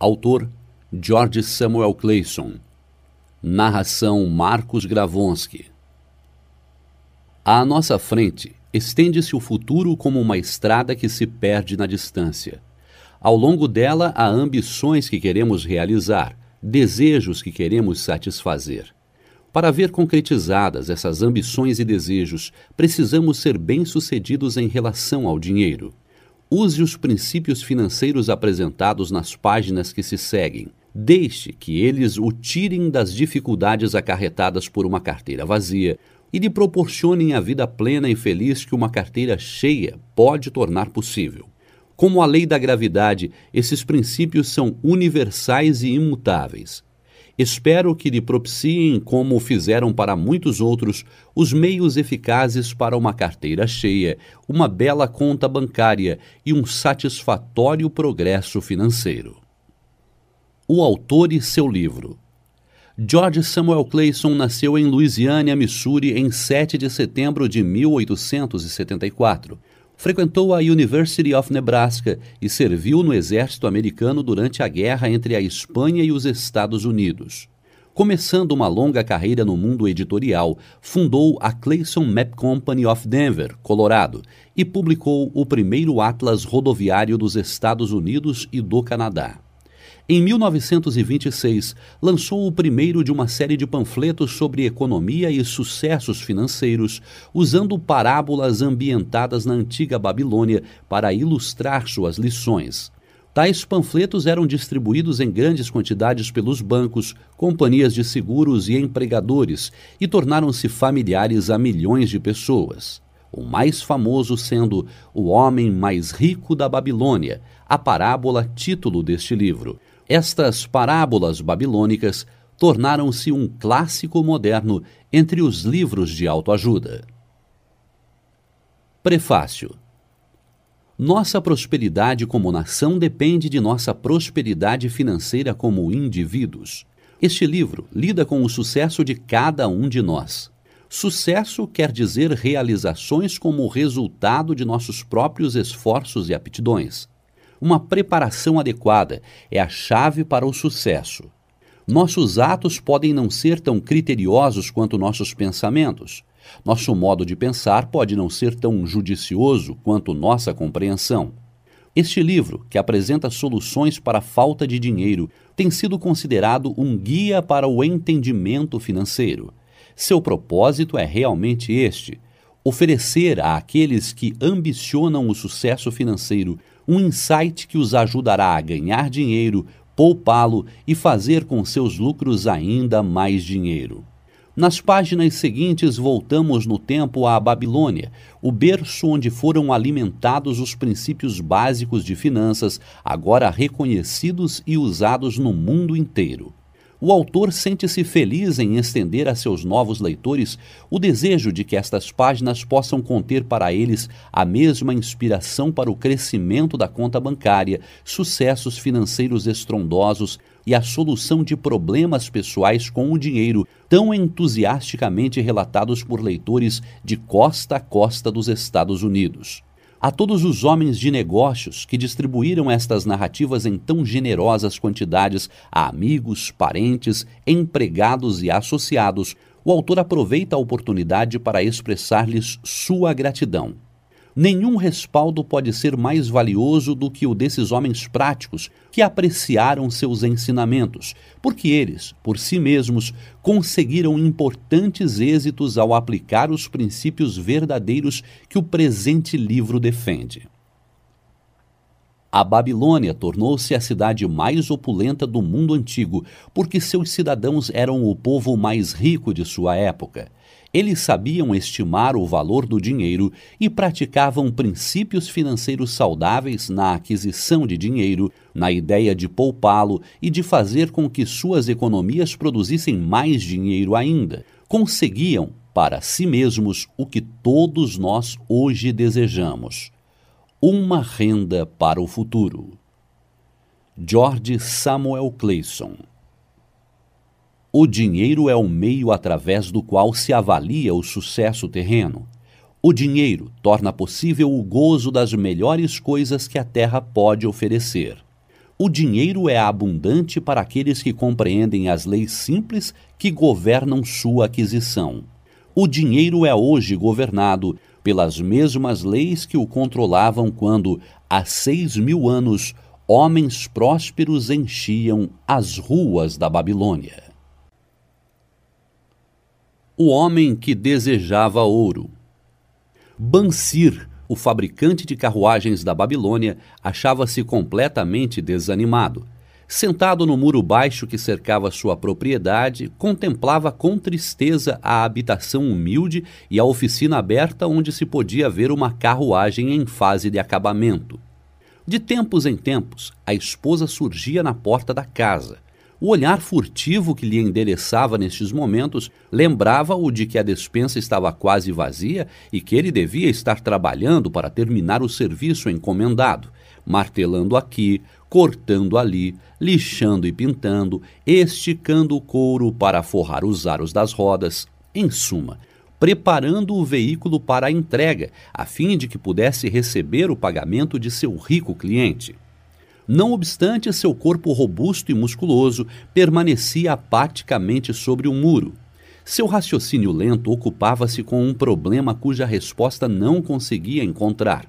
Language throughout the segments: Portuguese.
Autor George Samuel Clayson. Narração Marcos Gravonsky. À nossa frente estende-se o futuro como uma estrada que se perde na distância. Ao longo dela há ambições que queremos realizar, desejos que queremos satisfazer. Para ver concretizadas essas ambições e desejos, precisamos ser bem-sucedidos em relação ao dinheiro. Use os princípios financeiros apresentados nas páginas que se seguem. Deixe que eles o tirem das dificuldades acarretadas por uma carteira vazia e lhe proporcionem a vida plena e feliz que uma carteira cheia pode tornar possível. Como a lei da gravidade, esses princípios são universais e imutáveis. Espero que lhe propiciem, como fizeram para muitos outros, os meios eficazes para uma carteira cheia, uma bela conta bancária e um satisfatório progresso financeiro. O autor e seu livro. George Samuel Clayson nasceu em Louisiana, Missouri, em 7 de setembro de 1874 Frequentou a University of Nebraska e serviu no exército americano durante a guerra entre a Espanha e os Estados Unidos. Começando uma longa carreira no mundo editorial, fundou a Clayson Map Company of Denver, Colorado, e publicou o primeiro atlas rodoviário dos Estados Unidos e do Canadá. Em 1926, lançou o primeiro de uma série de panfletos sobre economia e sucessos financeiros, usando parábolas ambientadas na antiga Babilônia para ilustrar suas lições. Tais panfletos eram distribuídos em grandes quantidades pelos bancos, companhias de seguros e empregadores e tornaram-se familiares a milhões de pessoas. O mais famoso sendo O Homem Mais Rico da Babilônia, a parábola título deste livro. Estas parábolas babilônicas tornaram-se um clássico moderno entre os livros de autoajuda. Prefácio Nossa prosperidade como nação depende de nossa prosperidade financeira como indivíduos. Este livro lida com o sucesso de cada um de nós. Sucesso quer dizer realizações como resultado de nossos próprios esforços e aptidões. Uma preparação adequada é a chave para o sucesso. Nossos atos podem não ser tão criteriosos quanto nossos pensamentos. Nosso modo de pensar pode não ser tão judicioso quanto nossa compreensão. Este livro, que apresenta soluções para a falta de dinheiro, tem sido considerado um guia para o entendimento financeiro. Seu propósito é realmente este: oferecer àqueles que ambicionam o sucesso financeiro um insight que os ajudará a ganhar dinheiro, poupá-lo e fazer com seus lucros ainda mais dinheiro. Nas páginas seguintes, voltamos no tempo à Babilônia, o berço onde foram alimentados os princípios básicos de finanças, agora reconhecidos e usados no mundo inteiro o autor sente-se feliz em estender a seus novos leitores o desejo de que estas páginas possam conter para eles a mesma inspiração para o crescimento da conta bancária, sucessos financeiros estrondosos e a solução de problemas pessoais com o dinheiro, tão entusiasticamente relatados por leitores de costa a costa dos Estados Unidos a todos os homens de negócios que distribuíram estas narrativas em tão generosas quantidades a amigos, parentes, empregados e associados, o autor aproveita a oportunidade para expressar-lhes sua gratidão. Nenhum respaldo pode ser mais valioso do que o desses homens práticos que apreciaram seus ensinamentos, porque eles, por si mesmos, conseguiram importantes êxitos ao aplicar os princípios verdadeiros que o presente livro defende. A Babilônia tornou-se a cidade mais opulenta do mundo antigo, porque seus cidadãos eram o povo mais rico de sua época. Eles sabiam estimar o valor do dinheiro e praticavam princípios financeiros saudáveis na aquisição de dinheiro, na ideia de poupá-lo e de fazer com que suas economias produzissem mais dinheiro ainda. Conseguiam, para si mesmos, o que todos nós hoje desejamos: uma renda para o futuro. George Samuel Clayson o dinheiro é o meio através do qual se avalia o sucesso terreno. O dinheiro torna possível o gozo das melhores coisas que a terra pode oferecer. O dinheiro é abundante para aqueles que compreendem as leis simples que governam sua aquisição. O dinheiro é hoje governado pelas mesmas leis que o controlavam quando, há seis mil anos, homens prósperos enchiam as ruas da Babilônia. O homem que desejava ouro. Bansir, o fabricante de carruagens da Babilônia, achava-se completamente desanimado. Sentado no muro baixo que cercava sua propriedade, contemplava com tristeza a habitação humilde e a oficina aberta onde se podia ver uma carruagem em fase de acabamento. De tempos em tempos, a esposa surgia na porta da casa o olhar furtivo que lhe endereçava nestes momentos lembrava-o de que a despensa estava quase vazia e que ele devia estar trabalhando para terminar o serviço encomendado, martelando aqui, cortando ali, lixando e pintando, esticando o couro para forrar os aros das rodas, em suma, preparando o veículo para a entrega, a fim de que pudesse receber o pagamento de seu rico cliente. Não obstante, seu corpo robusto e musculoso permanecia apaticamente sobre o muro. Seu raciocínio lento ocupava-se com um problema cuja resposta não conseguia encontrar.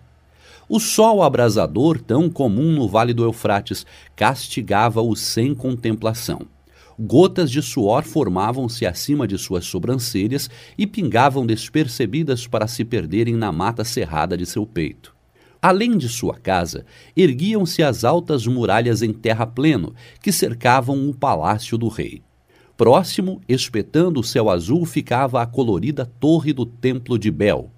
O sol abrasador, tão comum no Vale do Eufrates, castigava-o sem contemplação. Gotas de suor formavam-se acima de suas sobrancelhas e pingavam despercebidas para se perderem na mata cerrada de seu peito. Além de sua casa, erguiam-se as altas muralhas em terra pleno que cercavam o palácio do rei. Próximo, espetando o céu azul, ficava a colorida torre do templo de Bel.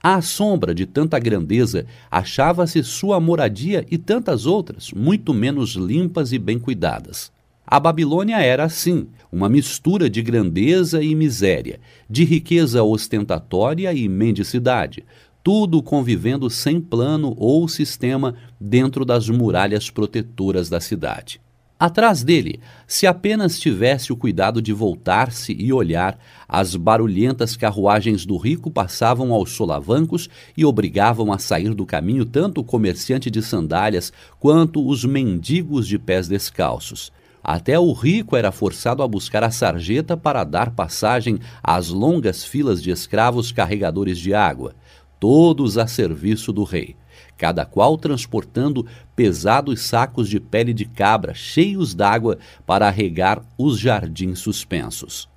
À sombra de tanta grandeza, achava-se sua moradia e tantas outras, muito menos limpas e bem cuidadas. A Babilônia era assim, uma mistura de grandeza e miséria, de riqueza ostentatória e mendicidade, tudo convivendo sem plano ou sistema dentro das muralhas protetoras da cidade. Atrás dele, se apenas tivesse o cuidado de voltar-se e olhar, as barulhentas carruagens do rico passavam aos solavancos e obrigavam a sair do caminho tanto o comerciante de sandálias quanto os mendigos de pés descalços. Até o rico era forçado a buscar a sarjeta para dar passagem às longas filas de escravos carregadores de água todos a serviço do rei, cada qual transportando pesados sacos de pele de cabra cheios d'água para regar os jardins suspensos.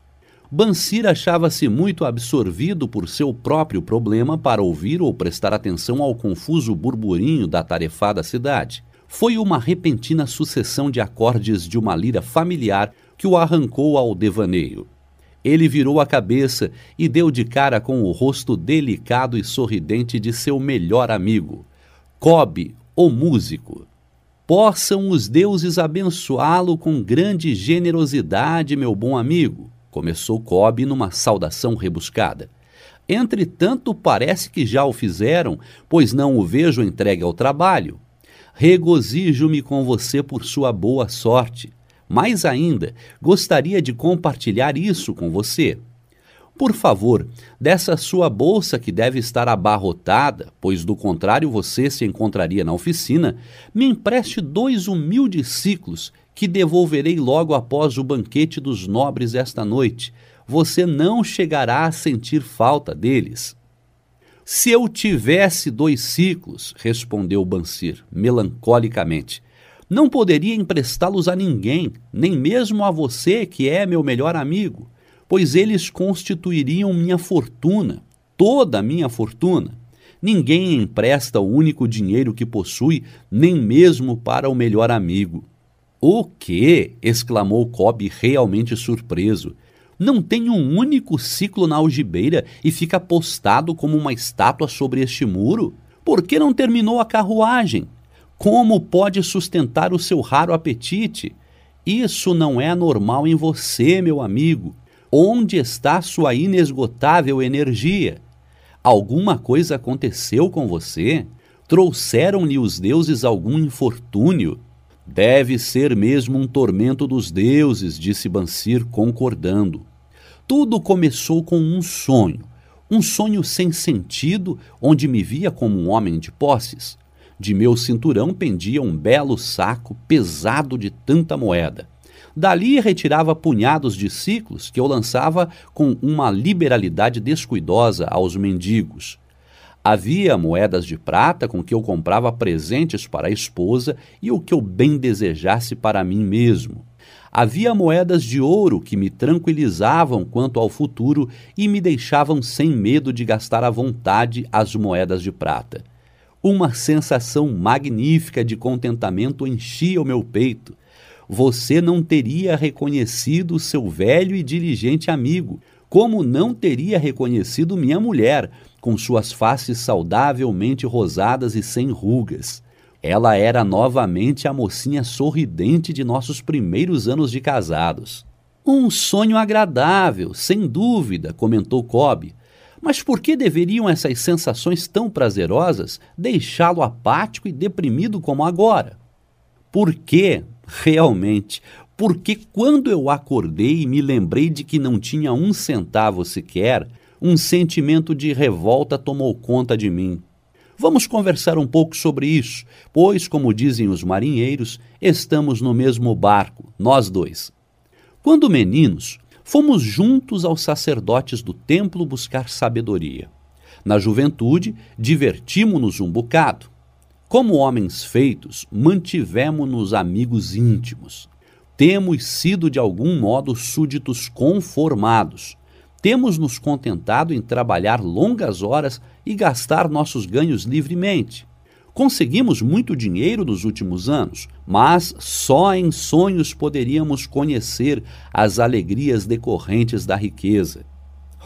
Bansir achava-se muito absorvido por seu próprio problema para ouvir ou prestar atenção ao confuso burburinho da tarefada cidade. Foi uma repentina sucessão de acordes de uma lira familiar que o arrancou ao devaneio. Ele virou a cabeça e deu de cara com o rosto delicado e sorridente de seu melhor amigo, Cobb, o músico. Possam os deuses abençoá-lo com grande generosidade, meu bom amigo, começou Cobb numa saudação rebuscada. Entretanto, parece que já o fizeram, pois não o vejo entregue ao trabalho. Regozijo-me com você por sua boa sorte. Mais ainda, gostaria de compartilhar isso com você. Por favor, dessa sua bolsa que deve estar abarrotada, pois do contrário você se encontraria na oficina, me empreste dois humildes ciclos que devolverei logo após o banquete dos nobres esta noite. Você não chegará a sentir falta deles. Se eu tivesse dois ciclos, respondeu Bansir, melancolicamente, não poderia emprestá-los a ninguém, nem mesmo a você, que é meu melhor amigo, pois eles constituiriam minha fortuna, toda a minha fortuna. Ninguém empresta o único dinheiro que possui, nem mesmo para o melhor amigo. O quê? exclamou Cobb, realmente surpreso. Não tem um único ciclo na algibeira e fica postado como uma estátua sobre este muro? Por que não terminou a carruagem? Como pode sustentar o seu raro apetite? Isso não é normal em você, meu amigo. Onde está sua inesgotável energia? Alguma coisa aconteceu com você? Trouxeram-lhe os deuses algum infortúnio? Deve ser mesmo um tormento dos deuses, disse Bansir, concordando. Tudo começou com um sonho, um sonho sem sentido, onde me via como um homem de posses. De meu cinturão pendia um belo saco pesado de tanta moeda. Dali retirava punhados de ciclos que eu lançava com uma liberalidade descuidosa aos mendigos. Havia moedas de prata com que eu comprava presentes para a esposa e o que eu bem desejasse para mim mesmo. Havia moedas de ouro que me tranquilizavam quanto ao futuro e me deixavam sem medo de gastar à vontade as moedas de prata. Uma sensação magnífica de contentamento enchia o meu peito você não teria reconhecido seu velho e diligente amigo, como não teria reconhecido minha mulher, com suas faces saudavelmente rosadas e sem rugas. Ela era novamente a mocinha sorridente de nossos primeiros anos de casados. Um sonho agradável, sem dúvida, comentou Cobb. Mas por que deveriam essas sensações tão prazerosas deixá-lo apático e deprimido como agora? Por que, realmente, porque quando eu acordei e me lembrei de que não tinha um centavo sequer, um sentimento de revolta tomou conta de mim. Vamos conversar um pouco sobre isso, pois, como dizem os marinheiros, estamos no mesmo barco, nós dois. Quando meninos, fomos juntos aos sacerdotes do templo buscar sabedoria. Na juventude, divertimos-nos um bocado. Como homens feitos, mantivemos-nos amigos íntimos. Temos sido de algum modo súditos conformados. Temos nos contentado em trabalhar longas horas e gastar nossos ganhos livremente. Conseguimos muito dinheiro nos últimos anos, mas só em sonhos poderíamos conhecer as alegrias decorrentes da riqueza.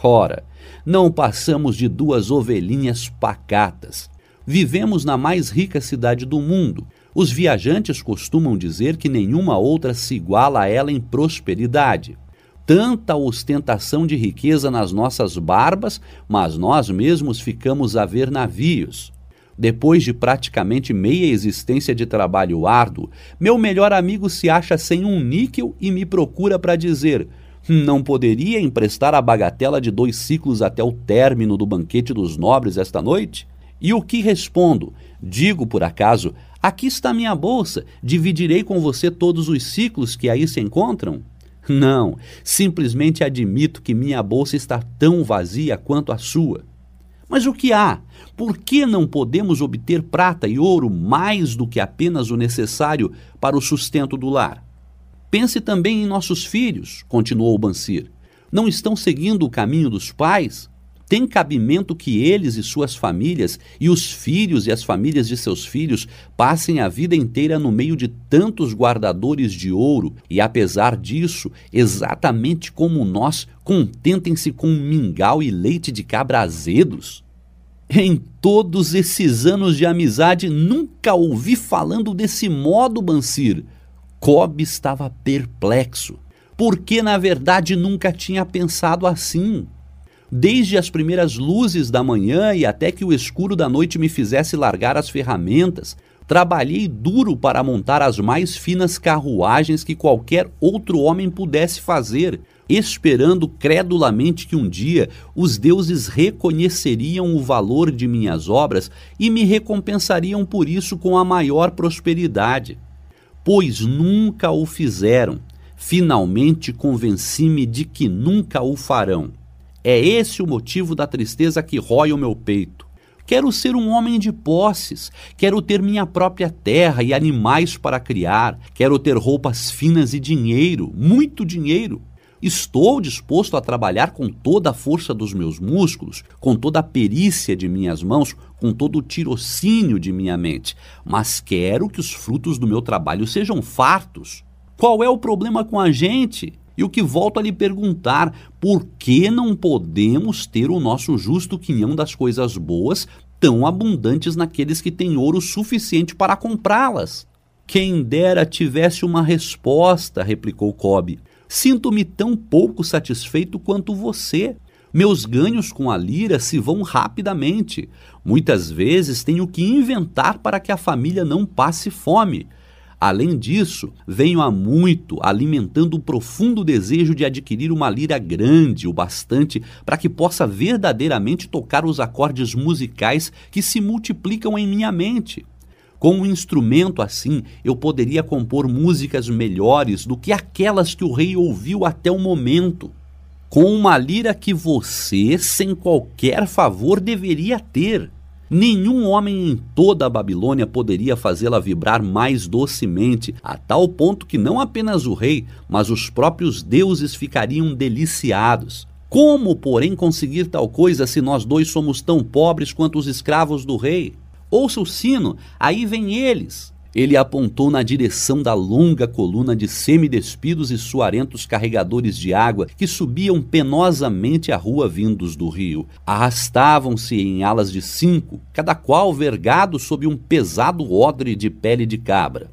Ora, não passamos de duas ovelhinhas pacatas Vivemos na mais rica cidade do mundo. Os viajantes costumam dizer que nenhuma outra se iguala a ela em prosperidade. Tanta ostentação de riqueza nas nossas barbas, mas nós mesmos ficamos a ver navios. Depois de praticamente meia existência de trabalho árduo, meu melhor amigo se acha sem um níquel e me procura para dizer: não poderia emprestar a bagatela de dois ciclos até o término do banquete dos nobres esta noite? E o que respondo? Digo, por acaso, aqui está minha bolsa, dividirei com você todos os ciclos que aí se encontram? Não, simplesmente admito que minha bolsa está tão vazia quanto a sua. Mas o que há? Por que não podemos obter prata e ouro mais do que apenas o necessário para o sustento do lar? Pense também em nossos filhos, continuou Bansir. Não estão seguindo o caminho dos pais? Tem cabimento que eles e suas famílias, e os filhos e as famílias de seus filhos, passem a vida inteira no meio de tantos guardadores de ouro e, apesar disso, exatamente como nós, contentem-se com mingau e leite de cabra azedos? Em todos esses anos de amizade, nunca ouvi falando desse modo, Bansir. Cobb estava perplexo, porque na verdade nunca tinha pensado assim desde as primeiras luzes da manhã e até que o escuro da noite me fizesse largar as ferramentas, trabalhei duro para montar as mais finas carruagens que qualquer outro homem pudesse fazer, esperando credulamente que um dia os deuses reconheceriam o valor de minhas obras e me recompensariam por isso com a maior prosperidade. Pois nunca o fizeram. Finalmente convenci-me de que nunca o farão. É esse o motivo da tristeza que rói o meu peito. Quero ser um homem de posses, quero ter minha própria terra e animais para criar, quero ter roupas finas e dinheiro, muito dinheiro. Estou disposto a trabalhar com toda a força dos meus músculos, com toda a perícia de minhas mãos, com todo o tirocínio de minha mente, mas quero que os frutos do meu trabalho sejam fartos. Qual é o problema com a gente? E o que volto a lhe perguntar, por que não podemos ter o nosso justo quinhão das coisas boas tão abundantes naqueles que têm ouro suficiente para comprá-las? Quem dera tivesse uma resposta, replicou Cobb. Sinto-me tão pouco satisfeito quanto você. Meus ganhos com a lira se vão rapidamente. Muitas vezes tenho que inventar para que a família não passe fome. Além disso, venho há muito alimentando um profundo desejo de adquirir uma lira grande o bastante para que possa verdadeiramente tocar os acordes musicais que se multiplicam em minha mente. Com um instrumento assim, eu poderia compor músicas melhores do que aquelas que o rei ouviu até o momento. Com uma lira que você, sem qualquer favor, deveria ter. Nenhum homem em toda a Babilônia poderia fazê-la vibrar mais docemente, a tal ponto que não apenas o rei, mas os próprios deuses ficariam deliciados. Como, porém, conseguir tal coisa se nós dois somos tão pobres quanto os escravos do rei? Ouça o sino, aí vem eles. Ele apontou na direção da longa coluna de semidespidos e suarentos carregadores de água que subiam penosamente a rua vindos do rio. Arrastavam-se em alas de cinco, cada qual vergado sob um pesado odre de pele de cabra.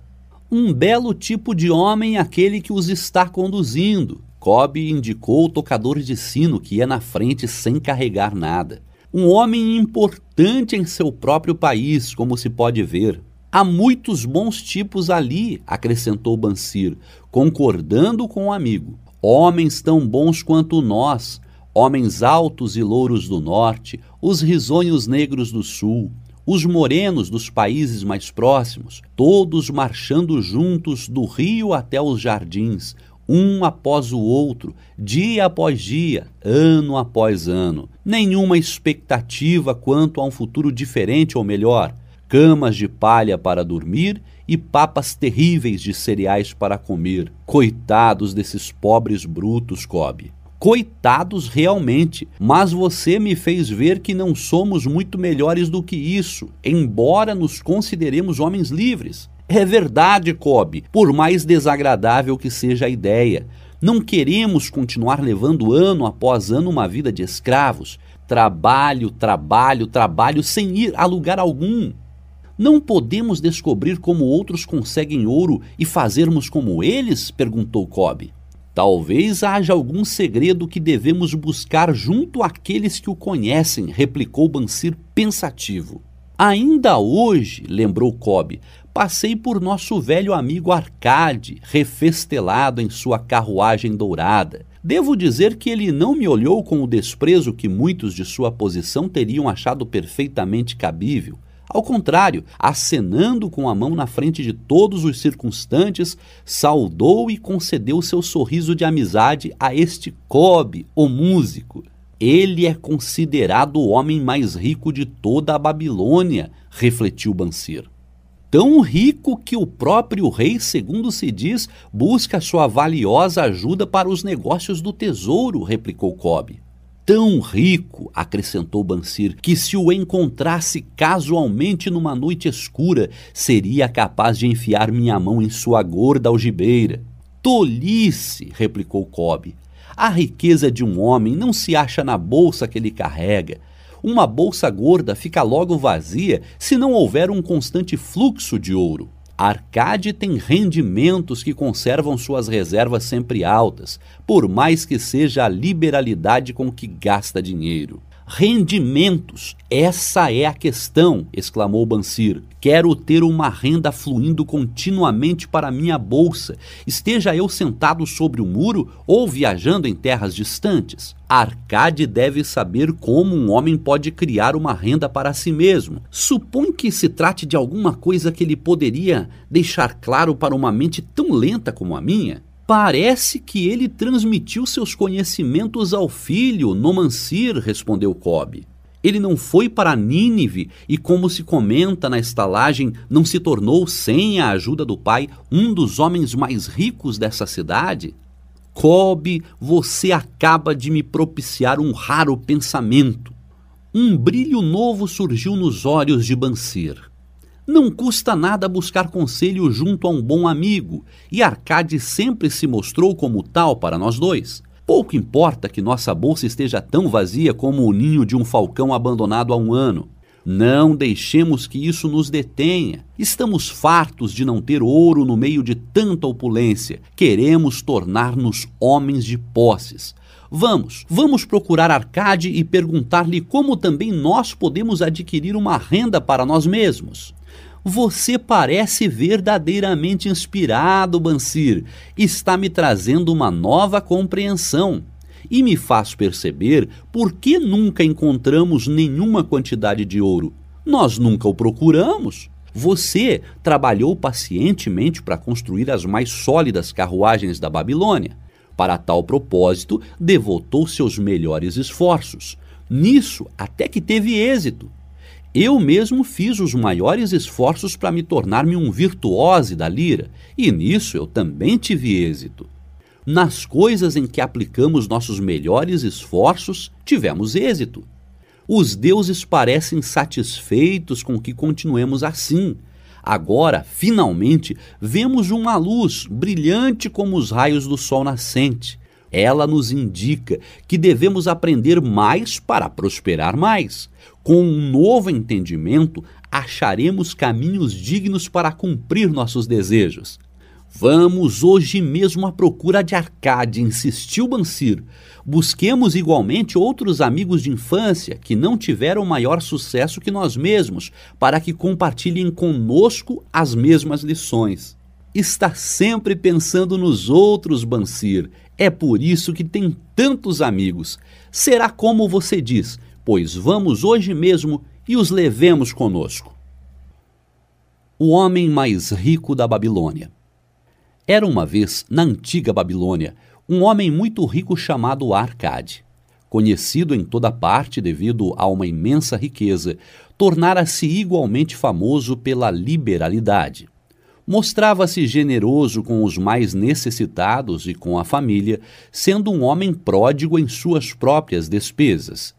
Um belo tipo de homem aquele que os está conduzindo. Cobb indicou o tocador de sino que ia na frente sem carregar nada um homem importante em seu próprio país, como se pode ver. Há muitos bons tipos ali, acrescentou Bansir, concordando com o amigo. Homens tão bons quanto nós, homens altos e louros do norte, os risonhos negros do sul, os morenos dos países mais próximos, todos marchando juntos do rio até os jardins, um após o outro, dia após dia, ano após ano. Nenhuma expectativa quanto a um futuro diferente ou melhor. Camas de palha para dormir e papas terríveis de cereais para comer. Coitados desses pobres brutos, Cobb. Coitados realmente, mas você me fez ver que não somos muito melhores do que isso, embora nos consideremos homens livres. É verdade, Cobb, por mais desagradável que seja a ideia. Não queremos continuar levando ano após ano uma vida de escravos. Trabalho, trabalho, trabalho, sem ir a lugar algum. Não podemos descobrir como outros conseguem ouro e fazermos como eles? perguntou Cobb. Talvez haja algum segredo que devemos buscar junto àqueles que o conhecem, replicou Bansir pensativo. Ainda hoje, lembrou Cobb, passei por nosso velho amigo Arcade, refestelado em sua carruagem dourada. Devo dizer que ele não me olhou com o desprezo que muitos de sua posição teriam achado perfeitamente cabível. Ao contrário, acenando com a mão na frente de todos os circunstantes, saudou e concedeu seu sorriso de amizade a este Cobb, o músico. Ele é considerado o homem mais rico de toda a Babilônia, refletiu Bansir tão rico que o próprio rei, segundo se diz, busca sua valiosa ajuda para os negócios do tesouro, replicou Cobb. Tão rico, acrescentou Bansir, que se o encontrasse casualmente numa noite escura, seria capaz de enfiar minha mão em sua gorda algibeira. Tolice, replicou Cobb. A riqueza de um homem não se acha na bolsa que ele carrega, uma bolsa gorda fica logo vazia se não houver um constante fluxo de ouro. Arcade tem rendimentos que conservam suas reservas sempre altas, por mais que seja a liberalidade com que gasta dinheiro. Rendimentos, essa é a questão, exclamou Bansir. Quero ter uma renda fluindo continuamente para minha bolsa, esteja eu sentado sobre o muro ou viajando em terras distantes. Arcade deve saber como um homem pode criar uma renda para si mesmo. Supõe que se trate de alguma coisa que ele poderia deixar claro para uma mente tão lenta como a minha. Parece que ele transmitiu seus conhecimentos ao filho, Nomancir, respondeu Cobb. Ele não foi para Nínive e, como se comenta na estalagem, não se tornou, sem a ajuda do pai, um dos homens mais ricos dessa cidade? Kobe, você acaba de me propiciar um raro pensamento. Um brilho novo surgiu nos olhos de Bansir. Não custa nada buscar conselho junto a um bom amigo, e Arcade sempre se mostrou como tal para nós dois. Pouco importa que nossa bolsa esteja tão vazia como o ninho de um falcão abandonado há um ano. Não deixemos que isso nos detenha. Estamos fartos de não ter ouro no meio de tanta opulência. Queremos tornar-nos homens de posses. Vamos, vamos procurar Arcade e perguntar-lhe como também nós podemos adquirir uma renda para nós mesmos. Você parece verdadeiramente inspirado, Bansir. Está me trazendo uma nova compreensão e me faz perceber por que nunca encontramos nenhuma quantidade de ouro. Nós nunca o procuramos. Você trabalhou pacientemente para construir as mais sólidas carruagens da Babilônia. Para tal propósito, devotou seus melhores esforços. Nisso, até que teve êxito. Eu mesmo fiz os maiores esforços para me tornar-me um virtuose da lira, e nisso eu também tive êxito. Nas coisas em que aplicamos nossos melhores esforços, tivemos êxito. Os deuses parecem satisfeitos com que continuemos assim. Agora, finalmente, vemos uma luz brilhante como os raios do sol nascente. Ela nos indica que devemos aprender mais para prosperar mais. Com um novo entendimento, acharemos caminhos dignos para cumprir nossos desejos. Vamos hoje mesmo à procura de Arcade, insistiu Bansir. Busquemos igualmente outros amigos de infância que não tiveram maior sucesso que nós mesmos, para que compartilhem conosco as mesmas lições. Está sempre pensando nos outros, Bansir. É por isso que tem tantos amigos. Será como você diz, pois vamos hoje mesmo e os levemos conosco. O homem mais rico da Babilônia. Era uma vez, na antiga Babilônia, um homem muito rico chamado Arcade. Conhecido em toda parte devido a uma imensa riqueza, tornara-se igualmente famoso pela liberalidade. Mostrava-se generoso com os mais necessitados e com a família, sendo um homem pródigo em suas próprias despesas.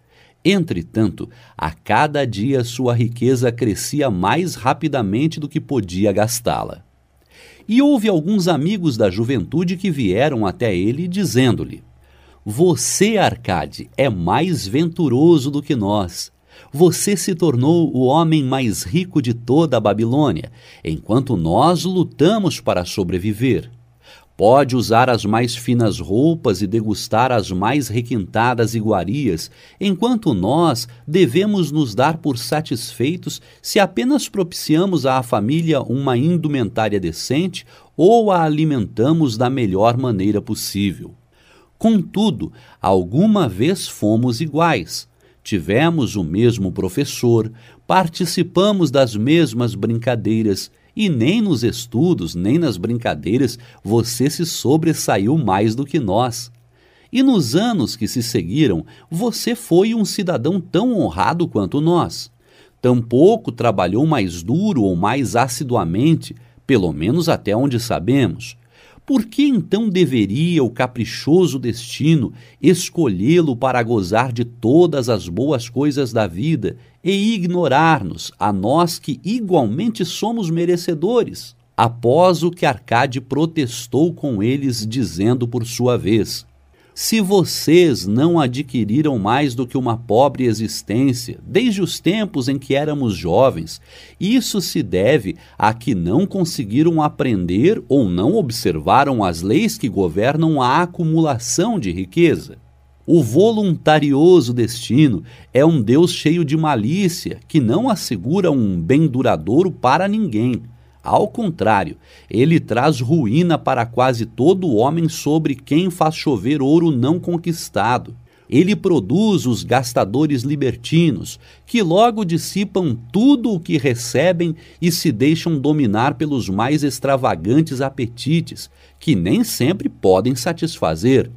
Entretanto, a cada dia sua riqueza crescia mais rapidamente do que podia gastá-la. E houve alguns amigos da juventude que vieram até ele dizendo-lhe: Você, Arcade, é mais venturoso do que nós. Você se tornou o homem mais rico de toda a Babilônia, enquanto nós lutamos para sobreviver. Pode usar as mais finas roupas e degustar as mais requintadas iguarias, enquanto nós devemos nos dar por satisfeitos se apenas propiciamos à família uma indumentária decente ou a alimentamos da melhor maneira possível. Contudo, alguma vez fomos iguais. Tivemos o mesmo professor, participamos das mesmas brincadeiras e nem nos estudos, nem nas brincadeiras você se sobressaiu mais do que nós. E nos anos que se seguiram, você foi um cidadão tão honrado quanto nós. Tampouco trabalhou mais duro ou mais assiduamente, pelo menos até onde sabemos. Por que então deveria o caprichoso destino escolhê-lo para gozar de todas as boas coisas da vida e ignorar-nos, a nós que igualmente somos merecedores? Após o que Arcade protestou com eles, dizendo por sua vez: se vocês não adquiriram mais do que uma pobre existência desde os tempos em que éramos jovens, isso se deve a que não conseguiram aprender ou não observaram as leis que governam a acumulação de riqueza. O voluntarioso destino é um Deus cheio de malícia que não assegura um bem duradouro para ninguém ao contrário, ele traz ruína para quase todo homem sobre quem faz chover ouro não conquistado. Ele produz os gastadores libertinos, que logo dissipam tudo o que recebem e se deixam dominar pelos mais extravagantes apetites, que nem sempre podem satisfazer.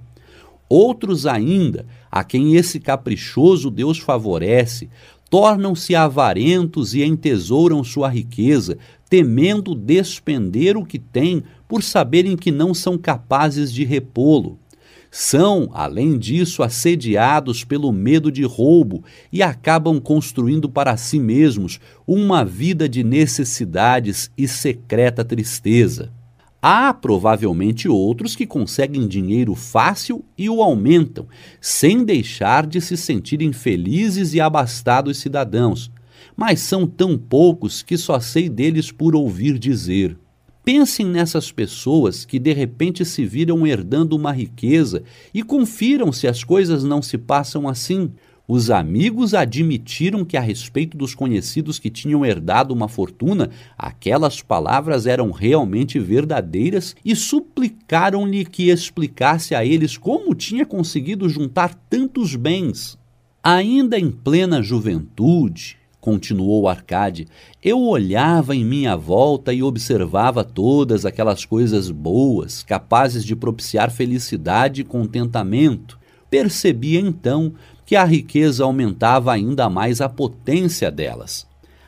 Outros ainda, a quem esse caprichoso Deus favorece, tornam-se avarentos e entesouram sua riqueza, temendo despender o que têm por saberem que não são capazes de repô-lo. São, além disso, assediados pelo medo de roubo e acabam construindo para si mesmos uma vida de necessidades e secreta tristeza. Há provavelmente outros que conseguem dinheiro fácil e o aumentam, sem deixar de se sentirem felizes e abastados cidadãos, mas são tão poucos que só sei deles por ouvir dizer. Pensem nessas pessoas que de repente se viram herdando uma riqueza e confiram se as coisas não se passam assim. Os amigos admitiram que, a respeito dos conhecidos que tinham herdado uma fortuna, aquelas palavras eram realmente verdadeiras e suplicaram-lhe que explicasse a eles como tinha conseguido juntar tantos bens. Ainda em plena juventude, continuou Arcade, eu olhava em minha volta e observava todas aquelas coisas boas, capazes de propiciar felicidade e contentamento. Percebia então que a riqueza aumentava ainda mais a potência delas.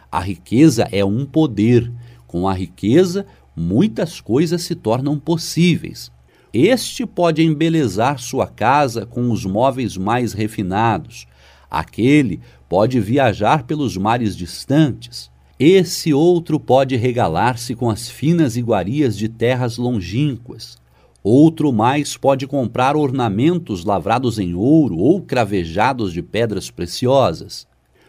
A riqueza é um poder. Com a riqueza, muitas coisas se tornam possíveis. Este pode embelezar sua casa com os móveis mais refinados. Aquele pode viajar pelos mares distantes. Esse outro pode regalar-se com as finas iguarias de terras longínquas. Outro mais pode comprar ornamentos lavrados em ouro ou cravejados de pedras preciosas.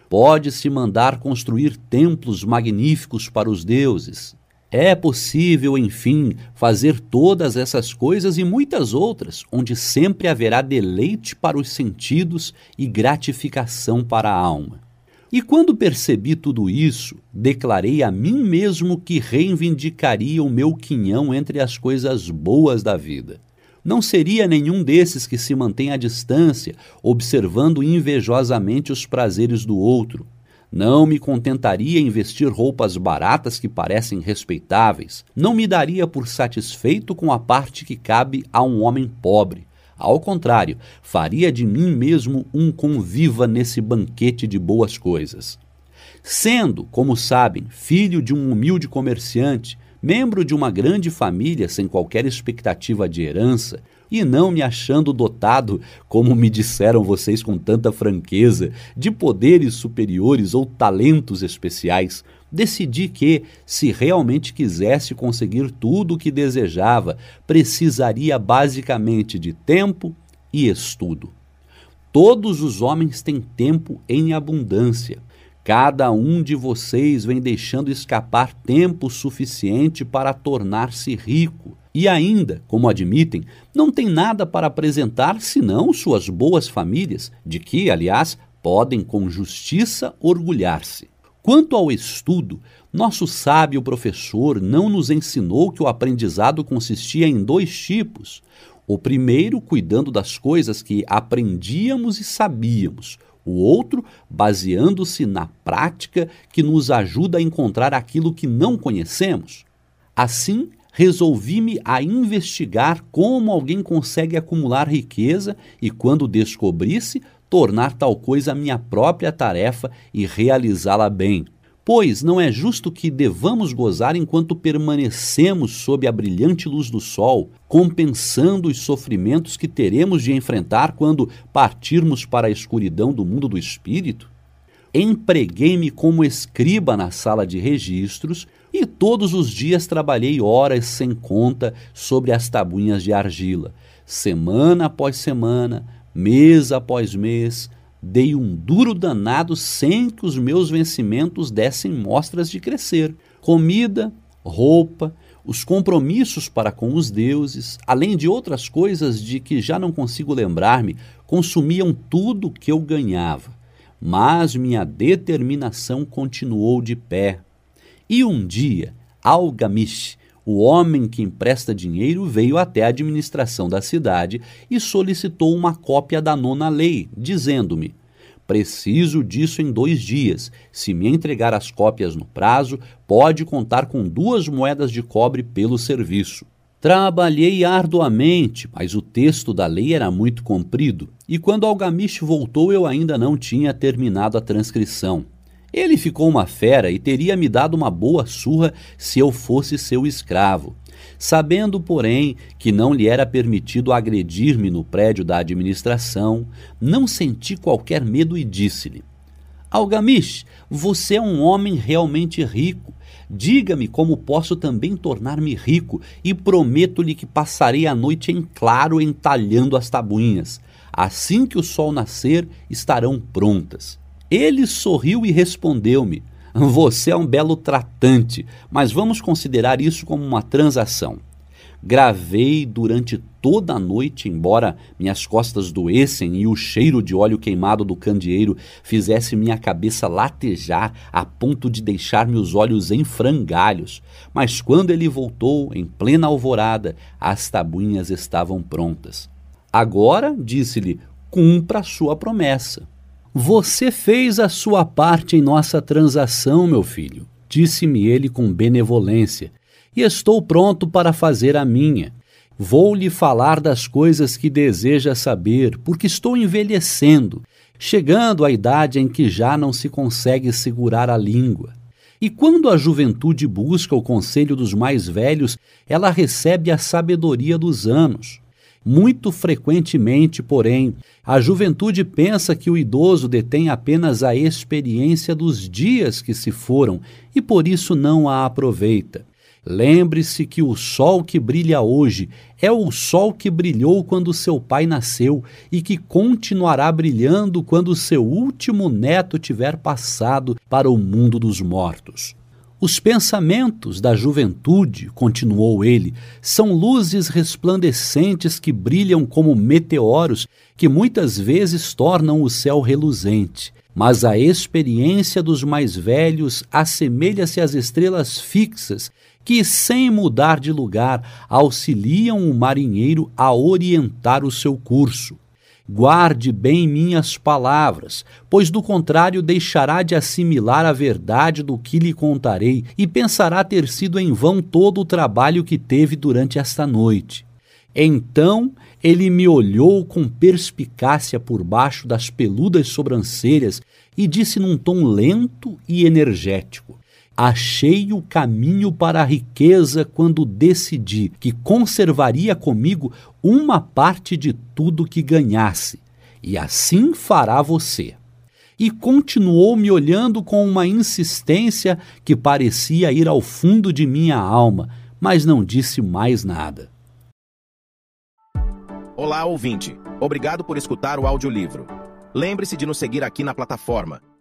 Pode-se mandar construir templos magníficos para os deuses. É possível, enfim, fazer todas essas coisas e muitas outras, onde sempre haverá deleite para os sentidos e gratificação para a alma. E quando percebi tudo isso, declarei a mim mesmo que reivindicaria o meu quinhão entre as coisas boas da vida. Não seria nenhum desses que se mantém à distância, observando invejosamente os prazeres do outro, não me contentaria em vestir roupas baratas que parecem respeitáveis. Não me daria por satisfeito com a parte que cabe a um homem pobre. Ao contrário, faria de mim mesmo um conviva nesse banquete de boas coisas. Sendo, como sabem, filho de um humilde comerciante, membro de uma grande família sem qualquer expectativa de herança, e não me achando dotado, como me disseram vocês com tanta franqueza, de poderes superiores ou talentos especiais, decidi que, se realmente quisesse conseguir tudo o que desejava, precisaria basicamente de tempo e estudo. Todos os homens têm tempo em abundância. Cada um de vocês vem deixando escapar tempo suficiente para tornar-se rico e ainda, como admitem, não tem nada para apresentar senão suas boas famílias, de que, aliás, podem com justiça orgulhar-se. Quanto ao estudo, nosso sábio professor não nos ensinou que o aprendizado consistia em dois tipos. O primeiro, cuidando das coisas que aprendíamos e sabíamos. O outro, baseando-se na prática que nos ajuda a encontrar aquilo que não conhecemos. Assim, resolvi-me a investigar como alguém consegue acumular riqueza e, quando descobrisse, tornar tal coisa minha própria tarefa e realizá-la bem. Pois não é justo que devamos gozar enquanto permanecemos sob a brilhante luz do sol, compensando os sofrimentos que teremos de enfrentar quando partirmos para a escuridão do mundo do espírito? Empreguei-me como escriba na sala de registros, e todos os dias trabalhei horas sem conta sobre as tabuinhas de argila. Semana após semana, mês após mês, dei um duro danado sem que os meus vencimentos dessem mostras de crescer. Comida, roupa, os compromissos para com os deuses, além de outras coisas de que já não consigo lembrar-me, consumiam tudo que eu ganhava. Mas minha determinação continuou de pé e um dia, Algamish, o homem que empresta dinheiro, veio até a administração da cidade e solicitou uma cópia da nona lei, dizendo-me: Preciso disso em dois dias. Se me entregar as cópias no prazo, pode contar com duas moedas de cobre pelo serviço. Trabalhei arduamente, mas o texto da lei era muito comprido, e quando Algamish voltou eu ainda não tinha terminado a transcrição. Ele ficou uma fera e teria me dado uma boa surra se eu fosse seu escravo. Sabendo, porém, que não lhe era permitido agredir-me no prédio da administração, não senti qualquer medo e disse-lhe: Algamish, você é um homem realmente rico. Diga-me como posso também tornar-me rico e prometo-lhe que passarei a noite em claro entalhando as tabuinhas. Assim que o sol nascer, estarão prontas. Ele sorriu e respondeu-me: Você é um belo tratante, mas vamos considerar isso como uma transação. Gravei durante toda a noite, embora minhas costas doessem e o cheiro de óleo queimado do candeeiro fizesse minha cabeça latejar a ponto de deixar meus olhos em frangalhos. Mas quando ele voltou, em plena alvorada, as tabuinhas estavam prontas. Agora, disse-lhe, cumpra a sua promessa. Você fez a sua parte em nossa transação, meu filho, disse-me ele com benevolência e estou pronto para fazer a minha. Vou lhe falar das coisas que deseja saber, porque estou envelhecendo, chegando à idade em que já não se consegue segurar a língua. E quando a juventude busca o conselho dos mais velhos, ela recebe a sabedoria dos anos. Muito frequentemente, porém, a juventude pensa que o idoso detém apenas a experiência dos dias que se foram e por isso não a aproveita. Lembre-se que o sol que brilha hoje é o sol que brilhou quando seu pai nasceu e que continuará brilhando quando seu último neto tiver passado para o mundo dos mortos. Os pensamentos da juventude, continuou ele, são luzes resplandecentes que brilham como meteoros que muitas vezes tornam o céu reluzente. Mas a experiência dos mais velhos assemelha-se às estrelas fixas que, sem mudar de lugar, auxiliam o marinheiro a orientar o seu curso. Guarde bem minhas palavras, pois do contrário deixará de assimilar a verdade do que lhe contarei e pensará ter sido em vão todo o trabalho que teve durante esta noite. Então ele me olhou com perspicácia por baixo das peludas sobrancelhas e disse num tom lento e energético: Achei o caminho para a riqueza quando decidi que conservaria comigo uma parte de tudo que ganhasse, e assim fará você. E continuou me olhando com uma insistência que parecia ir ao fundo de minha alma, mas não disse mais nada. Olá, ouvinte. Obrigado por escutar o audiolivro. Lembre-se de nos seguir aqui na plataforma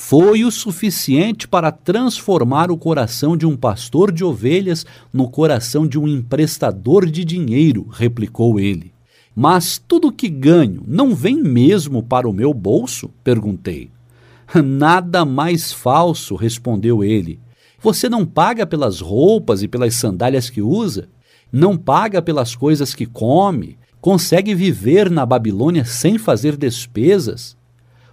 foi o suficiente para transformar o coração de um pastor de ovelhas no coração de um emprestador de dinheiro, replicou ele. Mas tudo que ganho não vem mesmo para o meu bolso? perguntei. Nada mais falso, respondeu ele. Você não paga pelas roupas e pelas sandálias que usa? Não paga pelas coisas que come? Consegue viver na Babilônia sem fazer despesas?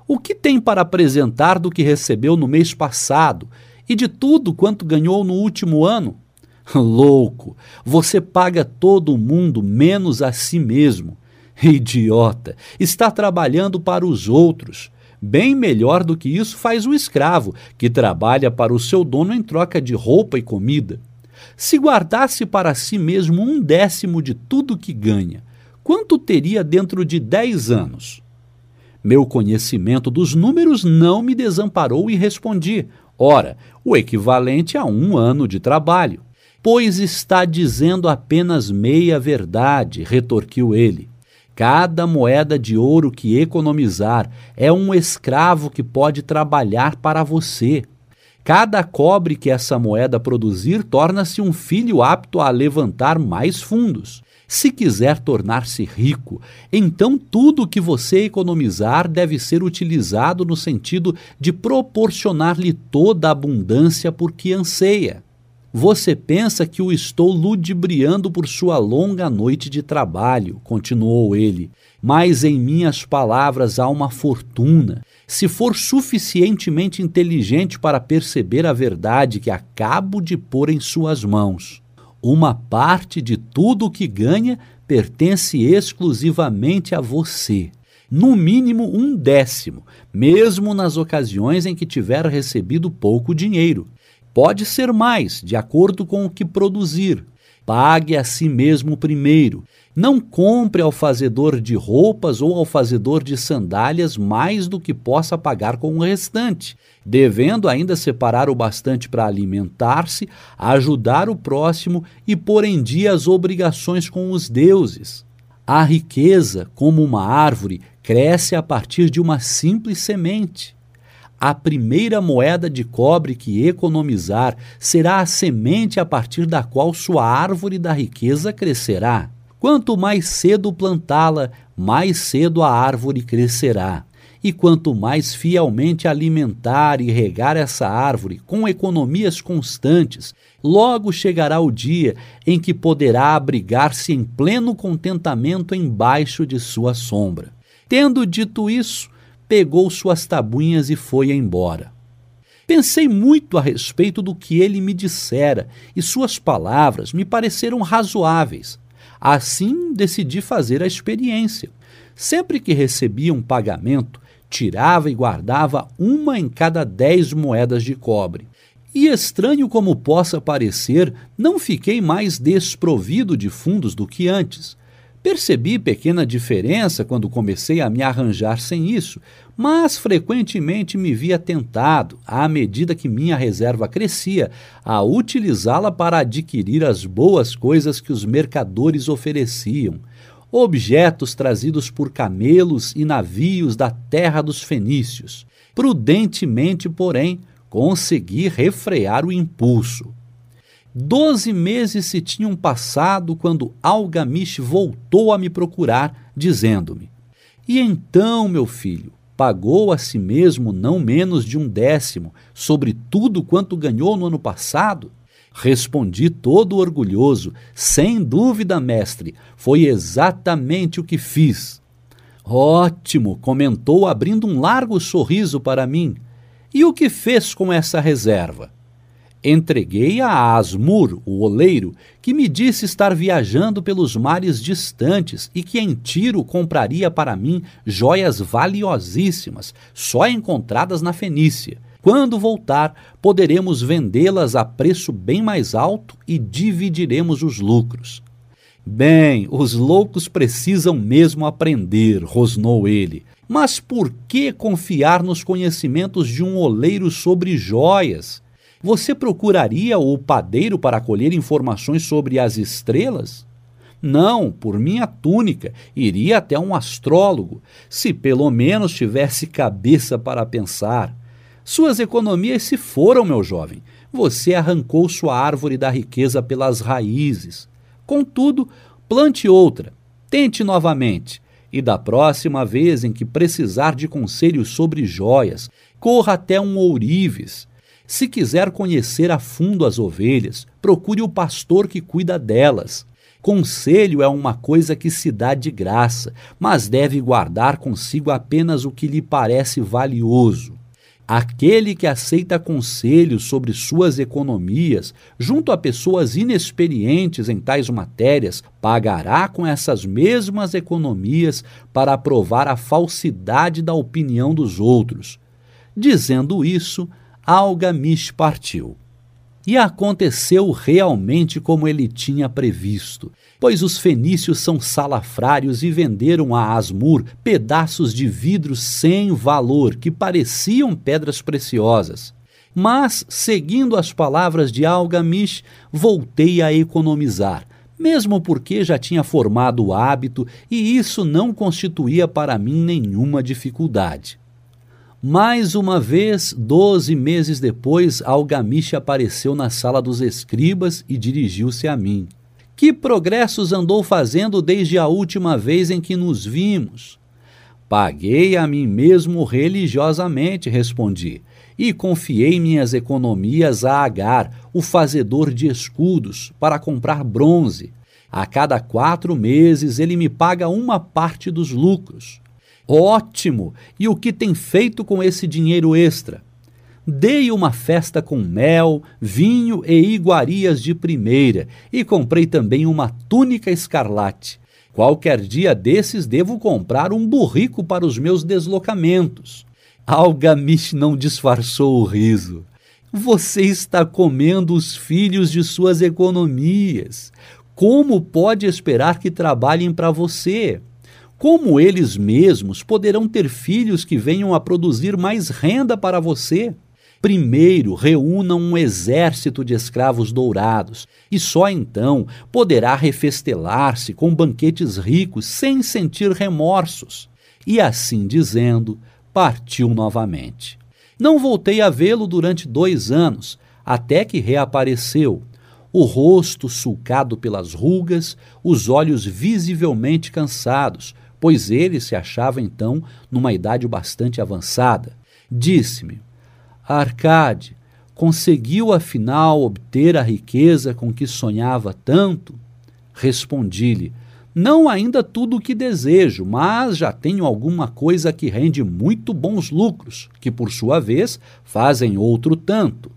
O que tem para apresentar do que recebeu no mês passado e de tudo quanto ganhou no último ano? Louco! Você paga todo mundo menos a si mesmo. Idiota! Está trabalhando para os outros. Bem melhor do que isso faz o escravo, que trabalha para o seu dono em troca de roupa e comida. Se guardasse para si mesmo um décimo de tudo que ganha, quanto teria dentro de dez anos? Meu conhecimento dos números não me desamparou e respondi: ora, o equivalente a um ano de trabalho. Pois está dizendo apenas meia verdade, retorquiu ele. Cada moeda de ouro que economizar é um escravo que pode trabalhar para você. Cada cobre que essa moeda produzir torna-se um filho apto a levantar mais fundos. Se quiser tornar-se rico, então tudo o que você economizar deve ser utilizado no sentido de proporcionar-lhe toda a abundância por que anseia. Você pensa que o estou ludibriando por sua longa noite de trabalho, continuou ele, mas em minhas palavras há uma fortuna. Se for suficientemente inteligente para perceber a verdade que acabo de pôr em suas mãos. Uma parte de tudo o que ganha pertence exclusivamente a você. No mínimo um décimo, mesmo nas ocasiões em que tiver recebido pouco dinheiro. Pode ser mais, de acordo com o que produzir. Pague a si mesmo primeiro não compre ao fazedor de roupas ou ao fazedor de sandálias mais do que possa pagar com o restante, devendo ainda separar o bastante para alimentar-se, ajudar o próximo e pôr em dia as obrigações com os deuses. A riqueza, como uma árvore, cresce a partir de uma simples semente. A primeira moeda de cobre que economizar será a semente a partir da qual sua árvore da riqueza crescerá. Quanto mais cedo plantá-la, mais cedo a árvore crescerá. E quanto mais fielmente alimentar e regar essa árvore com economias constantes, logo chegará o dia em que poderá abrigar-se em pleno contentamento embaixo de sua sombra. Tendo dito isso, pegou suas tabuinhas e foi embora. Pensei muito a respeito do que ele me dissera, e suas palavras me pareceram razoáveis. Assim, decidi fazer a experiência. Sempre que recebia um pagamento, tirava e guardava uma em cada dez moedas de cobre. E estranho como possa parecer, não fiquei mais desprovido de fundos do que antes. Percebi pequena diferença quando comecei a me arranjar sem isso, mas frequentemente me via tentado, à medida que minha reserva crescia, a utilizá-la para adquirir as boas coisas que os mercadores ofereciam, objetos trazidos por camelos e navios da terra dos fenícios. Prudentemente, porém, consegui refrear o impulso. Doze meses se tinham passado quando Algamish voltou a me procurar, dizendo-me: E então, meu filho, pagou a si mesmo não menos de um décimo sobre tudo quanto ganhou no ano passado? Respondi todo orgulhoso: Sem dúvida, mestre, foi exatamente o que fiz. Ótimo, comentou, abrindo um largo sorriso para mim. E o que fez com essa reserva? Entreguei-a a Asmur, o oleiro, que me disse estar viajando pelos mares distantes e que em Tiro compraria para mim joias valiosíssimas, só encontradas na Fenícia. Quando voltar, poderemos vendê-las a preço bem mais alto e dividiremos os lucros. Bem, os loucos precisam mesmo aprender, rosnou ele. Mas por que confiar nos conhecimentos de um oleiro sobre joias? Você procuraria o padeiro para colher informações sobre as estrelas? Não, por minha túnica, iria até um astrólogo, se pelo menos tivesse cabeça para pensar. Suas economias se foram, meu jovem. Você arrancou sua árvore da riqueza pelas raízes. Contudo, plante outra. Tente novamente. E da próxima vez em que precisar de conselhos sobre joias, corra até um ourives se quiser conhecer a fundo as ovelhas, procure o pastor que cuida delas. Conselho é uma coisa que se dá de graça, mas deve guardar consigo apenas o que lhe parece valioso. Aquele que aceita conselhos sobre suas economias junto a pessoas inexperientes em tais matérias pagará com essas mesmas economias para provar a falsidade da opinião dos outros. Dizendo isso, Algamish partiu. E aconteceu realmente como ele tinha previsto, pois os fenícios são salafrários e venderam a Asmur pedaços de vidro sem valor que pareciam pedras preciosas. Mas, seguindo as palavras de Algamish, voltei a economizar, mesmo porque já tinha formado o hábito e isso não constituía para mim nenhuma dificuldade. Mais uma vez, doze meses depois, Algamish apareceu na sala dos escribas e dirigiu-se a mim. Que progressos andou fazendo desde a última vez em que nos vimos? Paguei a mim mesmo religiosamente, respondi, e confiei minhas economias a Agar, o fazedor de escudos, para comprar bronze. A cada quatro meses ele me paga uma parte dos lucros. Ótimo! E o que tem feito com esse dinheiro extra? Dei uma festa com mel, vinho e iguarias de primeira, e comprei também uma túnica escarlate. Qualquer dia desses devo comprar um burrico para os meus deslocamentos. Algamish não disfarçou o riso. Você está comendo os filhos de suas economias. Como pode esperar que trabalhem para você? Como eles mesmos poderão ter filhos que venham a produzir mais renda para você? Primeiro, reúna um exército de escravos dourados, e só então poderá refestelar-se com banquetes ricos sem sentir remorsos. E assim dizendo, partiu novamente. Não voltei a vê-lo durante dois anos, até que reapareceu, o rosto sulcado pelas rugas, os olhos visivelmente cansados, pois ele se achava então numa idade bastante avançada. Disse-me: Arcade conseguiu afinal obter a riqueza com que sonhava tanto? Respondi-lhe: Não ainda tudo o que desejo, mas já tenho alguma coisa que rende muito bons lucros, que por sua vez fazem outro tanto.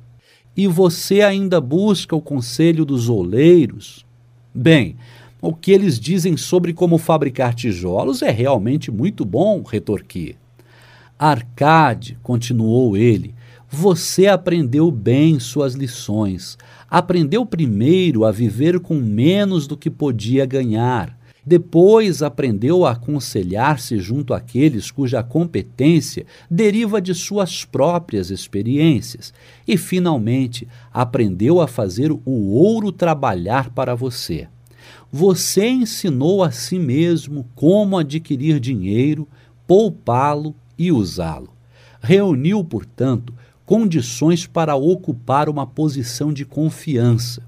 E você ainda busca o conselho dos oleiros? Bem, o que eles dizem sobre como fabricar tijolos é realmente muito bom, retorqui. Arcade, continuou ele, você aprendeu bem suas lições. Aprendeu primeiro a viver com menos do que podia ganhar. Depois aprendeu a aconselhar-se junto àqueles cuja competência deriva de suas próprias experiências. E, finalmente, aprendeu a fazer o ouro trabalhar para você. Você ensinou a si mesmo como adquirir dinheiro, poupá-lo e usá-lo. Reuniu, portanto, condições para ocupar uma posição de confiança.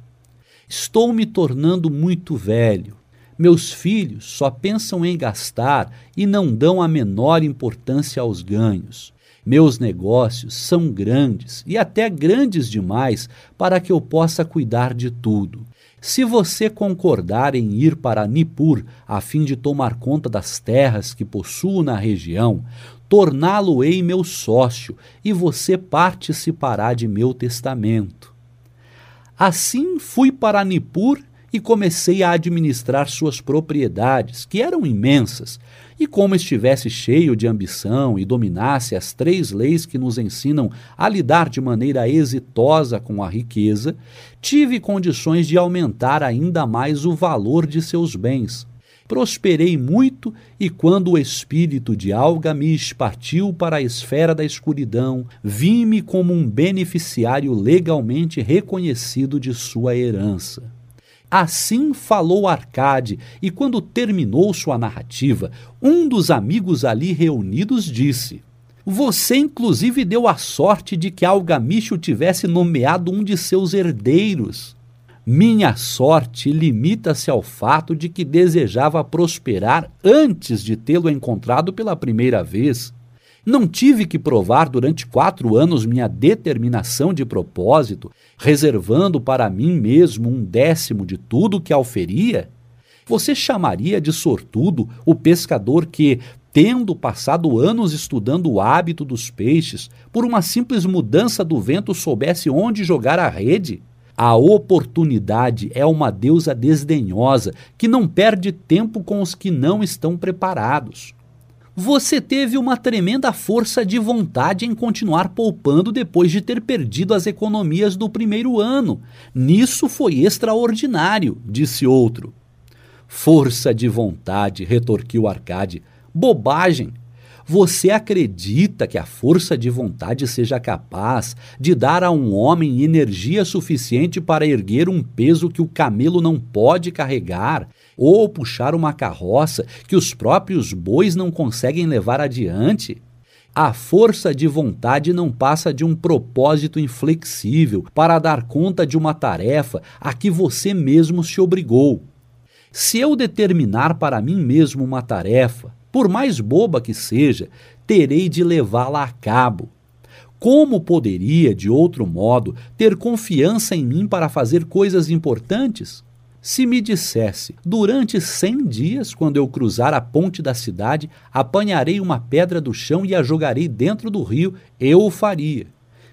Estou me tornando muito velho. Meus filhos só pensam em gastar e não dão a menor importância aos ganhos. Meus negócios são grandes e até grandes demais para que eu possa cuidar de tudo. Se você concordar em ir para Nippur a fim de tomar conta das terras que possuo na região, torná-lo-ei meu sócio, e você participará de meu testamento. Assim fui para Nippur e comecei a administrar suas propriedades, que eram imensas, e como estivesse cheio de ambição e dominasse as três leis que nos ensinam a lidar de maneira exitosa com a riqueza, tive condições de aumentar ainda mais o valor de seus bens prosperei muito, e quando o espírito de Algamis partiu para a esfera da escuridão, vi-me como um beneficiário legalmente reconhecido de sua herança. Assim falou Arcade, e quando terminou sua narrativa, um dos amigos ali reunidos disse: Você, inclusive, deu a sorte de que Algamish o tivesse nomeado um de seus herdeiros. Minha sorte limita-se ao fato de que desejava prosperar antes de tê-lo encontrado pela primeira vez. Não tive que provar durante quatro anos minha determinação de propósito, reservando para mim mesmo um décimo de tudo que auferia? Você chamaria de sortudo o pescador que, tendo passado anos estudando o hábito dos peixes, por uma simples mudança do vento soubesse onde jogar a rede? A oportunidade é uma deusa desdenhosa que não perde tempo com os que não estão preparados. Você teve uma tremenda força de vontade em continuar poupando depois de ter perdido as economias do primeiro ano. Nisso foi extraordinário, disse outro. Força de vontade, retorquiu Arcade. Bobagem! Você acredita que a força de vontade seja capaz de dar a um homem energia suficiente para erguer um peso que o camelo não pode carregar, ou puxar uma carroça que os próprios bois não conseguem levar adiante? A força de vontade não passa de um propósito inflexível para dar conta de uma tarefa a que você mesmo se obrigou. Se eu determinar para mim mesmo uma tarefa, Por mais boba que seja, terei de levá-la a cabo. Como poderia, de outro modo, ter confiança em mim para fazer coisas importantes? Se me dissesse, durante cem dias, quando eu cruzar a ponte da cidade, apanharei uma pedra do chão e a jogarei dentro do rio, eu o faria.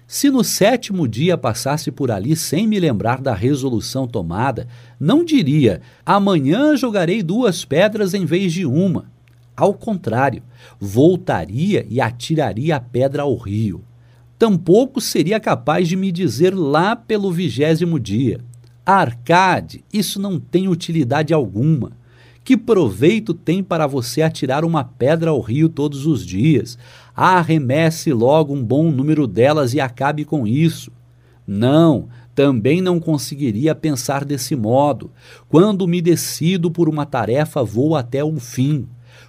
Se no sétimo dia passasse por ali sem me lembrar da resolução tomada, não diria, amanhã jogarei duas pedras em vez de uma. Ao contrário, voltaria e atiraria a pedra ao rio tampouco seria capaz de me dizer lá pelo vigésimo dia: Arcade, isso não tem utilidade alguma. Que proveito tem para você atirar uma pedra ao rio todos os dias? Arremesse logo um bom número delas e acabe com isso. Não, também não conseguiria pensar desse modo. Quando me decido por uma tarefa, vou até o fim.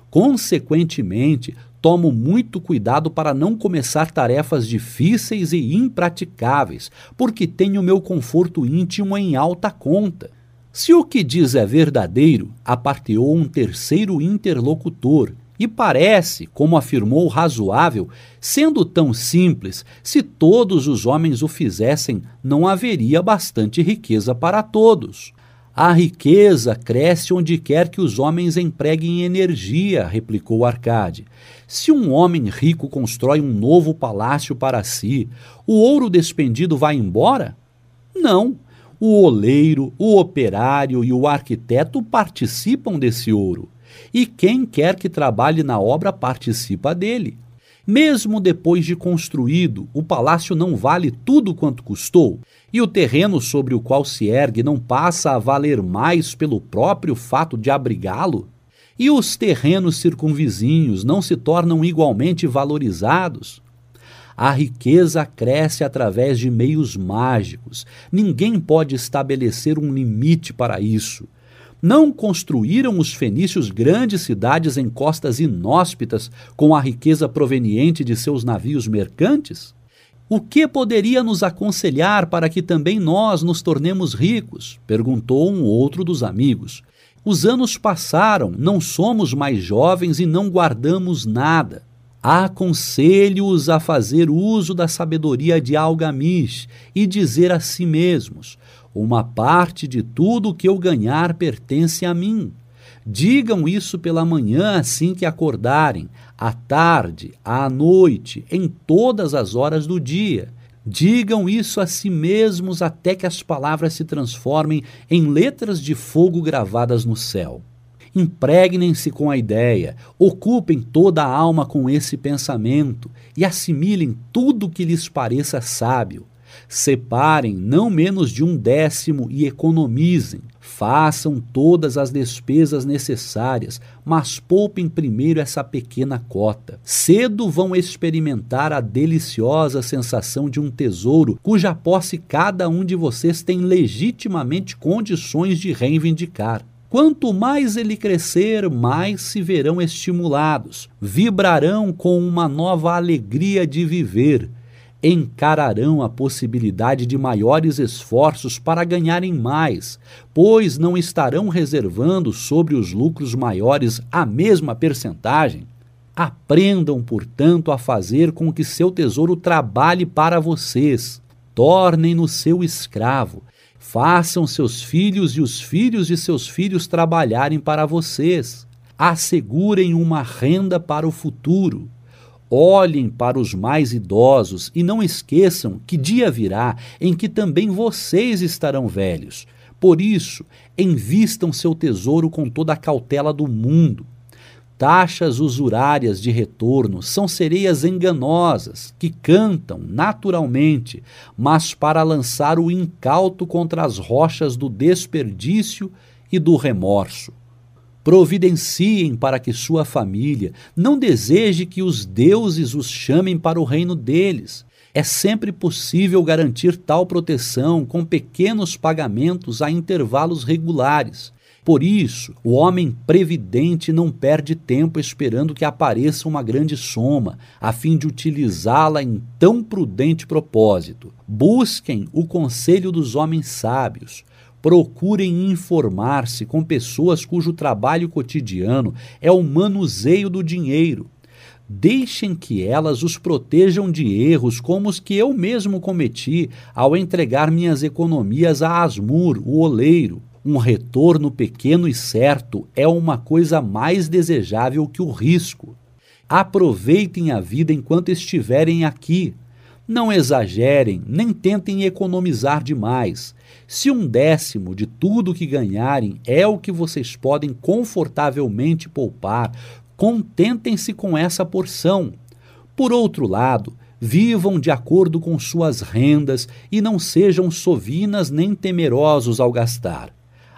Consequentemente, tomo muito cuidado para não começar tarefas difíceis e impraticáveis, porque tenho meu conforto íntimo em alta conta. Se o que diz é verdadeiro, aparteou um terceiro interlocutor, e parece, como afirmou razoável, sendo tão simples, se todos os homens o fizessem, não haveria bastante riqueza para todos. A riqueza cresce onde quer que os homens empreguem energia, replicou Arcade. Se um homem rico constrói um novo palácio para si, o ouro despendido vai embora? Não. O oleiro, o operário e o arquiteto participam desse ouro. E quem quer que trabalhe na obra participa dele. Mesmo depois de construído, o palácio não vale tudo quanto custou e o terreno sobre o qual se ergue não passa a valer mais pelo próprio fato de abrigá-lo? E os terrenos circunvizinhos não se tornam igualmente valorizados? A riqueza cresce através de meios mágicos. Ninguém pode estabelecer um limite para isso. Não construíram os fenícios grandes cidades em costas inóspitas com a riqueza proveniente de seus navios mercantes? O que poderia nos aconselhar para que também nós nos tornemos ricos? perguntou um outro dos amigos. Os anos passaram, não somos mais jovens e não guardamos nada. Aconselho-os a fazer uso da sabedoria de Algamish e dizer a si mesmos: Uma parte de tudo que eu ganhar pertence a mim. Digam isso pela manhã assim que acordarem, à tarde, à noite, em todas as horas do dia. Digam isso a si mesmos até que as palavras se transformem em letras de fogo gravadas no céu. Impregnem-se com a ideia, ocupem toda a alma com esse pensamento e assimilem tudo que lhes pareça sábio. Separem não menos de um décimo e economizem. Façam todas as despesas necessárias, mas poupem primeiro essa pequena cota. Cedo vão experimentar a deliciosa sensação de um tesouro cuja posse cada um de vocês tem legitimamente condições de reivindicar. Quanto mais ele crescer, mais se verão estimulados, vibrarão com uma nova alegria de viver encararão a possibilidade de maiores esforços para ganharem mais, pois não estarão reservando sobre os lucros maiores a mesma percentagem. Aprendam, portanto, a fazer com que seu tesouro trabalhe para vocês. Tornem-no seu escravo. Façam seus filhos e os filhos de seus filhos trabalharem para vocês. Assegurem uma renda para o futuro Olhem para os mais idosos e não esqueçam que dia virá em que também vocês estarão velhos. Por isso, envistam seu tesouro com toda a cautela do mundo. Taxas usurárias de retorno são sereias enganosas que cantam naturalmente, mas para lançar o incauto contra as rochas do desperdício e do remorso. Providenciem para que sua família não deseje que os deuses os chamem para o reino deles. É sempre possível garantir tal proteção com pequenos pagamentos a intervalos regulares. Por isso, o homem previdente não perde tempo esperando que apareça uma grande soma, a fim de utilizá-la em tão prudente propósito. Busquem o conselho dos homens sábios, Procurem informar-se com pessoas cujo trabalho cotidiano é o manuseio do dinheiro. Deixem que elas os protejam de erros como os que eu mesmo cometi ao entregar minhas economias a Asmur, o oleiro. Um retorno pequeno e certo é uma coisa mais desejável que o risco. Aproveitem a vida enquanto estiverem aqui. Não exagerem, nem tentem economizar demais. Se um décimo de tudo que ganharem é o que vocês podem confortavelmente poupar, contentem-se com essa porção. Por outro lado, vivam de acordo com suas rendas e não sejam sovinas nem temerosos ao gastar.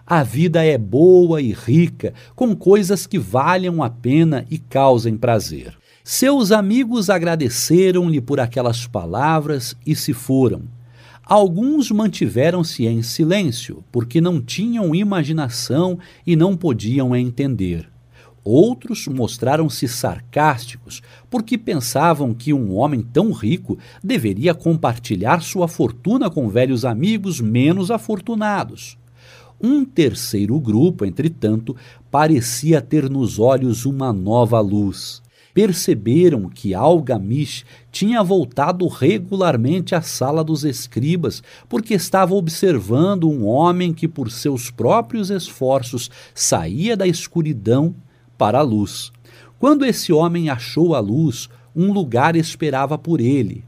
A vida é boa e rica, com coisas que valham a pena e causem prazer. Seus amigos agradeceram-lhe por aquelas palavras e se foram. Alguns mantiveram-se em silêncio, porque não tinham imaginação e não podiam entender. Outros mostraram-se sarcásticos, porque pensavam que um homem tão rico deveria compartilhar sua fortuna com velhos amigos menos afortunados. Um terceiro grupo, entretanto, parecia ter nos olhos uma nova luz perceberam que Algamish tinha voltado regularmente à sala dos escribas, porque estava observando um homem que, por seus próprios esforços, saía da escuridão para a luz. Quando esse homem achou a luz, um lugar esperava por ele.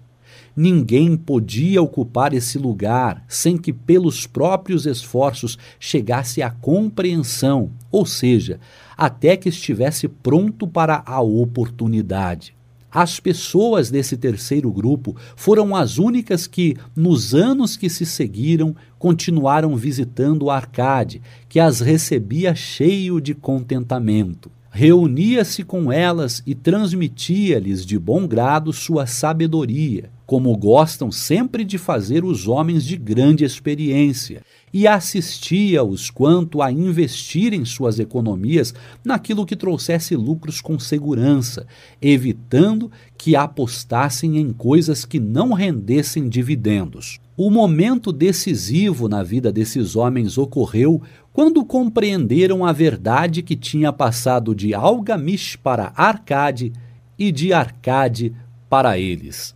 Ninguém podia ocupar esse lugar sem que, pelos próprios esforços, chegasse à compreensão, ou seja, até que estivesse pronto para a oportunidade. As pessoas desse terceiro grupo foram as únicas que, nos anos que se seguiram, continuaram visitando Arcade, que as recebia cheio de contentamento reunia-se com elas e transmitia-lhes de bom grado sua sabedoria, como gostam sempre de fazer os homens de grande experiência, e assistia-os quanto a investirem suas economias naquilo que trouxesse lucros com segurança, evitando que apostassem em coisas que não rendessem dividendos. O momento decisivo na vida desses homens ocorreu quando compreenderam a verdade que tinha passado de Algamish para Arcade e de Arcade para eles.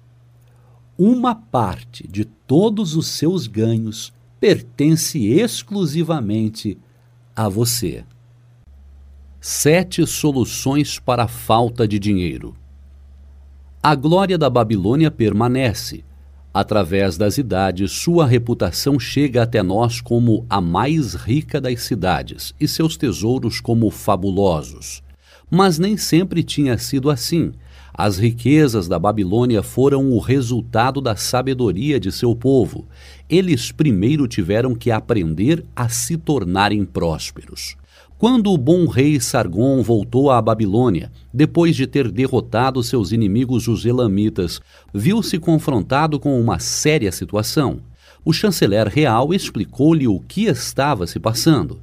Uma parte de todos os seus ganhos pertence exclusivamente a você. Sete soluções para a falta de dinheiro. A glória da Babilônia permanece, Através das idades, sua reputação chega até nós como a mais rica das cidades e seus tesouros como fabulosos. Mas nem sempre tinha sido assim. As riquezas da Babilônia foram o resultado da sabedoria de seu povo. Eles primeiro tiveram que aprender a se tornarem prósperos. Quando o bom rei Sargon voltou à Babilônia, depois de ter derrotado seus inimigos os Elamitas, viu-se confrontado com uma séria situação. O chanceler real explicou-lhe o que estava se passando.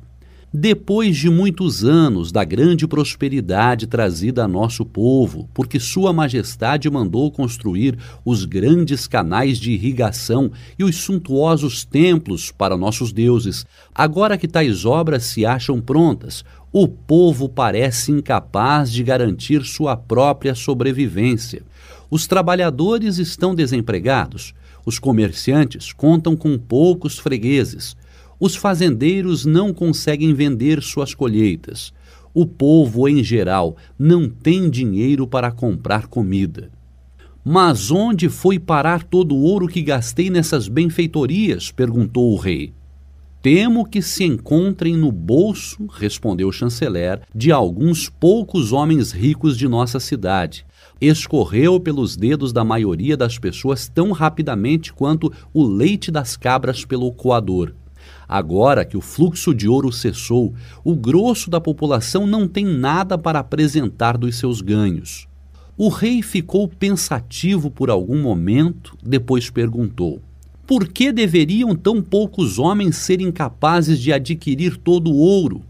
Depois de muitos anos da grande prosperidade trazida a nosso povo, porque Sua Majestade mandou construir os grandes canais de irrigação e os suntuosos templos para nossos deuses, agora que tais obras se acham prontas, o povo parece incapaz de garantir sua própria sobrevivência. Os trabalhadores estão desempregados, os comerciantes contam com poucos fregueses os fazendeiros não conseguem vender suas colheitas. O povo, em geral, não tem dinheiro para comprar comida. Mas onde foi parar todo o ouro que gastei nessas benfeitorias? perguntou o rei. Temo que se encontrem no bolso, respondeu o chanceler, de alguns poucos homens ricos de nossa cidade. Escorreu pelos dedos da maioria das pessoas tão rapidamente quanto o leite das cabras pelo coador. Agora que o fluxo de ouro cessou, o grosso da população não tem nada para apresentar dos seus ganhos. O rei ficou pensativo por algum momento, depois perguntou: Por que deveriam tão poucos homens serem capazes de adquirir todo o ouro?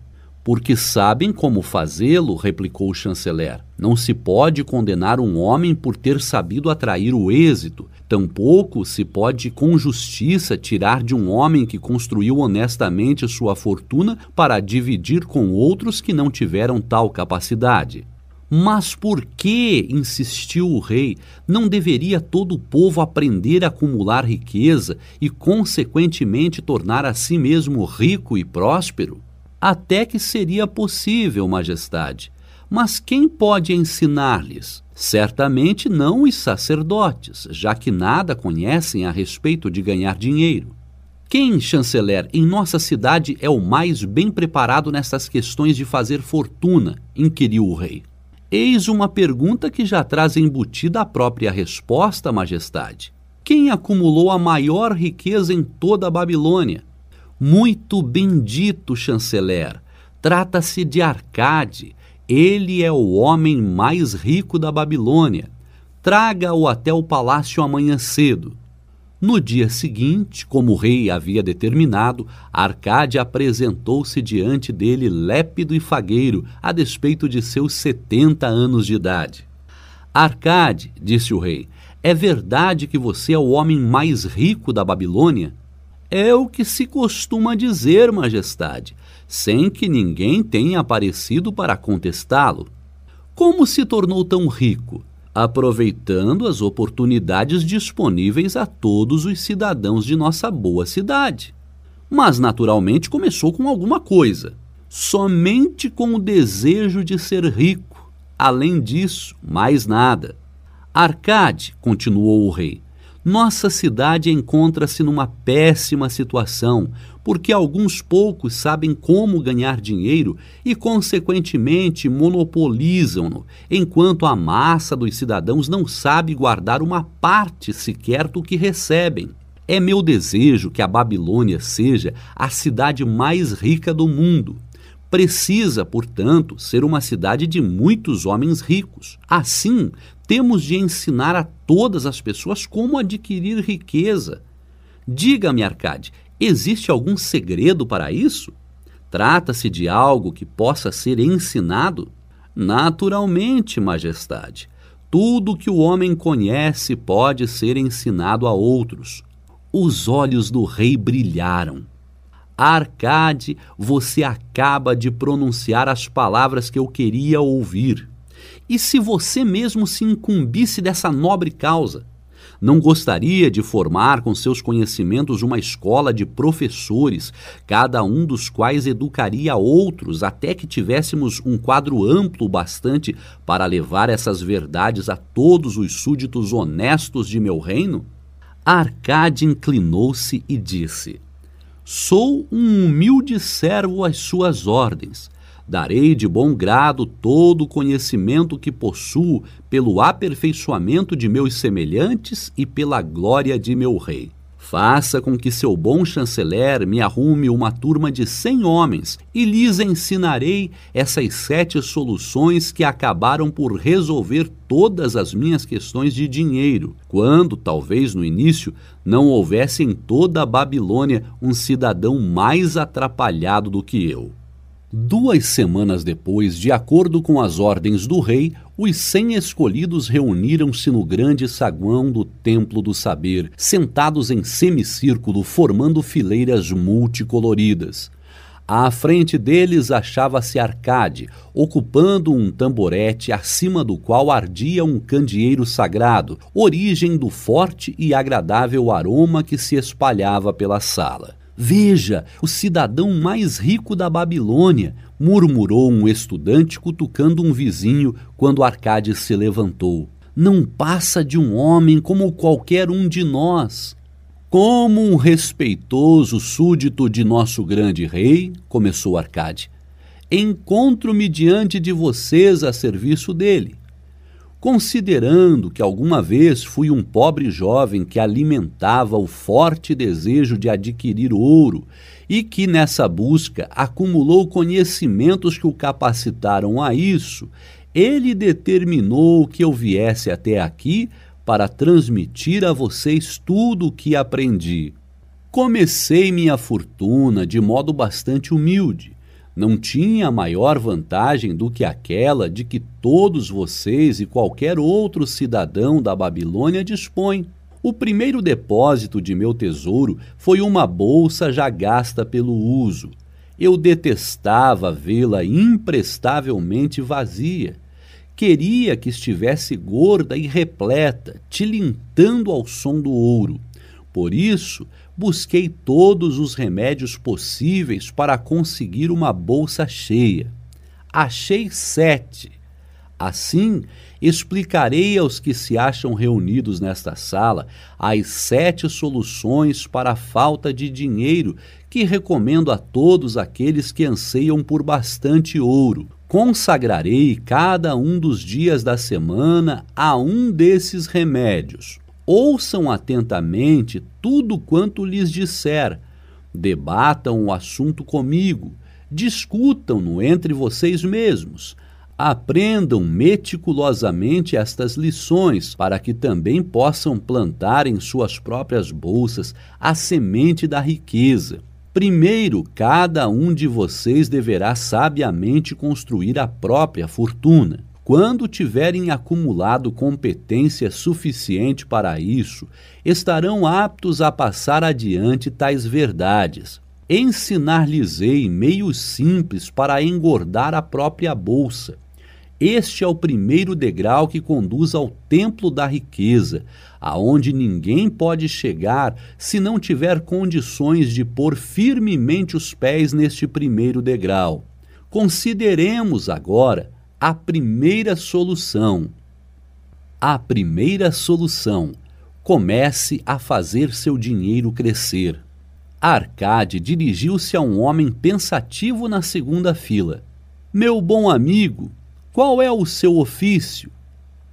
Porque sabem como fazê-lo, replicou o chanceler. Não se pode condenar um homem por ter sabido atrair o êxito, Tampouco se pode com justiça tirar de um homem que construiu honestamente sua fortuna para dividir com outros que não tiveram tal capacidade. Mas por que, insistiu o rei, não deveria todo o povo aprender a acumular riqueza e, consequentemente, tornar a si mesmo rico e próspero? Até que seria possível, majestade. Mas quem pode ensinar-lhes? Certamente não os sacerdotes, já que nada conhecem a respeito de ganhar dinheiro. Quem, chanceler, em nossa cidade é o mais bem preparado nessas questões de fazer fortuna? inquiriu o rei. Eis uma pergunta que já traz embutida a própria resposta, majestade. Quem acumulou a maior riqueza em toda a Babilônia? Muito bendito, chanceler. Trata-se de Arcade. Ele é o homem mais rico da Babilônia. Traga-o até o palácio amanhã cedo. No dia seguinte, como o rei havia determinado, Arcade apresentou-se diante dele lépido e fagueiro, a despeito de seus setenta anos de idade. Arcade, disse o rei, é verdade que você é o homem mais rico da Babilônia? É o que se costuma dizer, majestade, sem que ninguém tenha aparecido para contestá-lo. Como se tornou tão rico? aproveitando as oportunidades disponíveis a todos os cidadãos de nossa boa cidade. Mas, naturalmente, começou com alguma coisa. Somente com o desejo de ser rico. Além disso, mais nada. Arcade, continuou o rei, nossa cidade encontra-se numa péssima situação, porque alguns poucos sabem como ganhar dinheiro e, consequentemente, monopolizam-no, enquanto a massa dos cidadãos não sabe guardar uma parte sequer do que recebem. É meu desejo que a Babilônia seja a cidade mais rica do mundo. Precisa, portanto, ser uma cidade de muitos homens ricos. Assim, temos de ensinar a todas as pessoas como adquirir riqueza. Diga-me, Arcade, existe algum segredo para isso? Trata-se de algo que possa ser ensinado? Naturalmente, Majestade. Tudo que o homem conhece pode ser ensinado a outros. Os olhos do rei brilharam. Arcade, você acaba de pronunciar as palavras que eu queria ouvir. E se você mesmo se incumbisse dessa nobre causa? Não gostaria de formar com seus conhecimentos uma escola de professores, cada um dos quais educaria outros, até que tivéssemos um quadro amplo bastante para levar essas verdades a todos os súditos honestos de meu reino? Arcade inclinou-se e disse: Sou um humilde servo às suas ordens. Darei de bom grado todo o conhecimento que possuo pelo aperfeiçoamento de meus semelhantes e pela glória de meu rei. Faça com que seu bom chanceler me arrume uma turma de cem homens e lhes ensinarei essas sete soluções que acabaram por resolver todas as minhas questões de dinheiro, quando, talvez no início, não houvesse em toda a Babilônia um cidadão mais atrapalhado do que eu. Duas semanas depois, de acordo com as ordens do rei, os cem escolhidos reuniram-se no grande saguão do Templo do Saber, sentados em semicírculo, formando fileiras multicoloridas. À frente deles achava-se Arcade, ocupando um tamborete acima do qual ardia um candeeiro sagrado, origem do forte e agradável aroma que se espalhava pela sala. Veja, o cidadão mais rico da Babilônia, murmurou um estudante cutucando um vizinho quando Arcade se levantou. Não passa de um homem como qualquer um de nós. Como um respeitoso súdito de nosso grande rei, começou Arcade, encontro-me diante de vocês a serviço dele. Considerando que alguma vez fui um pobre jovem que alimentava o forte desejo de adquirir ouro e que nessa busca acumulou conhecimentos que o capacitaram a isso, ele determinou que eu viesse até aqui para transmitir a vocês tudo o que aprendi. Comecei minha fortuna de modo bastante humilde não tinha maior vantagem do que aquela de que todos vocês e qualquer outro cidadão da Babilônia dispõem. O primeiro depósito de meu tesouro foi uma bolsa já gasta pelo uso. Eu detestava vê-la imprestavelmente vazia. Queria que estivesse gorda e repleta, tilintando ao som do ouro. Por isso, busquei todos os remédios possíveis para conseguir uma bolsa cheia. Achei sete. Assim, explicarei aos que se acham reunidos nesta sala as sete soluções para a falta de dinheiro que recomendo a todos aqueles que anseiam por bastante ouro. Consagrarei cada um dos dias da semana a um desses remédios. Ouçam atentamente tudo quanto lhes disser. Debatam o assunto comigo. Discutam-no entre vocês mesmos. Aprendam meticulosamente estas lições, para que também possam plantar em suas próprias bolsas a semente da riqueza. Primeiro, cada um de vocês deverá sabiamente construir a própria fortuna. Quando tiverem acumulado competência suficiente para isso, estarão aptos a passar adiante tais verdades. Ensinar-lhes-ei meios simples para engordar a própria bolsa. Este é o primeiro degrau que conduz ao templo da riqueza, aonde ninguém pode chegar se não tiver condições de pôr firmemente os pés neste primeiro degrau. Consideremos agora a primeira solução. A primeira solução. Comece a fazer seu dinheiro crescer. Arcade dirigiu-se a um homem pensativo na segunda fila. Meu bom amigo, qual é o seu ofício?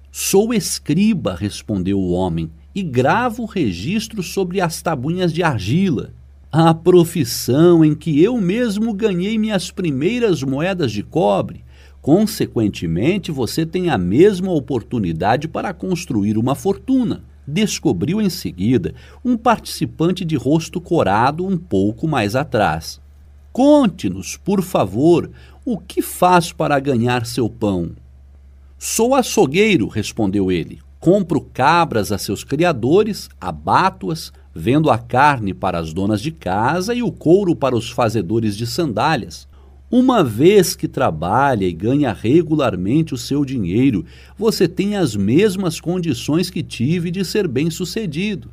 Sou escriba, respondeu o homem, e gravo registro sobre as tabuinhas de argila. A profissão em que eu mesmo ganhei minhas primeiras moedas de cobre Consequentemente, você tem a mesma oportunidade para construir uma fortuna. Descobriu em seguida um participante de rosto corado um pouco mais atrás. Conte-nos, por favor, o que faz para ganhar seu pão? Sou açougueiro, respondeu ele. Compro cabras a seus criadores, abato-as, vendo a carne para as donas de casa e o couro para os fazedores de sandálias. Uma vez que trabalha e ganha regularmente o seu dinheiro, você tem as mesmas condições que tive de ser bem-sucedido.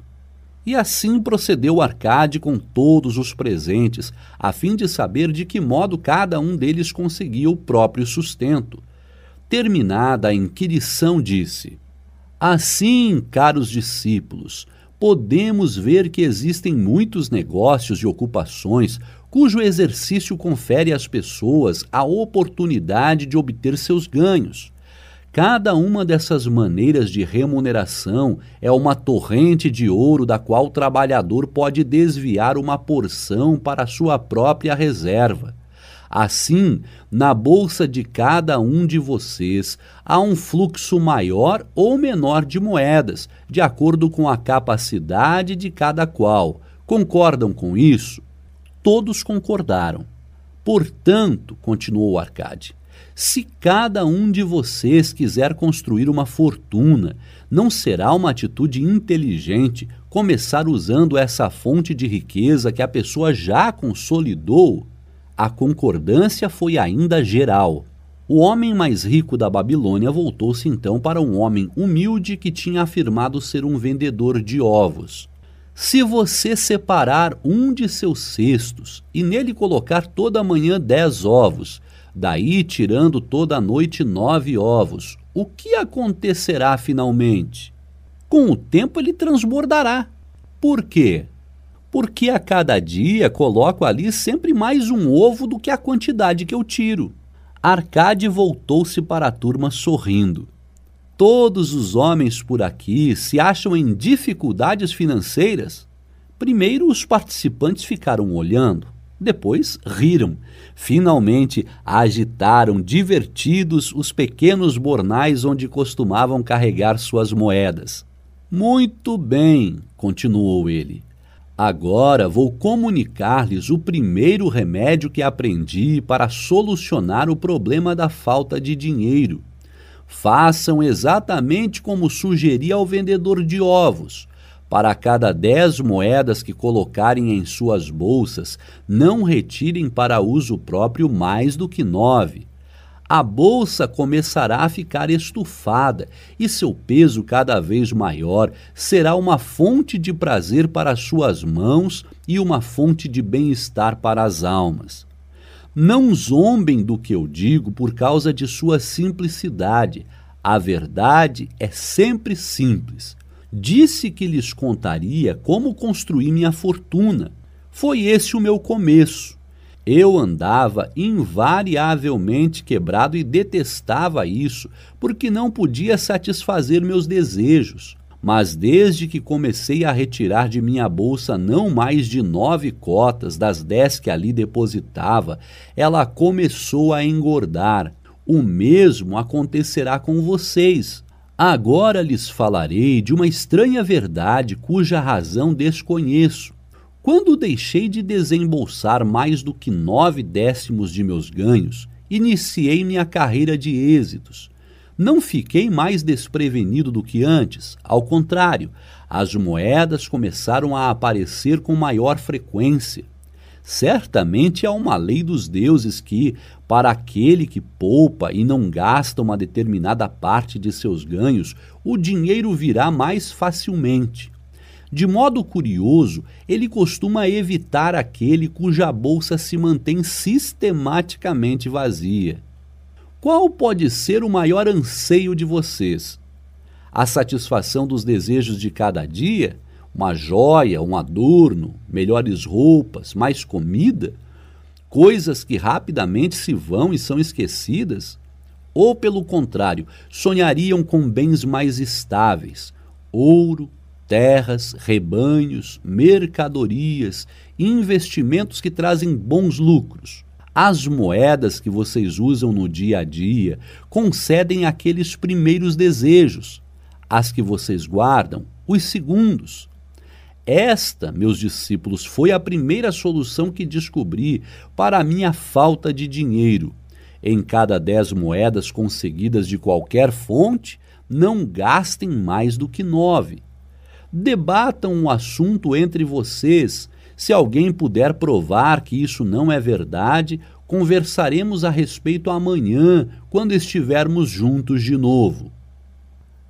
E assim procedeu Arcade com todos os presentes, a fim de saber de que modo cada um deles conseguia o próprio sustento. Terminada a inquirição, disse: Assim, caros discípulos, podemos ver que existem muitos negócios e ocupações cujo exercício confere às pessoas a oportunidade de obter seus ganhos. Cada uma dessas maneiras de remuneração é uma torrente de ouro da qual o trabalhador pode desviar uma porção para sua própria reserva. Assim, na bolsa de cada um de vocês há um fluxo maior ou menor de moedas, de acordo com a capacidade de cada qual. Concordam com isso? Todos concordaram. Portanto, continuou Arcade, se cada um de vocês quiser construir uma fortuna, não será uma atitude inteligente começar usando essa fonte de riqueza que a pessoa já consolidou? A concordância foi ainda geral. O homem mais rico da Babilônia voltou-se então para um homem humilde que tinha afirmado ser um vendedor de ovos. Se você separar um de seus cestos e nele colocar toda manhã dez ovos, daí tirando toda a noite nove ovos, o que acontecerá finalmente? Com o tempo ele transbordará. Por quê? Porque a cada dia coloco ali sempre mais um ovo do que a quantidade que eu tiro. Arcade voltou-se para a turma sorrindo. Todos os homens por aqui se acham em dificuldades financeiras? Primeiro, os participantes ficaram olhando, depois riram. Finalmente, agitaram divertidos os pequenos bornais onde costumavam carregar suas moedas. Muito bem, continuou ele. Agora vou comunicar-lhes o primeiro remédio que aprendi para solucionar o problema da falta de dinheiro. Façam exatamente como sugeri ao vendedor de ovos. Para cada dez moedas que colocarem em suas bolsas, não retirem para uso próprio mais do que nove. A bolsa começará a ficar estufada e seu peso cada vez maior será uma fonte de prazer para suas mãos e uma fonte de bem-estar para as almas. Não zombem do que eu digo por causa de sua simplicidade. A verdade é sempre simples. Disse que lhes contaria como construir minha fortuna. Foi esse o meu começo. Eu andava invariavelmente quebrado e detestava isso, porque não podia satisfazer meus desejos. Mas desde que comecei a retirar de minha bolsa não mais de nove cotas das dez que ali depositava, ela começou a engordar. O mesmo acontecerá com vocês. Agora lhes falarei de uma estranha verdade cuja razão desconheço. Quando deixei de desembolsar mais do que nove décimos de meus ganhos, iniciei minha carreira de êxitos. Não fiquei mais desprevenido do que antes, ao contrário, as moedas começaram a aparecer com maior frequência. Certamente há uma lei dos deuses que, para aquele que poupa e não gasta uma determinada parte de seus ganhos, o dinheiro virá mais facilmente. De modo curioso, ele costuma evitar aquele cuja bolsa se mantém sistematicamente vazia. Qual pode ser o maior anseio de vocês? A satisfação dos desejos de cada dia? uma joia, um adorno, melhores roupas, mais comida, coisas que rapidamente se vão e são esquecidas? Ou, pelo contrário, sonhariam com bens mais estáveis, ouro, terras, rebanhos, mercadorias, investimentos que trazem bons lucros? As moedas que vocês usam no dia a dia concedem aqueles primeiros desejos, as que vocês guardam, os segundos. Esta, meus discípulos, foi a primeira solução que descobri para a minha falta de dinheiro. Em cada dez moedas conseguidas de qualquer fonte, não gastem mais do que nove. Debatam um assunto entre vocês. Se alguém puder provar que isso não é verdade, conversaremos a respeito amanhã, quando estivermos juntos de novo.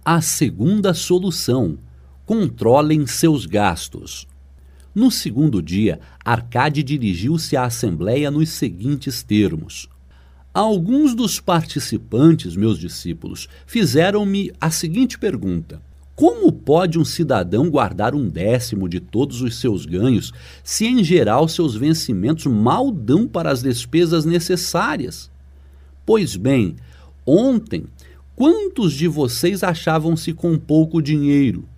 A segunda solução controlem seus gastos. No segundo dia, Arcade dirigiu-se à Assembleia nos seguintes termos: Alguns dos participantes, meus discípulos, fizeram-me a seguinte pergunta: Como pode um cidadão guardar um décimo de todos os seus ganhos, se em geral seus vencimentos mal dão para as despesas necessárias? Pois bem, ontem, quantos de vocês achavam-se com pouco dinheiro?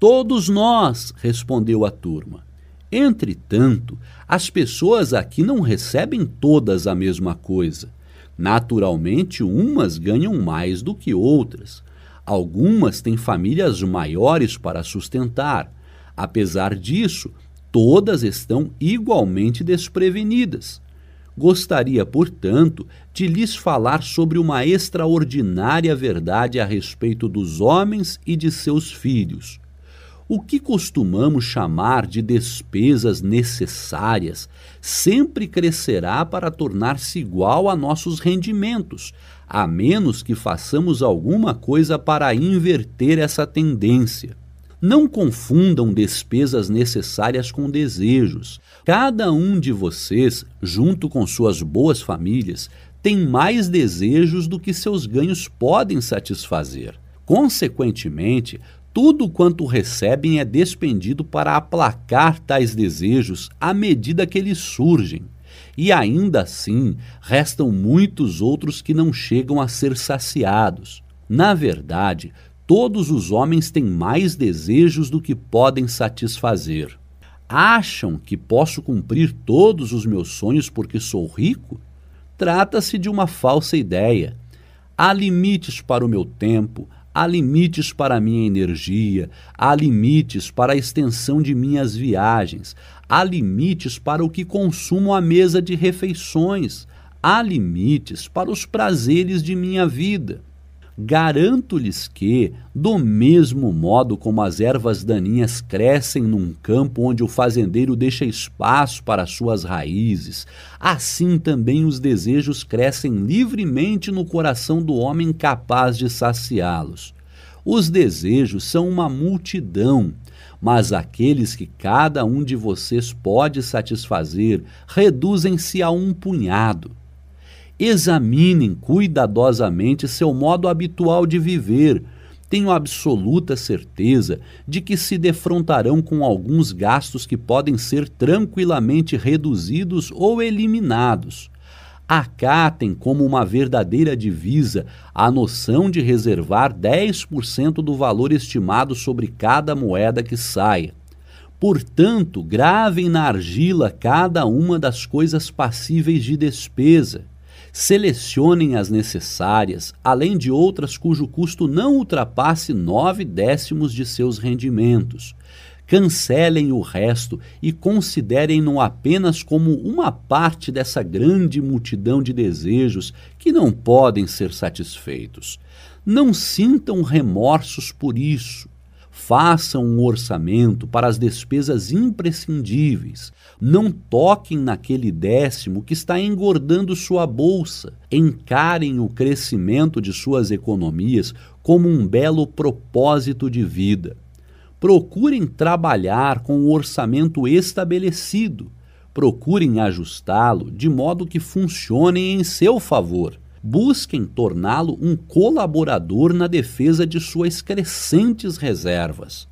Todos nós, respondeu a turma. Entretanto, as pessoas aqui não recebem todas a mesma coisa. Naturalmente, umas ganham mais do que outras. Algumas têm famílias maiores para sustentar. Apesar disso, todas estão igualmente desprevenidas. Gostaria, portanto, de lhes falar sobre uma extraordinária verdade a respeito dos homens e de seus filhos. O que costumamos chamar de despesas necessárias sempre crescerá para tornar-se igual a nossos rendimentos, a menos que façamos alguma coisa para inverter essa tendência. Não confundam despesas necessárias com desejos. Cada um de vocês, junto com suas boas famílias, tem mais desejos do que seus ganhos podem satisfazer. Consequentemente, tudo quanto recebem é despendido para aplacar tais desejos à medida que eles surgem. E ainda assim, restam muitos outros que não chegam a ser saciados. Na verdade, todos os homens têm mais desejos do que podem satisfazer. Acham que posso cumprir todos os meus sonhos porque sou rico? Trata-se de uma falsa ideia. Há limites para o meu tempo, Há limites para a minha energia, há limites para a extensão de minhas viagens, há limites para o que consumo à mesa de refeições, há limites para os prazeres de minha vida. Garanto-lhes que, do mesmo modo como as ervas daninhas crescem num campo onde o fazendeiro deixa espaço para suas raízes, assim também os desejos crescem livremente no coração do homem capaz de saciá-los. Os desejos são uma multidão, mas aqueles que cada um de vocês pode satisfazer reduzem-se a um punhado. Examinem cuidadosamente seu modo habitual de viver. Tenho absoluta certeza de que se defrontarão com alguns gastos que podem ser tranquilamente reduzidos ou eliminados. Acatem como uma verdadeira divisa a noção de reservar 10% do valor estimado sobre cada moeda que saia. Portanto, gravem na argila cada uma das coisas passíveis de despesa Selecionem as necessárias, além de outras cujo custo não ultrapasse nove décimos de seus rendimentos. Cancelem o resto e considerem-no apenas como uma parte dessa grande multidão de desejos que não podem ser satisfeitos. Não sintam remorsos por isso. Façam um orçamento para as despesas imprescindíveis. Não toquem naquele décimo que está engordando sua bolsa. Encarem o crescimento de suas economias como um belo propósito de vida. Procurem trabalhar com o orçamento estabelecido. Procurem ajustá-lo de modo que funcione em seu favor busquem torná-lo um colaborador na defesa de suas crescentes reservas.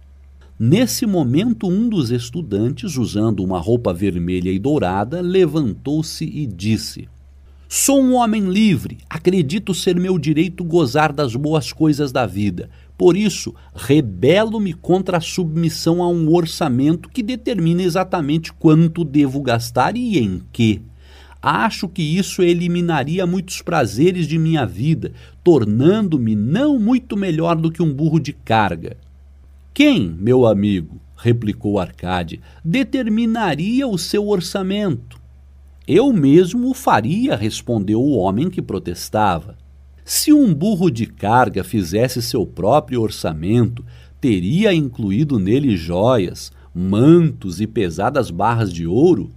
Nesse momento, um dos estudantes, usando uma roupa vermelha e dourada, levantou-se e disse: Sou um homem livre, acredito ser meu direito gozar das boas coisas da vida. Por isso, rebelo-me contra a submissão a um orçamento que determina exatamente quanto devo gastar e em que. Acho que isso eliminaria muitos prazeres de minha vida, tornando-me não muito melhor do que um burro de carga. Quem, meu amigo, replicou Arcade, determinaria o seu orçamento? Eu mesmo o faria, respondeu o homem que protestava. Se um burro de carga fizesse seu próprio orçamento, teria incluído nele joias, mantos e pesadas barras de ouro?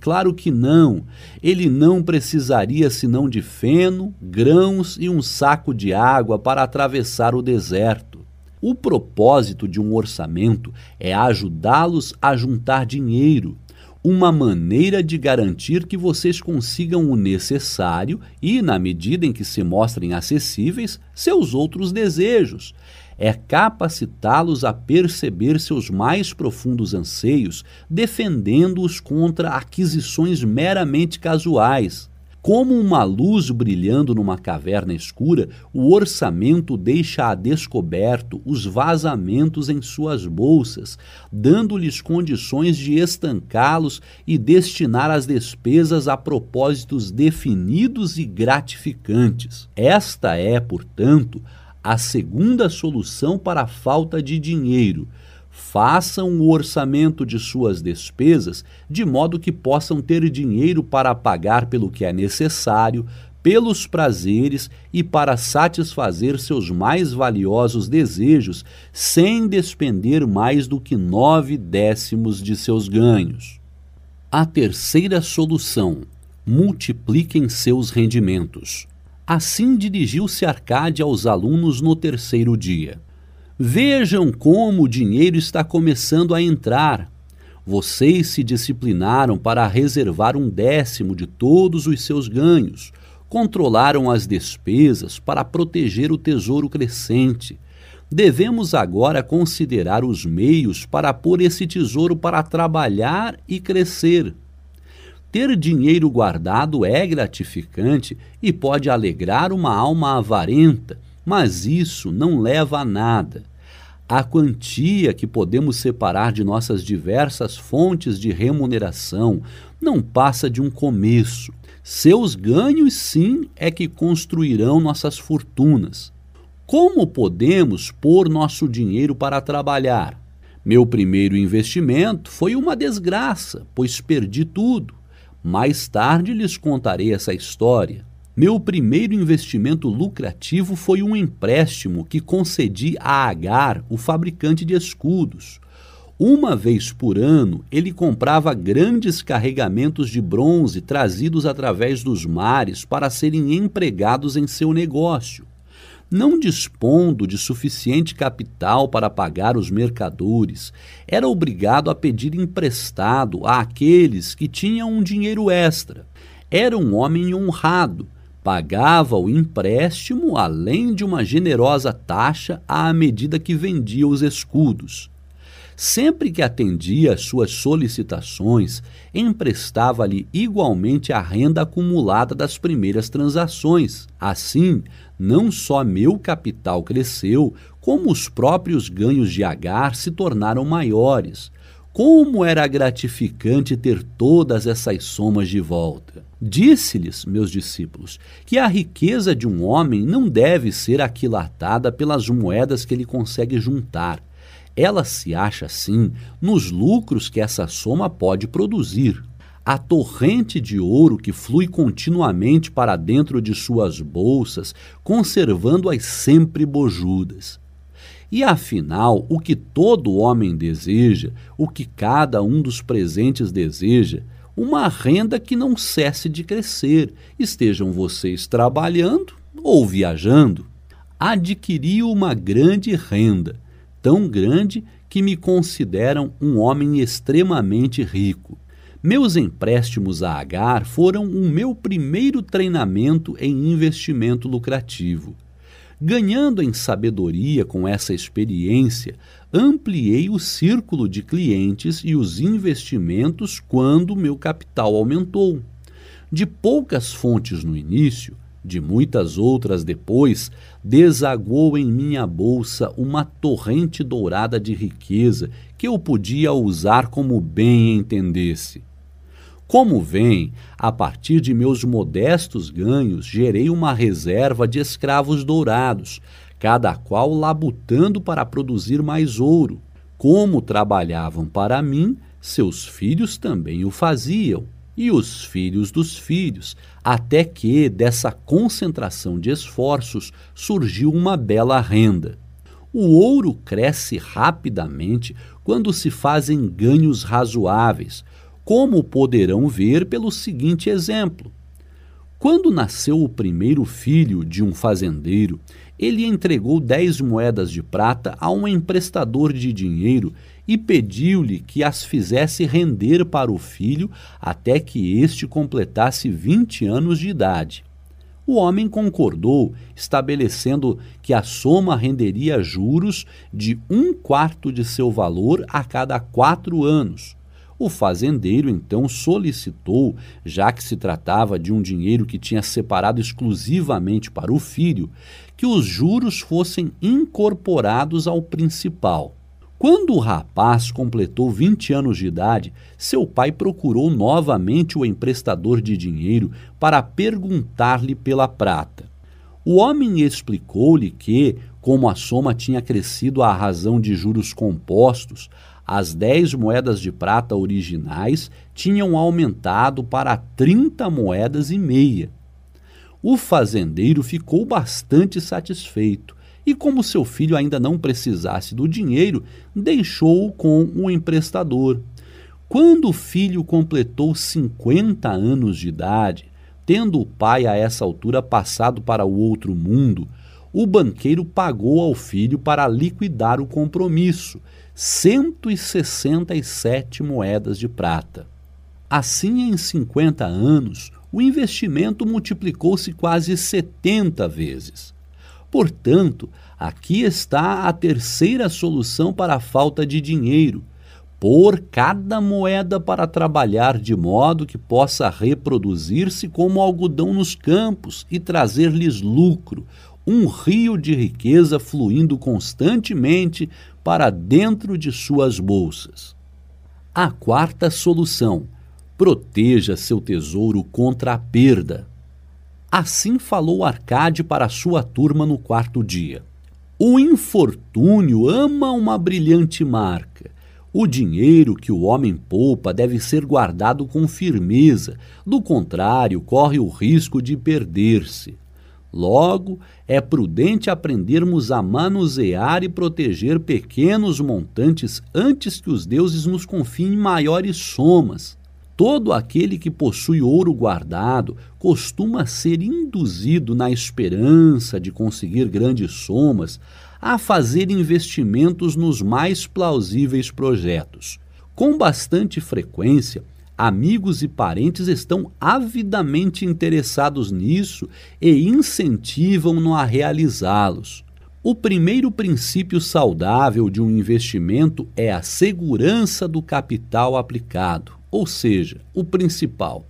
claro que não. Ele não precisaria senão de feno, grãos e um saco de água para atravessar o deserto. O propósito de um orçamento é ajudá-los a juntar dinheiro, uma maneira de garantir que vocês consigam o necessário e, na medida em que se mostrem acessíveis, seus outros desejos é capacitá-los a perceber seus mais profundos anseios, defendendo-os contra aquisições meramente casuais. Como uma luz brilhando numa caverna escura, o orçamento deixa a descoberto os vazamentos em suas bolsas, dando-lhes condições de estancá-los e destinar as despesas a propósitos definidos e gratificantes. Esta é, portanto, a segunda solução para a falta de dinheiro. Façam o orçamento de suas despesas de modo que possam ter dinheiro para pagar pelo que é necessário, pelos prazeres e para satisfazer seus mais valiosos desejos, sem despender mais do que nove décimos de seus ganhos. A terceira solução: multipliquem seus rendimentos. Assim dirigiu-se Arcade aos alunos no terceiro dia. Vejam como o dinheiro está começando a entrar. Vocês se disciplinaram para reservar um décimo de todos os seus ganhos, controlaram as despesas para proteger o tesouro crescente. Devemos agora considerar os meios para pôr esse tesouro para trabalhar e crescer. Ter dinheiro guardado é gratificante e pode alegrar uma alma avarenta, mas isso não leva a nada. A quantia que podemos separar de nossas diversas fontes de remuneração não passa de um começo. Seus ganhos, sim, é que construirão nossas fortunas. Como podemos pôr nosso dinheiro para trabalhar? Meu primeiro investimento foi uma desgraça, pois perdi tudo. Mais tarde lhes contarei essa história. Meu primeiro investimento lucrativo foi um empréstimo que concedi a Agar, o fabricante de escudos. Uma vez por ano, ele comprava grandes carregamentos de bronze trazidos através dos mares para serem empregados em seu negócio. Não dispondo de suficiente capital para pagar os mercadores, era obrigado a pedir emprestado àqueles que tinham um dinheiro extra. Era um homem honrado pagava o empréstimo além de uma generosa taxa à medida que vendia os escudos. Sempre que atendia às suas solicitações, emprestava-lhe igualmente a renda acumulada das primeiras transações. Assim, não só meu capital cresceu, como os próprios ganhos de Agar se tornaram maiores. Como era gratificante ter todas essas somas de volta! Disse-lhes, meus discípulos, que a riqueza de um homem não deve ser aquilatada pelas moedas que ele consegue juntar. Ela se acha, assim, nos lucros que essa soma pode produzir. A torrente de ouro que flui continuamente para dentro de suas bolsas, conservando-as sempre bojudas. E afinal, o que todo homem deseja, o que cada um dos presentes deseja, uma renda que não cesse de crescer, estejam vocês trabalhando ou viajando. Adquiri uma grande renda, tão grande que me consideram um homem extremamente rico. Meus empréstimos a Agar foram o meu primeiro treinamento em investimento lucrativo. Ganhando em sabedoria com essa experiência, ampliei o círculo de clientes e os investimentos quando meu capital aumentou. De poucas fontes no início, de muitas outras depois, desaguou em minha bolsa uma torrente dourada de riqueza que eu podia usar como bem entendesse. Como vem, a partir de meus modestos ganhos, gerei uma reserva de escravos dourados, cada qual labutando para produzir mais ouro. Como trabalhavam para mim, seus filhos também o faziam, e os filhos dos filhos, até que dessa concentração de esforços surgiu uma bela renda. O ouro cresce rapidamente quando se fazem ganhos razoáveis, como poderão ver pelo seguinte exemplo. Quando nasceu o primeiro filho de um fazendeiro, ele entregou dez moedas de prata a um emprestador de dinheiro e pediu-lhe que as fizesse render para o filho até que este completasse vinte anos de idade. O homem concordou, estabelecendo que a soma renderia juros de um quarto de seu valor a cada quatro anos. O fazendeiro então solicitou, já que se tratava de um dinheiro que tinha separado exclusivamente para o filho, que os juros fossem incorporados ao principal. Quando o rapaz completou 20 anos de idade, seu pai procurou novamente o emprestador de dinheiro para perguntar-lhe pela prata. O homem explicou-lhe que, como a soma tinha crescido à razão de juros compostos, as 10 moedas de prata originais tinham aumentado para 30 moedas e meia. O fazendeiro ficou bastante satisfeito e, como seu filho ainda não precisasse do dinheiro, deixou-o com o emprestador. Quando o filho completou 50 anos de idade, tendo o pai a essa altura passado para o outro mundo, o banqueiro pagou ao filho para liquidar o compromisso 167 moedas de prata. Assim, em 50 anos, o investimento multiplicou-se quase 70 vezes. Portanto, aqui está a terceira solução para a falta de dinheiro: pôr cada moeda para trabalhar de modo que possa reproduzir-se como algodão nos campos e trazer-lhes lucro, um rio de riqueza fluindo constantemente para dentro de suas bolsas. A quarta solução: proteja seu tesouro contra a perda. Assim falou Arcade para sua turma no quarto dia. O infortúnio ama uma brilhante marca. O dinheiro que o homem poupa deve ser guardado com firmeza, do contrário, corre o risco de perder-se. Logo, é prudente aprendermos a manusear e proteger pequenos montantes antes que os deuses nos confiem maiores somas. Todo aquele que possui ouro guardado costuma ser induzido na esperança de conseguir grandes somas a fazer investimentos nos mais plausíveis projetos. Com bastante frequência, amigos e parentes estão avidamente interessados nisso e incentivam-no a realizá-los. O primeiro princípio saudável de um investimento é a segurança do capital aplicado, ou seja, o principal.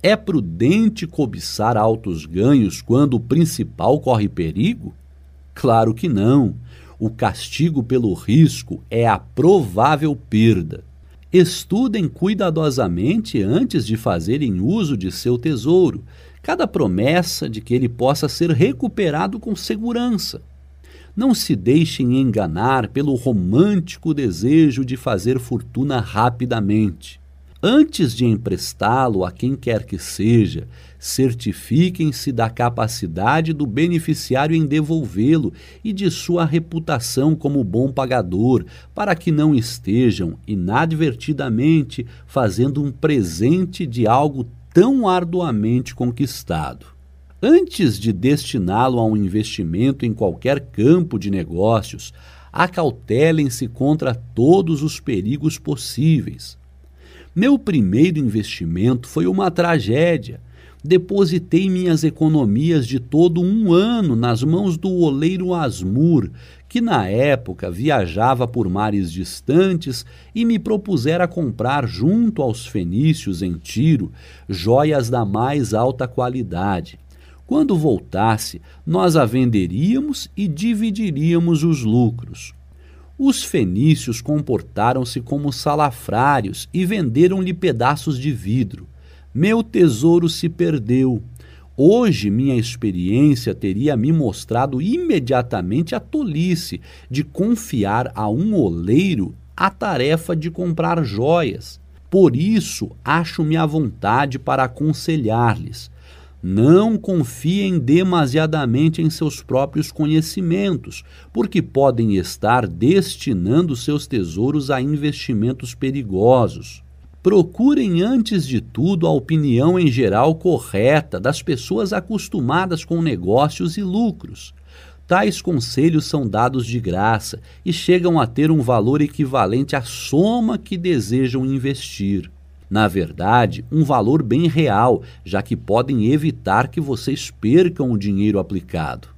É prudente cobiçar altos ganhos quando o principal corre perigo? Claro que não. O castigo pelo risco é a provável perda. Estudem cuidadosamente antes de fazerem uso de seu tesouro, cada promessa de que ele possa ser recuperado com segurança. Não se deixem enganar pelo romântico desejo de fazer fortuna rapidamente. Antes de emprestá-lo a quem quer que seja, certifiquem-se da capacidade do beneficiário em devolvê-lo e de sua reputação como bom pagador, para que não estejam inadvertidamente fazendo um presente de algo tão arduamente conquistado. Antes de destiná-lo a um investimento em qualquer campo de negócios, acautelem-se contra todos os perigos possíveis meu primeiro investimento foi uma tragédia. Depositei minhas economias de todo um ano nas mãos do oleiro Asmur, que na época viajava por mares distantes e me propusera comprar junto aos fenícios em Tiro joias da mais alta qualidade. Quando voltasse, nós a venderíamos e dividiríamos os lucros. Os fenícios comportaram-se como salafrários e venderam-lhe pedaços de vidro. Meu tesouro se perdeu. Hoje, minha experiência teria me mostrado imediatamente a tolice de confiar a um oleiro a tarefa de comprar joias. Por isso, acho-me à vontade para aconselhar-lhes. Não confiem demasiadamente em seus próprios conhecimentos, porque podem estar destinando seus tesouros a investimentos perigosos. Procurem, antes de tudo, a opinião em geral correta das pessoas acostumadas com negócios e lucros. Tais conselhos são dados de graça e chegam a ter um valor equivalente à soma que desejam investir na verdade, um valor bem real, já que podem evitar que vocês percam o dinheiro aplicado.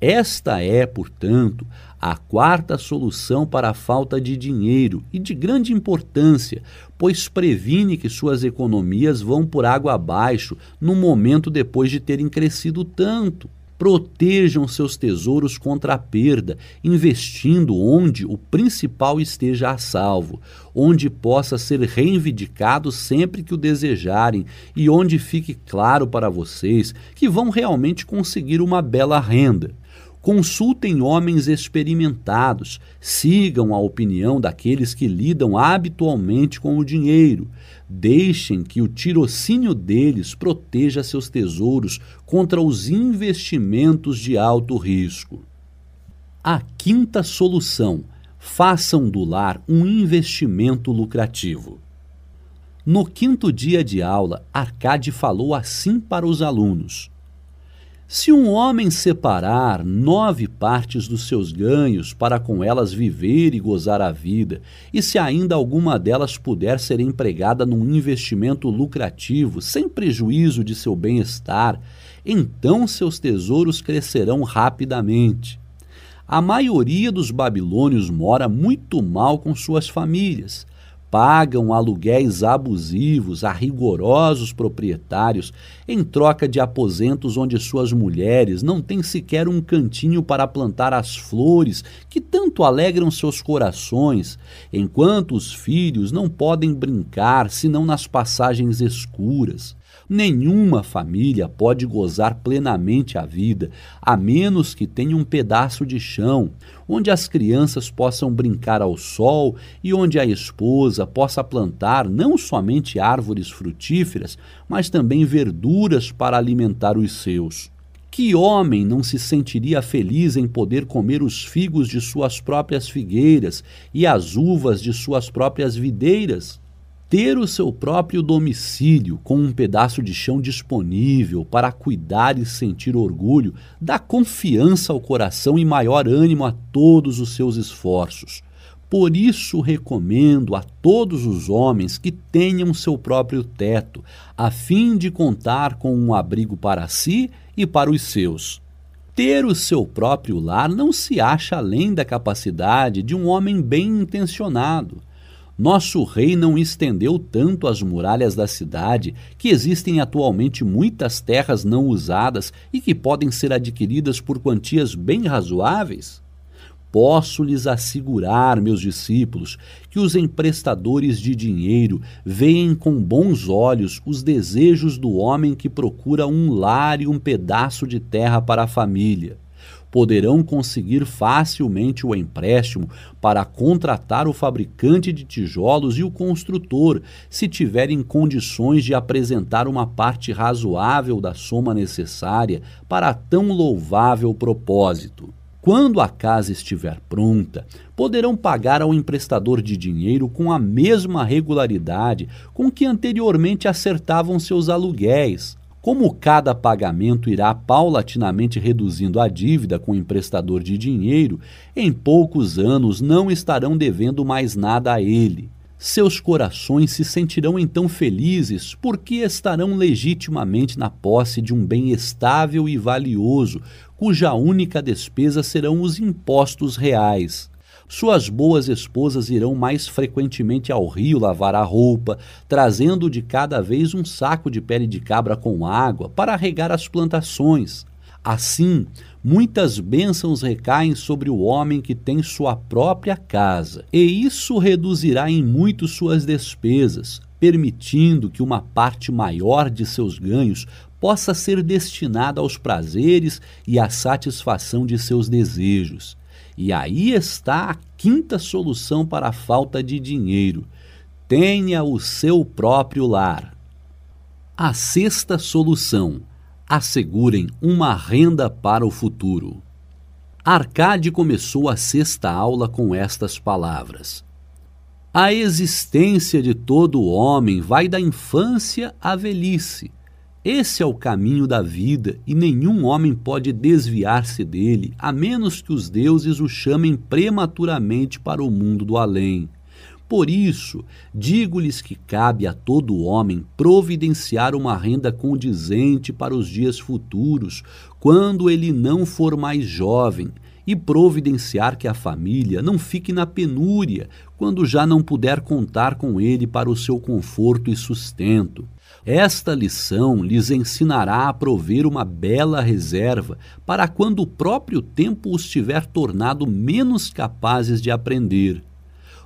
Esta é, portanto, a quarta solução para a falta de dinheiro e de grande importância, pois previne que suas economias vão por água abaixo no momento depois de terem crescido tanto. Protejam seus tesouros contra a perda, investindo onde o principal esteja a salvo, onde possa ser reivindicado sempre que o desejarem e onde fique claro para vocês que vão realmente conseguir uma bela renda. Consultem homens experimentados, sigam a opinião daqueles que lidam habitualmente com o dinheiro. Deixem que o tirocínio deles proteja seus tesouros contra os investimentos de alto risco. A quinta solução: façam do lar um investimento lucrativo. No quinto dia de aula, Arcade falou assim para os alunos. Se um homem separar nove partes dos seus ganhos para com elas viver e gozar a vida, e se ainda alguma delas puder ser empregada num investimento lucrativo, sem prejuízo de seu bem-estar, então seus tesouros crescerão rapidamente. A maioria dos babilônios mora muito mal com suas famílias pagam aluguéis abusivos a rigorosos proprietários em troca de aposentos onde suas mulheres não têm sequer um cantinho para plantar as flores que tanto alegram seus corações, enquanto os filhos não podem brincar senão nas passagens escuras. Nenhuma família pode gozar plenamente a vida a menos que tenha um pedaço de chão onde as crianças possam brincar ao sol e onde a esposa possa plantar não somente árvores frutíferas, mas também verduras para alimentar os seus. Que homem não se sentiria feliz em poder comer os figos de suas próprias figueiras e as uvas de suas próprias videiras? Ter o seu próprio domicílio com um pedaço de chão disponível para cuidar e sentir orgulho dá confiança ao coração e maior ânimo a todos os seus esforços. Por isso recomendo a todos os homens que tenham seu próprio teto, a fim de contar com um abrigo para si e para os seus. Ter o seu próprio lar não se acha além da capacidade de um homem bem intencionado nosso rei não estendeu tanto as muralhas da cidade que existem atualmente muitas terras não usadas e que podem ser adquiridas por quantias bem razoáveis? Posso lhes assegurar, meus discípulos, que os emprestadores de dinheiro veem com bons olhos os desejos do homem que procura um lar e um pedaço de terra para a família poderão conseguir facilmente o empréstimo para contratar o fabricante de tijolos e o construtor, se tiverem condições de apresentar uma parte razoável da soma necessária para tão louvável propósito. Quando a casa estiver pronta, poderão pagar ao emprestador de dinheiro com a mesma regularidade com que anteriormente acertavam seus aluguéis, como cada pagamento irá paulatinamente reduzindo a dívida com o emprestador de dinheiro, em poucos anos não estarão devendo mais nada a ele. Seus corações se sentirão então felizes porque estarão legitimamente na posse de um bem estável e valioso, cuja única despesa serão os impostos reais. Suas boas esposas irão mais frequentemente ao rio lavar a roupa, trazendo de cada vez um saco de pele de cabra com água para regar as plantações. Assim, muitas bênçãos recaem sobre o homem que tem sua própria casa, e isso reduzirá em muito suas despesas, permitindo que uma parte maior de seus ganhos possa ser destinada aos prazeres e à satisfação de seus desejos. E aí está a quinta solução para a falta de dinheiro: tenha o seu próprio lar. A sexta solução: assegurem uma renda para o futuro. Arcade começou a sexta aula com estas palavras: A existência de todo homem vai da infância à velhice esse é o caminho da vida e nenhum homem pode desviar-se dele, a menos que os deuses o chamem prematuramente para o mundo do além. Por isso, digo-lhes que cabe a todo homem providenciar uma renda condizente para os dias futuros, quando ele não for mais jovem, e providenciar que a família não fique na penúria quando já não puder contar com ele para o seu conforto e sustento. Esta lição lhes ensinará a prover uma bela reserva para quando o próprio tempo os tiver tornado menos capazes de aprender.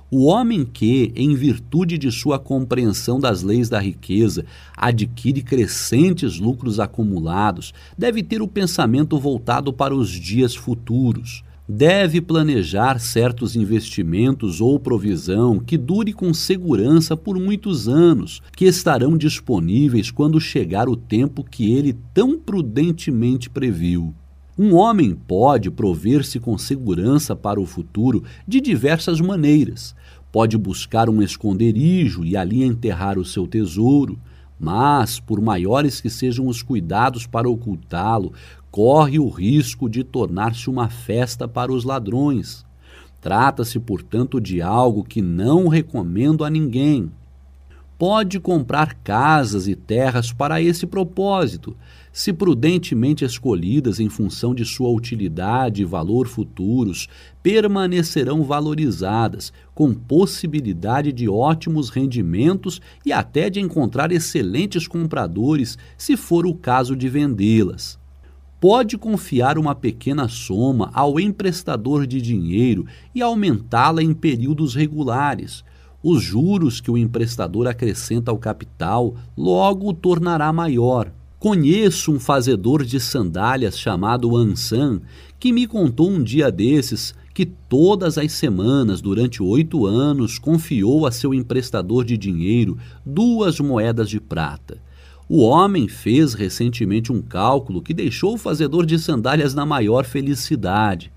O homem que, em virtude de sua compreensão das leis da riqueza, adquire crescentes lucros acumulados, deve ter o pensamento voltado para os dias futuros deve planejar certos investimentos ou provisão que dure com segurança por muitos anos, que estarão disponíveis quando chegar o tempo que ele tão prudentemente previu. Um homem pode prover-se com segurança para o futuro de diversas maneiras. Pode buscar um esconderijo e ali enterrar o seu tesouro, mas, por maiores que sejam os cuidados para ocultá-lo, corre o risco de tornar-se uma festa para os ladrões. Trata-se, portanto, de algo que não recomendo a ninguém. Pode comprar casas e terras para esse propósito, se prudentemente escolhidas em função de sua utilidade e valor futuros, permanecerão valorizadas, com possibilidade de ótimos rendimentos e até de encontrar excelentes compradores, se for o caso de vendê-las pode confiar uma pequena soma ao emprestador de dinheiro e aumentá-la em períodos regulares. Os juros que o emprestador acrescenta ao capital logo o tornará maior. Conheço um fazedor de sandálias chamado Ansan que me contou um dia desses que todas as semanas, durante oito anos, confiou a seu emprestador de dinheiro duas moedas de prata. O homem fez recentemente um cálculo que deixou o fazedor de sandálias na maior felicidade.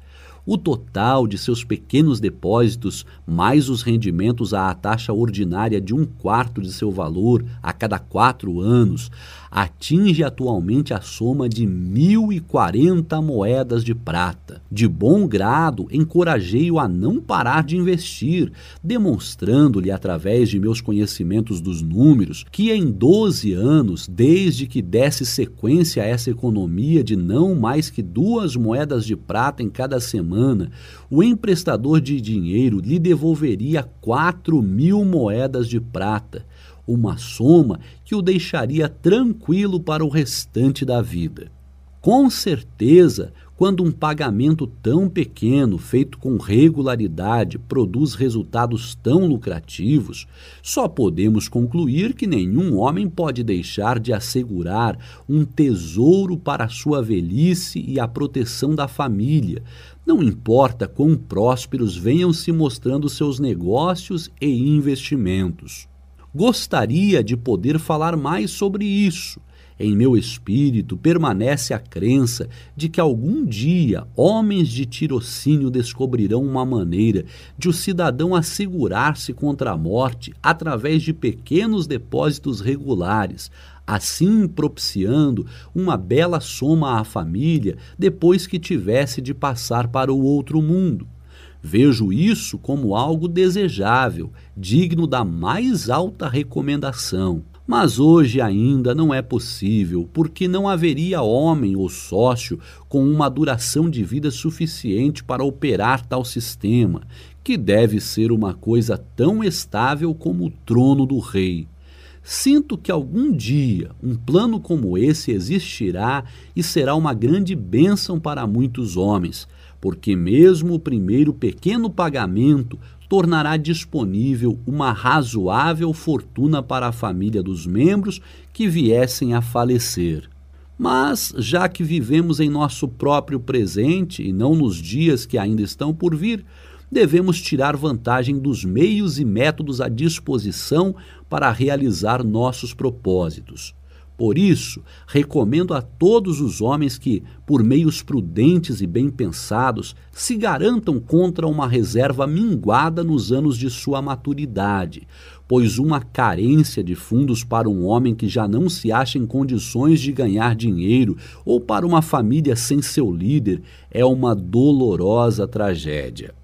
O total de seus pequenos depósitos, mais os rendimentos à taxa ordinária de um quarto de seu valor a cada quatro anos, atinge atualmente a soma de 1.040 moedas de prata. De bom grado, encorajei-o a não parar de investir, demonstrando-lhe, através de meus conhecimentos dos números, que em 12 anos, desde que desse sequência a essa economia de não mais que duas moedas de prata em cada semana, o emprestador de dinheiro lhe devolveria 4 mil moedas de prata uma soma que o deixaria tranquilo para o restante da vida. Com certeza, quando um pagamento tão pequeno, feito com regularidade, produz resultados tão lucrativos, só podemos concluir que nenhum homem pode deixar de assegurar um tesouro para a sua velhice e a proteção da família, não importa quão prósperos venham se mostrando seus negócios e investimentos. Gostaria de poder falar mais sobre isso. Em meu espírito permanece a crença de que algum dia homens de tirocínio descobrirão uma maneira de o cidadão assegurar-se contra a morte através de pequenos depósitos regulares, assim propiciando uma bela soma à família depois que tivesse de passar para o outro mundo. Vejo isso como algo desejável, digno da mais alta recomendação. Mas hoje ainda não é possível, porque não haveria homem ou sócio com uma duração de vida suficiente para operar tal sistema, que deve ser uma coisa tão estável como o trono do rei. Sinto que algum dia um plano como esse existirá e será uma grande bênção para muitos homens, porque mesmo o primeiro pequeno pagamento tornará disponível uma razoável fortuna para a família dos membros que viessem a falecer. Mas, já que vivemos em nosso próprio presente e não nos dias que ainda estão por vir, devemos tirar vantagem dos meios e métodos à disposição para realizar nossos propósitos. Por isso, recomendo a todos os homens que, por meios prudentes e bem pensados, se garantam contra uma reserva minguada nos anos de sua maturidade, pois uma carência de fundos para um homem que já não se acha em condições de ganhar dinheiro ou para uma família sem seu líder é uma dolorosa tragédia.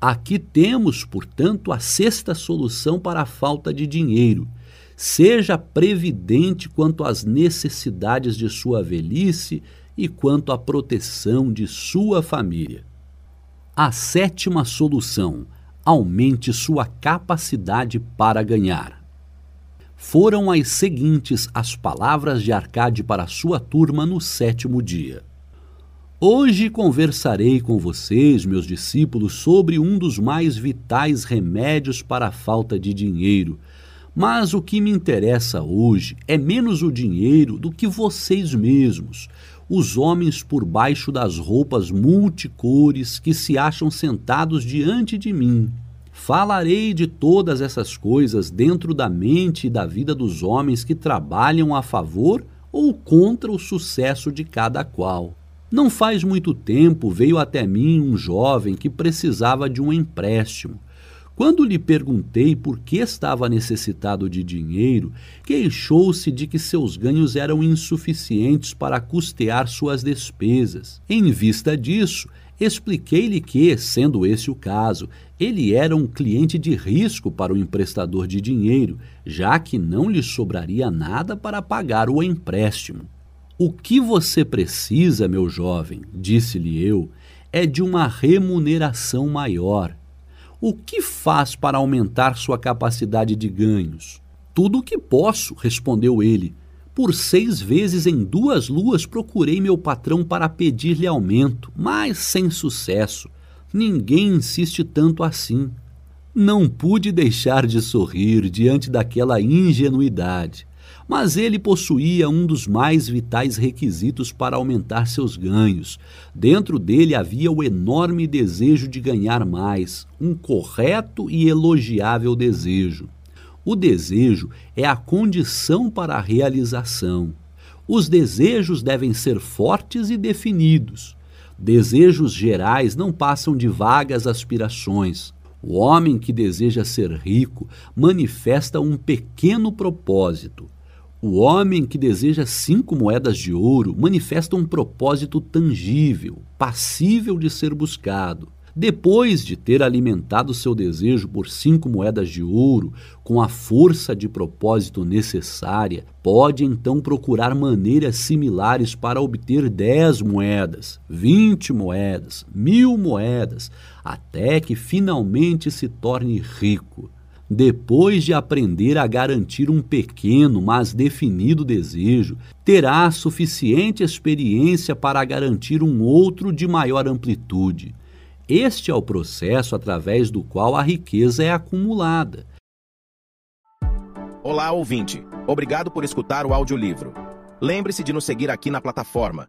Aqui temos, portanto, a sexta solução para a falta de dinheiro Seja previdente quanto às necessidades de sua velhice e quanto à proteção de sua família. A sétima solução: aumente sua capacidade para ganhar. Foram as seguintes as palavras de Arcade para sua turma no sétimo dia. Hoje conversarei com vocês, meus discípulos, sobre um dos mais vitais remédios para a falta de dinheiro mas o que me interessa hoje é menos o dinheiro do que vocês mesmos, os homens por baixo das roupas multicores que se acham sentados diante de mim. Falarei de todas essas coisas dentro da mente e da vida dos homens que trabalham a favor ou contra o sucesso de cada qual. Não faz muito tempo veio até mim um jovem que precisava de um empréstimo. Quando lhe perguntei por que estava necessitado de dinheiro, queixou-se de que seus ganhos eram insuficientes para custear suas despesas. Em vista disso, expliquei-lhe que, sendo esse o caso, ele era um cliente de risco para o emprestador de dinheiro, já que não lhe sobraria nada para pagar o empréstimo. O que você precisa, meu jovem, disse-lhe eu, é de uma remuneração maior o que faz para aumentar sua capacidade de ganhos? Tudo o que posso, respondeu ele. Por seis vezes em duas luas procurei meu patrão para pedir-lhe aumento, mas sem sucesso. Ninguém insiste tanto assim. Não pude deixar de sorrir diante daquela ingenuidade, mas ele possuía um dos mais vitais requisitos para aumentar seus ganhos. Dentro dele havia o enorme desejo de ganhar mais, um correto e elogiável desejo. O desejo é a condição para a realização. Os desejos devem ser fortes e definidos. Desejos gerais não passam de vagas aspirações. O homem que deseja ser rico manifesta um pequeno propósito. O homem que deseja cinco moedas de ouro manifesta um propósito tangível, passível de ser buscado. Depois de ter alimentado seu desejo por cinco moedas de ouro, com a força de propósito necessária, pode então procurar maneiras similares para obter dez moedas, vinte moedas, mil moedas, até que finalmente se torne rico. Depois de aprender a garantir um pequeno, mas definido desejo, terá suficiente experiência para garantir um outro de maior amplitude. Este é o processo através do qual a riqueza é acumulada. Olá, ouvinte. Obrigado por escutar o audiolivro. Lembre-se de nos seguir aqui na plataforma.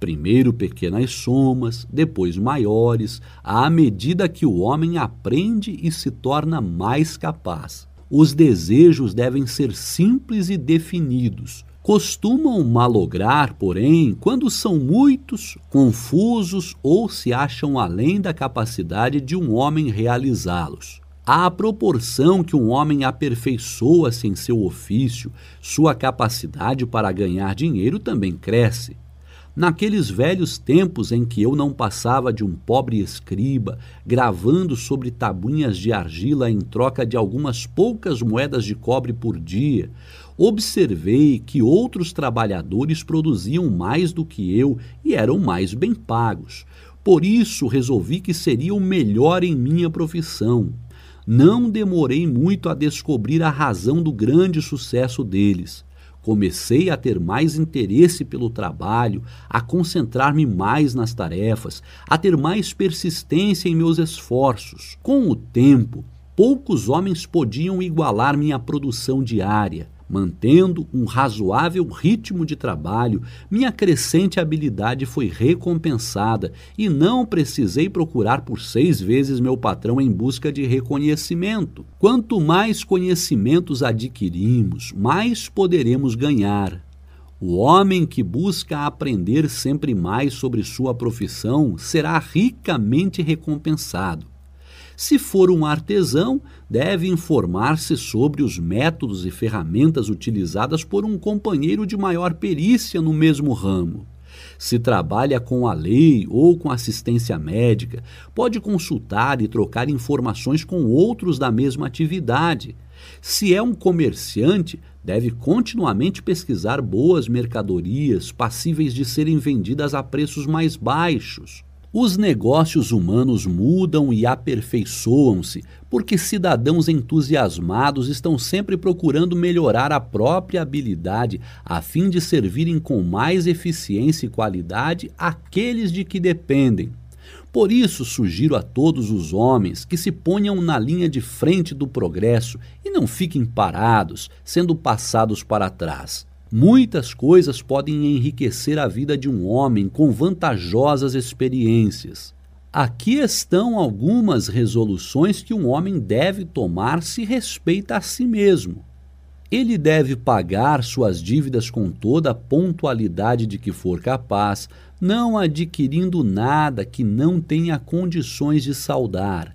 Primeiro pequenas somas, depois maiores, à medida que o homem aprende e se torna mais capaz. Os desejos devem ser simples e definidos. Costumam malograr, porém, quando são muitos, confusos ou se acham além da capacidade de um homem realizá-los. À proporção que um homem aperfeiçoa-se em seu ofício, sua capacidade para ganhar dinheiro também cresce. Naqueles velhos tempos em que eu não passava de um pobre escriba, gravando sobre tabuinhas de argila em troca de algumas poucas moedas de cobre por dia, observei que outros trabalhadores produziam mais do que eu e eram mais bem pagos. Por isso resolvi que seria o melhor em minha profissão não demorei muito a descobrir a razão do grande sucesso deles. Comecei a ter mais interesse pelo trabalho, a concentrar-me mais nas tarefas, a ter mais persistência em meus esforços. Com o tempo, poucos homens podiam igualar minha produção diária Mantendo um razoável ritmo de trabalho, minha crescente habilidade foi recompensada e não precisei procurar por seis vezes meu patrão em busca de reconhecimento. Quanto mais conhecimentos adquirimos, mais poderemos ganhar. O homem que busca aprender sempre mais sobre sua profissão será ricamente recompensado. Se for um artesão, deve informar-se sobre os métodos e ferramentas utilizadas por um companheiro de maior perícia no mesmo ramo. Se trabalha com a lei ou com assistência médica, pode consultar e trocar informações com outros da mesma atividade. Se é um comerciante, deve continuamente pesquisar boas mercadorias passíveis de serem vendidas a preços mais baixos. Os negócios humanos mudam e aperfeiçoam-se porque cidadãos entusiasmados estão sempre procurando melhorar a própria habilidade a fim de servirem com mais eficiência e qualidade aqueles de que dependem. Por isso, sugiro a todos os homens que se ponham na linha de frente do progresso e não fiquem parados, sendo passados para trás. Muitas coisas podem enriquecer a vida de um homem com vantajosas experiências. Aqui estão algumas resoluções que um homem deve tomar se respeita a si mesmo. Ele deve pagar suas dívidas com toda a pontualidade de que for capaz, não adquirindo nada que não tenha condições de saldar.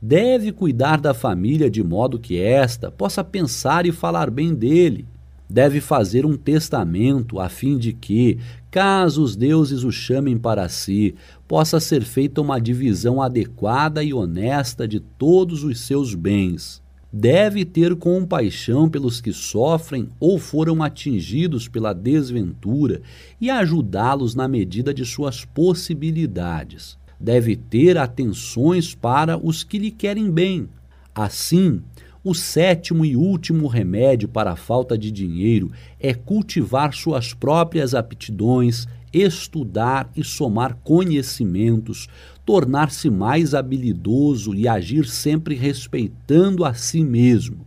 Deve cuidar da família de modo que esta possa pensar e falar bem dele deve fazer um testamento a fim de que, caso os deuses o chamem para si, possa ser feita uma divisão adequada e honesta de todos os seus bens. deve ter compaixão pelos que sofrem ou foram atingidos pela desventura e ajudá-los na medida de suas possibilidades. Deve ter atenções para os que lhe querem bem. Assim, o sétimo e último remédio para a falta de dinheiro é cultivar suas próprias aptidões, estudar e somar conhecimentos, tornar-se mais habilidoso e agir sempre respeitando a si mesmo.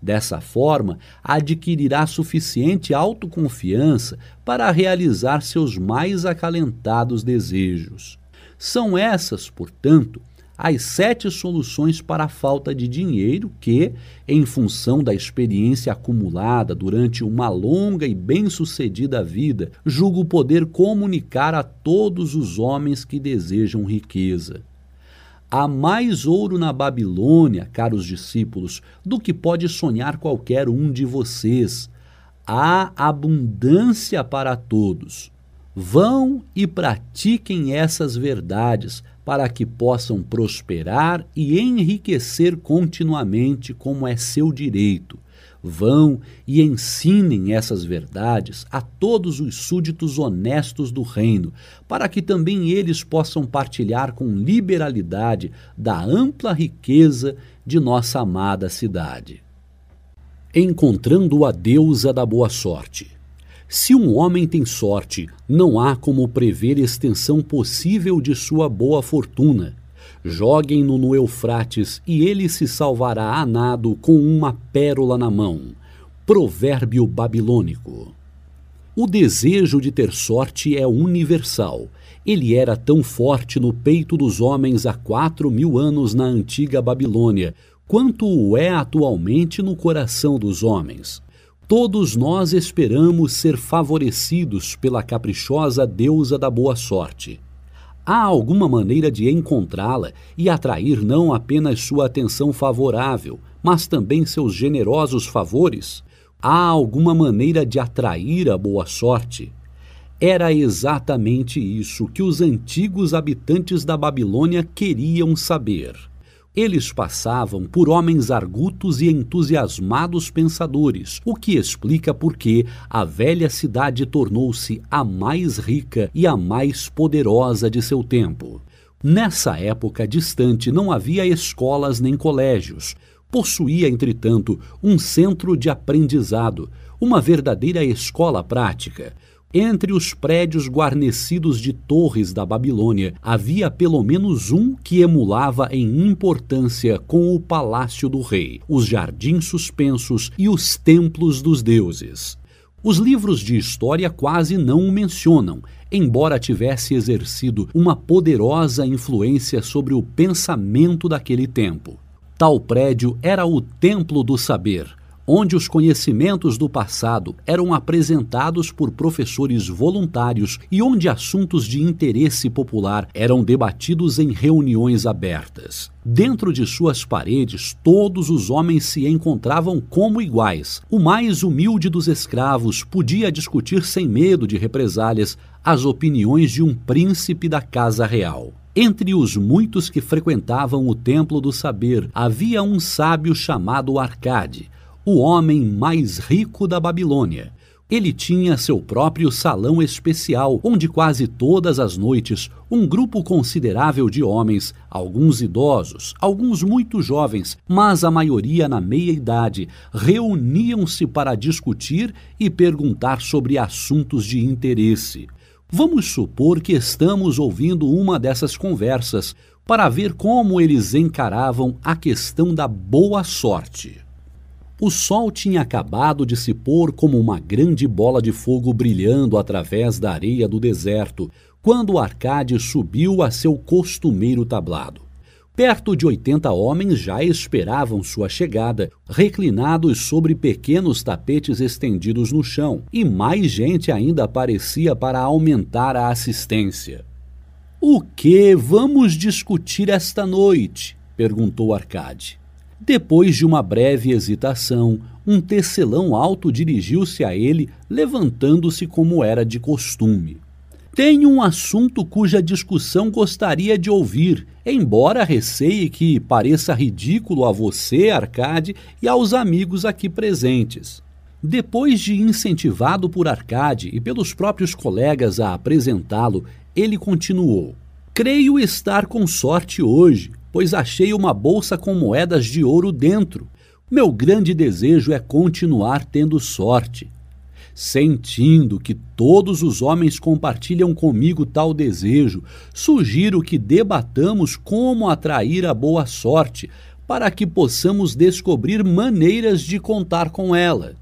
Dessa forma, adquirirá suficiente autoconfiança para realizar seus mais acalentados desejos. São essas, portanto, as sete soluções para a falta de dinheiro que, em função da experiência acumulada durante uma longa e bem-sucedida vida, julgo poder comunicar a todos os homens que desejam riqueza. Há mais ouro na Babilônia, caros discípulos, do que pode sonhar qualquer um de vocês. Há abundância para todos. Vão e pratiquem essas verdades para que possam prosperar e enriquecer continuamente, como é seu direito. Vão e ensinem essas verdades a todos os súditos honestos do reino, para que também eles possam partilhar com liberalidade da ampla riqueza de nossa amada cidade. Encontrando a deusa da boa sorte. Se um homem tem sorte, não há como prever extensão possível de sua boa fortuna. Joguem-no no Eufrates e ele se salvará a nado com uma pérola na mão. Provérbio babilônico. O desejo de ter sorte é universal. Ele era tão forte no peito dos homens há quatro mil anos na antiga Babilônia, quanto o é atualmente no coração dos homens. Todos nós esperamos ser favorecidos pela caprichosa deusa da boa sorte. Há alguma maneira de encontrá-la e atrair não apenas sua atenção favorável, mas também seus generosos favores? Há alguma maneira de atrair a boa sorte? Era exatamente isso que os antigos habitantes da Babilônia queriam saber. Eles passavam por homens argutos e entusiasmados pensadores, o que explica por que a velha cidade tornou-se a mais rica e a mais poderosa de seu tempo. Nessa época distante não havia escolas nem colégios. Possuía, entretanto, um centro de aprendizado, uma verdadeira escola prática. Entre os prédios guarnecidos de torres da Babilônia, havia pelo menos um que emulava em importância com o palácio do rei, os jardins suspensos e os templos dos deuses. Os livros de história quase não o mencionam, embora tivesse exercido uma poderosa influência sobre o pensamento daquele tempo. Tal prédio era o Templo do Saber, onde os conhecimentos do passado eram apresentados por professores voluntários e onde assuntos de interesse popular eram debatidos em reuniões abertas. Dentro de suas paredes, todos os homens se encontravam como iguais. O mais humilde dos escravos podia discutir sem medo de represálias as opiniões de um príncipe da casa real. Entre os muitos que frequentavam o Templo do Saber, havia um sábio chamado Arcade, o homem mais rico da Babilônia. Ele tinha seu próprio salão especial, onde quase todas as noites um grupo considerável de homens, alguns idosos, alguns muito jovens, mas a maioria na meia idade, reuniam-se para discutir e perguntar sobre assuntos de interesse. Vamos supor que estamos ouvindo uma dessas conversas para ver como eles encaravam a questão da boa sorte. O sol tinha acabado de se pôr como uma grande bola de fogo brilhando através da areia do deserto, quando Arcade subiu a seu costumeiro tablado. Perto de oitenta homens já esperavam sua chegada, reclinados sobre pequenos tapetes estendidos no chão, e mais gente ainda aparecia para aumentar a assistência. O que vamos discutir esta noite? perguntou Arcade. Depois de uma breve hesitação, um tecelão alto dirigiu-se a ele, levantando-se como era de costume. Tenho um assunto cuja discussão gostaria de ouvir, embora receie que pareça ridículo a você, Arcade, e aos amigos aqui presentes. Depois de incentivado por Arcade e pelos próprios colegas a apresentá-lo, ele continuou: Creio estar com sorte hoje, pois achei uma bolsa com moedas de ouro dentro. Meu grande desejo é continuar tendo sorte. Sentindo que todos os homens compartilham comigo tal desejo, sugiro que debatamos como atrair a boa sorte, para que possamos descobrir maneiras de contar com ela.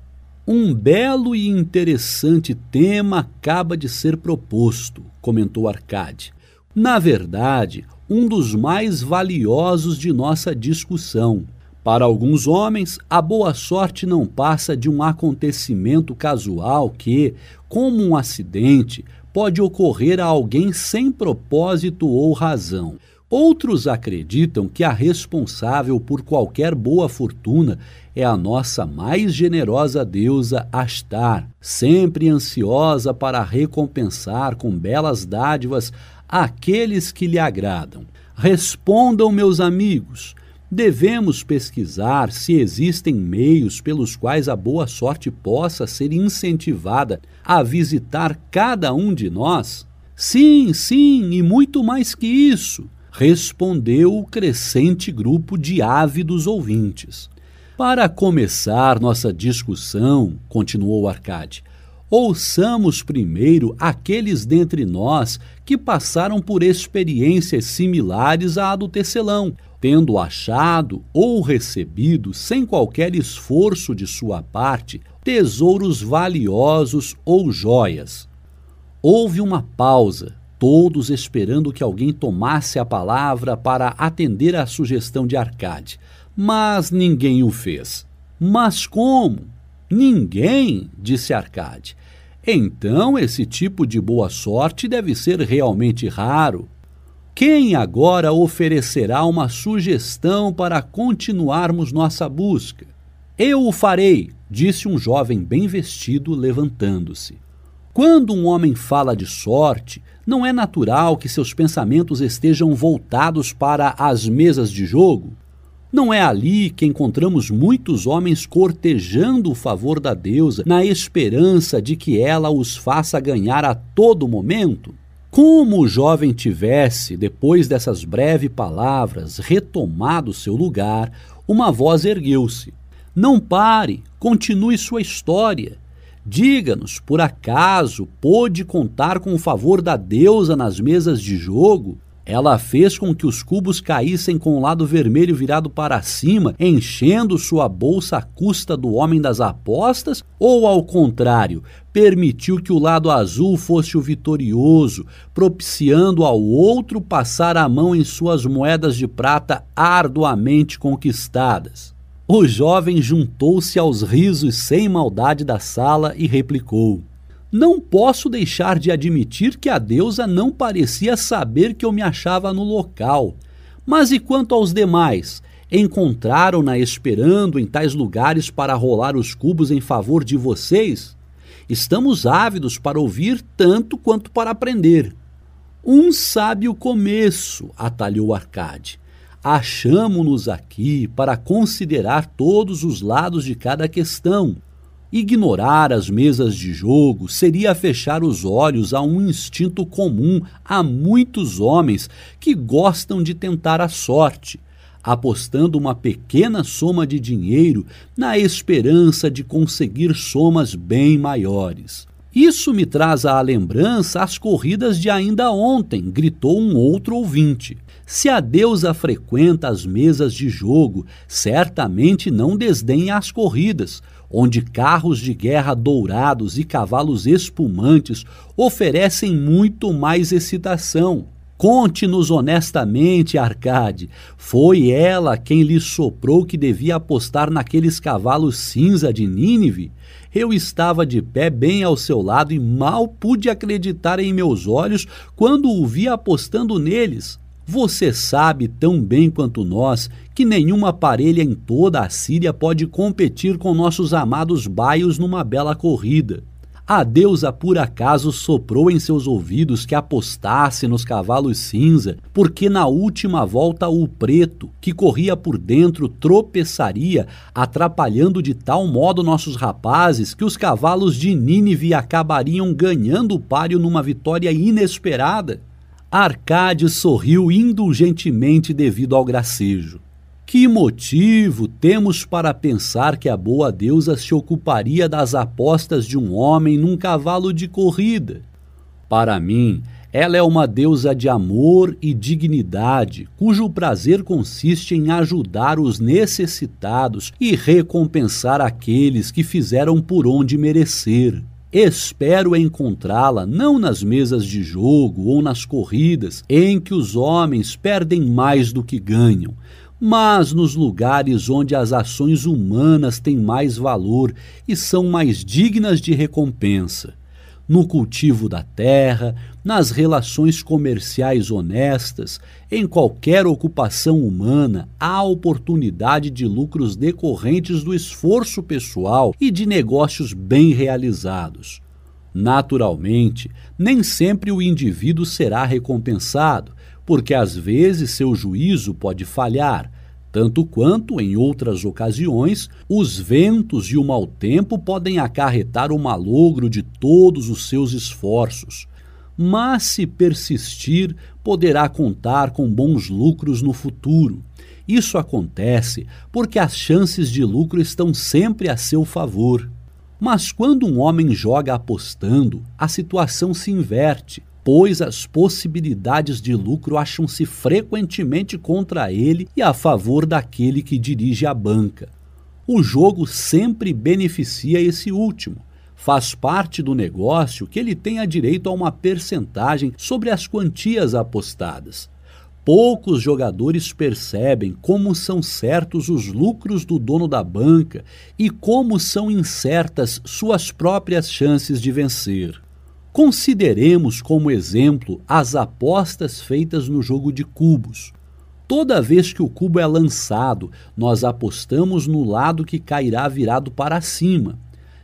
Um belo e interessante tema acaba de ser proposto, comentou Arcade. Na verdade, um dos mais valiosos de nossa discussão. Para alguns homens, a boa sorte não passa de um acontecimento casual que, como um acidente, pode ocorrer a alguém sem propósito ou razão. Outros acreditam que a responsável por qualquer boa fortuna é a nossa mais generosa deusa Astar, sempre ansiosa para recompensar com belas dádivas aqueles que lhe agradam. Respondam, meus amigos, Devemos pesquisar se existem meios pelos quais a boa sorte possa ser incentivada a visitar cada um de nós? Sim, sim, e muito mais que isso, respondeu o crescente grupo de ávidos ouvintes. Para começar nossa discussão, continuou Arcade, ouçamos primeiro aqueles dentre nós que passaram por experiências similares à do tecelão tendo achado ou recebido, sem qualquer esforço de sua parte, tesouros valiosos ou joias. Houve uma pausa, todos esperando que alguém tomasse a palavra para atender à sugestão de Arcade, mas ninguém o fez. Mas como? Ninguém, disse Arcade. Então esse tipo de boa sorte deve ser realmente raro. Quem agora oferecerá uma sugestão para continuarmos nossa busca? Eu o farei, disse um jovem bem vestido, levantando-se. Quando um homem fala de sorte, não é natural que seus pensamentos estejam voltados para as mesas de jogo? Não é ali que encontramos muitos homens cortejando o favor da deusa na esperança de que ela os faça ganhar a todo momento? Como o jovem tivesse, depois dessas breves palavras, retomado seu lugar, uma voz ergueu-se. Não pare, continue sua história. Diga-nos, por acaso pôde contar com o favor da deusa nas mesas de jogo? Ela fez com que os cubos caíssem com o lado vermelho virado para cima, enchendo sua bolsa à custa do homem das apostas? Ou, ao contrário, permitiu que o lado azul fosse o vitorioso, propiciando ao outro passar a mão em suas moedas de prata arduamente conquistadas? O jovem juntou-se aos risos sem maldade da sala e replicou: não posso deixar de admitir que a deusa não parecia saber que eu me achava no local. Mas e quanto aos demais? Encontraram-na esperando em tais lugares para rolar os cubos em favor de vocês? Estamos ávidos para ouvir tanto quanto para aprender. Um sabe o começo, atalhou Arcade. Achamo-nos aqui para considerar todos os lados de cada questão, Ignorar as mesas de jogo seria fechar os olhos a um instinto comum a muitos homens que gostam de tentar a sorte, apostando uma pequena soma de dinheiro na esperança de conseguir somas bem maiores. Isso me traz à lembrança as corridas de ainda ontem, gritou um outro ouvinte. Se a deusa frequenta as mesas de jogo, certamente não desdenha as corridas, onde carros de guerra dourados e cavalos espumantes oferecem muito mais excitação. Conte-nos honestamente, Arcade, foi ela quem lhe soprou que devia apostar naqueles cavalos cinza de Nínive? Eu estava de pé bem ao seu lado e mal pude acreditar em meus olhos quando o vi apostando neles. Você sabe tão bem quanto nós que nenhuma parelha em toda a Síria pode competir com nossos amados baios numa bela corrida. A deusa por acaso soprou em seus ouvidos que apostasse nos cavalos cinza, porque na última volta o preto, que corria por dentro, tropeçaria, atrapalhando de tal modo nossos rapazes que os cavalos de Nínive acabariam ganhando o páreo numa vitória inesperada. Arcade sorriu indulgentemente devido ao gracejo. Que motivo temos para pensar que a boa deusa se ocuparia das apostas de um homem num cavalo de corrida? Para mim, ela é uma deusa de amor e dignidade, cujo prazer consiste em ajudar os necessitados e recompensar aqueles que fizeram por onde merecer. Espero encontrá-la não nas mesas de jogo ou nas corridas, em que os homens perdem mais do que ganham, mas nos lugares onde as ações humanas têm mais valor e são mais dignas de recompensa. No cultivo da terra, nas relações comerciais honestas, em qualquer ocupação humana, há oportunidade de lucros decorrentes do esforço pessoal e de negócios bem realizados. Naturalmente, nem sempre o indivíduo será recompensado, porque às vezes seu juízo pode falhar, tanto quanto, em outras ocasiões, os ventos e o mau tempo podem acarretar o malogro de todos os seus esforços. Mas, se persistir, poderá contar com bons lucros no futuro. Isso acontece porque as chances de lucro estão sempre a seu favor. Mas quando um homem joga apostando, a situação se inverte pois as possibilidades de lucro acham-se frequentemente contra ele e a favor daquele que dirige a banca. O jogo sempre beneficia esse último. Faz parte do negócio que ele tenha direito a uma percentagem sobre as quantias apostadas. Poucos jogadores percebem como são certos os lucros do dono da banca e como são incertas suas próprias chances de vencer. Consideremos como exemplo as apostas feitas no jogo de cubos. Toda vez que o cubo é lançado, nós apostamos no lado que cairá virado para cima.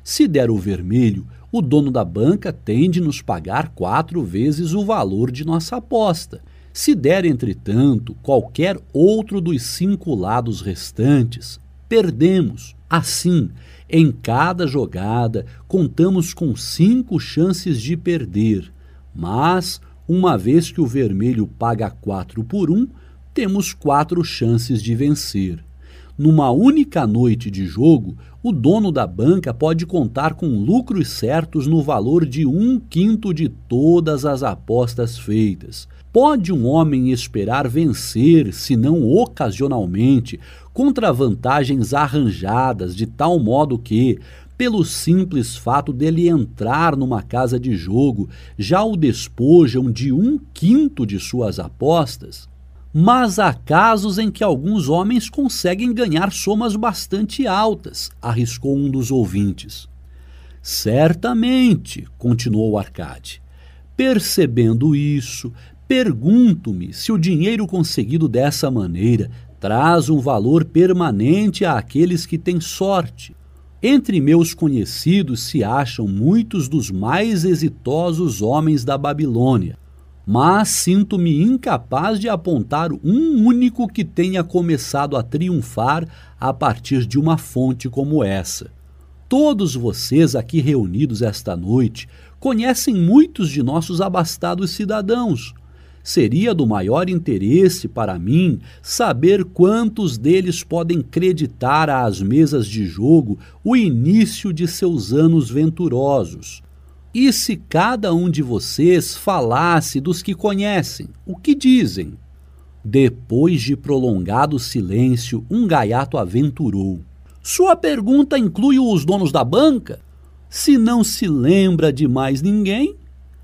Se der o vermelho, o dono da banca tem de nos pagar quatro vezes o valor de nossa aposta. Se der, entretanto, qualquer outro dos cinco lados restantes, perdemos. Assim, em cada jogada, contamos com cinco chances de perder, mas, uma vez que o vermelho paga quatro por um, temos quatro chances de vencer. Numa única noite de jogo, o dono da banca pode contar com lucros certos no valor de um quinto de todas as apostas feitas. Pode um homem esperar vencer, se não ocasionalmente, contra vantagens arranjadas de tal modo que, pelo simples fato dele entrar numa casa de jogo, já o despojam de um quinto de suas apostas? Mas há casos em que alguns homens conseguem ganhar somas bastante altas, arriscou um dos ouvintes. Certamente, continuou Arcade. Percebendo isso, Pergunto-me se o dinheiro conseguido dessa maneira traz um valor permanente àqueles que têm sorte. Entre meus conhecidos se acham muitos dos mais exitosos homens da Babilônia, mas sinto-me incapaz de apontar um único que tenha começado a triunfar a partir de uma fonte como essa. Todos vocês aqui reunidos esta noite conhecem muitos de nossos abastados cidadãos Seria do maior interesse para mim saber quantos deles podem creditar às mesas de jogo o início de seus anos venturosos. E se cada um de vocês falasse dos que conhecem, o que dizem? Depois de prolongado silêncio, um gaiato aventurou. Sua pergunta inclui os donos da banca? Se não se lembra de mais ninguém,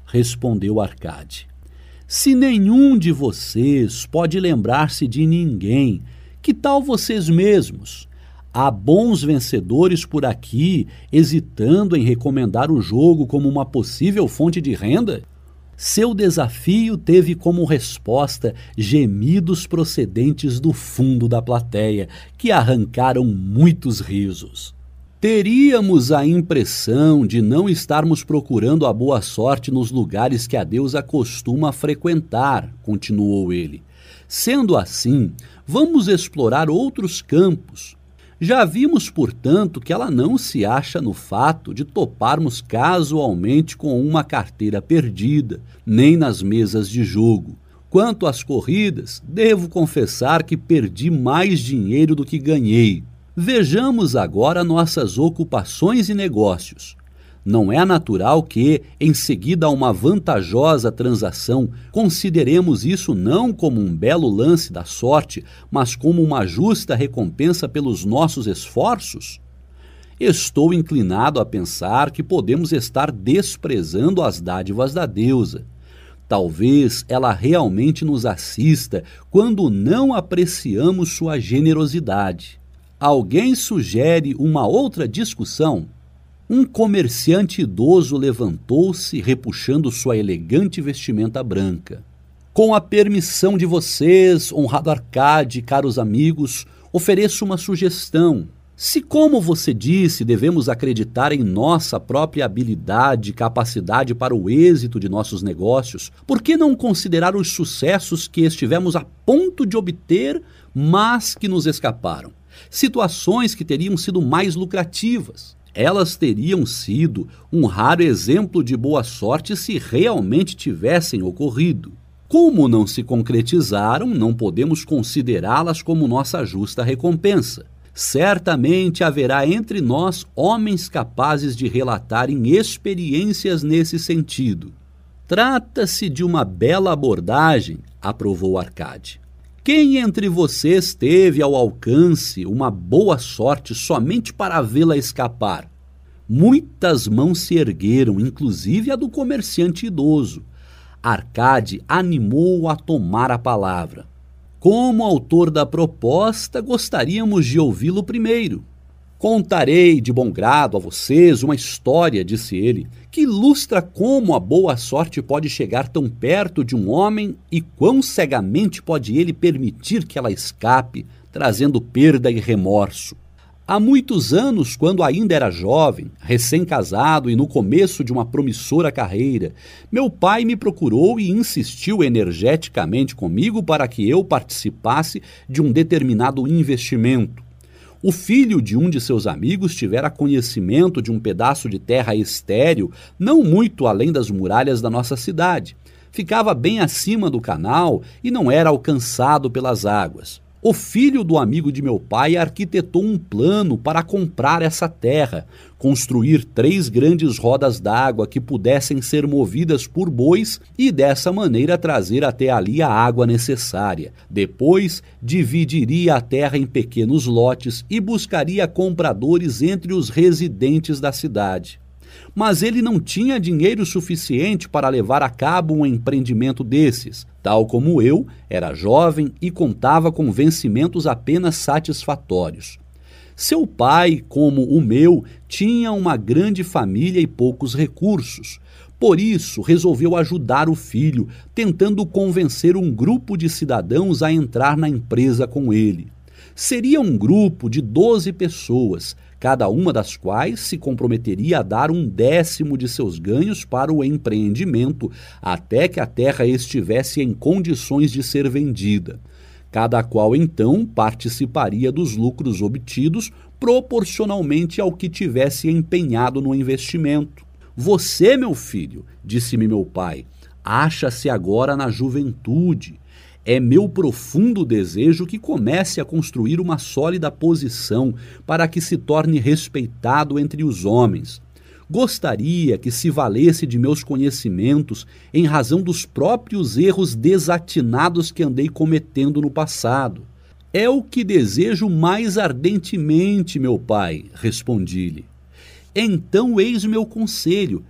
respondeu Arcade. Se nenhum de vocês pode lembrar-se de ninguém, que tal vocês mesmos? Há bons vencedores por aqui hesitando em recomendar o jogo como uma possível fonte de renda? Seu desafio teve como resposta gemidos procedentes do fundo da plateia, que arrancaram muitos risos. Teríamos a impressão de não estarmos procurando a boa sorte nos lugares que a deusa costuma frequentar, continuou ele. Sendo assim, vamos explorar outros campos. Já vimos, portanto, que ela não se acha no fato de toparmos casualmente com uma carteira perdida, nem nas mesas de jogo. Quanto às corridas, devo confessar que perdi mais dinheiro do que ganhei. Vejamos agora nossas ocupações e negócios. Não é natural que, em seguida a uma vantajosa transação, consideremos isso não como um belo lance da sorte, mas como uma justa recompensa pelos nossos esforços? Estou inclinado a pensar que podemos estar desprezando as dádivas da deusa. Talvez ela realmente nos assista quando não apreciamos sua generosidade. Alguém sugere uma outra discussão? Um comerciante idoso levantou-se, repuxando sua elegante vestimenta branca. Com a permissão de vocês, honrado Arcade, caros amigos, ofereço uma sugestão. Se, como você disse, devemos acreditar em nossa própria habilidade e capacidade para o êxito de nossos negócios, por que não considerar os sucessos que estivemos a ponto de obter, mas que nos escaparam? situações que teriam sido mais lucrativas. Elas teriam sido um raro exemplo de boa sorte se realmente tivessem ocorrido. Como não se concretizaram, não podemos considerá-las como nossa justa recompensa. Certamente haverá entre nós homens capazes de relatarem experiências nesse sentido. Trata-se de uma bela abordagem, aprovou Arcade. Quem entre vocês teve ao alcance uma boa sorte somente para vê-la escapar? Muitas mãos se ergueram, inclusive a do comerciante idoso. Arcade animou-o a tomar a palavra. Como autor da proposta, gostaríamos de ouvi-lo primeiro. Contarei de bom grado a vocês uma história, disse ele, que ilustra como a boa sorte pode chegar tão perto de um homem e quão cegamente pode ele permitir que ela escape, trazendo perda e remorso. Há muitos anos, quando ainda era jovem, recém-casado e no começo de uma promissora carreira, meu pai me procurou e insistiu energeticamente comigo para que eu participasse de um determinado investimento. O filho de um de seus amigos tivera conhecimento de um pedaço de terra estéril, não muito além das muralhas da nossa cidade. Ficava bem acima do canal e não era alcançado pelas águas. O filho do amigo de meu pai arquitetou um plano para comprar essa terra, construir três grandes rodas d'água que pudessem ser movidas por bois e dessa maneira trazer até ali a água necessária. Depois, dividiria a terra em pequenos lotes e buscaria compradores entre os residentes da cidade mas ele não tinha dinheiro suficiente para levar a cabo um empreendimento desses. Tal como eu, era jovem e contava com vencimentos apenas satisfatórios. Seu pai, como o meu, tinha uma grande família e poucos recursos. Por isso, resolveu ajudar o filho, tentando convencer um grupo de cidadãos a entrar na empresa com ele. Seria um grupo de 12 pessoas, cada uma das quais se comprometeria a dar um décimo de seus ganhos para o empreendimento até que a terra estivesse em condições de ser vendida. Cada qual então participaria dos lucros obtidos proporcionalmente ao que tivesse empenhado no investimento. Você, meu filho, disse-me meu pai, acha-se agora na juventude é meu profundo desejo que comece a construir uma sólida posição para que se torne respeitado entre os homens. Gostaria que se valesse de meus conhecimentos em razão dos próprios erros desatinados que andei cometendo no passado. É o que desejo mais ardentemente, meu pai, respondi-lhe. Então, eis meu conselho.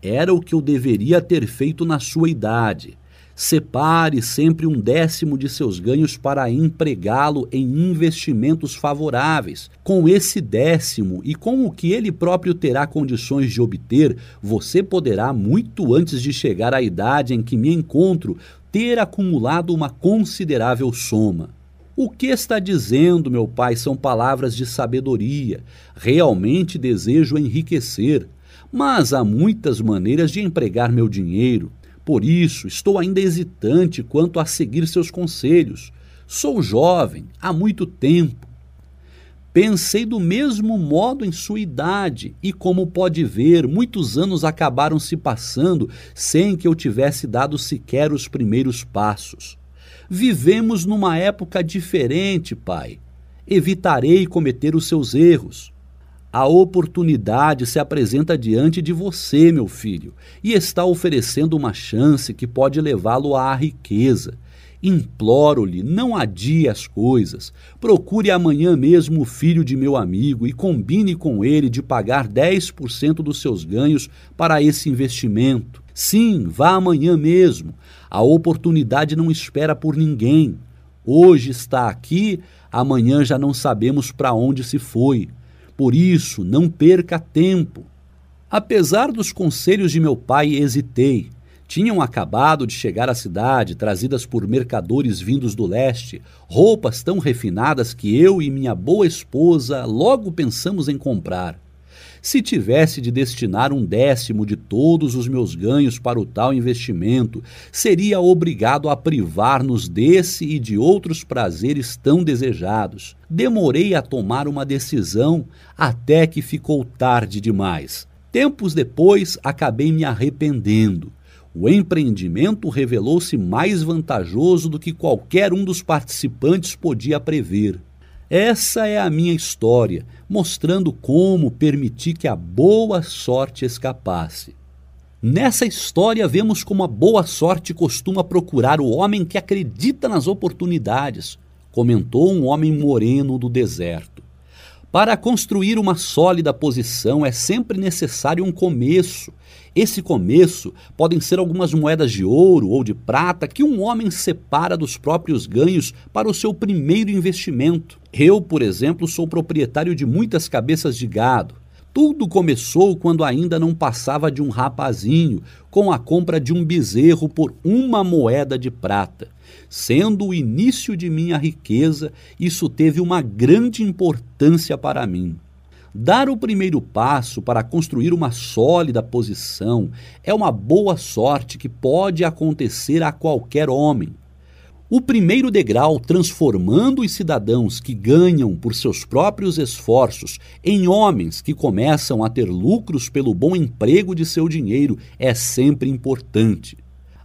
Era o que eu deveria ter feito na sua idade Separe sempre um décimo de seus ganhos para empregá-lo em investimentos favoráveis. Com esse décimo e com o que ele próprio terá condições de obter, você poderá, muito antes de chegar à idade em que me encontro, ter acumulado uma considerável soma. O que está dizendo, meu pai, são palavras de sabedoria. Realmente desejo enriquecer, mas há muitas maneiras de empregar meu dinheiro. Por isso, estou ainda hesitante quanto a seguir seus conselhos. Sou jovem há muito tempo. Pensei do mesmo modo em sua idade, e como pode ver, muitos anos acabaram se passando sem que eu tivesse dado sequer os primeiros passos. Vivemos numa época diferente, pai. Evitarei cometer os seus erros. A oportunidade se apresenta diante de você, meu filho, e está oferecendo uma chance que pode levá-lo à riqueza. Imploro-lhe, não adie as coisas. Procure amanhã mesmo o filho de meu amigo e combine com ele de pagar 10% dos seus ganhos para esse investimento. Sim, vá amanhã mesmo. A oportunidade não espera por ninguém. Hoje está aqui, amanhã já não sabemos para onde se foi. Por isso, não perca tempo. Apesar dos conselhos de meu pai, hesitei. Tinham acabado de chegar à cidade, trazidas por mercadores vindos do leste, roupas tão refinadas que eu e minha boa esposa logo pensamos em comprar. Se tivesse de destinar um décimo de todos os meus ganhos para o tal investimento, seria obrigado a privar-nos desse e de outros prazeres tão desejados. Demorei a tomar uma decisão até que ficou tarde demais. Tempos depois, acabei me arrependendo. O empreendimento revelou-se mais vantajoso do que qualquer um dos participantes podia prever. Essa é a minha história, mostrando como permitir que a boa sorte escapasse. Nessa história, vemos como a boa sorte costuma procurar o homem que acredita nas oportunidades, comentou um homem moreno do deserto. Para construir uma sólida posição é sempre necessário um começo. Esse começo podem ser algumas moedas de ouro ou de prata que um homem separa dos próprios ganhos para o seu primeiro investimento. Eu, por exemplo, sou proprietário de muitas cabeças de gado. Tudo começou quando ainda não passava de um rapazinho, com a compra de um bezerro por uma moeda de prata. Sendo o início de minha riqueza, isso teve uma grande importância para mim. Dar o primeiro passo para construir uma sólida posição é uma boa sorte que pode acontecer a qualquer homem. O primeiro degrau, transformando os cidadãos que ganham por seus próprios esforços em homens que começam a ter lucros pelo bom emprego de seu dinheiro, é sempre importante.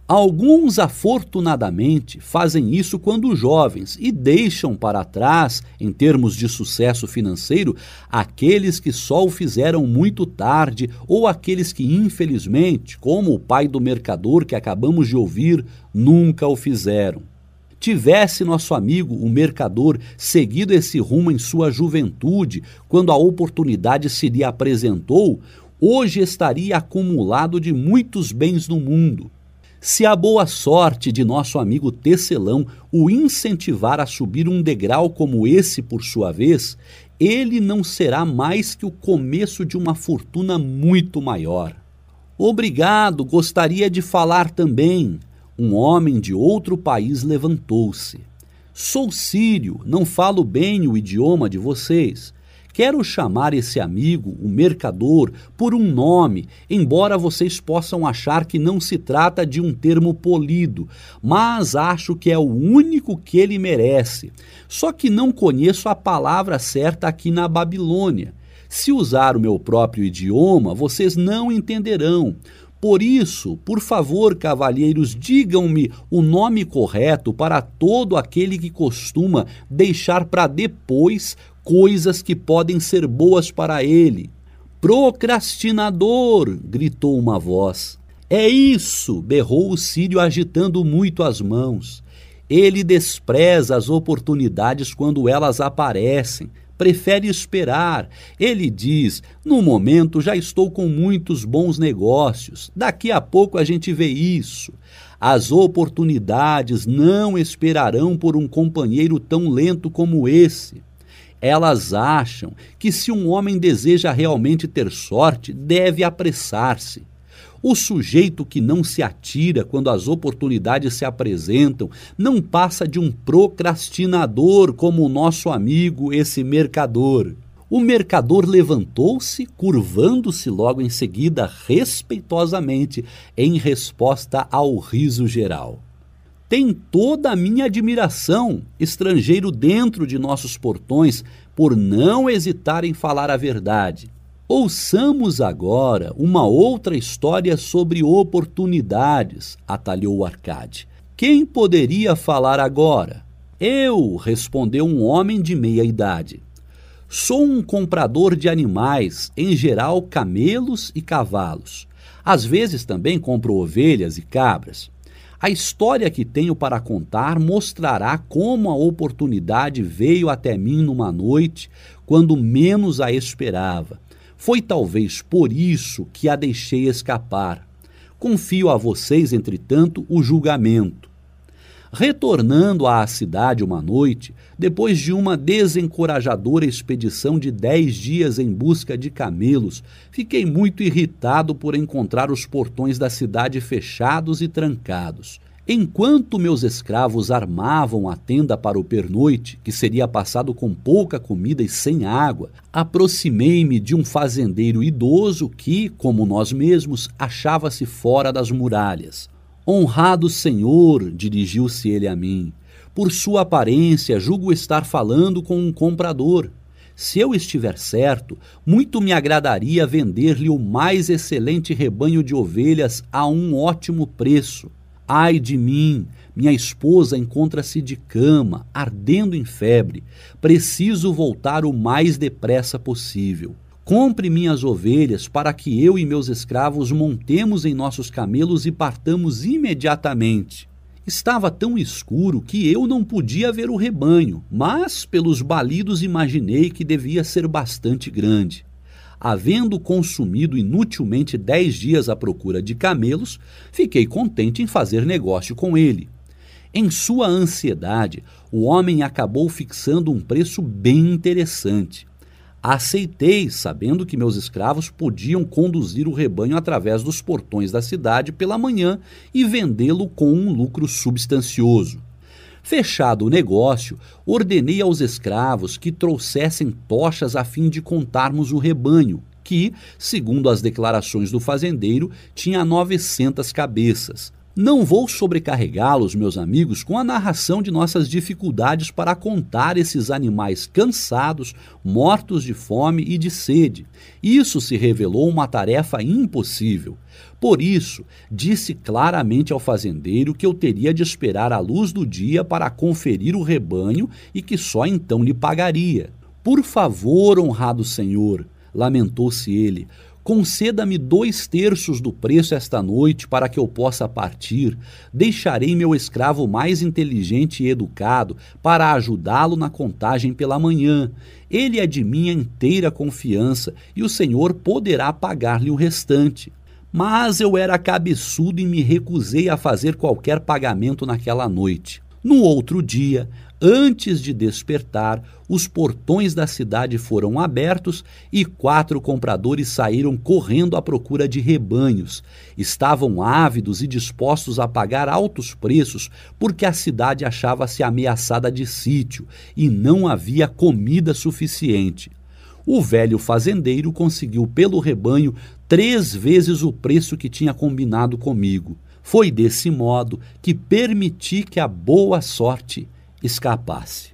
Alguns, afortunadamente, fazem isso quando jovens e deixam para trás, em termos de sucesso financeiro, aqueles que só o fizeram muito tarde ou aqueles que, infelizmente, como o pai do mercador que acabamos de ouvir, nunca o fizeram. Tivesse nosso amigo, o mercador, seguido esse rumo em sua juventude, quando a oportunidade se lhe apresentou, hoje estaria acumulado de muitos bens no mundo. Se a boa sorte de nosso amigo Tecelão o incentivar a subir um degrau como esse por sua vez, ele não será mais que o começo de uma fortuna muito maior. Obrigado, gostaria de falar também um homem de outro país levantou-se. Sou sírio, não falo bem o idioma de vocês. Quero chamar esse amigo, o mercador, por um nome, embora vocês possam achar que não se trata de um termo polido, mas acho que é o único que ele merece. Só que não conheço a palavra certa aqui na Babilônia. Se usar o meu próprio idioma, vocês não entenderão. Por isso, por favor, cavalheiros, digam-me o nome correto para todo aquele que costuma deixar para depois coisas que podem ser boas para ele. Procrastinador! gritou uma voz. É isso! berrou o sírio agitando muito as mãos. Ele despreza as oportunidades quando elas aparecem prefere esperar. Ele diz: no momento já estou com muitos bons negócios, daqui a pouco a gente vê isso. As oportunidades não esperarão por um companheiro tão lento como esse. Elas acham que se um homem deseja realmente ter sorte, deve apressar-se. O sujeito que não se atira quando as oportunidades se apresentam não passa de um procrastinador como o nosso amigo, esse mercador. O mercador levantou-se, curvando-se logo em seguida, respeitosamente, em resposta ao riso geral. Tem toda a minha admiração, estrangeiro dentro de nossos portões, por não hesitar em falar a verdade. Ouçamos agora uma outra história sobre oportunidades, atalhou Arcade. Quem poderia falar agora? Eu, respondeu um homem de meia idade. Sou um comprador de animais, em geral camelos e cavalos. Às vezes também compro ovelhas e cabras. A história que tenho para contar mostrará como a oportunidade veio até mim numa noite quando menos a esperava foi talvez por isso que a deixei escapar. Confio a vocês, entretanto, o julgamento. Retornando à cidade uma noite, depois de uma desencorajadora expedição de dez dias em busca de camelos, fiquei muito irritado por encontrar os portões da cidade fechados e trancados. Enquanto meus escravos armavam a tenda para o pernoite, que seria passado com pouca comida e sem água, aproximei-me de um fazendeiro idoso que, como nós mesmos, achava-se fora das muralhas. Honrado senhor, dirigiu-se ele a mim, por sua aparência julgo estar falando com um comprador. Se eu estiver certo, muito me agradaria vender-lhe o mais excelente rebanho de ovelhas a um ótimo preço. Ai de mim, minha esposa encontra-se de cama, ardendo em febre. Preciso voltar o mais depressa possível. Compre minhas ovelhas para que eu e meus escravos montemos em nossos camelos e partamos imediatamente. Estava tão escuro que eu não podia ver o rebanho, mas pelos balidos imaginei que devia ser bastante grande havendo consumido inutilmente dez dias à procura de camelos, fiquei contente em fazer negócio com ele. Em sua ansiedade, o homem acabou fixando um preço bem interessante. Aceitei, sabendo que meus escravos podiam conduzir o rebanho através dos portões da cidade pela manhã e vendê-lo com um lucro substancioso. Fechado o negócio, ordenei aos escravos que trouxessem tochas a fim de contarmos o rebanho, que, segundo as declarações do fazendeiro, tinha 900 cabeças. Não vou sobrecarregá-los, meus amigos, com a narração de nossas dificuldades para contar esses animais cansados, mortos de fome e de sede. Isso se revelou uma tarefa impossível. Por isso, disse claramente ao fazendeiro que eu teria de esperar a luz do dia para conferir o rebanho e que só então lhe pagaria. Por favor, honrado senhor, lamentou-se ele, Conceda-me dois terços do preço esta noite para que eu possa partir. Deixarei meu escravo mais inteligente e educado para ajudá-lo na contagem pela manhã. Ele é de minha inteira confiança e o Senhor poderá pagar-lhe o restante. Mas eu era cabeçudo e me recusei a fazer qualquer pagamento naquela noite. No outro dia, Antes de despertar, os portões da cidade foram abertos e quatro compradores saíram correndo à procura de rebanhos. Estavam ávidos e dispostos a pagar altos preços porque a cidade achava-se ameaçada de sítio e não havia comida suficiente. O velho fazendeiro conseguiu pelo rebanho três vezes o preço que tinha combinado comigo. Foi desse modo que permiti que a boa sorte escapasse.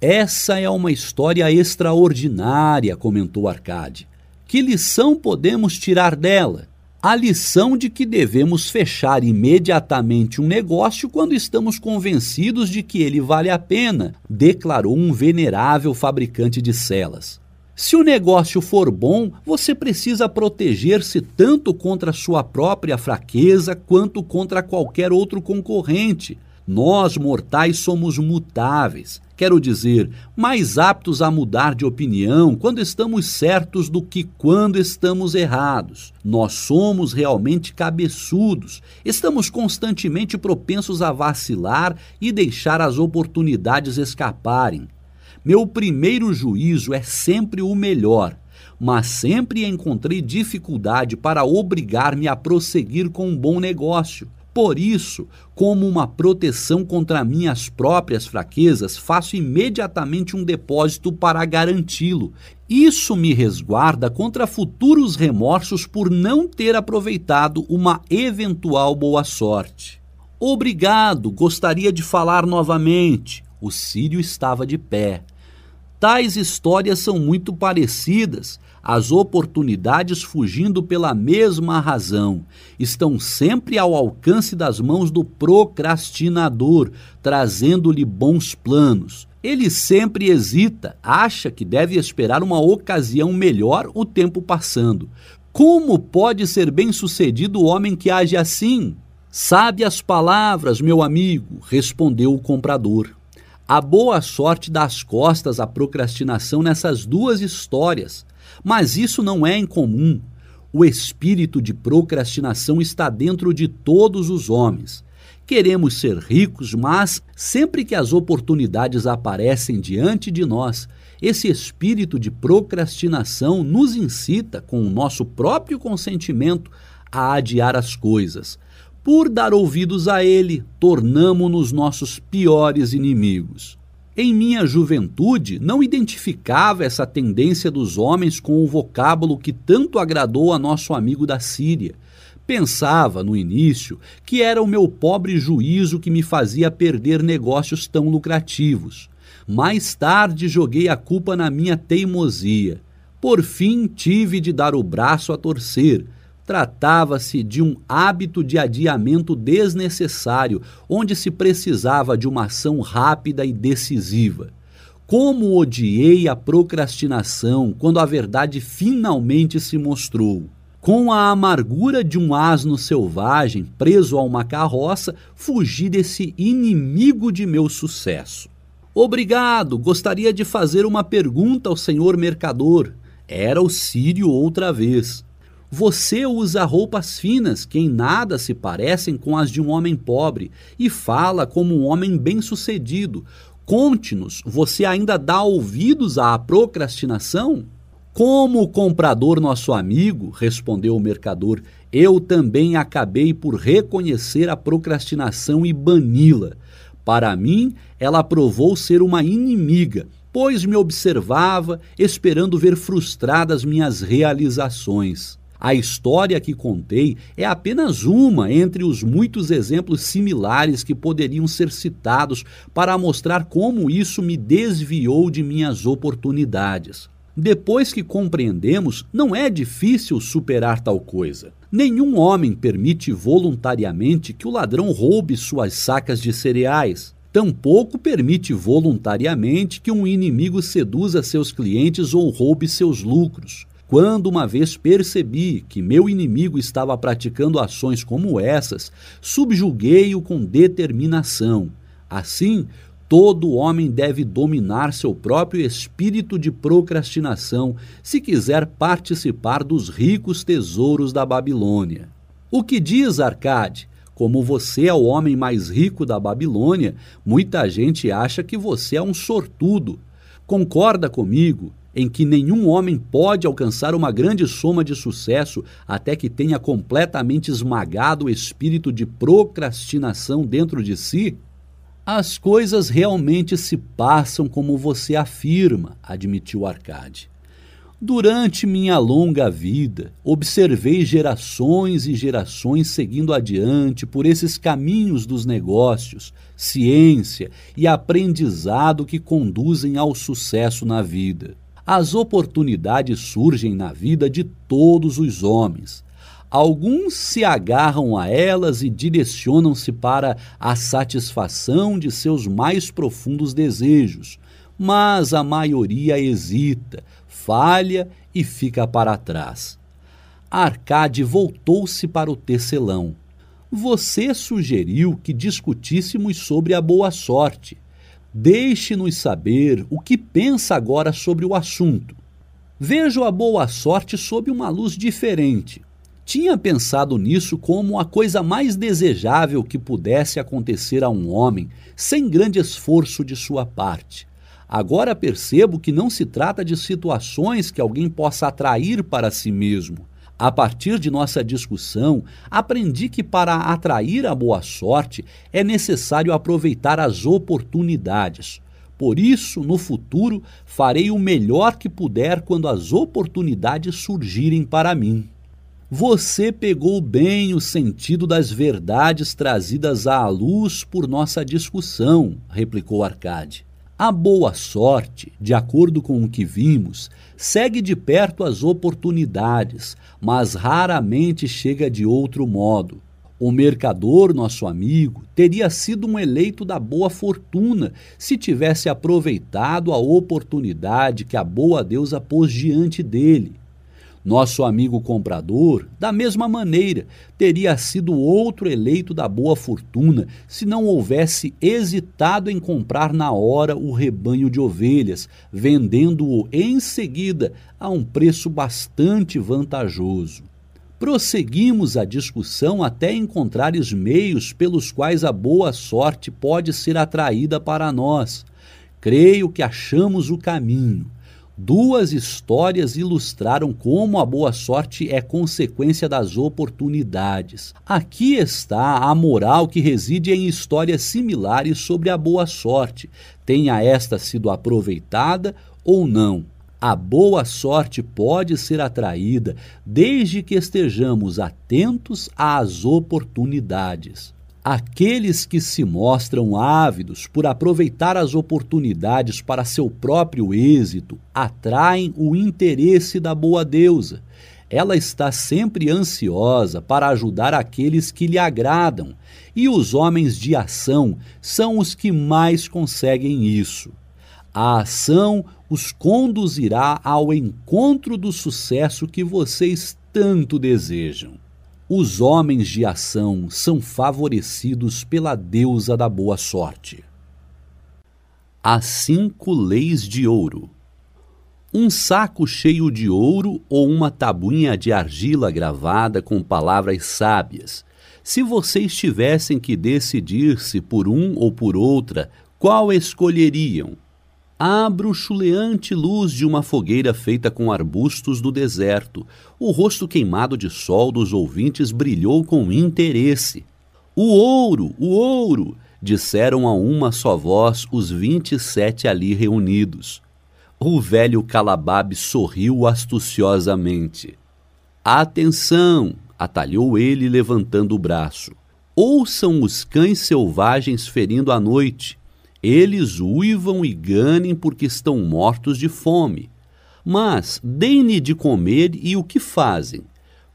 Essa é uma história extraordinária, comentou Arcade. Que lição podemos tirar dela? A lição de que devemos fechar imediatamente um negócio quando estamos convencidos de que ele vale a pena, declarou um venerável fabricante de celas. Se o negócio for bom, você precisa proteger-se tanto contra sua própria fraqueza quanto contra qualquer outro concorrente. Nós, mortais, somos mutáveis, quero dizer, mais aptos a mudar de opinião quando estamos certos do que quando estamos errados. Nós somos realmente cabeçudos, estamos constantemente propensos a vacilar e deixar as oportunidades escaparem. Meu primeiro juízo é sempre o melhor, mas sempre encontrei dificuldade para obrigar-me a prosseguir com um bom negócio. Por isso, como uma proteção contra minhas próprias fraquezas, faço imediatamente um depósito para garanti-lo. Isso me resguarda contra futuros remorsos por não ter aproveitado uma eventual boa sorte. Obrigado, gostaria de falar novamente. O Sírio estava de pé. Tais histórias são muito parecidas, as oportunidades fugindo pela mesma razão. Estão sempre ao alcance das mãos do procrastinador, trazendo-lhe bons planos. Ele sempre hesita, acha que deve esperar uma ocasião melhor o tempo passando. Como pode ser bem-sucedido o homem que age assim? Sabe as palavras, meu amigo, respondeu o comprador. A boa sorte das costas à procrastinação nessas duas histórias, mas isso não é incomum. O espírito de procrastinação está dentro de todos os homens. Queremos ser ricos, mas sempre que as oportunidades aparecem diante de nós, esse espírito de procrastinação nos incita, com o nosso próprio consentimento, a adiar as coisas por dar ouvidos a ele, tornamo-nos nossos piores inimigos. Em minha juventude, não identificava essa tendência dos homens com o vocábulo que tanto agradou a nosso amigo da Síria. Pensava, no início, que era o meu pobre juízo que me fazia perder negócios tão lucrativos. Mais tarde joguei a culpa na minha teimosia. Por fim, tive de dar o braço a torcer Tratava-se de um hábito de adiamento desnecessário, onde se precisava de uma ação rápida e decisiva. Como odiei a procrastinação quando a verdade finalmente se mostrou. Com a amargura de um asno selvagem preso a uma carroça, fugi desse inimigo de meu sucesso. Obrigado, gostaria de fazer uma pergunta ao senhor mercador. Era o Sírio outra vez. Você usa roupas finas que em nada se parecem com as de um homem pobre e fala como um homem bem-sucedido. Conte-nos, você ainda dá ouvidos à procrastinação? Como o comprador nosso amigo, respondeu o mercador, eu também acabei por reconhecer a procrastinação e bani-la. Para mim, ela provou ser uma inimiga, pois me observava, esperando ver frustradas minhas realizações. A história que contei é apenas uma entre os muitos exemplos similares que poderiam ser citados para mostrar como isso me desviou de minhas oportunidades. Depois que compreendemos, não é difícil superar tal coisa. Nenhum homem permite voluntariamente que o ladrão roube suas sacas de cereais. Tampouco permite voluntariamente que um inimigo seduza seus clientes ou roube seus lucros. Quando uma vez percebi que meu inimigo estava praticando ações como essas, subjuguei-o com determinação. Assim, todo homem deve dominar seu próprio espírito de procrastinação se quiser participar dos ricos tesouros da Babilônia. O que diz Arcade? Como você é o homem mais rico da Babilônia, muita gente acha que você é um sortudo. Concorda comigo em que nenhum homem pode alcançar uma grande soma de sucesso até que tenha completamente esmagado o espírito de procrastinação dentro de si? As coisas realmente se passam como você afirma, admitiu Arcade. Durante minha longa vida, observei gerações e gerações seguindo adiante por esses caminhos dos negócios, ciência e aprendizado que conduzem ao sucesso na vida. As oportunidades surgem na vida de todos os homens. Alguns se agarram a elas e direcionam-se para a satisfação de seus mais profundos desejos, mas a maioria hesita, falha e fica para trás. Arcade voltou-se para o tecelão. Você sugeriu que discutíssemos sobre a boa sorte. Deixe-nos saber o que pensa agora sobre o assunto. Vejo a boa sorte sob uma luz diferente. Tinha pensado nisso como a coisa mais desejável que pudesse acontecer a um homem, sem grande esforço de sua parte. Agora percebo que não se trata de situações que alguém possa atrair para si mesmo. A partir de nossa discussão, aprendi que para atrair a boa sorte é necessário aproveitar as oportunidades. Por isso, no futuro, farei o melhor que puder quando as oportunidades surgirem para mim. Você pegou bem o sentido das verdades trazidas à luz por nossa discussão, replicou Arcade. A boa sorte, de acordo com o que vimos, segue de perto as oportunidades, mas raramente chega de outro modo. O mercador, nosso amigo, teria sido um eleito da boa fortuna se tivesse aproveitado a oportunidade que a boa deusa pôs diante dele. Nosso amigo comprador, da mesma maneira, teria sido outro eleito da boa fortuna se não houvesse hesitado em comprar na hora o rebanho de ovelhas, vendendo-o em seguida a um preço bastante vantajoso. Prosseguimos a discussão até encontrar os meios pelos quais a boa sorte pode ser atraída para nós. Creio que achamos o caminho. Duas histórias ilustraram como a boa sorte é consequência das oportunidades. Aqui está a moral que reside em histórias similares sobre a boa sorte, tenha esta sido aproveitada ou não. A boa sorte pode ser atraída desde que estejamos atentos às oportunidades. Aqueles que se mostram ávidos por aproveitar as oportunidades para seu próprio êxito atraem o interesse da boa deusa. Ela está sempre ansiosa para ajudar aqueles que lhe agradam, e os homens de ação são os que mais conseguem isso. A ação os conduzirá ao encontro do sucesso que vocês tanto desejam. Os homens de ação são favorecidos pela deusa da boa sorte. As cinco leis de ouro. Um saco cheio de ouro ou uma tabuinha de argila gravada com palavras sábias. Se vocês tivessem que decidir-se por um ou por outra, qual escolheriam? A bruxuleante luz de uma fogueira feita com arbustos do deserto. O rosto queimado de sol dos ouvintes brilhou com interesse. O ouro, o ouro! disseram a uma só voz os vinte e sete ali reunidos. O velho Calabab sorriu astuciosamente. Atenção! atalhou ele levantando o braço. Ouçam os cães selvagens ferindo a noite eles uivam e ganem porque estão mortos de fome. Mas deem-lhe de comer e o que fazem?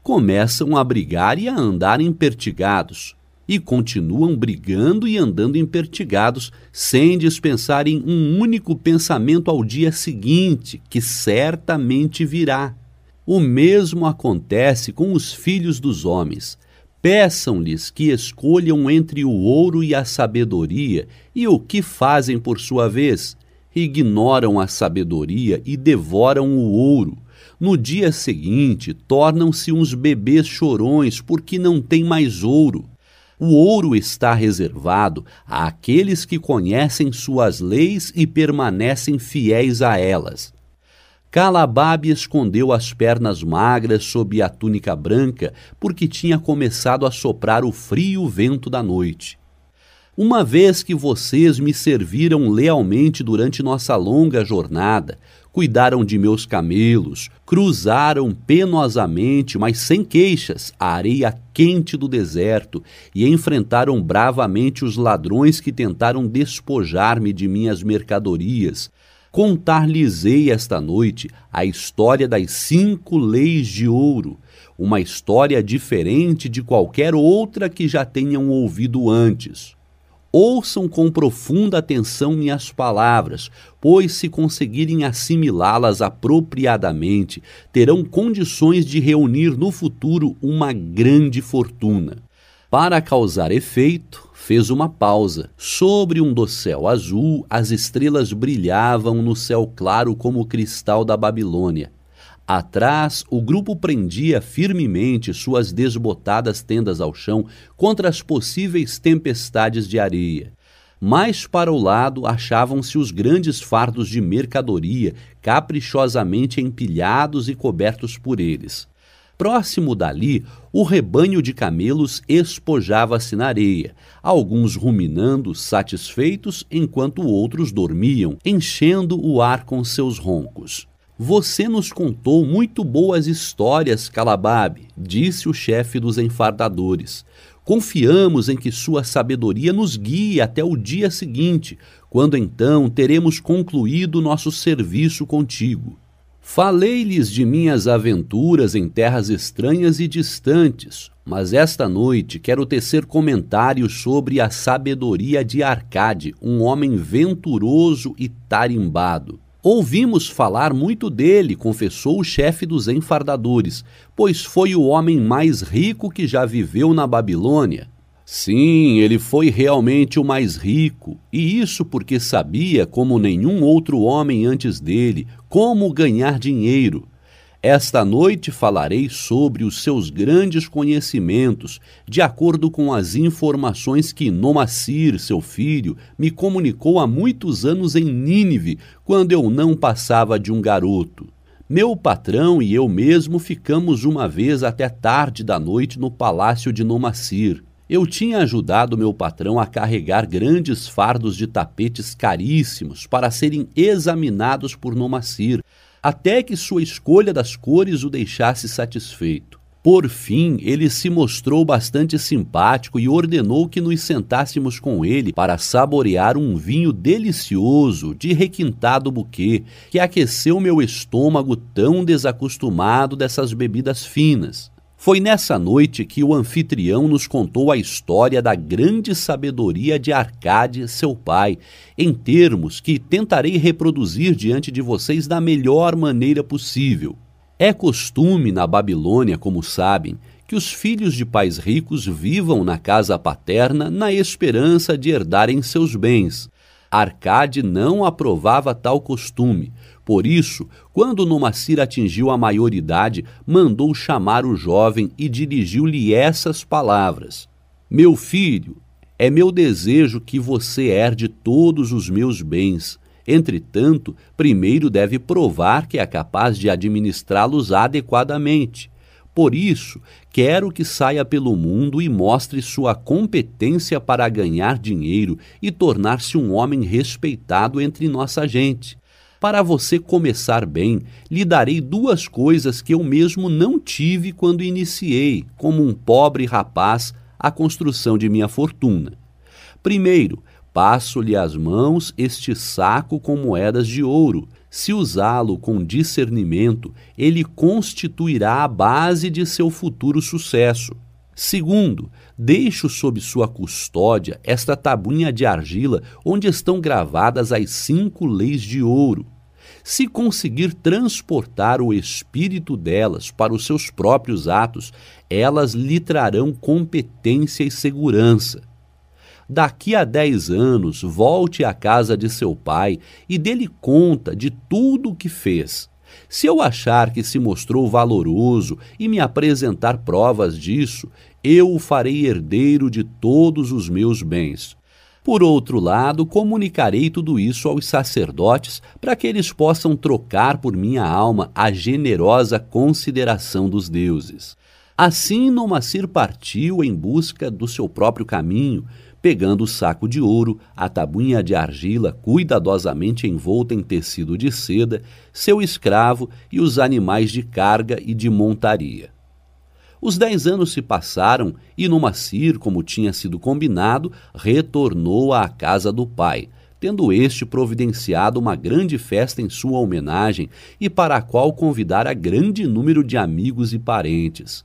Começam a brigar e a andar empertigados, e continuam brigando e andando empertigados, sem dispensarem um único pensamento ao dia seguinte, que certamente virá. O mesmo acontece com os filhos dos homens. Peçam-lhes que escolham entre o ouro e a sabedoria, e o que fazem por sua vez? Ignoram a sabedoria e devoram o ouro. No dia seguinte, tornam-se uns bebês chorões porque não têm mais ouro. O ouro está reservado àqueles que conhecem suas leis e permanecem fiéis a elas. Calabab escondeu as pernas magras sob a túnica branca, porque tinha começado a soprar o frio vento da noite. Uma vez que vocês me serviram lealmente durante nossa longa jornada, cuidaram de meus camelos, cruzaram penosamente, mas sem queixas, a areia quente do deserto e enfrentaram bravamente os ladrões que tentaram despojar-me de minhas mercadorias, Contar-lhes-ei esta noite a história das cinco leis de ouro, uma história diferente de qualquer outra que já tenham ouvido antes. Ouçam com profunda atenção minhas palavras, pois, se conseguirem assimilá-las apropriadamente, terão condições de reunir no futuro uma grande fortuna. Para causar efeito, fez uma pausa. Sobre um dossel azul, as estrelas brilhavam no céu claro como o cristal da Babilônia. Atrás, o grupo prendia firmemente suas desbotadas tendas ao chão contra as possíveis tempestades de areia. Mais para o lado achavam-se os grandes fardos de mercadoria, caprichosamente empilhados e cobertos por eles. Próximo dali, o rebanho de camelos espojava-se na areia, alguns ruminando satisfeitos enquanto outros dormiam, enchendo o ar com seus roncos. Você nos contou muito boas histórias, Calababe, disse o chefe dos enfardadores. Confiamos em que sua sabedoria nos guie até o dia seguinte, quando então teremos concluído nosso serviço contigo. Falei-lhes de minhas aventuras em terras estranhas e distantes, mas esta noite quero tecer comentários sobre a sabedoria de Arcade, um homem venturoso e tarimbado. Ouvimos falar muito dele, confessou o chefe dos enfardadores, pois foi o homem mais rico que já viveu na Babilônia. Sim, ele foi realmente o mais rico, e isso porque sabia, como nenhum outro homem antes dele, como ganhar dinheiro. Esta noite falarei sobre os seus grandes conhecimentos, de acordo com as informações que Nomacir, seu filho, me comunicou há muitos anos em Nínive, quando eu não passava de um garoto. Meu patrão e eu mesmo ficamos uma vez até tarde da noite no palácio de Nomacir. Eu tinha ajudado meu patrão a carregar grandes fardos de tapetes caríssimos para serem examinados por Nomacir, até que sua escolha das cores o deixasse satisfeito. Por fim, ele se mostrou bastante simpático e ordenou que nos sentássemos com ele para saborear um vinho delicioso de requintado buquê que aqueceu meu estômago tão desacostumado dessas bebidas finas. Foi nessa noite que o anfitrião nos contou a história da grande sabedoria de Arcade, seu pai, em termos que tentarei reproduzir diante de vocês da melhor maneira possível. É costume na Babilônia, como sabem, que os filhos de pais ricos vivam na casa paterna na esperança de herdarem seus bens. Arcade não aprovava tal costume, por isso, quando Nomacir atingiu a maioridade, mandou chamar o jovem e dirigiu-lhe essas palavras: Meu filho, é meu desejo que você herde todos os meus bens. Entretanto, primeiro deve provar que é capaz de administrá-los adequadamente. Por isso, quero que saia pelo mundo e mostre sua competência para ganhar dinheiro e tornar-se um homem respeitado entre nossa gente. Para você começar bem, lhe darei duas coisas que eu mesmo não tive quando iniciei, como um pobre rapaz, a construção de minha fortuna. Primeiro, passo-lhe às mãos este saco com moedas de ouro. Se usá-lo com discernimento, ele constituirá a base de seu futuro sucesso. Segundo, deixo sob sua custódia esta tabuinha de argila onde estão gravadas as cinco leis de ouro. Se conseguir transportar o espírito delas para os seus próprios atos, elas lhe trarão competência e segurança. Daqui a dez anos, volte à casa de seu pai e dê-lhe conta de tudo o que fez se eu achar que se mostrou valoroso e me apresentar provas disso, eu o farei herdeiro de todos os meus bens. Por outro lado, comunicarei tudo isso aos sacerdotes para que eles possam trocar por minha alma a generosa consideração dos deuses. Assim, Nomacir partiu em busca do seu próprio caminho, pegando o saco de ouro, a tabuinha de argila cuidadosamente envolta em tecido de seda, seu escravo e os animais de carga e de montaria. Os dez anos se passaram e Numacir, como tinha sido combinado, retornou à casa do pai, tendo este providenciado uma grande festa em sua homenagem e para a qual convidara grande número de amigos e parentes.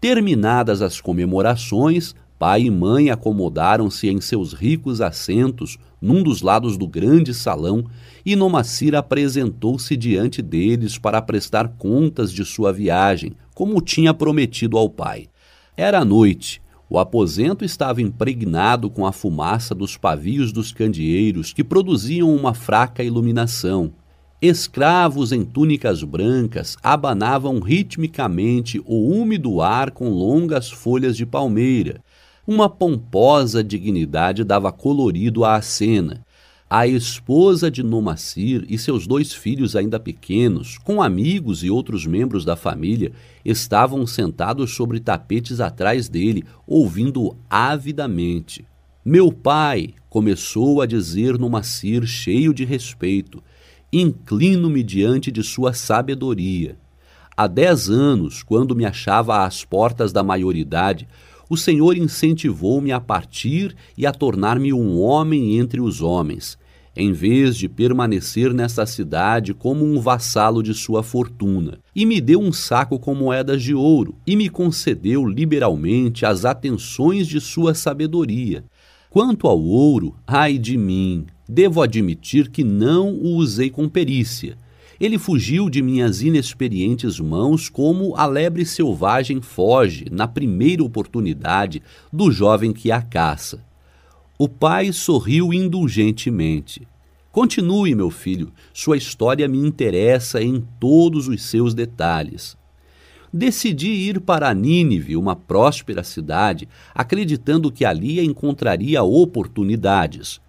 Terminadas as comemorações, Pai e mãe acomodaram-se em seus ricos assentos num dos lados do grande salão e Nomacir apresentou-se diante deles para prestar contas de sua viagem, como tinha prometido ao pai. Era noite. O aposento estava impregnado com a fumaça dos pavios dos candeeiros que produziam uma fraca iluminação. Escravos em túnicas brancas abanavam ritmicamente o úmido ar com longas folhas de palmeira Uma pomposa dignidade dava colorido à cena. A esposa de Nomacir e seus dois filhos ainda pequenos, com amigos e outros membros da família, estavam sentados sobre tapetes atrás dele, ouvindo avidamente. Meu pai, começou a dizer Nomacir, cheio de respeito, inclino-me diante de sua sabedoria. Há dez anos, quando me achava às portas da maioridade, o Senhor incentivou-me a partir e a tornar-me um homem entre os homens, em vez de permanecer nesta cidade como um vassalo de sua fortuna, e me deu um saco com moedas de ouro, e me concedeu liberalmente as atenções de sua sabedoria. Quanto ao ouro, ai de mim, devo admitir que não o usei com perícia ele fugiu de minhas inexperientes mãos como a lebre selvagem foge, na primeira oportunidade, do jovem que a caça. O pai sorriu indulgentemente. Continue, meu filho, sua história me interessa em todos os seus detalhes. Decidi ir para Nínive, uma próspera cidade, acreditando que ali encontraria oportunidades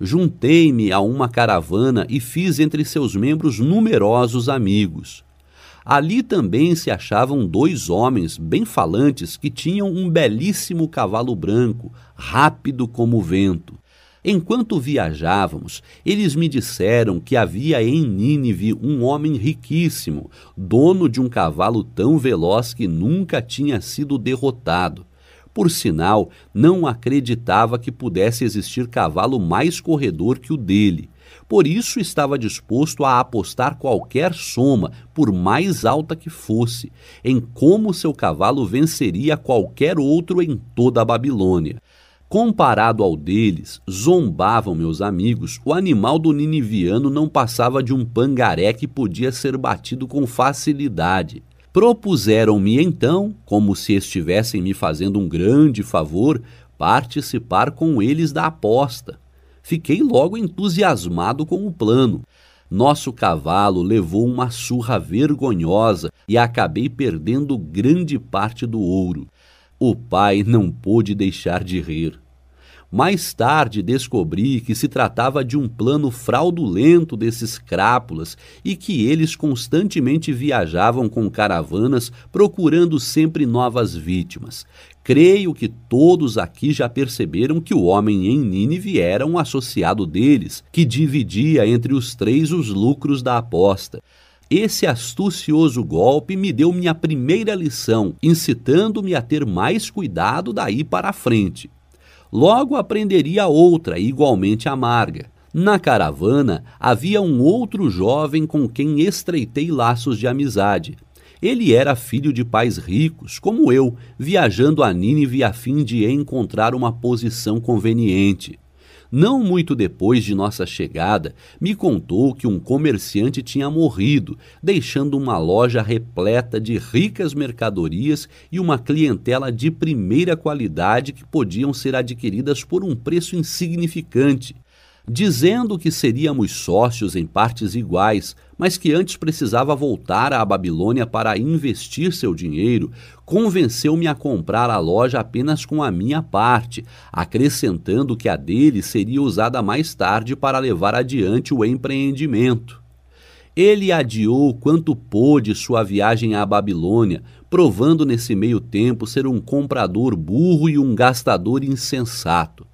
juntei-me a uma caravana e fiz entre seus membros numerosos amigos. Ali também se achavam dois homens bem falantes que tinham um belíssimo cavalo branco, rápido como o vento. Enquanto viajávamos, eles me disseram que havia em Nínive um homem riquíssimo, dono de um cavalo tão veloz que nunca tinha sido derrotado. Por sinal, não acreditava que pudesse existir cavalo mais corredor que o dele. Por isso estava disposto a apostar qualquer soma, por mais alta que fosse, em como seu cavalo venceria qualquer outro em toda a Babilônia. Comparado ao deles, zombavam meus amigos, o animal do niniviano não passava de um pangaré que podia ser batido com facilidade. Propuseram-me então, como se estivessem me fazendo um grande favor, participar com eles da aposta. Fiquei logo entusiasmado com o plano. Nosso cavalo levou uma surra vergonhosa e acabei perdendo grande parte do ouro. O pai não pôde deixar de rir. Mais tarde descobri que se tratava de um plano fraudulento desses crápulas e que eles constantemente viajavam com caravanas procurando sempre novas vítimas. Creio que todos aqui já perceberam que o homem em Nínive era um associado deles, que dividia entre os três os lucros da aposta. Esse astucioso golpe me deu minha primeira lição, incitando-me a ter mais cuidado daí para a frente logo aprenderia outra igualmente amarga. Na caravana havia um outro jovem com quem estreitei laços de amizade. Ele era filho de pais ricos, como eu, viajando a Nínive a fim de encontrar uma posição conveniente. Não muito depois de nossa chegada, me contou que um comerciante tinha morrido, deixando uma loja repleta de ricas mercadorias e uma clientela de primeira qualidade que podiam ser adquiridas por um preço insignificante dizendo que seríamos sócios em partes iguais, mas que antes precisava voltar à Babilônia para investir seu dinheiro, convenceu-me a comprar a loja apenas com a minha parte, acrescentando que a dele seria usada mais tarde para levar adiante o empreendimento. Ele adiou quanto pôde sua viagem à Babilônia, provando nesse meio tempo ser um comprador burro e um gastador insensato.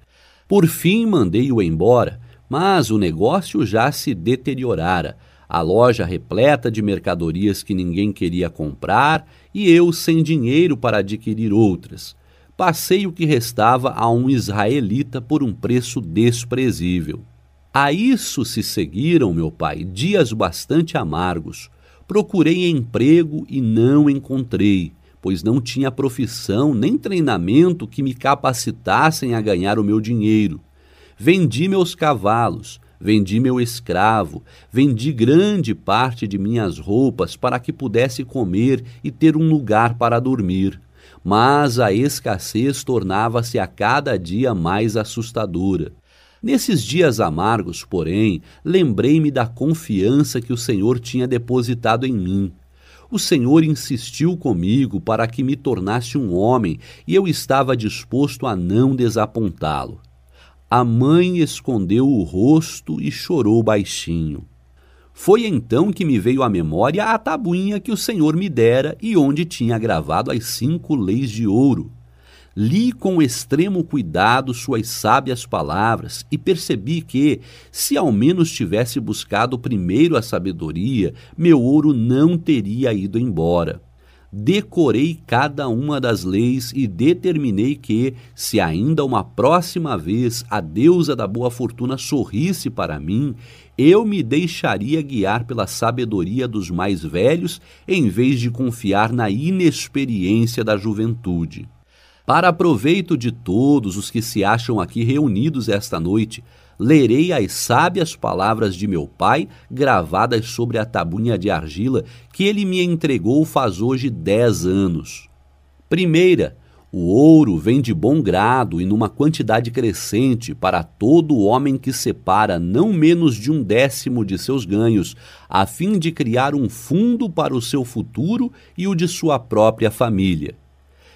Por fim, mandei-o embora, mas o negócio já se deteriorara, a loja repleta de mercadorias que ninguém queria comprar e eu sem dinheiro para adquirir outras. Passei o que restava a um israelita por um preço desprezível. A isso se seguiram, meu pai, dias bastante amargos. Procurei emprego e não encontrei, pois não tinha profissão nem treinamento que me capacitassem a ganhar o meu dinheiro. Vendi meus cavalos, vendi meu escravo, vendi grande parte de minhas roupas para que pudesse comer e ter um lugar para dormir. Mas a escassez tornava-se a cada dia mais assustadora. Nesses dias amargos, porém, lembrei-me da confiança que o Senhor tinha depositado em mim. O Senhor insistiu comigo para que me tornasse um homem, e eu estava disposto a não desapontá-lo. A mãe escondeu o rosto e chorou baixinho. Foi então que me veio à memória a tabuinha que o Senhor me dera e onde tinha gravado as cinco leis de ouro. Li com extremo cuidado suas sábias palavras e percebi que, se ao menos tivesse buscado primeiro a sabedoria, meu ouro não teria ido embora. Decorei cada uma das leis e determinei que, se ainda uma próxima vez a deusa da boa fortuna sorrisse para mim, eu me deixaria guiar pela sabedoria dos mais velhos em vez de confiar na inexperiência da juventude. Para proveito de todos os que se acham aqui reunidos esta noite, lerei as sábias palavras de meu pai gravadas sobre a tabuinha de argila que ele me entregou faz hoje dez anos. Primeira, o ouro vem de bom grado e numa quantidade crescente para todo homem que separa não menos de um décimo de seus ganhos, a fim de criar um fundo para o seu futuro e o de sua própria família.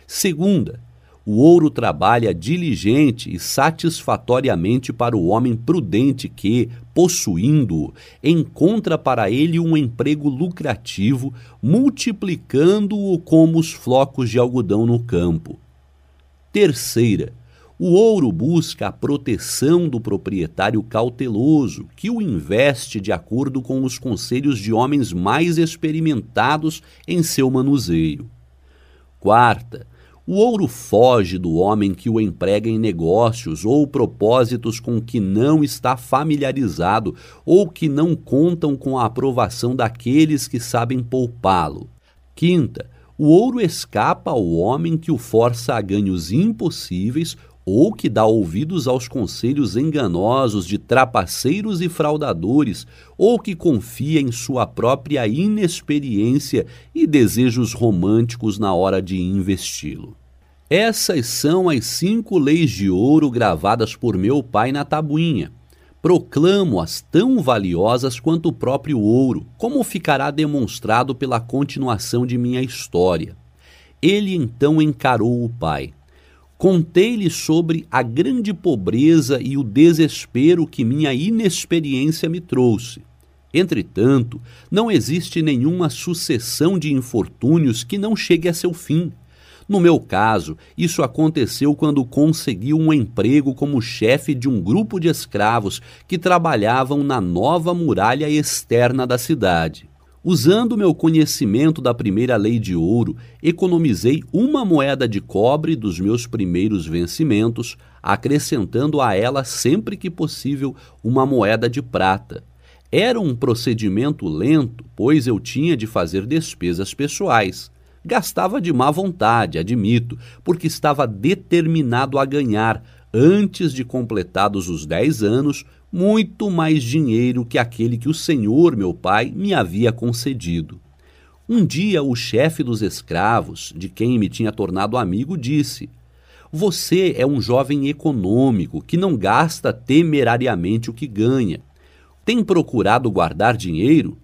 Segunda, o ouro trabalha diligente e satisfatoriamente para o homem prudente que, possuindo-o, encontra para ele um emprego lucrativo, multiplicando-o como os flocos de algodão no campo. Terceira, o ouro busca a proteção do proprietário cauteloso, que o investe de acordo com os conselhos de homens mais experimentados em seu manuseio. Quarta, o ouro foge do homem que o emprega em negócios ou propósitos com que não está familiarizado ou que não contam com a aprovação daqueles que sabem poupá-lo. Quinta, o ouro escapa ao homem que o força a ganhos impossíveis ou que dá ouvidos aos conselhos enganosos de trapaceiros e fraudadores, ou que confia em sua própria inexperiência e desejos românticos na hora de investi-lo. Essas são as cinco leis de ouro gravadas por meu pai na tabuinha. Proclamo-as tão valiosas quanto o próprio ouro, como ficará demonstrado pela continuação de minha história. Ele então encarou o pai. Contei-lhe sobre a grande pobreza e o desespero que minha inexperiência me trouxe. Entretanto, não existe nenhuma sucessão de infortúnios que não chegue a seu fim. No meu caso, isso aconteceu quando consegui um emprego como chefe de um grupo de escravos que trabalhavam na nova muralha externa da cidade. Usando meu conhecimento da primeira lei de ouro, economizei uma moeda de cobre dos meus primeiros vencimentos, acrescentando a ela sempre que possível uma moeda de prata. Era um procedimento lento, pois eu tinha de fazer despesas pessoais. Gastava de má vontade, admito, porque estava determinado a ganhar, antes de completados os dez anos, muito mais dinheiro que aquele que o Senhor, meu pai, me havia concedido. Um dia o chefe dos escravos, de quem me tinha tornado amigo, disse: Você é um jovem econômico que não gasta temerariamente o que ganha. Tem procurado guardar dinheiro?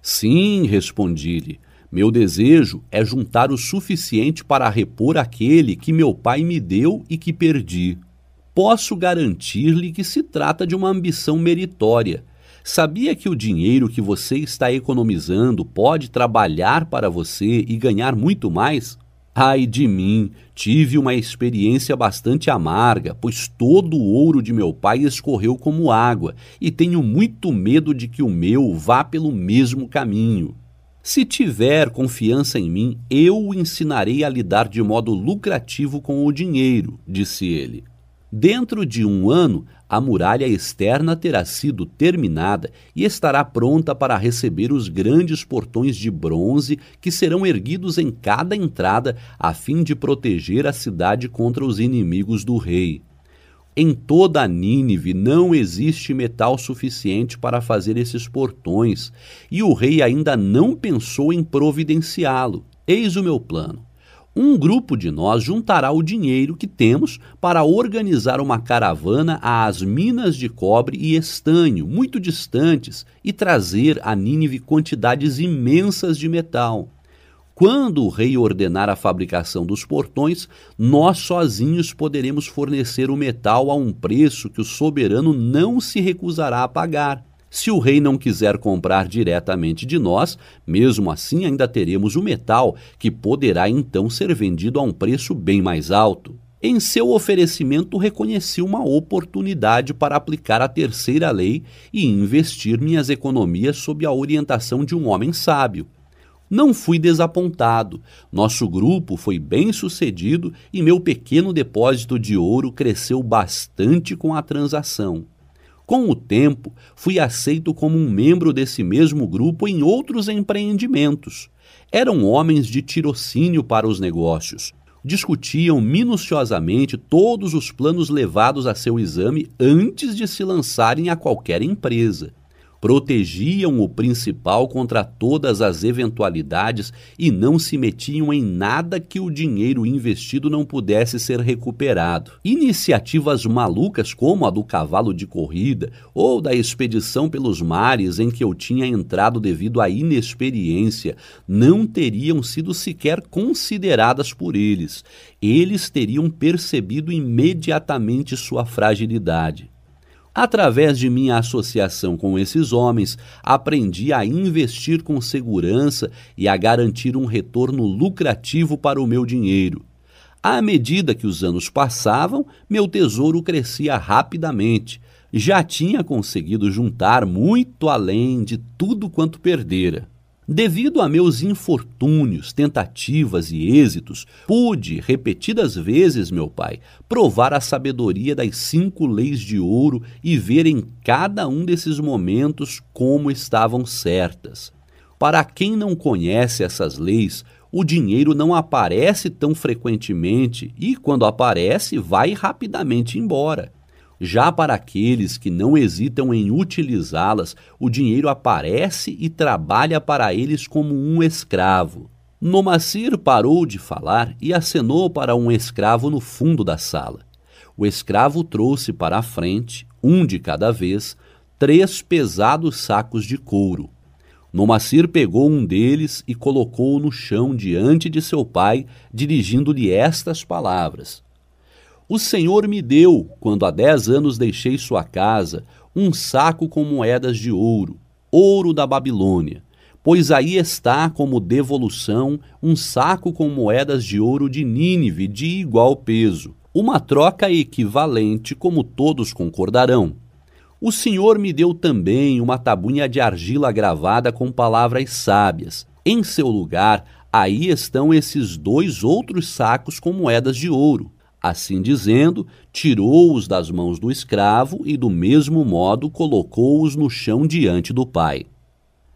Sim, respondi-lhe. Meu desejo é juntar o suficiente para repor aquele que meu pai me deu e que perdi posso garantir-lhe que se trata de uma ambição meritória. Sabia que o dinheiro que você está economizando pode trabalhar para você e ganhar muito mais? Ai de mim, tive uma experiência bastante amarga, pois todo o ouro de meu pai escorreu como água e tenho muito medo de que o meu vá pelo mesmo caminho. Se tiver confiança em mim, eu o ensinarei a lidar de modo lucrativo com o dinheiro, disse ele. Dentro de um ano, a muralha externa terá sido terminada e estará pronta para receber os grandes portões de bronze que serão erguidos em cada entrada a fim de proteger a cidade contra os inimigos do rei. Em toda a Nínive não existe metal suficiente para fazer esses portões, e o rei ainda não pensou em providenciá-lo. Eis o meu plano um grupo de nós juntará o dinheiro que temos para organizar uma caravana às minas de cobre e estanho muito distantes e trazer a Nínive quantidades imensas de metal. Quando o rei ordenar a fabricação dos portões, nós sozinhos poderemos fornecer o metal a um preço que o soberano não se recusará a pagar. Se o rei não quiser comprar diretamente de nós, mesmo assim ainda teremos o metal, que poderá então ser vendido a um preço bem mais alto. Em seu oferecimento, reconheci uma oportunidade para aplicar a terceira lei e investir minhas economias sob a orientação de um homem sábio. Não fui desapontado. Nosso grupo foi bem sucedido e meu pequeno depósito de ouro cresceu bastante com a transação. Com o tempo, fui aceito como um membro desse mesmo grupo em outros empreendimentos. Eram homens de tirocínio para os negócios. Discutiam minuciosamente todos os planos levados a seu exame antes de se lançarem a qualquer empresa protegiam o principal contra todas as eventualidades e não se metiam em nada que o dinheiro investido não pudesse ser recuperado. Iniciativas malucas como a do cavalo de corrida ou da expedição pelos mares em que eu tinha entrado devido à inexperiência não teriam sido sequer consideradas por eles. Eles teriam percebido imediatamente sua fragilidade. Através de minha associação com esses homens, aprendi a investir com segurança e a garantir um retorno lucrativo para o meu dinheiro. À medida que os anos passavam, meu tesouro crescia rapidamente. Já tinha conseguido juntar muito além de tudo quanto perdera. Devido a meus infortúnios, tentativas e êxitos, pude, repetidas vezes, meu pai, provar a sabedoria das cinco leis de ouro e ver em cada um desses momentos como estavam certas. Para quem não conhece essas leis, o dinheiro não aparece tão frequentemente e, quando aparece, vai rapidamente embora. Já para aqueles que não hesitam em utilizá-las, o dinheiro aparece e trabalha para eles como um escravo. Nomacir parou de falar e acenou para um escravo no fundo da sala. O escravo trouxe para a frente, um de cada vez, três pesados sacos de couro. Nomacir pegou um deles e colocou-o no chão diante de seu pai, dirigindo-lhe estas palavras: o Senhor me deu, quando há dez anos deixei sua casa, um saco com moedas de ouro, ouro da Babilônia. Pois aí está, como devolução, um saco com moedas de ouro de Nínive de igual peso. Uma troca equivalente, como todos concordarão. O Senhor me deu também uma tabuinha de argila gravada com palavras sábias. Em seu lugar, aí estão esses dois outros sacos com moedas de ouro. Assim dizendo, tirou-os das mãos do escravo e, do mesmo modo, colocou-os no chão diante do pai.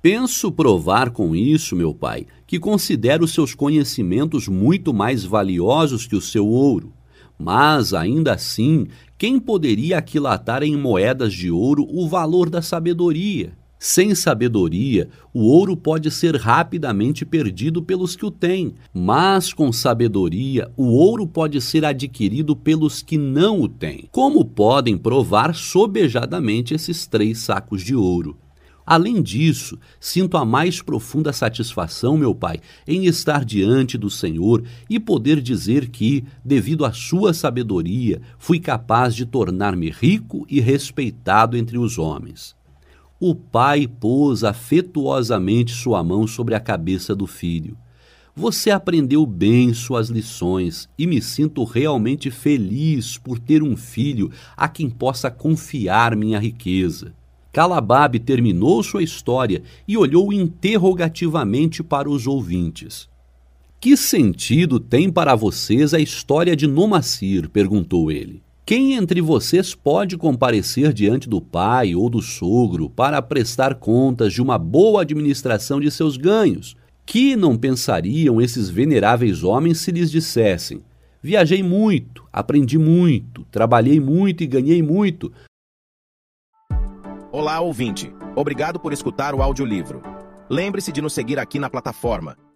Penso provar com isso, meu pai, que considero seus conhecimentos muito mais valiosos que o seu ouro. Mas, ainda assim, quem poderia aquilatar em moedas de ouro o valor da sabedoria? Sem sabedoria, o ouro pode ser rapidamente perdido pelos que o têm, mas com sabedoria, o ouro pode ser adquirido pelos que não o têm. Como podem provar sobejadamente esses três sacos de ouro? Além disso, sinto a mais profunda satisfação, meu Pai, em estar diante do Senhor e poder dizer que, devido à Sua sabedoria, fui capaz de tornar-me rico e respeitado entre os homens. O pai pôs afetuosamente sua mão sobre a cabeça do filho. Você aprendeu bem suas lições e me sinto realmente feliz por ter um filho a quem possa confiar minha riqueza. Calabab terminou sua história e olhou interrogativamente para os ouvintes. Que sentido tem para vocês a história de Nomacir? perguntou ele. Quem entre vocês pode comparecer diante do pai ou do sogro para prestar contas de uma boa administração de seus ganhos? Que não pensariam esses veneráveis homens se lhes dissessem: Viajei muito, aprendi muito, trabalhei muito e ganhei muito. Olá, ouvinte. Obrigado por escutar o audiolivro. Lembre-se de nos seguir aqui na plataforma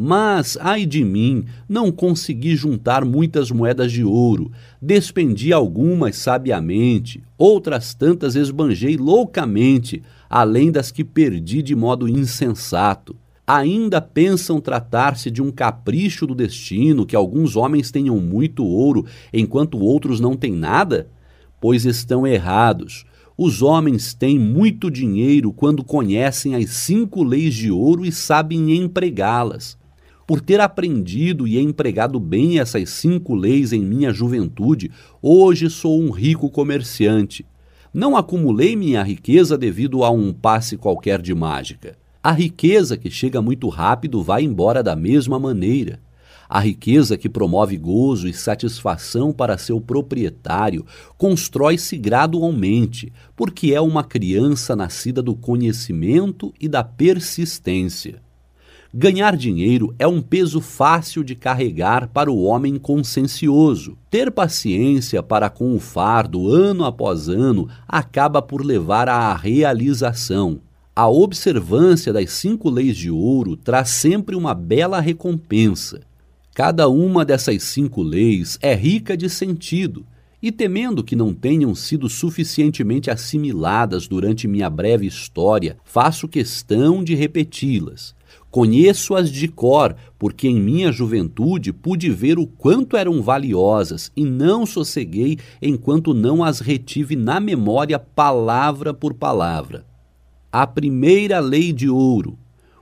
Mas, ai de mim, não consegui juntar muitas moedas de ouro. Despendi algumas sabiamente, outras tantas esbanjei loucamente, além das que perdi de modo insensato. Ainda pensam tratar-se de um capricho do destino que alguns homens tenham muito ouro enquanto outros não têm nada? Pois estão errados. Os homens têm muito dinheiro quando conhecem as cinco leis de ouro e sabem empregá-las. Por ter aprendido e empregado bem essas cinco leis em minha juventude, hoje sou um rico comerciante. Não acumulei minha riqueza devido a um passe qualquer de mágica. A riqueza que chega muito rápido vai embora da mesma maneira. A riqueza que promove gozo e satisfação para seu proprietário constrói-se gradualmente, porque é uma criança nascida do conhecimento e da persistência. Ganhar dinheiro é um peso fácil de carregar para o homem consciencioso. Ter paciência para com o fardo ano após ano acaba por levar à realização. A observância das cinco leis de ouro traz sempre uma bela recompensa. Cada uma dessas cinco leis é rica de sentido, e temendo que não tenham sido suficientemente assimiladas durante minha breve história, faço questão de repeti-las. Conheço-as de cor, porque em minha juventude pude ver o quanto eram valiosas e não sosseguei enquanto não as retive na memória palavra por palavra. A primeira lei de ouro.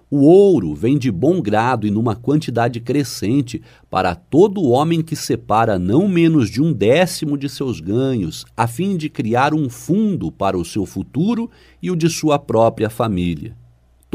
O ouro vem de bom grado e numa quantidade crescente para todo homem que separa não menos de um décimo de seus ganhos, a fim de criar um fundo para o seu futuro e o de sua própria família.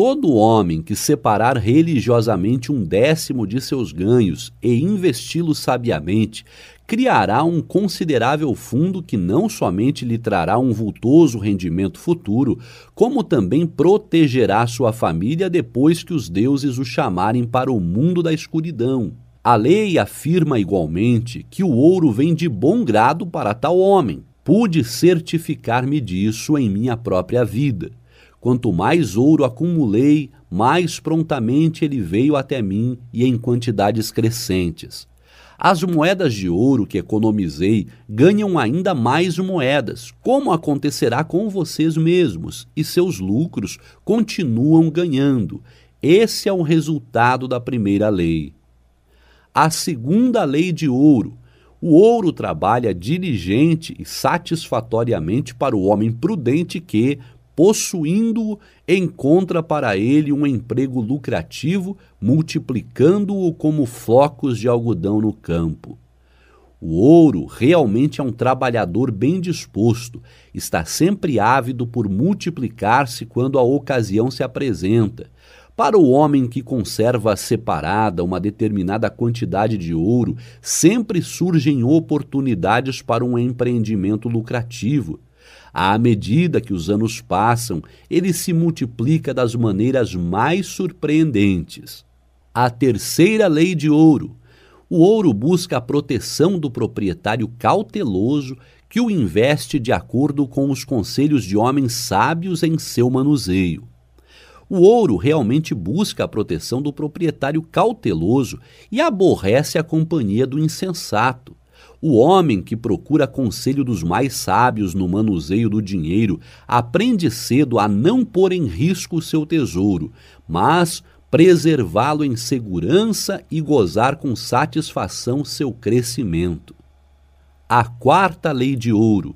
Todo homem que separar religiosamente um décimo de seus ganhos e investi-lo sabiamente, criará um considerável fundo que não somente lhe trará um vultoso rendimento futuro, como também protegerá sua família depois que os deuses o chamarem para o mundo da escuridão. A lei afirma igualmente que o ouro vem de bom grado para tal homem. Pude certificar-me disso em minha própria vida. Quanto mais ouro acumulei, mais prontamente ele veio até mim e em quantidades crescentes. As moedas de ouro que economizei ganham ainda mais moedas, como acontecerá com vocês mesmos, e seus lucros continuam ganhando. Esse é o resultado da primeira lei. A segunda lei de ouro. O ouro trabalha diligente e satisfatoriamente para o homem prudente que, possuindo-o, encontra para ele um emprego lucrativo, multiplicando-o como flocos de algodão no campo. O ouro realmente é um trabalhador bem disposto, está sempre ávido por multiplicar-se quando a ocasião se apresenta. Para o homem que conserva separada uma determinada quantidade de ouro, sempre surgem oportunidades para um empreendimento lucrativo. À medida que os anos passam, ele se multiplica das maneiras mais surpreendentes. A terceira lei de ouro. O ouro busca a proteção do proprietário cauteloso que o investe de acordo com os conselhos de homens sábios em seu manuseio. O ouro realmente busca a proteção do proprietário cauteloso e aborrece a companhia do insensato. O homem que procura conselho dos mais sábios no manuseio do dinheiro aprende cedo a não pôr em risco o seu tesouro, mas preservá-lo em segurança e gozar com satisfação seu crescimento. A quarta lei de ouro.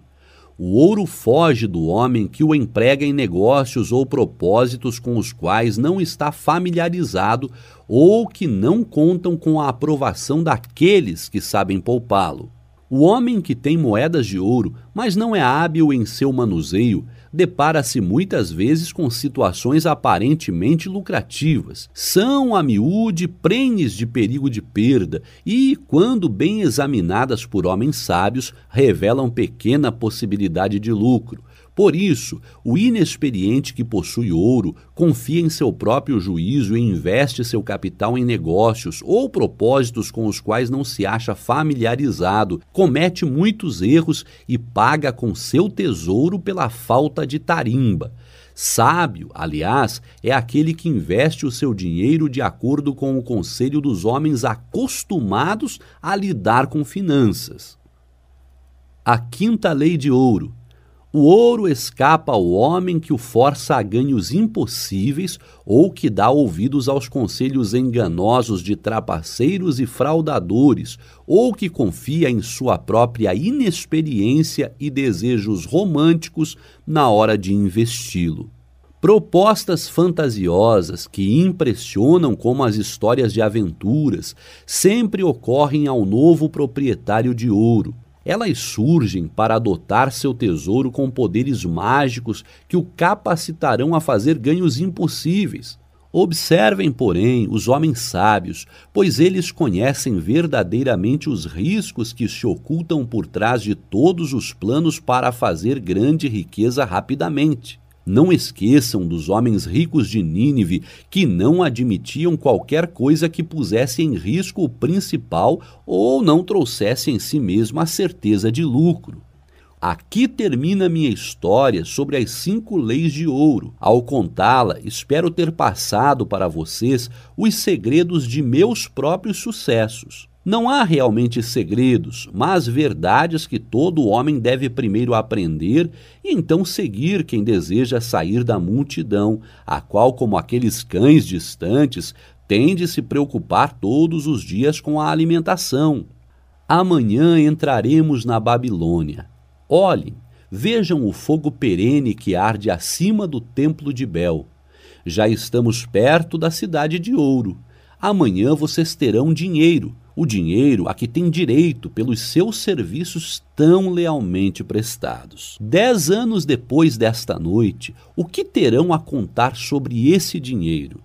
O ouro foge do homem que o emprega em negócios ou propósitos com os quais não está familiarizado ou que não contam com a aprovação daqueles que sabem poupá-lo. O homem que tem moedas de ouro, mas não é hábil em seu manuseio, depara-se muitas vezes com situações aparentemente lucrativas. São a miúde prenhes de perigo de perda e, quando bem examinadas por homens sábios, revelam pequena possibilidade de lucro. Por isso, o inexperiente que possui ouro confia em seu próprio juízo e investe seu capital em negócios ou propósitos com os quais não se acha familiarizado, comete muitos erros e paga com seu tesouro pela falta de tarimba. Sábio, aliás, é aquele que investe o seu dinheiro de acordo com o conselho dos homens acostumados a lidar com finanças. A quinta lei de ouro o ouro escapa ao homem que o força a ganhos impossíveis ou que dá ouvidos aos conselhos enganosos de trapaceiros e fraudadores, ou que confia em sua própria inexperiência e desejos românticos na hora de investi-lo. Propostas fantasiosas que impressionam como as histórias de aventuras sempre ocorrem ao novo proprietário de ouro elas surgem para adotar seu tesouro com poderes mágicos que o capacitarão a fazer ganhos impossíveis. Observem, porém, os homens sábios, pois eles conhecem verdadeiramente os riscos que se ocultam por trás de todos os planos para fazer grande riqueza rapidamente. Não esqueçam dos homens ricos de Nínive que não admitiam qualquer coisa que pusesse em risco o principal ou não trouxesse em si mesmo a certeza de lucro. Aqui termina minha história sobre as cinco leis de ouro. Ao contá-la, espero ter passado para vocês os segredos de meus próprios sucessos. Não há realmente segredos, mas verdades que todo homem deve primeiro aprender e então seguir quem deseja sair da multidão, a qual, como aqueles cães distantes, tem de se preocupar todos os dias com a alimentação. Amanhã entraremos na Babilônia. Olhem, vejam o fogo perene que arde acima do templo de Bel. Já estamos perto da cidade de ouro. Amanhã vocês terão dinheiro o dinheiro a que tem direito pelos seus serviços tão lealmente prestados. Dez anos depois desta noite, o que terão a contar sobre esse dinheiro?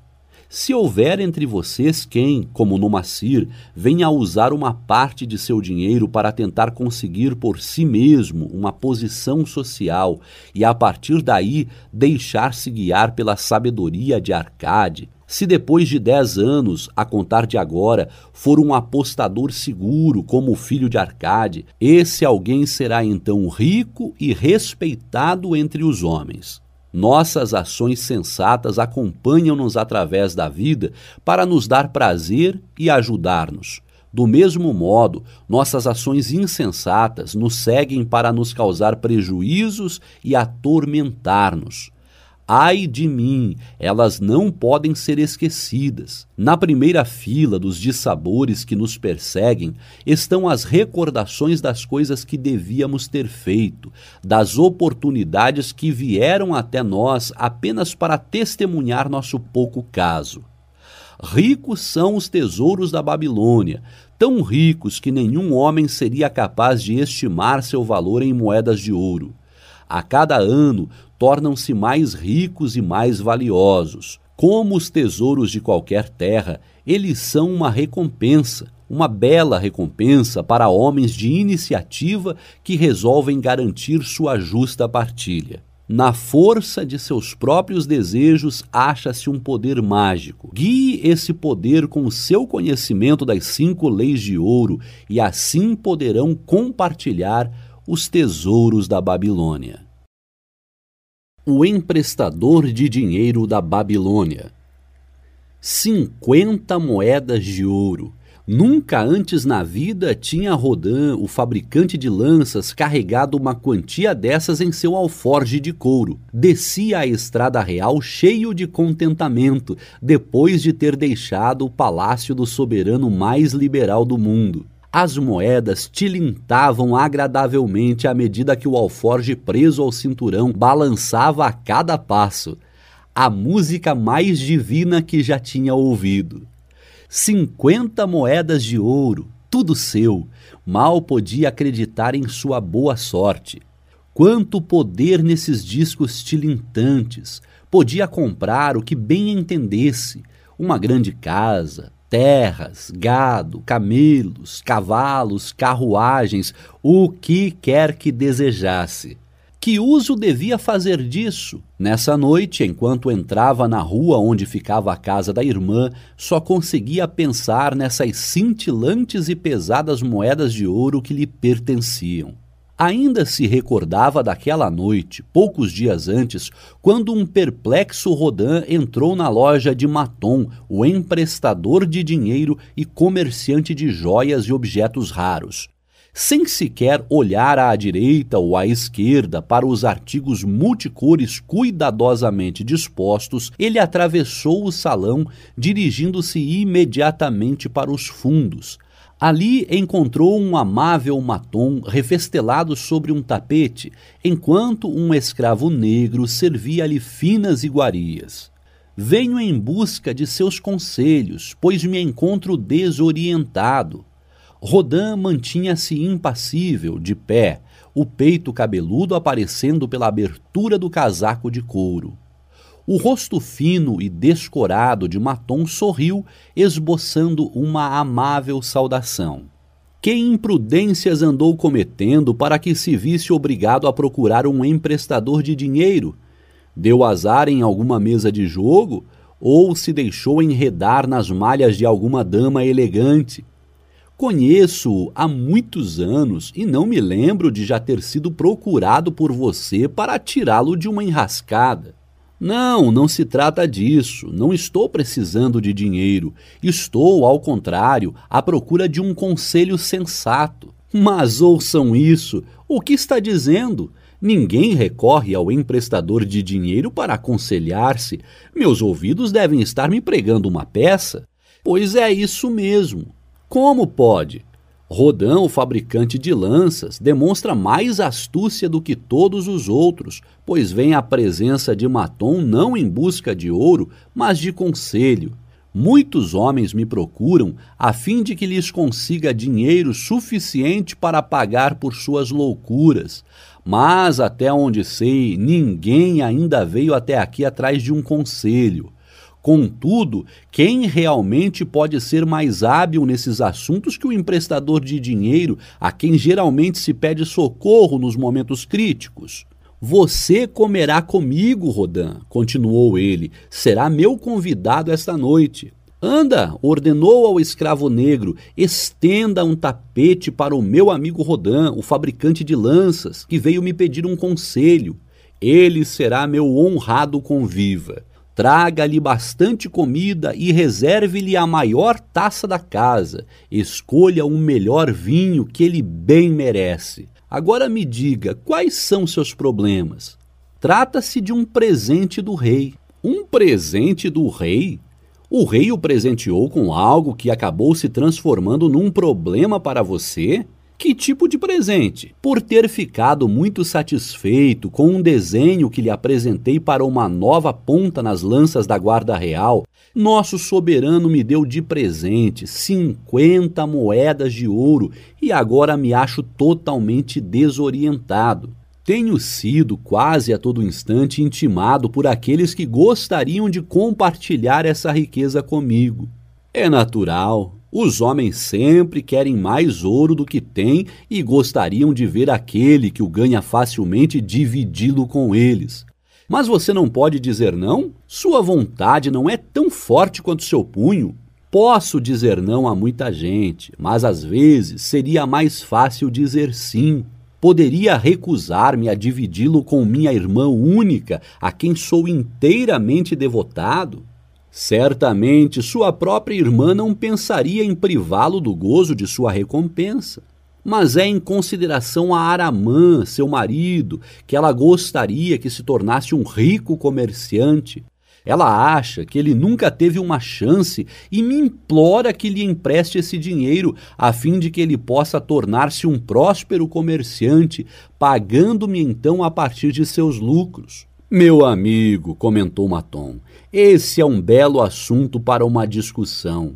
Se houver entre vocês quem, como Nomacir, venha a usar uma parte de seu dinheiro para tentar conseguir por si mesmo uma posição social e a partir daí deixar-se guiar pela sabedoria de Arcade, se depois de dez anos, a contar de agora, for um apostador seguro como o filho de Arcade, esse alguém será então rico e respeitado entre os homens. Nossas ações sensatas acompanham-nos através da vida para nos dar prazer e ajudar-nos. Do mesmo modo, nossas ações insensatas nos seguem para nos causar prejuízos e atormentar-nos. Ai de mim, elas não podem ser esquecidas. Na primeira fila dos dissabores que nos perseguem estão as recordações das coisas que devíamos ter feito, das oportunidades que vieram até nós apenas para testemunhar nosso pouco caso. Ricos são os tesouros da Babilônia, tão ricos que nenhum homem seria capaz de estimar seu valor em moedas de ouro. A cada ano, tornam-se mais ricos e mais valiosos. Como os tesouros de qualquer terra, eles são uma recompensa, uma bela recompensa para homens de iniciativa que resolvem garantir sua justa partilha. Na força de seus próprios desejos acha-se um poder mágico. Guie esse poder com o seu conhecimento das cinco leis de ouro e assim poderão compartilhar os tesouros da Babilônia o emprestador de dinheiro da Babilônia. Cinquenta moedas de ouro. Nunca antes na vida tinha Rodan, o fabricante de lanças, carregado uma quantia dessas em seu alforge de couro. Descia a estrada real cheio de contentamento, depois de ter deixado o palácio do soberano mais liberal do mundo. As moedas tilintavam agradavelmente à medida que o alforge preso ao cinturão balançava a cada passo. A música mais divina que já tinha ouvido. Cinquenta moedas de ouro, tudo seu. Mal podia acreditar em sua boa sorte. Quanto poder nesses discos tilintantes! Podia comprar o que bem entendesse: uma grande casa, terras, gado, camelos, cavalos, carruagens, o que quer que desejasse. Que uso devia fazer disso? Nessa noite, enquanto entrava na rua onde ficava a casa da irmã, só conseguia pensar nessas cintilantes e pesadas moedas de ouro que lhe pertenciam. Ainda se recordava daquela noite, poucos dias antes, quando um perplexo Rodin entrou na loja de Maton, o emprestador de dinheiro e comerciante de joias e objetos raros sem sequer olhar à direita ou à esquerda para os artigos multicores cuidadosamente dispostos, ele atravessou o salão, dirigindo-se imediatamente para os fundos. Ali encontrou um amável matom refestelado sobre um tapete, enquanto um escravo negro servia-lhe finas iguarias. Venho em busca de seus conselhos, pois me encontro desorientado. Rodin mantinha-se impassível, de pé, o peito cabeludo aparecendo pela abertura do casaco de couro. O rosto fino e descorado de Maton sorriu, esboçando uma amável saudação. Que imprudências andou cometendo para que se visse obrigado a procurar um emprestador de dinheiro? Deu azar em alguma mesa de jogo? Ou se deixou enredar nas malhas de alguma dama elegante? Conheço-o há muitos anos e não me lembro de já ter sido procurado por você para tirá-lo de uma enrascada. Não, não se trata disso. Não estou precisando de dinheiro. Estou, ao contrário, à procura de um conselho sensato. Mas ouçam isso. O que está dizendo? Ninguém recorre ao emprestador de dinheiro para aconselhar-se. Meus ouvidos devem estar me pregando uma peça. Pois é isso mesmo. Como pode? Rodin, o fabricante de lanças, demonstra mais astúcia do que todos os outros, pois vem à presença de Maton não em busca de ouro, mas de conselho. Muitos homens me procuram a fim de que lhes consiga dinheiro suficiente para pagar por suas loucuras. Mas, até onde sei, ninguém ainda veio até aqui atrás de um conselho. Contudo, quem realmente pode ser mais hábil nesses assuntos que o emprestador de dinheiro, a quem geralmente se pede socorro nos momentos críticos? Você comerá comigo, Rodin, continuou ele. Será meu convidado esta noite. Anda, ordenou ao escravo negro, estenda um tapete para o meu amigo Rodin, o fabricante de lanças, que veio me pedir um conselho. Ele será meu honrado conviva. Traga-lhe bastante comida e reserve-lhe a maior taça da casa. Escolha o melhor vinho que ele bem merece. Agora me diga, quais são seus problemas? Trata-se de um presente do rei. Um presente do rei? O rei o presenteou com algo que acabou se transformando num problema para você? Que tipo de presente? Por ter ficado muito satisfeito com um desenho que lhe apresentei para uma nova ponta nas lanças da Guarda Real, nosso soberano me deu de presente 50 moedas de ouro e agora me acho totalmente desorientado. Tenho sido quase a todo instante intimado por aqueles que gostariam de compartilhar essa riqueza comigo. É natural, os homens sempre querem mais ouro do que têm e gostariam de ver aquele que o ganha facilmente dividi-lo com eles. Mas você não pode dizer não? Sua vontade não é tão forte quanto seu punho. Posso dizer não a muita gente, mas às vezes seria mais fácil dizer sim. Poderia recusar-me a dividi-lo com minha irmã única, a quem sou inteiramente devotado? Certamente sua própria irmã não pensaria em privá-lo do gozo de sua recompensa. Mas é em consideração a Aramã, seu marido, que ela gostaria que se tornasse um rico comerciante. Ela acha que ele nunca teve uma chance e me implora que lhe empreste esse dinheiro a fim de que ele possa tornar-se um próspero comerciante, pagando-me então a partir de seus lucros. Meu amigo, comentou Maton, esse é um belo assunto para uma discussão.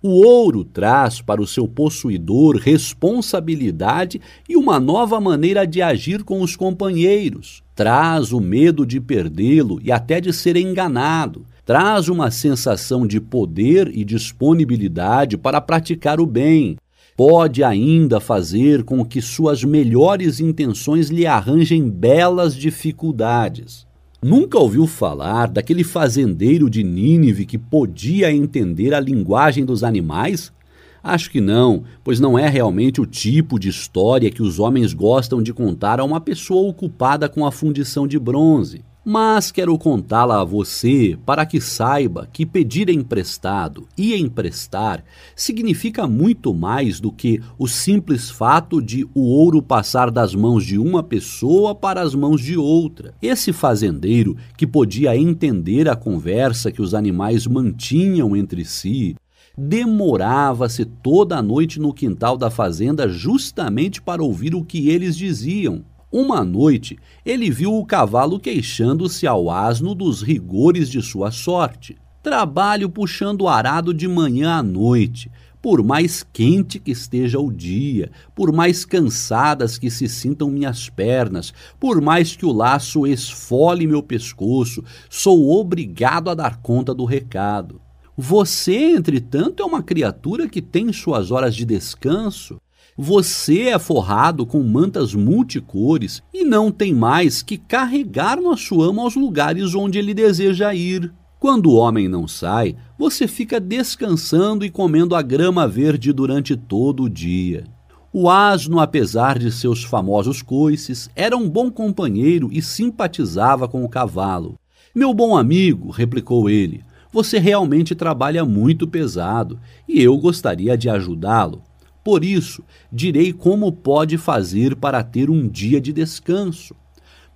O ouro traz para o seu possuidor responsabilidade e uma nova maneira de agir com os companheiros. Traz o medo de perdê-lo e até de ser enganado. Traz uma sensação de poder e disponibilidade para praticar o bem. pode ainda fazer com que suas melhores intenções lhe arranjem belas dificuldades. Nunca ouviu falar daquele fazendeiro de Nínive que podia entender a linguagem dos animais? Acho que não, pois não é realmente o tipo de história que os homens gostam de contar a uma pessoa ocupada com a fundição de bronze mas quero contá-la a você para que saiba que pedir emprestado e emprestar significa muito mais do que o simples fato de o ouro passar das mãos de uma pessoa para as mãos de outra. Esse fazendeiro, que podia entender a conversa que os animais mantinham entre si, demorava-se toda a noite no quintal da fazenda justamente para ouvir o que eles diziam. Uma noite, ele viu o cavalo queixando-se ao asno dos rigores de sua sorte. Trabalho puxando o arado de manhã à noite, por mais quente que esteja o dia, por mais cansadas que se sintam minhas pernas, por mais que o laço esfole meu pescoço, sou obrigado a dar conta do recado. Você, entretanto, é uma criatura que tem suas horas de descanso, você é forrado com mantas multicores e não tem mais que carregar nosso amo aos lugares onde ele deseja ir. Quando o homem não sai, você fica descansando e comendo a grama verde durante todo o dia. O asno, apesar de seus famosos coices, era um bom companheiro e simpatizava com o cavalo. Meu bom amigo, replicou ele, você realmente trabalha muito pesado e eu gostaria de ajudá-lo. Por isso, direi como pode fazer para ter um dia de descanso.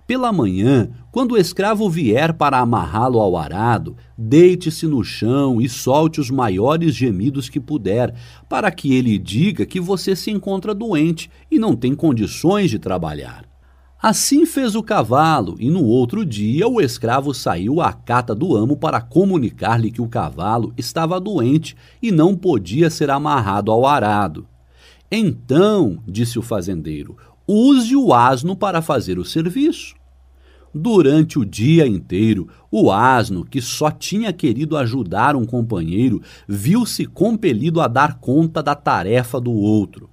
Pela manhã, quando o escravo vier para amarrá-lo ao arado, deite-se no chão e solte os maiores gemidos que puder, para que ele diga que você se encontra doente e não tem condições de trabalhar. Assim fez o cavalo, e no outro dia o escravo saiu à cata do amo para comunicar-lhe que o cavalo estava doente e não podia ser amarrado ao arado. Então, disse o fazendeiro, use o asno para fazer o serviço. Durante o dia inteiro, o asno, que só tinha querido ajudar um companheiro, viu-se compelido a dar conta da tarefa do outro.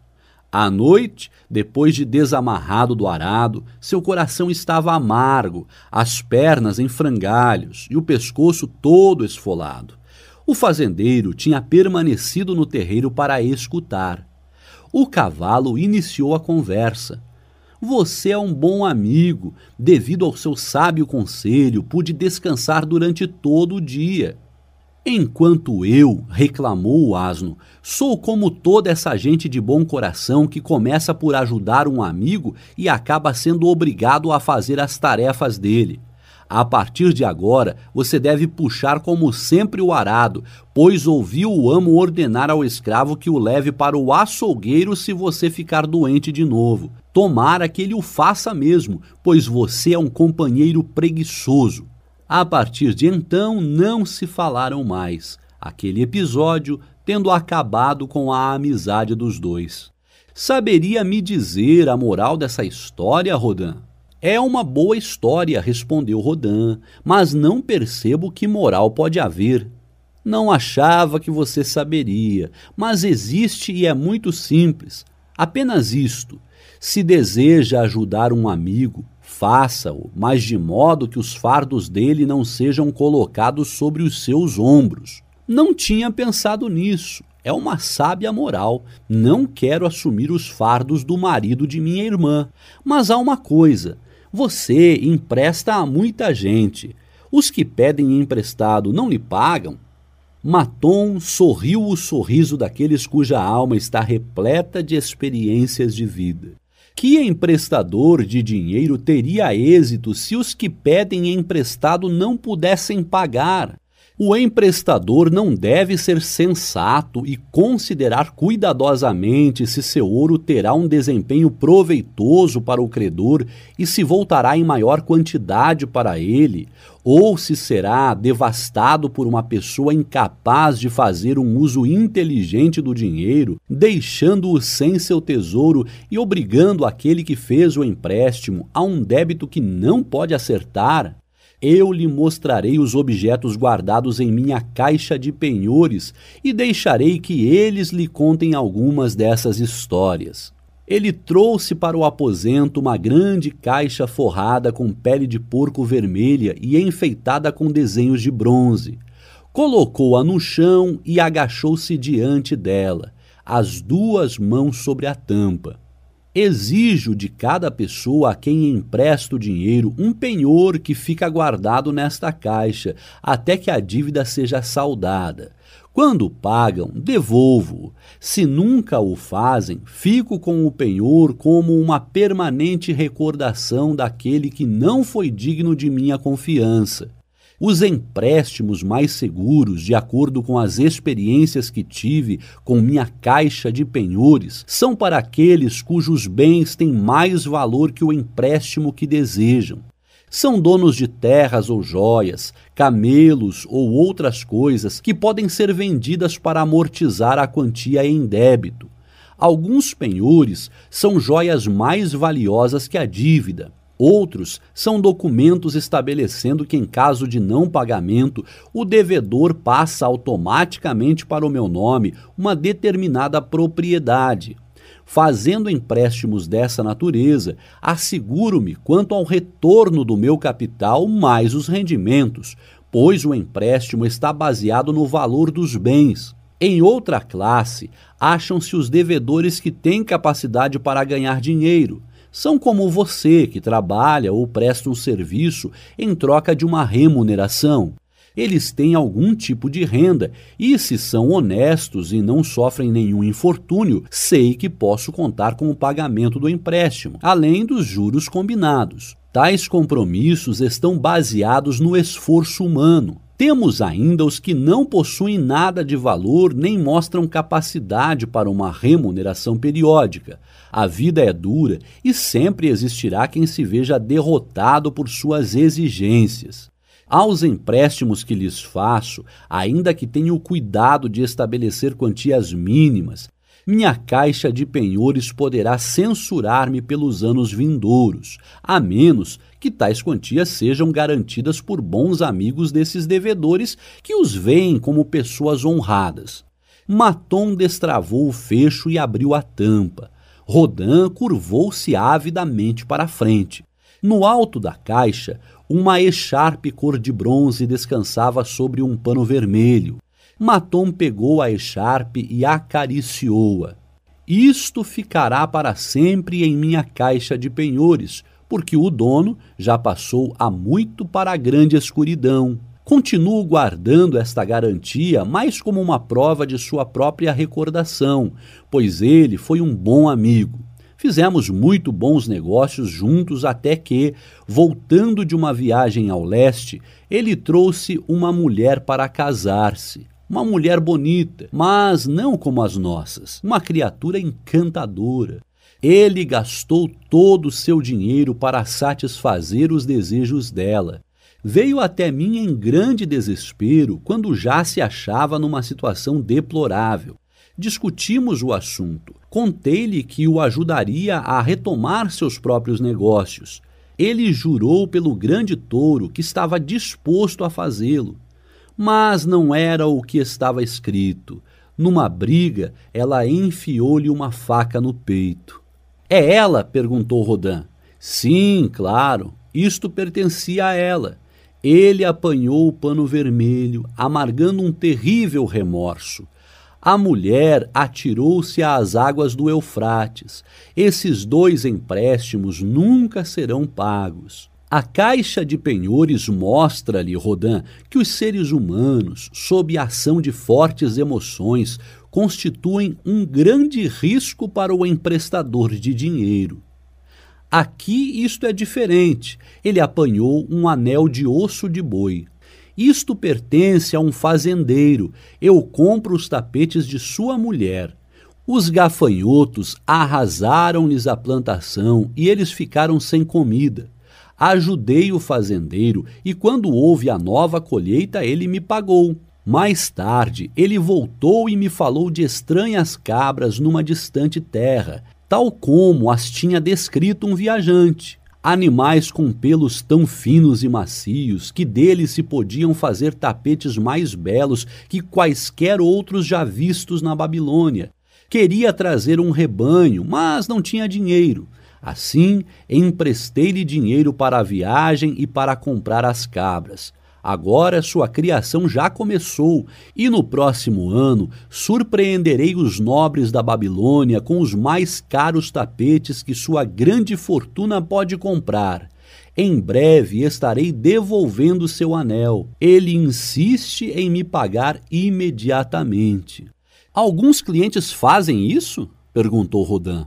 À noite, depois de desamarrado do arado, seu coração estava amargo, as pernas em frangalhos e o pescoço todo esfolado. O fazendeiro tinha permanecido no terreiro para escutar. O cavalo iniciou a conversa. Você é um bom amigo. Devido ao seu sábio conselho, pude descansar durante todo o dia. Enquanto eu, reclamou o asno, sou como toda essa gente de bom coração que começa por ajudar um amigo e acaba sendo obrigado a fazer as tarefas dele. A partir de agora, você deve puxar como sempre o arado, pois ouviu o amo ordenar ao escravo que o leve para o açougueiro se você ficar doente de novo. Tomara que ele o faça mesmo, pois você é um companheiro preguiçoso. A partir de então, não se falaram mais. Aquele episódio tendo acabado com a amizade dos dois. Saberia me dizer a moral dessa história, Rodan? É uma boa história, respondeu Rodin, mas não percebo que moral pode haver. Não achava que você saberia, mas existe e é muito simples. Apenas isto: se deseja ajudar um amigo, faça-o, mas de modo que os fardos dele não sejam colocados sobre os seus ombros. Não tinha pensado nisso. É uma sábia moral. Não quero assumir os fardos do marido de minha irmã. Mas há uma coisa: você empresta a muita gente. Os que pedem emprestado não lhe pagam? Maton sorriu o sorriso daqueles cuja alma está repleta de experiências de vida. Que emprestador de dinheiro teria êxito se os que pedem emprestado não pudessem pagar? O emprestador não deve ser sensato e considerar cuidadosamente se seu ouro terá um desempenho proveitoso para o credor e se voltará em maior quantidade para ele, ou se será devastado por uma pessoa incapaz de fazer um uso inteligente do dinheiro, deixando-o sem seu tesouro e obrigando aquele que fez o empréstimo a um débito que não pode acertar. Eu lhe mostrarei os objetos guardados em minha caixa de penhores e deixarei que eles lhe contem algumas dessas histórias. Ele trouxe para o aposento uma grande caixa forrada com pele de porco vermelha e enfeitada com desenhos de bronze. Colocou-a no chão e agachou-se diante dela, as duas mãos sobre a tampa. Exijo de cada pessoa a quem empresto dinheiro um penhor que fica guardado nesta caixa até que a dívida seja saldada. Quando pagam, devolvo. Se nunca o fazem, fico com o penhor como uma permanente recordação daquele que não foi digno de minha confiança. Os empréstimos mais seguros, de acordo com as experiências que tive com minha caixa de penhores, são para aqueles cujos bens têm mais valor que o empréstimo que desejam. São donos de terras ou joias, camelos ou outras coisas que podem ser vendidas para amortizar a quantia em débito. Alguns penhores são joias mais valiosas que a dívida. Outros são documentos estabelecendo que, em caso de não pagamento, o devedor passa automaticamente para o meu nome uma determinada propriedade. Fazendo empréstimos dessa natureza, asseguro-me quanto ao retorno do meu capital mais os rendimentos, pois o empréstimo está baseado no valor dos bens. Em outra classe, acham-se os devedores que têm capacidade para ganhar dinheiro. São como você que trabalha ou presta um serviço em troca de uma remuneração eles têm algum tipo de renda e, se são honestos e não sofrem nenhum infortúnio, sei que posso contar com o pagamento do empréstimo, além dos juros combinados. Tais compromissos estão baseados no esforço humano. Temos ainda os que não possuem nada de valor nem mostram capacidade para uma remuneração periódica. A vida é dura e sempre existirá quem se veja derrotado por suas exigências. Aos empréstimos que lhes faço, ainda que tenha o cuidado de estabelecer quantias mínimas, minha caixa de penhores poderá censurar-me pelos anos vindouros, a menos que tais quantias sejam garantidas por bons amigos desses devedores que os veem como pessoas honradas. Maton destravou o fecho e abriu a tampa. Rodin curvou-se avidamente para a frente. No alto da caixa, uma echarpe cor de bronze descansava sobre um pano vermelho. Matom pegou a echarpe e acariciou-a. Isto ficará para sempre em minha caixa de penhores, porque o dono já passou há muito para a grande escuridão. Continuo guardando esta garantia mais como uma prova de sua própria recordação, pois ele foi um bom amigo. Fizemos muito bons negócios juntos até que, voltando de uma viagem ao leste, ele trouxe uma mulher para casar-se. Uma mulher bonita, mas não como as nossas, uma criatura encantadora. Ele gastou todo o seu dinheiro para satisfazer os desejos dela. Veio até mim em grande desespero quando já se achava numa situação deplorável. Discutimos o assunto. Contei-lhe que o ajudaria a retomar seus próprios negócios. Ele jurou pelo grande touro que estava disposto a fazê-lo. Mas não era o que estava escrito. Numa briga, ela enfiou-lhe uma faca no peito. É ela? perguntou Rodin. Sim, claro. Isto pertencia a ela. Ele apanhou o pano vermelho, amargando um terrível remorso. A mulher atirou-se às águas do Eufrates. Esses dois empréstimos nunca serão pagos. A caixa de penhores mostra-lhe, Rodin, que os seres humanos, sob a ação de fortes emoções, constituem um grande risco para o emprestador de dinheiro. Aqui isto é diferente. Ele apanhou um anel de osso de boi. Isto pertence a um fazendeiro. Eu compro os tapetes de sua mulher. Os gafanhotos arrasaram-lhes a plantação e eles ficaram sem comida. Ajudei o fazendeiro e, quando houve a nova colheita, ele me pagou. Mais tarde, ele voltou e me falou de estranhas cabras numa distante terra, tal como as tinha descrito um viajante. animais com pelos tão finos e macios que deles se podiam fazer tapetes mais belos que quaisquer outros já vistos na Babilônia. Queria trazer um rebanho, mas não tinha dinheiro. Assim, emprestei-lhe dinheiro para a viagem e para comprar as cabras. Agora sua criação já começou, e no próximo ano surpreenderei os nobres da Babilônia com os mais caros tapetes que sua grande fortuna pode comprar. Em breve estarei devolvendo seu anel. Ele insiste em me pagar imediatamente. Alguns clientes fazem isso? perguntou Rodin.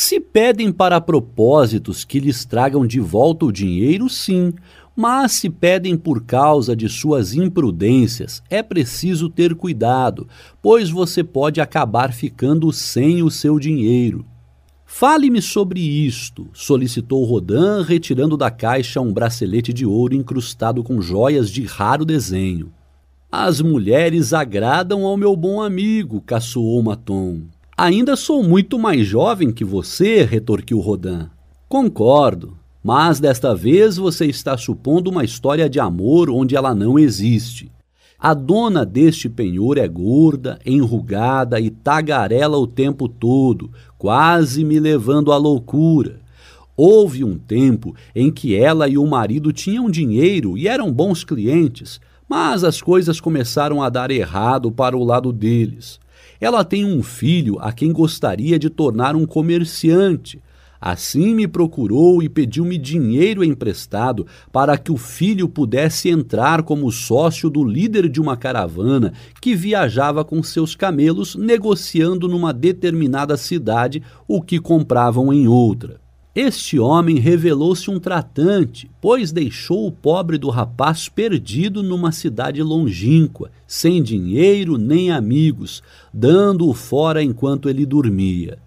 Se pedem para propósitos que lhes tragam de volta o dinheiro, sim, mas se pedem por causa de suas imprudências, é preciso ter cuidado, pois você pode acabar ficando sem o seu dinheiro. Fale-me sobre isto, solicitou Rodin, retirando da caixa um bracelete de ouro incrustado com joias de raro desenho. As mulheres agradam ao meu bom amigo, caçoou Maton. Ainda sou muito mais jovem que você, retorquiu Rodin. Concordo, mas desta vez você está supondo uma história de amor onde ela não existe. A dona deste penhor é gorda, enrugada e tagarela o tempo todo, quase me levando à loucura. Houve um tempo em que ela e o marido tinham dinheiro e eram bons clientes, mas as coisas começaram a dar errado para o lado deles. Ela tem um filho a quem gostaria de tornar um comerciante. Assim me procurou e pediu-me dinheiro emprestado para que o filho pudesse entrar como sócio do líder de uma caravana que viajava com seus camelos negociando numa determinada cidade o que compravam em outra. Este homem revelou-se um tratante, pois deixou o pobre do rapaz perdido numa cidade longínqua, sem dinheiro nem amigos, dando-o fora enquanto ele dormia.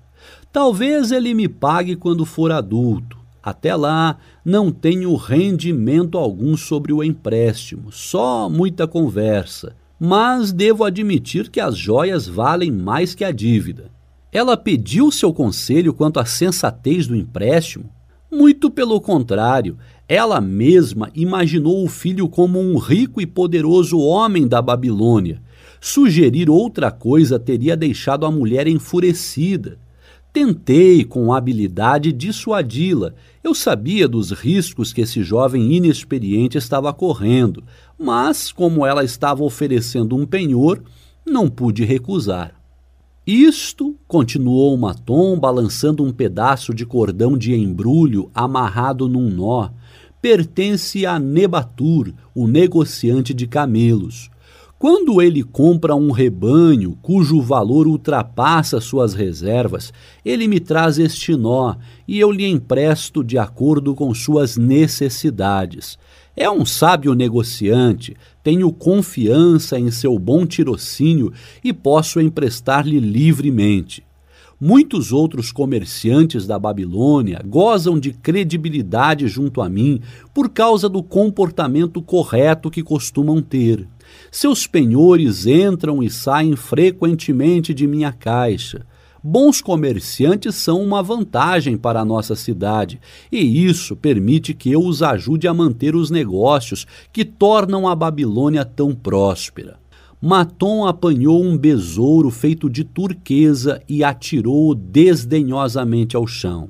Talvez ele me pague quando for adulto. Até lá, não tenho rendimento algum sobre o empréstimo, só muita conversa. Mas devo admitir que as joias valem mais que a dívida. Ela pediu seu conselho quanto à sensatez do empréstimo? Muito pelo contrário, ela mesma imaginou o filho como um rico e poderoso homem da Babilônia. Sugerir outra coisa teria deixado a mulher enfurecida. Tentei com habilidade dissuadi-la. Eu sabia dos riscos que esse jovem inexperiente estava correndo, mas, como ela estava oferecendo um penhor, não pude recusar. Isto, continuou Matom, balançando um pedaço de cordão de embrulho amarrado num nó, pertence a Nebatur, o negociante de camelos. Quando ele compra um rebanho cujo valor ultrapassa suas reservas, ele me traz este nó e eu lhe empresto de acordo com suas necessidades. É um sábio negociante, tenho confiança em seu bom tirocínio e posso emprestar-lhe livremente. Muitos outros comerciantes da Babilônia gozam de credibilidade junto a mim por causa do comportamento correto que costumam ter. Seus penhores entram e saem frequentemente de minha caixa. Bons comerciantes são uma vantagem para a nossa cidade, e isso permite que eu os ajude a manter os negócios que tornam a Babilônia tão próspera. Matom apanhou um besouro feito de turquesa e atirou-o desdenhosamente ao chão.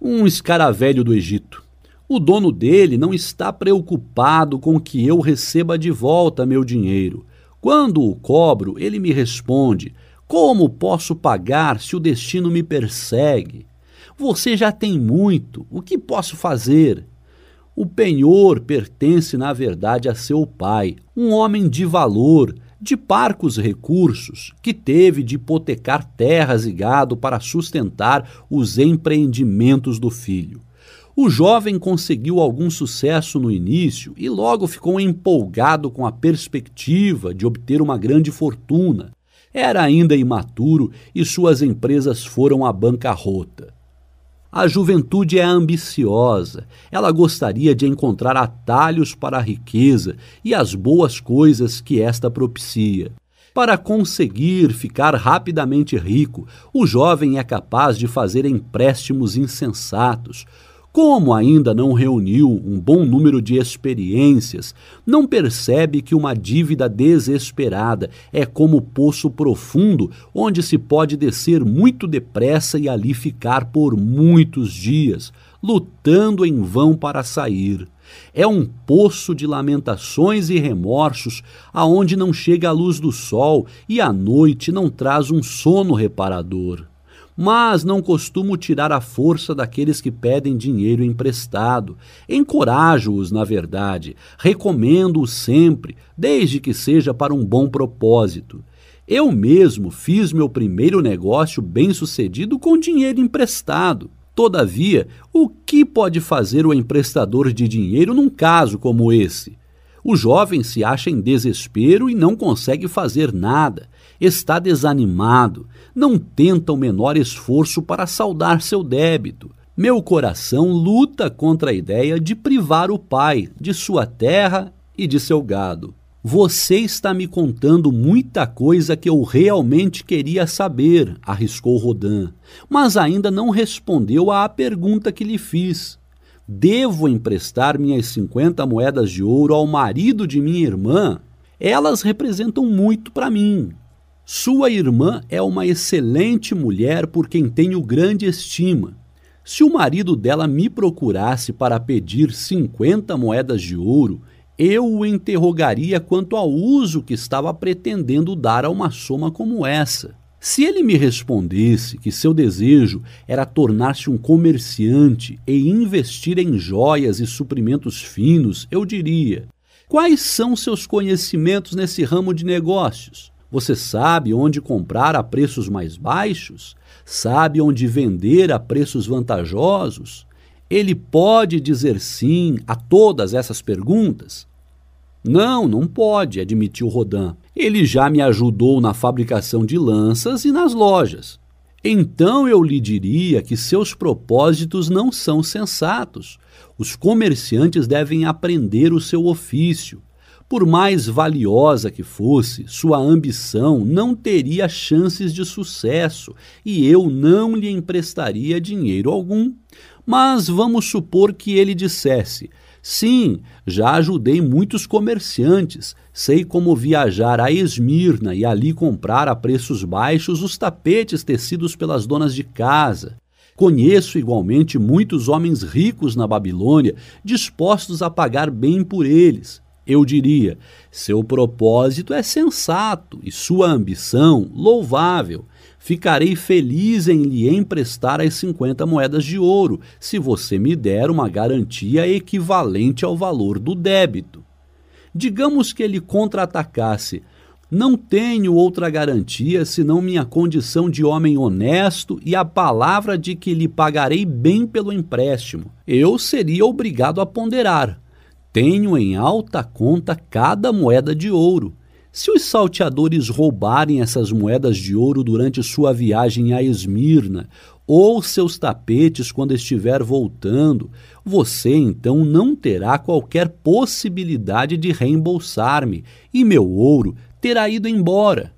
Um escaravelho do Egito. O dono dele não está preocupado com que eu receba de volta meu dinheiro. Quando o cobro, ele me responde: como posso pagar se o destino me persegue? Você já tem muito, o que posso fazer? O penhor pertence, na verdade, a seu pai, um homem de valor, de parcos recursos, que teve de hipotecar terras e gado para sustentar os empreendimentos do filho. O jovem conseguiu algum sucesso no início e logo ficou empolgado com a perspectiva de obter uma grande fortuna. Era ainda imaturo e suas empresas foram à bancarrota. A juventude é ambiciosa, ela gostaria de encontrar atalhos para a riqueza e as boas coisas que esta propicia. Para conseguir ficar rapidamente rico, o jovem é capaz de fazer empréstimos insensatos, Como ainda não reuniu um bom número de experiências, não percebe que uma dívida desesperada é como poço profundo onde se pode descer muito depressa e ali ficar por muitos dias, lutando em vão para sair. É um poço de lamentações e remorsos, aonde não chega a luz do sol e a noite não traz um sono reparador mas não costumo tirar a força daqueles que pedem dinheiro emprestado. Encorajo-os, na verdade, recomendo-os sempre, desde que seja para um bom propósito. Eu mesmo fiz meu primeiro negócio bem-sucedido com dinheiro emprestado. Todavia, o que pode fazer o emprestador de dinheiro num caso como esse? O jovem se acha em desespero e não consegue fazer nada. Está desanimado, não tenta o menor esforço para saldar seu débito. Meu coração luta contra a ideia de privar o pai de sua terra e de seu gado. Você está me contando muita coisa que eu realmente queria saber, arriscou Rodin, mas ainda não respondeu à pergunta que lhe fiz. Devo emprestar minhas 50 moedas de ouro ao marido de minha irmã? Elas representam muito para mim. Sua irmã é uma excelente mulher por quem tenho grande estima. Se o marido dela me procurasse para pedir 50 moedas de ouro, eu o interrogaria quanto ao uso que estava pretendendo dar a uma soma como essa. Se ele me respondesse que seu desejo era tornar-se um comerciante e investir em joias e suprimentos finos, eu diria: Quais são seus conhecimentos nesse ramo de negócios? Você sabe onde comprar a preços mais baixos? Sabe onde vender a preços vantajosos? Ele pode dizer sim a todas essas perguntas? Não, não pode, admitiu Rodin. Ele já me ajudou na fabricação de lanças e nas lojas. Então eu lhe diria que seus propósitos não são sensatos. Os comerciantes devem aprender o seu ofício. Por mais valiosa que fosse, sua ambição não teria chances de sucesso e eu não lhe emprestaria dinheiro algum. Mas vamos supor que ele dissesse: Sim, já ajudei muitos comerciantes, sei como viajar a Esmirna e ali comprar a preços baixos os tapetes tecidos pelas donas de casa. Conheço igualmente muitos homens ricos na Babilônia, dispostos a pagar bem por eles. Eu diria: seu propósito é sensato e sua ambição louvável. Ficarei feliz em lhe emprestar as 50 moedas de ouro, se você me der uma garantia equivalente ao valor do débito. Digamos que ele contra-atacasse. Não tenho outra garantia senão minha condição de homem honesto e a palavra de que lhe pagarei bem pelo empréstimo. Eu seria obrigado a ponderar. Tenho em alta conta cada moeda de ouro. Se os salteadores roubarem essas moedas de ouro durante sua viagem a Esmirna, ou seus tapetes quando estiver voltando, você então não terá qualquer possibilidade de reembolsar-me e meu ouro terá ido embora.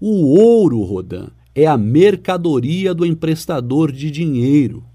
O ouro, Rodin, é a mercadoria do emprestador de dinheiro.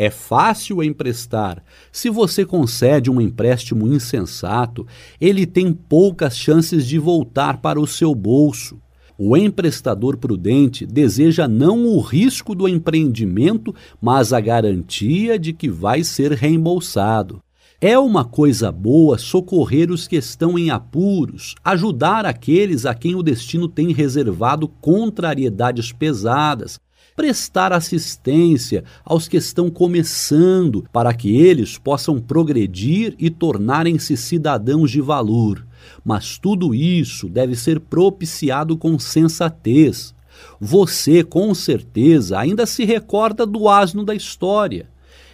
É fácil emprestar. Se você concede um empréstimo insensato, ele tem poucas chances de voltar para o seu bolso. O emprestador prudente deseja não o risco do empreendimento, mas a garantia de que vai ser reembolsado. É uma coisa boa socorrer os que estão em apuros, ajudar aqueles a quem o destino tem reservado contrariedades pesadas, prestar assistência aos que estão começando, para que eles possam progredir e tornarem-se cidadãos de valor. Mas tudo isso deve ser propiciado com sensatez. Você, com certeza, ainda se recorda do asno da história.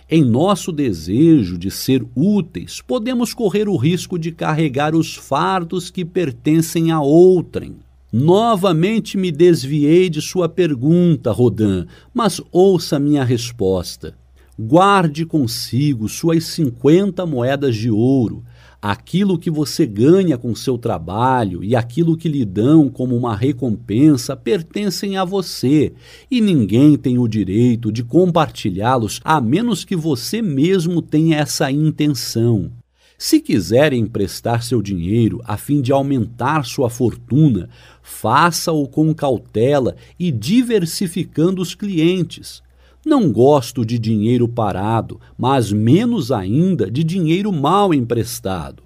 Em nosso desejo de ser úteis, podemos correr o risco de carregar os fardos que pertencem a outrem. Novamente me desviei de sua pergunta, Rodin, mas ouça minha resposta. Guarde consigo suas cinquenta moedas de ouro. Aquilo que você ganha com seu trabalho e aquilo que lhe dão como uma recompensa pertencem a você e ninguém tem o direito de compartilhá-los a menos que você mesmo tenha essa intenção. Se quiser emprestar seu dinheiro a fim de aumentar sua fortuna, faça-o com cautela e diversificando os clientes. Não gosto de dinheiro parado, mas menos ainda de dinheiro mal emprestado.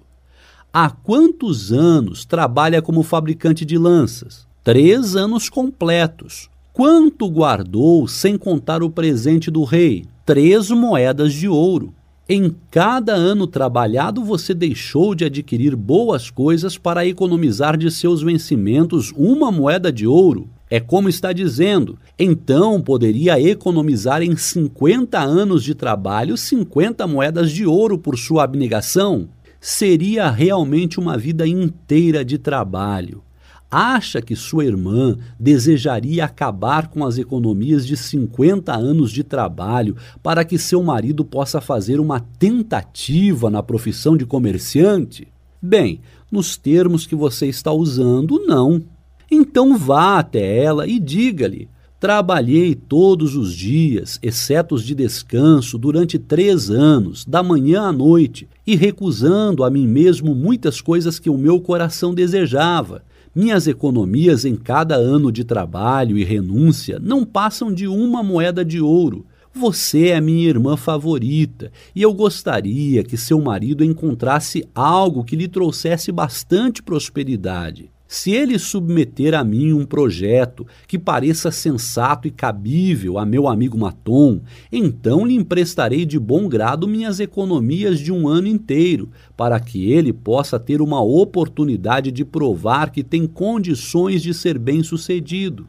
Há quantos anos trabalha como fabricante de lanças? Três anos completos. Quanto guardou sem contar o presente do rei? Três moedas de ouro. Em cada ano trabalhado, você deixou de adquirir boas coisas para economizar de seus vencimentos uma moeda de ouro. É como está dizendo. Então poderia economizar em 50 anos de trabalho 50 moedas de ouro por sua abnegação? Seria realmente uma vida inteira de trabalho. Acha que sua irmã desejaria acabar com as economias de 50 anos de trabalho para que seu marido possa fazer uma tentativa na profissão de comerciante? Bem, nos termos que você está usando, não. Então vá até ela e diga-lhe: Trabalhei todos os dias, exceto os de descanso, durante três anos, da manhã à noite, e recusando a mim mesmo muitas coisas que o meu coração desejava. Minhas economias em cada ano de trabalho e renúncia não passam de uma moeda de ouro. Você é minha irmã favorita e eu gostaria que seu marido encontrasse algo que lhe trouxesse bastante prosperidade. Se ele submeter a mim um projeto que pareça sensato e cabível a meu amigo Matom, então lhe emprestarei de bom grado minhas economias de um ano inteiro, para que ele possa ter uma oportunidade de provar que tem condições de ser bem-sucedido.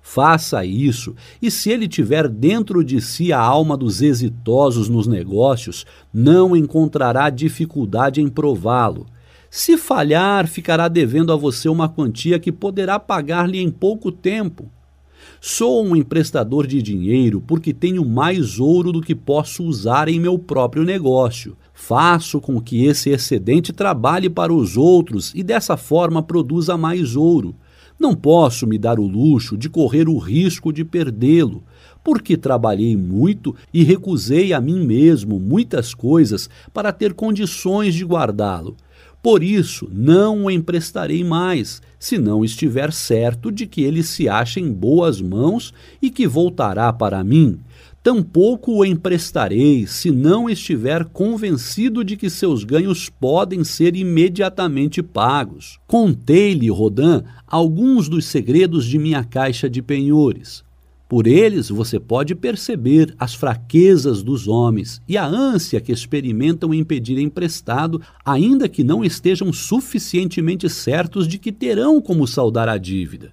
Faça isso, e se ele tiver dentro de si a alma dos exitosos nos negócios, não encontrará dificuldade em prová-lo se falhar, ficará devendo a você uma quantia que poderá pagar-lhe em pouco tempo. Sou um emprestador de dinheiro porque tenho mais ouro do que posso usar em meu próprio negócio. Faço com que esse excedente trabalhe para os outros e dessa forma produza mais ouro. Não posso me dar o luxo de correr o risco de perdê-lo, porque trabalhei muito e recusei a mim mesmo muitas coisas para ter condições de guardá-lo. Por isso, não o emprestarei mais, se não estiver certo de que ele se acha em boas mãos e que voltará para mim. Tampouco o emprestarei se não estiver convencido de que seus ganhos podem ser imediatamente pagos. Contei-lhe, Rodin, alguns dos segredos de minha caixa de penhores. Por eles você pode perceber as fraquezas dos homens e a ânsia que experimentam em pedir emprestado, ainda que não estejam suficientemente certos de que terão como saldar a dívida.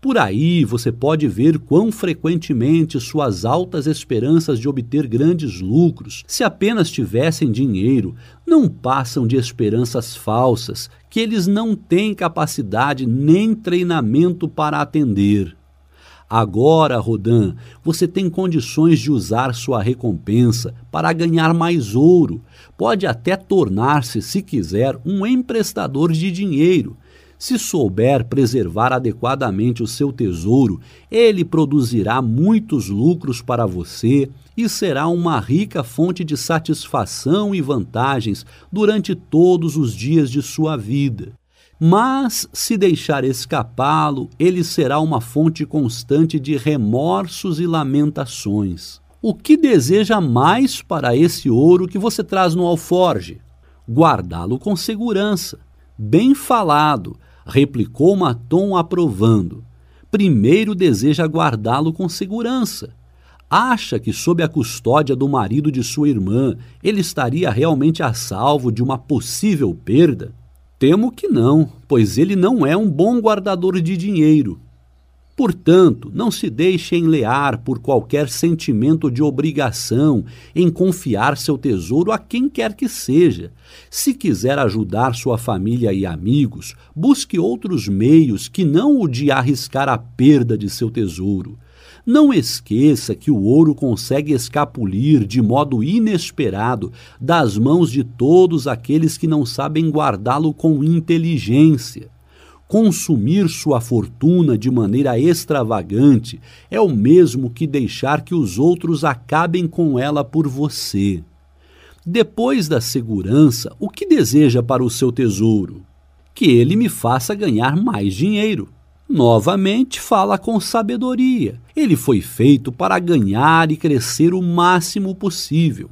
Por aí você pode ver quão frequentemente suas altas esperanças de obter grandes lucros, se apenas tivessem dinheiro, não passam de esperanças falsas que eles não têm capacidade nem treinamento para atender. Agora, Rodin, você tem condições de usar sua recompensa para ganhar mais ouro. Pode até tornar-se, se quiser, um emprestador de dinheiro. Se souber preservar adequadamente o seu tesouro, ele produzirá muitos lucros para você e será uma rica fonte de satisfação e vantagens durante todos os dias de sua vida. Mas, se deixar escapá-lo, ele será uma fonte constante de remorsos e lamentações. O que deseja mais para esse ouro que você traz no alforge? Guardá-lo com segurança. Bem falado, replicou Matom aprovando. Primeiro deseja guardá-lo com segurança. Acha que, sob a custódia do marido de sua irmã, ele estaria realmente a salvo de uma possível perda? Temo que não, pois ele não é um bom guardador de dinheiro. Portanto, não se deixe enlear por qualquer sentimento de obrigação em confiar seu tesouro a quem quer que seja. Se quiser ajudar sua família e amigos, busque outros meios que não o de arriscar a perda de seu tesouro. Não esqueça que o ouro consegue escapulir de modo inesperado das mãos de todos aqueles que não sabem guardá-lo com inteligência. Consumir sua fortuna de maneira extravagante é o mesmo que deixar que os outros acabem com ela por você. Depois da segurança, o que deseja para o seu tesouro? Que ele me faça ganhar mais dinheiro. Novamente fala com sabedoria. Ele foi feito para ganhar e crescer o máximo possível.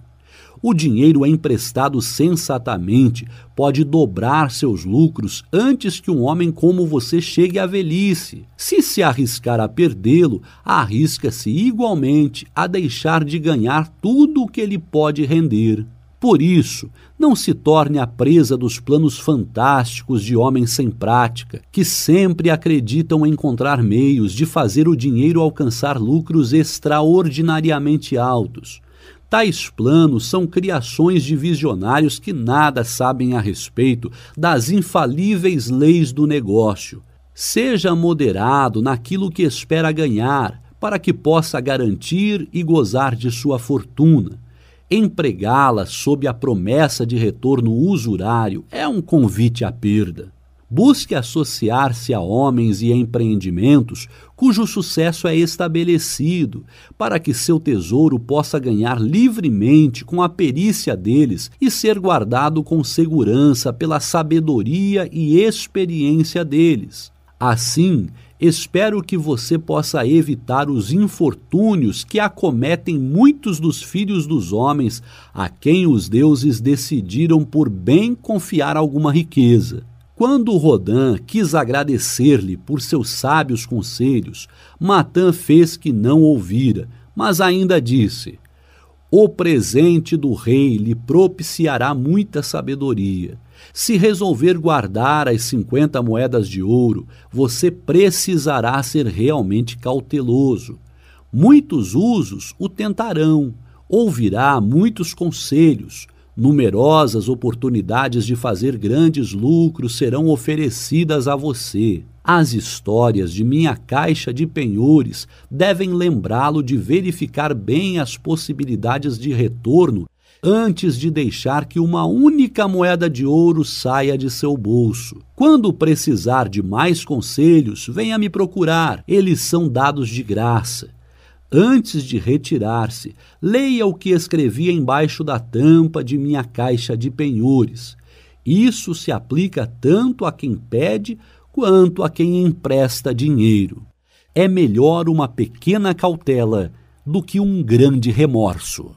O dinheiro é emprestado sensatamente, pode dobrar seus lucros antes que um homem como você chegue à velhice. Se se arriscar a perdê-lo, arrisca-se igualmente a deixar de ganhar tudo o que ele pode render. Por isso, não se torne a presa dos planos fantásticos de homens sem prática, que sempre acreditam encontrar meios de fazer o dinheiro alcançar lucros extraordinariamente altos. Tais planos são criações de visionários que nada sabem a respeito das infalíveis leis do negócio. Seja moderado naquilo que espera ganhar, para que possa garantir e gozar de sua fortuna. Empregá-la sob a promessa de retorno usurário é um convite à perda. Busque associar-se a homens e empreendimentos cujo sucesso é estabelecido, para que seu tesouro possa ganhar livremente com a perícia deles e ser guardado com segurança pela sabedoria e experiência deles. Assim, espero que você possa evitar os infortúnios que acometem muitos dos filhos dos homens a quem os deuses decidiram por bem confiar alguma riqueza. Quando Rodin quis agradecer-lhe por seus sábios conselhos, Matan fez que não ouvira, mas ainda disse: O presente do rei lhe propiciará muita sabedoria. Se resolver guardar as cinquenta moedas de ouro, você precisará ser realmente cauteloso. Muitos usos o tentarão, ouvirá muitos conselhos, Numerosas oportunidades de fazer grandes lucros serão oferecidas a você. As histórias de minha caixa de penhores devem lembrá-lo de verificar bem as possibilidades de retorno antes de deixar que uma única moeda de ouro saia de seu bolso. Quando precisar de mais conselhos, venha me procurar, eles são dados de graça. Antes de retirar-se, leia o que escrevi embaixo da tampa de minha caixa de penhores. Isso se aplica tanto a quem pede quanto a quem empresta dinheiro. É melhor uma pequena cautela do que um grande remorso.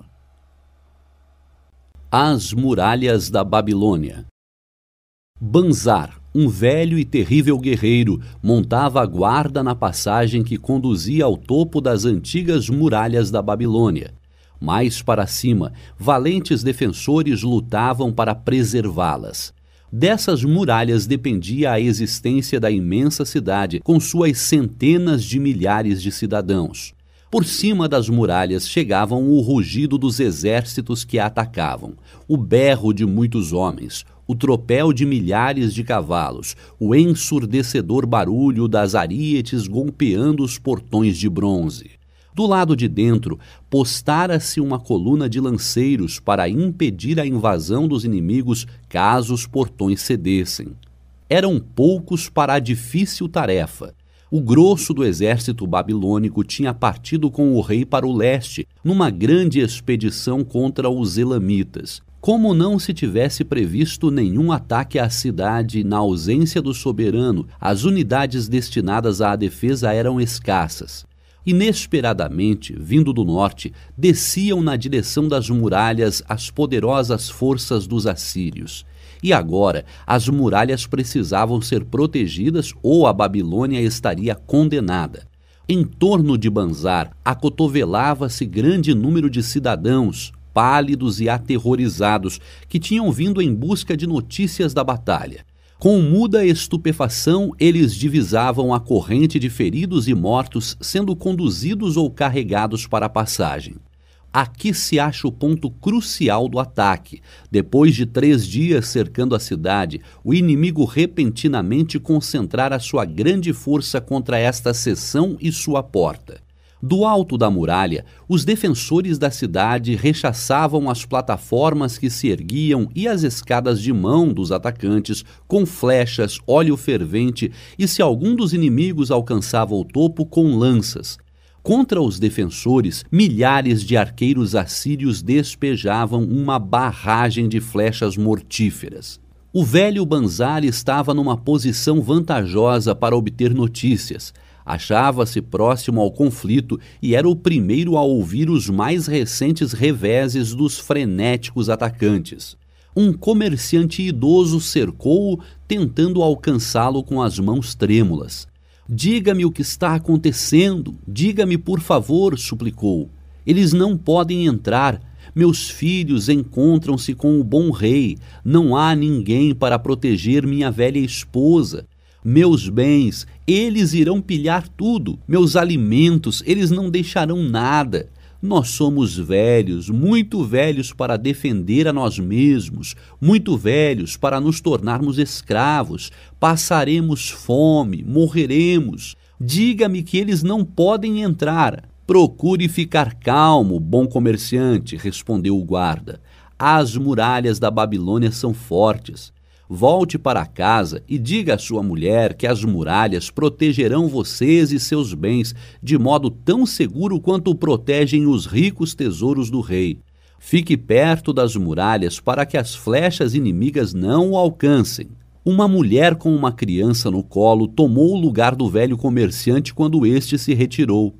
As Muralhas da Babilônia Banzar um velho e terrível guerreiro montava a guarda na passagem que conduzia ao topo das antigas muralhas da Babilônia. Mais para cima, valentes defensores lutavam para preservá-las. Dessas muralhas dependia a existência da imensa cidade, com suas centenas de milhares de cidadãos. Por cima das muralhas chegavam o rugido dos exércitos que a atacavam, o berro de muitos homens, o tropel de milhares de cavalos, o ensurdecedor barulho das arietes golpeando os portões de bronze. Do lado de dentro, postara-se uma coluna de lanceiros para impedir a invasão dos inimigos caso os portões cedessem. Eram poucos para a difícil tarefa. O grosso do exército babilônico tinha partido com o rei para o leste, numa grande expedição contra os elamitas. Como não se tivesse previsto nenhum ataque à cidade na ausência do soberano, as unidades destinadas à defesa eram escassas. Inesperadamente, vindo do norte, desciam na direção das muralhas as poderosas forças dos assírios. E agora, as muralhas precisavam ser protegidas ou a Babilônia estaria condenada. Em torno de Banzar, acotovelava-se grande número de cidadãos, pálidos e aterrorizados, que tinham vindo em busca de notícias da batalha. Com muda estupefação, eles divisavam a corrente de feridos e mortos sendo conduzidos ou carregados para a passagem. Aqui se acha o ponto crucial do ataque. Depois de três dias cercando a cidade, o inimigo repentinamente concentrara sua grande força contra esta seção e sua porta. Do alto da muralha, os defensores da cidade rechaçavam as plataformas que se erguiam e as escadas de mão dos atacantes com flechas, óleo fervente e, se algum dos inimigos alcançava o topo, com lanças. Contra os defensores, milhares de arqueiros assírios despejavam uma barragem de flechas mortíferas. O velho Banzar estava numa posição vantajosa para obter notícias achava-se próximo ao conflito e era o primeiro a ouvir os mais recentes reveses dos frenéticos atacantes. Um comerciante idoso cercou-o, tentando alcançá-lo com as mãos trêmulas. Diga-me o que está acontecendo, diga-me por favor, suplicou. Eles não podem entrar. Meus filhos encontram-se com o bom rei. Não há ninguém para proteger minha velha esposa. Meus bens, eles irão pilhar tudo. Meus alimentos, eles não deixarão nada. Nós somos velhos, muito velhos para defender a nós mesmos, muito velhos para nos tornarmos escravos. Passaremos fome, morreremos. Diga-me que eles não podem entrar. Procure ficar calmo, bom comerciante, respondeu o guarda. As muralhas da Babilônia são fortes. Volte para casa e diga à sua mulher que as muralhas protegerão vocês e seus bens de modo tão seguro quanto protegem os ricos tesouros do rei. Fique perto das muralhas para que as flechas inimigas não o alcancem. Uma mulher com uma criança no colo tomou o lugar do velho comerciante quando este se retirou.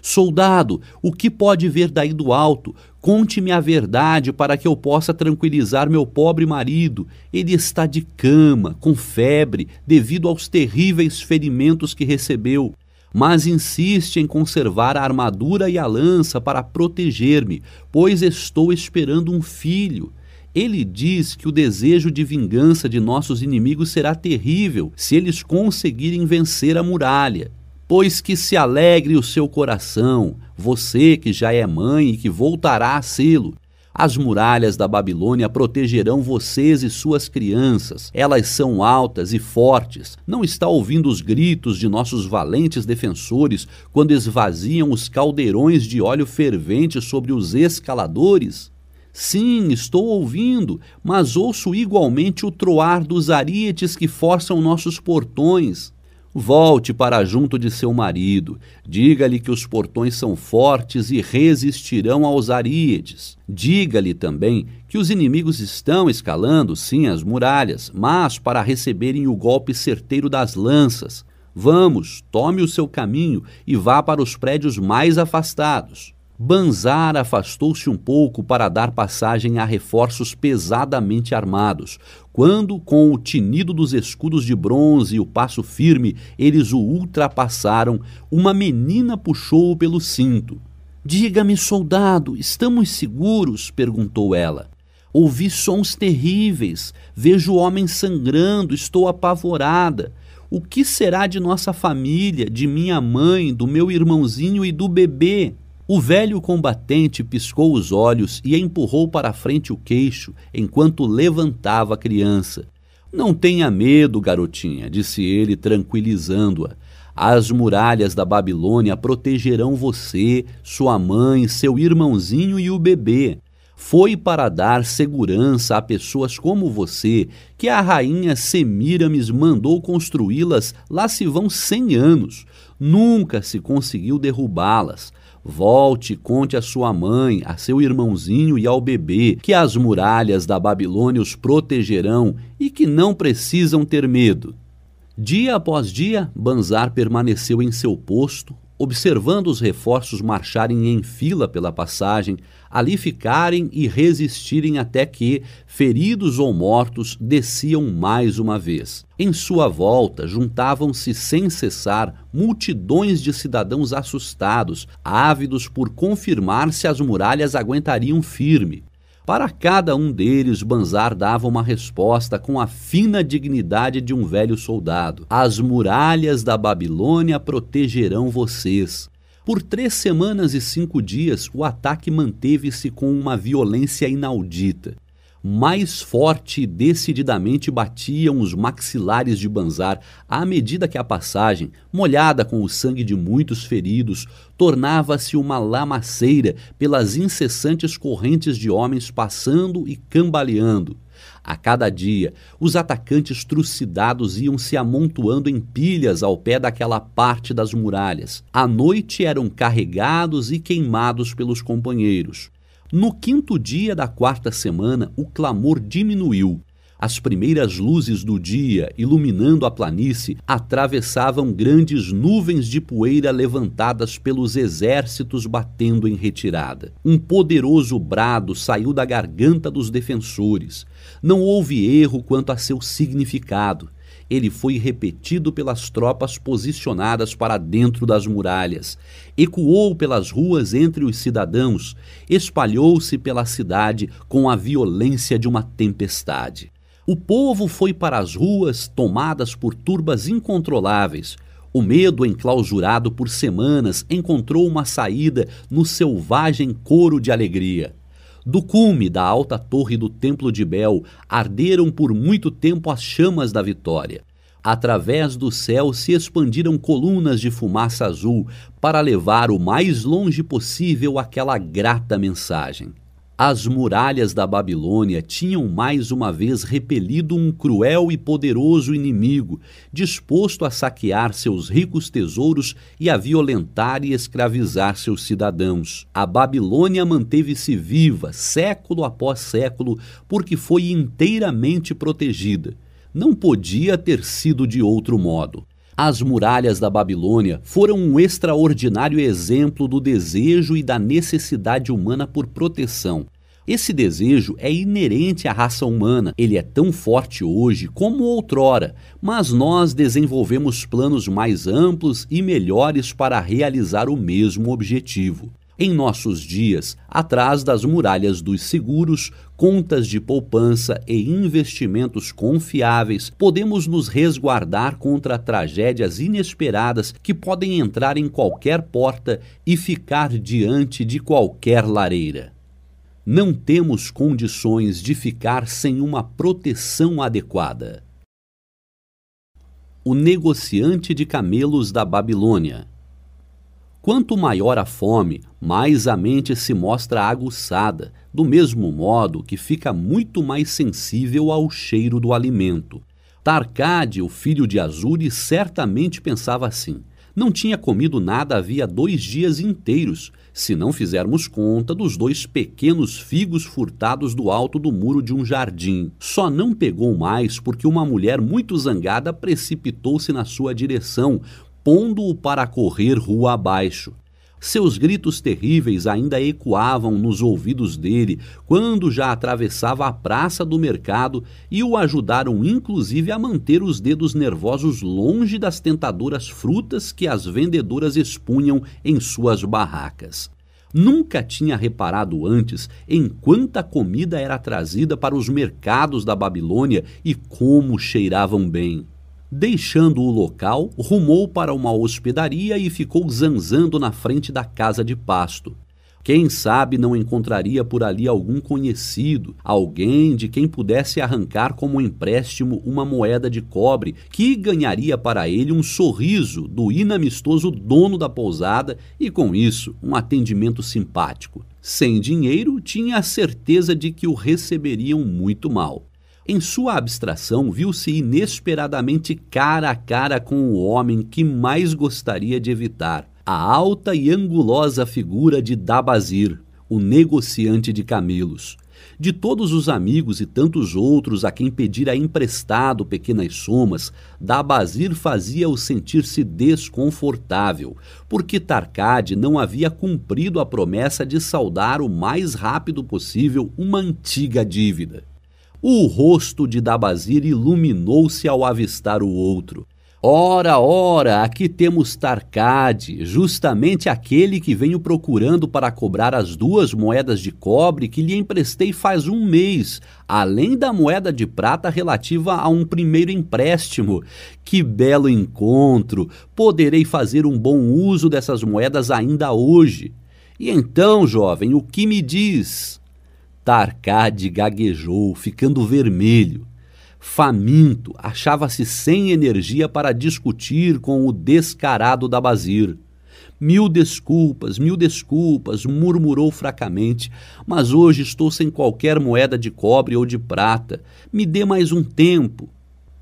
Soldado, o que pode ver daí do alto? Conte-me a verdade para que eu possa tranquilizar meu pobre marido. Ele está de cama, com febre, devido aos terríveis ferimentos que recebeu. Mas insiste em conservar a armadura e a lança para proteger-me, pois estou esperando um filho. Ele diz que o desejo de vingança de nossos inimigos será terrível se eles conseguirem vencer a muralha pois que se alegre o seu coração, você que já é mãe e que voltará a sê-lo. As muralhas da Babilônia protegerão vocês e suas crianças. Elas são altas e fortes. Não está ouvindo os gritos de nossos valentes defensores quando esvaziam os caldeirões de óleo fervente sobre os escaladores? Sim, estou ouvindo, mas ouço igualmente o troar dos arietes que forçam nossos portões. Volte para junto de seu marido, diga-lhe que os portões são fortes e resistirão aos aríedes. Diga-lhe também que os inimigos estão escalando, sim, as muralhas, mas para receberem o golpe certeiro das lanças. Vamos, tome o seu caminho e vá para os prédios mais afastados. Banzar afastou-se um pouco para dar passagem a reforços pesadamente armados. Quando, com o tinido dos escudos de bronze e o passo firme, eles o ultrapassaram, uma menina puxou-o pelo cinto. Diga-me, soldado, estamos seguros? perguntou ela. Ouvi sons terríveis, vejo homens sangrando, estou apavorada. O que será de nossa família, de minha mãe, do meu irmãozinho e do bebê? O velho combatente piscou os olhos e empurrou para frente o queixo enquanto levantava a criança. Não tenha medo, garotinha, disse ele, tranquilizando-a. As muralhas da Babilônia protegerão você, sua mãe, seu irmãozinho e o bebê. Foi para dar segurança a pessoas como você que a rainha Semiramis mandou construí-las lá se vão cem anos. Nunca se conseguiu derrubá-las. Volte conte a sua mãe, a seu irmãozinho e ao bebê que as muralhas da Babilônia os protegerão e que não precisam ter medo. Dia após dia, Banzar permaneceu em seu posto, observando os reforços marcharem em fila pela passagem, ali ficarem e resistirem até que, feridos ou mortos, desciam mais uma vez. Em sua volta juntavam-se sem cessar multidões de cidadãos assustados, ávidos por confirmar se as muralhas aguentariam firme. Para cada um deles, Banzar dava uma resposta com a fina dignidade de um velho soldado. As muralhas da Babilônia protegerão vocês. Por três semanas e cinco dias, o ataque manteve-se com uma violência inaudita. Mais forte e decididamente batiam os maxilares de Banzar à medida que a passagem, molhada com o sangue de muitos feridos, tornava-se uma lamaceira pelas incessantes correntes de homens passando e cambaleando. A cada dia, os atacantes trucidados iam se amontoando em pilhas ao pé daquela parte das muralhas. À noite eram carregados e queimados pelos companheiros. No quinto dia da quarta semana, o clamor diminuiu. As primeiras luzes do dia, iluminando a planície, atravessavam grandes nuvens de poeira levantadas pelos exércitos batendo em retirada. Um poderoso brado saiu da garganta dos defensores. Não houve erro quanto a seu significado ele foi repetido pelas tropas posicionadas para dentro das muralhas, ecoou pelas ruas entre os cidadãos, espalhou-se pela cidade com a violência de uma tempestade. O povo foi para as ruas tomadas por turbas incontroláveis. O medo, enclausurado por semanas, encontrou uma saída no selvagem coro de alegria. Do cume da alta torre do Templo de Bel arderam por muito tempo as chamas da vitória. Através do céu se expandiram colunas de fumaça azul para levar o mais longe possível aquela grata mensagem. As muralhas da Babilônia tinham mais uma vez repelido um cruel e poderoso inimigo, disposto a saquear seus ricos tesouros e a violentar e escravizar seus cidadãos. A Babilônia manteve-se viva século após século porque foi inteiramente protegida. Não podia ter sido de outro modo. As muralhas da Babilônia foram um extraordinário exemplo do desejo e da necessidade humana por proteção. Esse desejo é inerente à raça humana, ele é tão forte hoje como outrora, mas nós desenvolvemos planos mais amplos e melhores para realizar o mesmo objetivo. Em nossos dias, atrás das muralhas dos seguros, contas de poupança e investimentos confiáveis, podemos nos resguardar contra tragédias inesperadas que podem entrar em qualquer porta e ficar diante de qualquer lareira. Não temos condições de ficar sem uma proteção adequada. O negociante de camelos da Babilônia Quanto maior a fome, mais a mente se mostra aguçada, do mesmo modo que fica muito mais sensível ao cheiro do alimento. Tarcade, o filho de Azuri, certamente pensava assim. Não tinha comido nada havia dois dias inteiros, se não fizermos conta dos dois pequenos figos furtados do alto do muro de um jardim. Só não pegou mais porque uma mulher muito zangada precipitou-se na sua direção, pondo-o para correr rua abaixo. Seus gritos terríveis ainda ecoavam nos ouvidos dele quando já atravessava a praça do mercado e o ajudaram inclusive a manter os dedos nervosos longe das tentadoras frutas que as vendedoras expunham em suas barracas. Nunca tinha reparado antes em quanta comida era trazida para os mercados da Babilônia e como cheiravam bem. Deixando o local, rumou para uma hospedaria e ficou zanzando na frente da casa de pasto. Quem sabe não encontraria por ali algum conhecido, alguém de quem pudesse arrancar como empréstimo uma moeda de cobre que ganharia para ele um sorriso do inamistoso dono da pousada e, com isso, um atendimento simpático. Sem dinheiro, tinha a certeza de que o receberiam muito mal. Em sua abstração, viu-se inesperadamente cara a cara com o homem que mais gostaria de evitar, a alta e angulosa figura de Dabazir, o negociante de camelos. De todos os amigos e tantos outros a quem pedira emprestado pequenas somas, Dabazir fazia-o sentir-se desconfortável, porque Tarcade não havia cumprido a promessa de saldar o mais rápido possível uma antiga dívida. O rosto de Dabazir iluminou-se ao avistar o outro. Ora, ora, aqui temos Tarcade, justamente aquele que venho procurando para cobrar as duas moedas de cobre que lhe emprestei faz um mês, além da moeda de prata relativa a um primeiro empréstimo. Que belo encontro! Poderei fazer um bom uso dessas moedas ainda hoje. E então, jovem, o que me diz? Tarcade gaguejou, ficando vermelho. Faminto, achava-se sem energia para discutir com o descarado da Bazir. Mil desculpas, mil desculpas, murmurou fracamente, mas hoje estou sem qualquer moeda de cobre ou de prata. Me dê mais um tempo.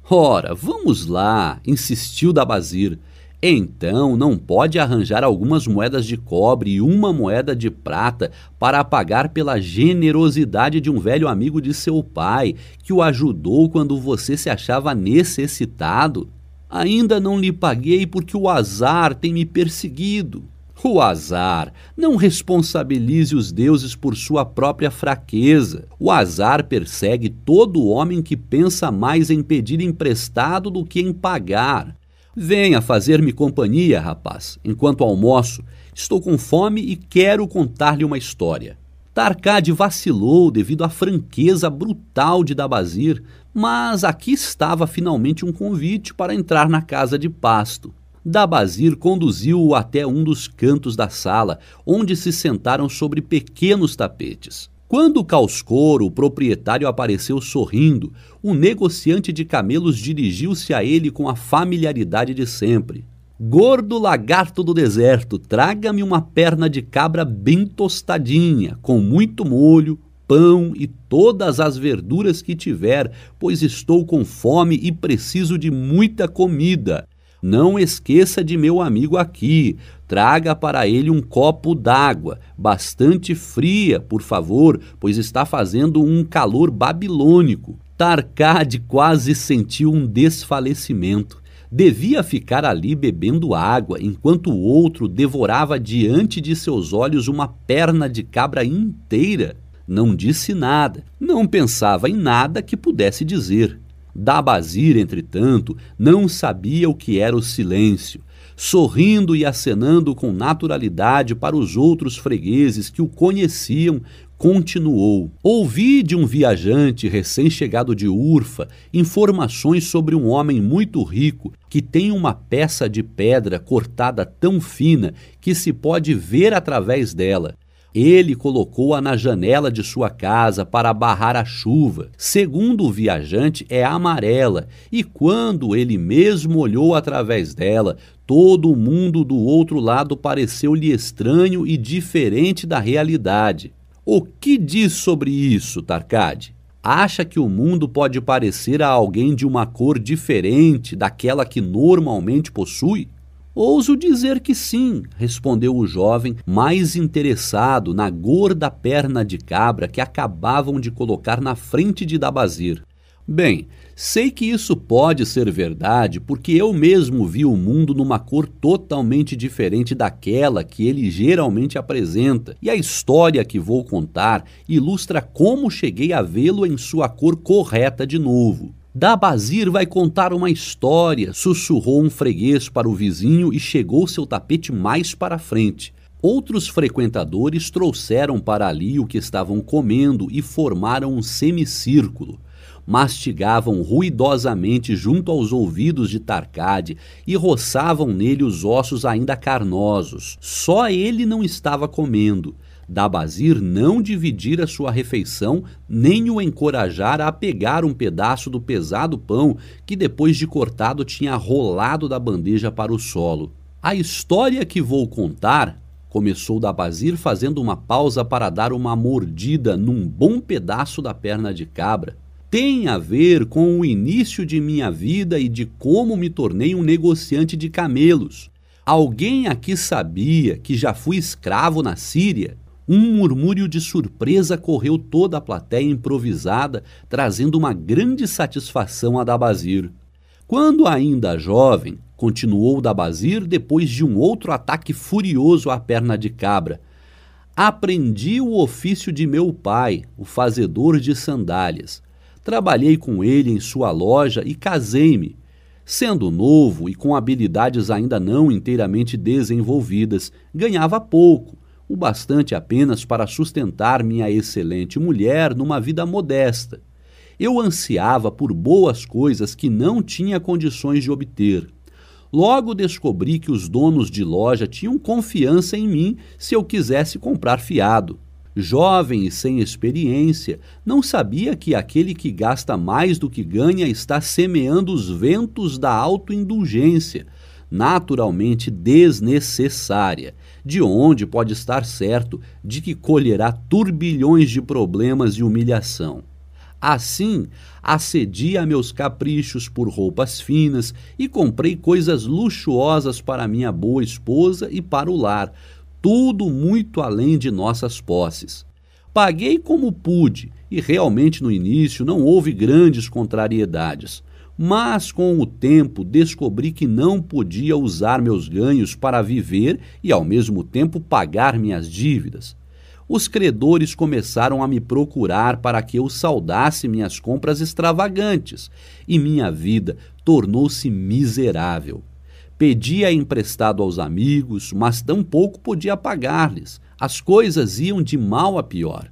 Ora, vamos lá, insistiu Dabazir. Então não pode arranjar algumas moedas de cobre e uma moeda de prata para pagar pela generosidade de um velho amigo de seu pai, que o ajudou quando você se achava necessitado? Ainda não lhe paguei porque o azar tem me perseguido. O azar. Não responsabilize os deuses por sua própria fraqueza. O azar persegue todo homem que pensa mais em pedir emprestado do que em pagar. Venha fazer-me companhia, rapaz, enquanto almoço. Estou com fome e quero contar-lhe uma história. Tarcade vacilou devido à franqueza brutal de Dabazir, mas aqui estava finalmente um convite para entrar na casa de pasto. Dabazir conduziu-o até um dos cantos da sala, onde se sentaram sobre pequenos tapetes. Quando Causcoro, o proprietário, apareceu sorrindo, o negociante de camelos dirigiu-se a ele com a familiaridade de sempre. Gordo lagarto do deserto, traga-me uma perna de cabra bem tostadinha, com muito molho, pão e todas as verduras que tiver, pois estou com fome e preciso de muita comida. Não esqueça de meu amigo aqui. Traga para ele um copo d'água, bastante fria, por favor, pois está fazendo um calor babilônico. Tarcade quase sentiu um desfalecimento. Devia ficar ali bebendo água, enquanto o outro devorava diante de seus olhos uma perna de cabra inteira. Não disse nada, não pensava em nada que pudesse dizer. Dabazir, entretanto, não sabia o que era o silêncio. Sorrindo e acenando com naturalidade para os outros fregueses que o conheciam, continuou: Ouvi de um viajante recém-chegado de Urfa informações sobre um homem muito rico que tem uma peça de pedra cortada tão fina que se pode ver através dela. Ele colocou-a na janela de sua casa para barrar a chuva. Segundo o viajante, é amarela, e quando ele mesmo olhou através dela, todo o mundo do outro lado pareceu-lhe estranho e diferente da realidade. O que diz sobre isso, Tarcade? Acha que o mundo pode parecer a alguém de uma cor diferente daquela que normalmente possui? Ouso dizer que sim, respondeu o jovem, mais interessado na gorda perna de cabra que acabavam de colocar na frente de Dabazir. Bem, sei que isso pode ser verdade porque eu mesmo vi o mundo numa cor totalmente diferente daquela que ele geralmente apresenta, e a história que vou contar ilustra como cheguei a vê-lo em sua cor correta de novo. Dabazir vai contar uma história, sussurrou um freguês para o vizinho e chegou seu tapete mais para frente. Outros frequentadores trouxeram para ali o que estavam comendo e formaram um semicírculo. Mastigavam ruidosamente junto aos ouvidos de Tarcade e roçavam nele os ossos ainda carnosos. Só ele não estava comendo. Dabazir não dividir a sua refeição, nem o encorajar a pegar um pedaço do pesado pão que, depois de cortado, tinha rolado da bandeja para o solo. A história que vou contar, começou Dabazir fazendo uma pausa para dar uma mordida num bom pedaço da perna de cabra, tem a ver com o início de minha vida e de como me tornei um negociante de camelos. Alguém aqui sabia que já fui escravo na Síria? Um murmúrio de surpresa correu toda a plateia improvisada, trazendo uma grande satisfação a Dabazir. Quando ainda jovem, continuou Dabazir depois de um outro ataque furioso à perna de cabra. Aprendi o ofício de meu pai, o fazedor de sandálias. Trabalhei com ele em sua loja e casei-me. Sendo novo e com habilidades ainda não inteiramente desenvolvidas, ganhava pouco o bastante apenas para sustentar minha excelente mulher numa vida modesta. Eu ansiava por boas coisas que não tinha condições de obter. Logo descobri que os donos de loja tinham confiança em mim se eu quisesse comprar fiado. Jovem e sem experiência, não sabia que aquele que gasta mais do que ganha está semeando os ventos da autoindulgência, naturalmente desnecessária, de onde pode estar certo de que colherá turbilhões de problemas e humilhação. Assim, acedi a meus caprichos por roupas finas e comprei coisas luxuosas para minha boa esposa e para o lar, tudo muito além de nossas posses. Paguei como pude e realmente no início não houve grandes contrariedades. Mas com o tempo descobri que não podia usar meus ganhos para viver e ao mesmo tempo pagar minhas dívidas. Os credores começaram a me procurar para que eu saudasse minhas compras extravagantes e minha vida tornou-se miserável. Pedia emprestado aos amigos, mas tampouco podia pagar-lhes. As coisas iam de mal a pior.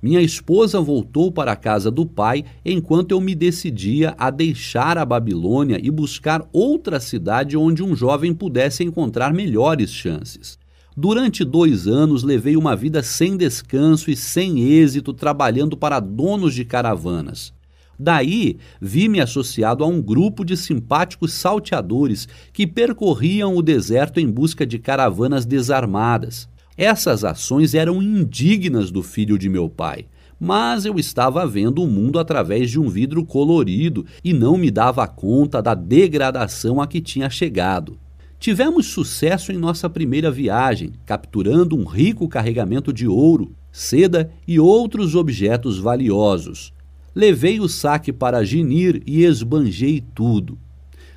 Minha esposa voltou para a casa do pai enquanto eu me decidia a deixar a Babilônia e buscar outra cidade onde um jovem pudesse encontrar melhores chances. Durante dois anos levei uma vida sem descanso e sem êxito trabalhando para donos de caravanas. Daí, vi-me associado a um grupo de simpáticos salteadores que percorriam o deserto em busca de caravanas desarmadas. Essas ações eram indignas do filho de meu pai, mas eu estava vendo o mundo através de um vidro colorido e não me dava conta da degradação a que tinha chegado. Tivemos sucesso em nossa primeira viagem, capturando um rico carregamento de ouro, seda e outros objetos valiosos. Levei o saque para Ginir e esbanjei tudo.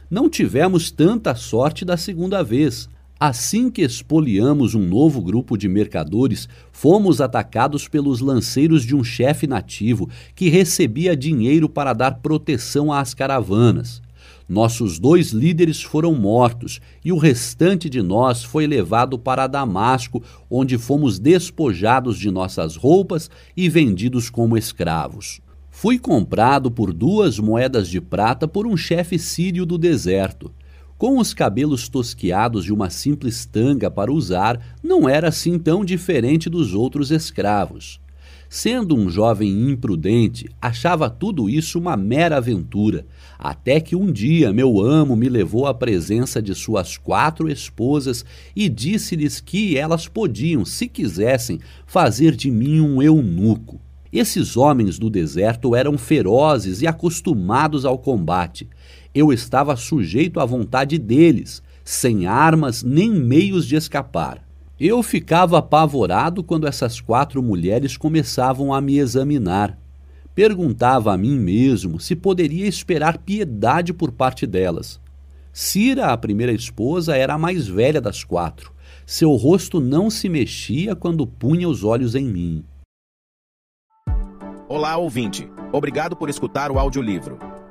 Não tivemos tanta sorte da segunda vez. Assim que espoliamos um novo grupo de mercadores, fomos atacados pelos lanceiros de um chefe nativo que recebia dinheiro para dar proteção às caravanas. Nossos dois líderes foram mortos e o restante de nós foi levado para Damasco, onde fomos despojados de nossas roupas e vendidos como escravos. Fui comprado por duas moedas de prata por um chefe sírio do deserto. Com os cabelos tosquiados de uma simples tanga para usar, não era assim tão diferente dos outros escravos. Sendo um jovem imprudente, achava tudo isso uma mera aventura, até que um dia meu amo me levou à presença de suas quatro esposas e disse-lhes que elas podiam, se quisessem, fazer de mim um eunuco. Esses homens do deserto eram ferozes e acostumados ao combate. Eu estava sujeito à vontade deles, sem armas nem meios de escapar. Eu ficava apavorado quando essas quatro mulheres começavam a me examinar. Perguntava a mim mesmo se poderia esperar piedade por parte delas. Cira, a primeira esposa, era a mais velha das quatro. Seu rosto não se mexia quando punha os olhos em mim. Olá, ouvinte. Obrigado por escutar o audiolivro.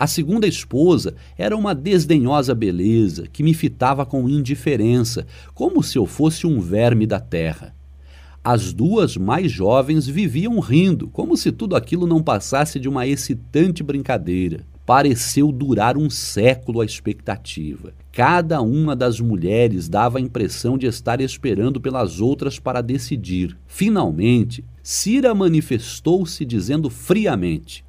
A segunda esposa era uma desdenhosa beleza que me fitava com indiferença, como se eu fosse um verme da terra. As duas mais jovens viviam rindo, como se tudo aquilo não passasse de uma excitante brincadeira. Pareceu durar um século a expectativa. Cada uma das mulheres dava a impressão de estar esperando pelas outras para decidir. Finalmente, Cira manifestou-se dizendo friamente: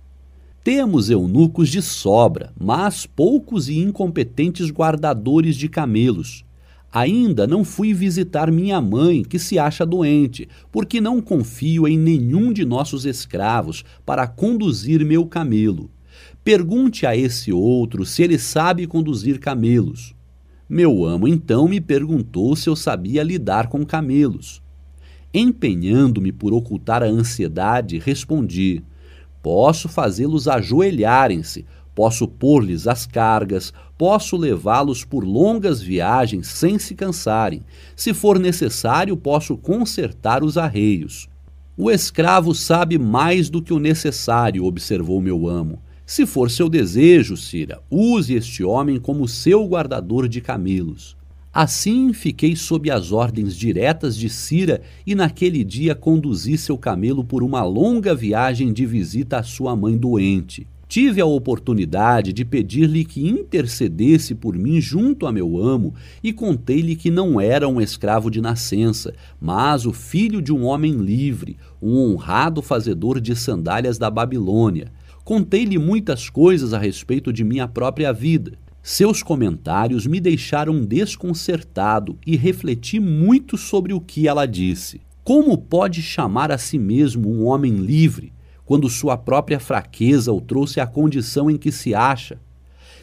Temos eunucos de sobra, mas poucos e incompetentes guardadores de camelos. Ainda não fui visitar minha mãe, que se acha doente, porque não confio em nenhum de nossos escravos para conduzir meu camelo. Pergunte a esse outro se ele sabe conduzir camelos. Meu amo então me perguntou se eu sabia lidar com camelos. Empenhando-me por ocultar a ansiedade, respondi: Posso fazê-los ajoelharem-se, posso pôr-lhes as cargas, posso levá-los por longas viagens sem se cansarem. Se for necessário, posso consertar os arreios. O escravo sabe mais do que o necessário, observou meu amo. Se for seu desejo, Cira, use este homem como seu guardador de camelos. Assim fiquei sob as ordens diretas de Cira e naquele dia conduzi seu camelo por uma longa viagem de visita à sua mãe doente. Tive a oportunidade de pedir-lhe que intercedesse por mim junto a meu amo e contei-lhe que não era um escravo de nascença, mas o filho de um homem livre, um honrado fazedor de sandálias da Babilônia. Contei-lhe muitas coisas a respeito de minha própria vida. Seus comentários me deixaram desconcertado e refleti muito sobre o que ela disse. Como pode chamar a si mesmo um homem livre? quando sua própria fraqueza o trouxe à condição em que se acha.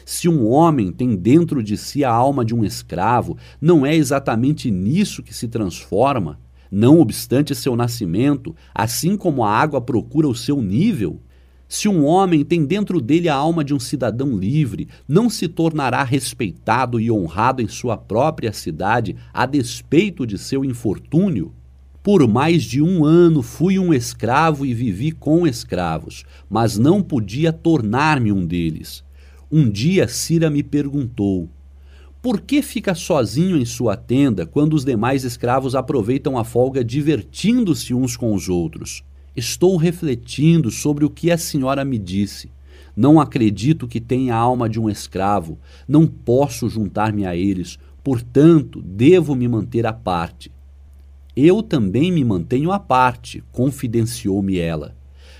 Se um homem tem dentro de si a alma de um escravo, não é exatamente nisso que se transforma? Não obstante seu nascimento, assim como a água procura o seu nível? Se um homem tem dentro dele a alma de um cidadão livre, não se tornará respeitado e honrado em sua própria cidade a despeito de seu infortúnio? Por mais de um ano fui um escravo e vivi com escravos, mas não podia tornar-me um deles. Um dia Cira me perguntou: Por que fica sozinho em sua tenda quando os demais escravos aproveitam a folga divertindo-se uns com os outros? Estou refletindo sobre o que a senhora me disse. Não acredito que tenha a alma de um escravo. Não posso juntar-me a eles, portanto, devo me manter à parte. Eu também me mantenho à parte, confidenciou-me ela.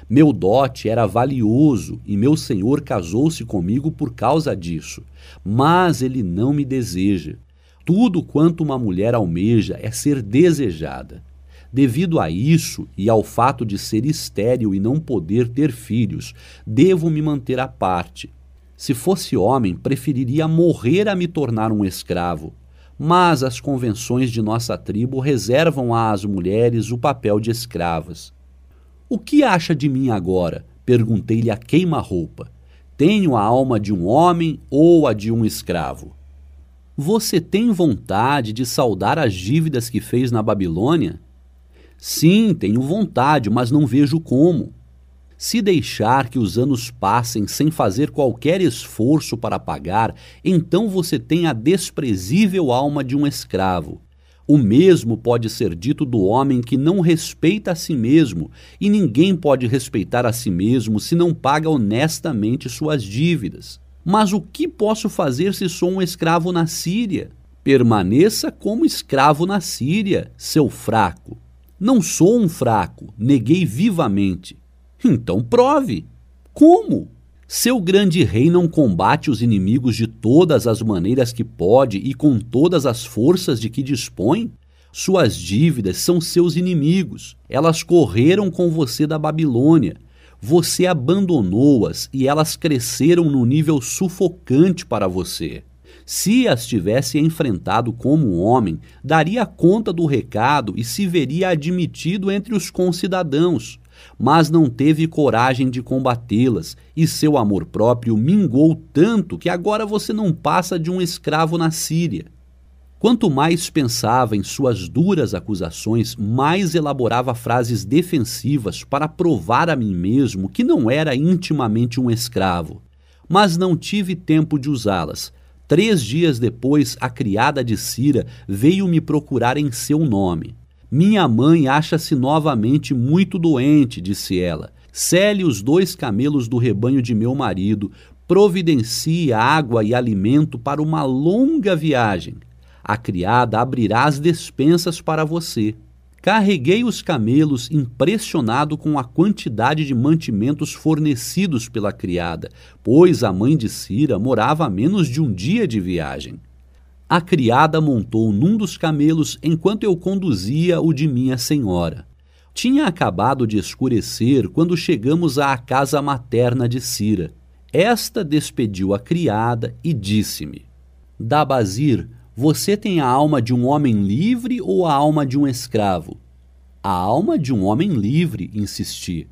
Meu dote era valioso e meu senhor casou-se comigo por causa disso. Mas ele não me deseja. Tudo quanto uma mulher almeja é ser desejada. Devido a isso e ao fato de ser estéril e não poder ter filhos, devo me manter à parte. Se fosse homem, preferiria morrer a me tornar um escravo mas as convenções de nossa tribo reservam às mulheres o papel de escravas. O que acha de mim agora? Perguntei-lhe a queima-roupa. Tenho a alma de um homem ou a de um escravo? Você tem vontade de saldar as dívidas que fez na Babilônia? Sim, tenho vontade, mas não vejo como. Se deixar que os anos passem sem fazer qualquer esforço para pagar, então você tem a desprezível alma de um escravo. O mesmo pode ser dito do homem que não respeita a si mesmo, e ninguém pode respeitar a si mesmo se não paga honestamente suas dívidas. Mas o que posso fazer se sou um escravo na Síria? Permaneça como escravo na Síria, seu fraco. Não sou um fraco, neguei vivamente. Então prove. Como? Seu grande rei não combate os inimigos de todas as maneiras que pode e com todas as forças de que dispõe? Suas dívidas são seus inimigos. Elas correram com você da Babilônia. Você abandonou-as e elas cresceram no nível sufocante para você. Se as tivesse enfrentado como homem, daria conta do recado e se veria admitido entre os concidadãos mas não teve coragem de combatê-las, e seu amor próprio mingou tanto que agora você não passa de um escravo na Síria. Quanto mais pensava em suas duras acusações, mais elaborava frases defensivas para provar a mim mesmo que não era intimamente um escravo. Mas não tive tempo de usá-las. Três dias depois, a criada de Cira veio me procurar em seu nome. Minha mãe acha-se novamente muito doente, disse ela. Cele os dois camelos do rebanho de meu marido, providencie água e alimento para uma longa viagem. A criada abrirá as despensas para você. Carreguei os camelos, impressionado com a quantidade de mantimentos fornecidos pela criada, pois a mãe de Cira morava a menos de um dia de viagem. A criada montou num dos camelos enquanto eu conduzia o de minha senhora. Tinha acabado de escurecer quando chegamos à casa materna de Cira. Esta despediu a criada e disse-me: Dabazir, você tem a alma de um homem livre ou a alma de um escravo? A alma de um homem livre, insisti.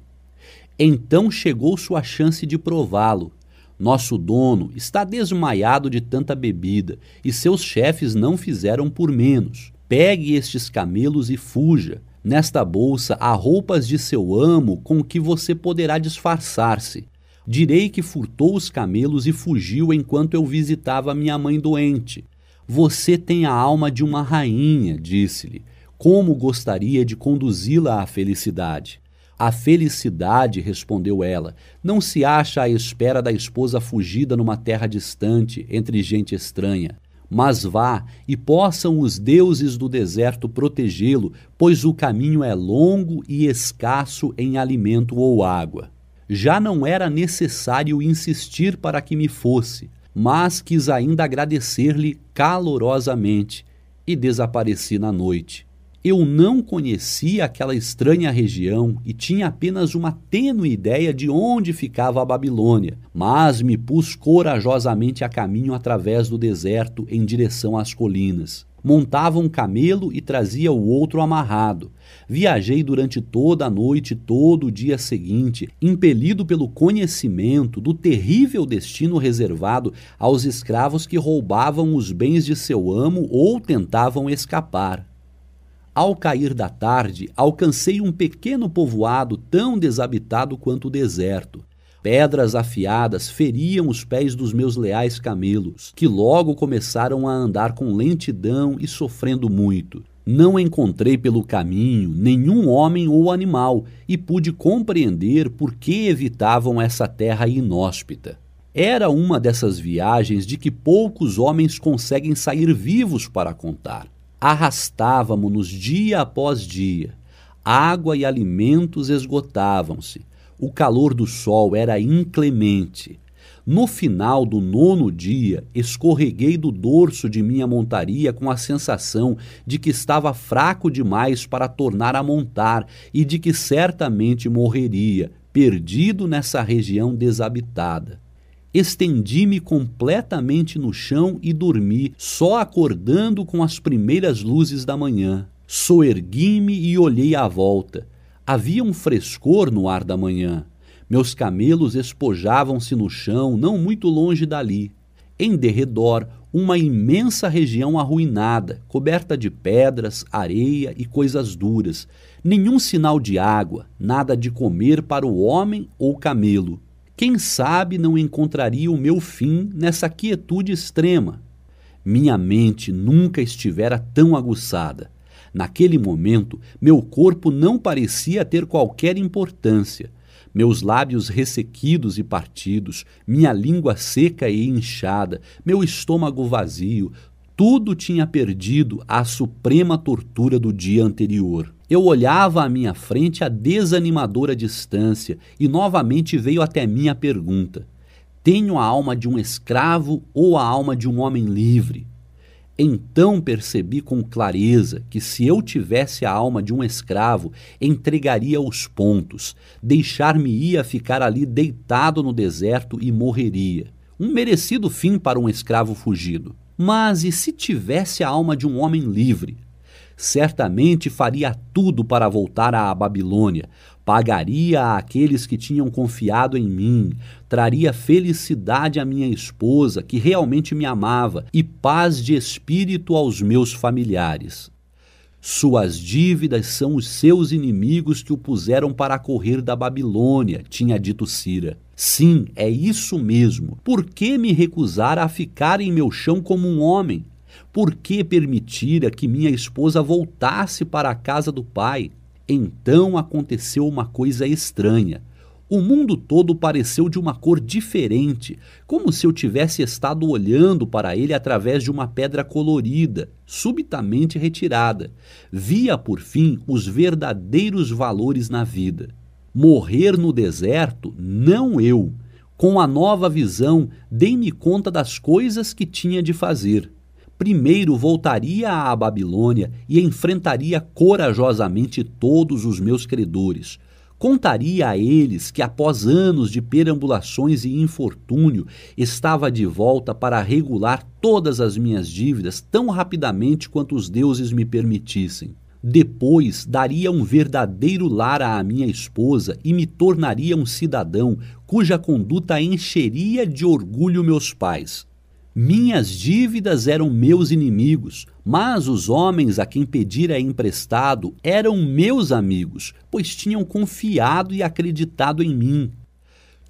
Então chegou sua chance de prová-lo. Nosso dono está desmaiado de tanta bebida e seus chefes não fizeram por menos. Pegue estes camelos e fuja. Nesta bolsa há roupas de seu amo com que você poderá disfarçar-se. Direi que furtou os camelos e fugiu enquanto eu visitava minha mãe doente. Você tem a alma de uma rainha, disse-lhe. Como gostaria de conduzi-la à felicidade? A felicidade, respondeu ela, não se acha à espera da esposa fugida numa terra distante, entre gente estranha. Mas vá, e possam os deuses do deserto protegê-lo, pois o caminho é longo e escasso em alimento ou água. Já não era necessário insistir para que me fosse, mas quis ainda agradecer-lhe calorosamente e desapareci na noite. Eu não conhecia aquela estranha região e tinha apenas uma tênue ideia de onde ficava a Babilônia, mas me pus corajosamente a caminho através do deserto em direção às colinas. Montava um camelo e trazia o outro amarrado. Viajei durante toda a noite e todo o dia seguinte, impelido pelo conhecimento do terrível destino reservado aos escravos que roubavam os bens de seu amo ou tentavam escapar. Ao cair da tarde, alcancei um pequeno povoado tão desabitado quanto o deserto. Pedras afiadas feriam os pés dos meus leais camelos, que logo começaram a andar com lentidão e sofrendo muito. Não encontrei pelo caminho nenhum homem ou animal e pude compreender por que evitavam essa terra inóspita. Era uma dessas viagens de que poucos homens conseguem sair vivos para contar. Arrastávamos-nos dia após dia. Água e alimentos esgotavam-se. O calor do sol era inclemente. No final do nono dia, escorreguei do dorso de minha montaria com a sensação de que estava fraco demais para tornar a montar e de que certamente morreria, perdido nessa região desabitada. Estendi-me completamente no chão e dormi, só acordando com as primeiras luzes da manhã. Soergui-me e olhei à volta. Havia um frescor no ar da manhã. Meus camelos espojavam-se no chão, não muito longe dali. Em derredor, uma imensa região arruinada, coberta de pedras, areia e coisas duras. Nenhum sinal de água, nada de comer para o homem ou camelo. Quem sabe não encontraria o meu fim nessa quietude extrema? Minha mente nunca estivera tão aguçada. Naquele momento, meu corpo não parecia ter qualquer importância. Meus lábios ressequidos e partidos, minha língua seca e inchada, meu estômago vazio, tudo tinha perdido a suprema tortura do dia anterior. Eu olhava à minha frente a desanimadora distância e novamente veio até mim a pergunta: Tenho a alma de um escravo ou a alma de um homem livre? Então percebi com clareza que se eu tivesse a alma de um escravo, entregaria os pontos, deixar-me-ia ficar ali deitado no deserto e morreria. Um merecido fim para um escravo fugido. Mas e se tivesse a alma de um homem livre? certamente faria tudo para voltar à Babilônia, pagaria àqueles que tinham confiado em mim, traria felicidade à minha esposa, que realmente me amava, e paz de espírito aos meus familiares. Suas dívidas são os seus inimigos que o puseram para correr da Babilônia, tinha dito Cira. Sim, é isso mesmo. Por que me recusar a ficar em meu chão como um homem? Por que permitira que minha esposa voltasse para a casa do pai? Então aconteceu uma coisa estranha. O mundo todo pareceu de uma cor diferente, como se eu tivesse estado olhando para ele através de uma pedra colorida, subitamente retirada. Via, por fim, os verdadeiros valores na vida. Morrer no deserto, não eu. Com a nova visão, dei-me conta das coisas que tinha de fazer primeiro voltaria à Babilônia e enfrentaria corajosamente todos os meus credores. Contaria a eles que, após anos de perambulações e infortúnio, estava de volta para regular todas as minhas dívidas tão rapidamente quanto os deuses me permitissem. Depois daria um verdadeiro lar à minha esposa e me tornaria um cidadão cuja conduta encheria de orgulho meus pais. Minhas dívidas eram meus inimigos, mas os homens a quem pedira emprestado eram meus amigos, pois tinham confiado e acreditado em mim.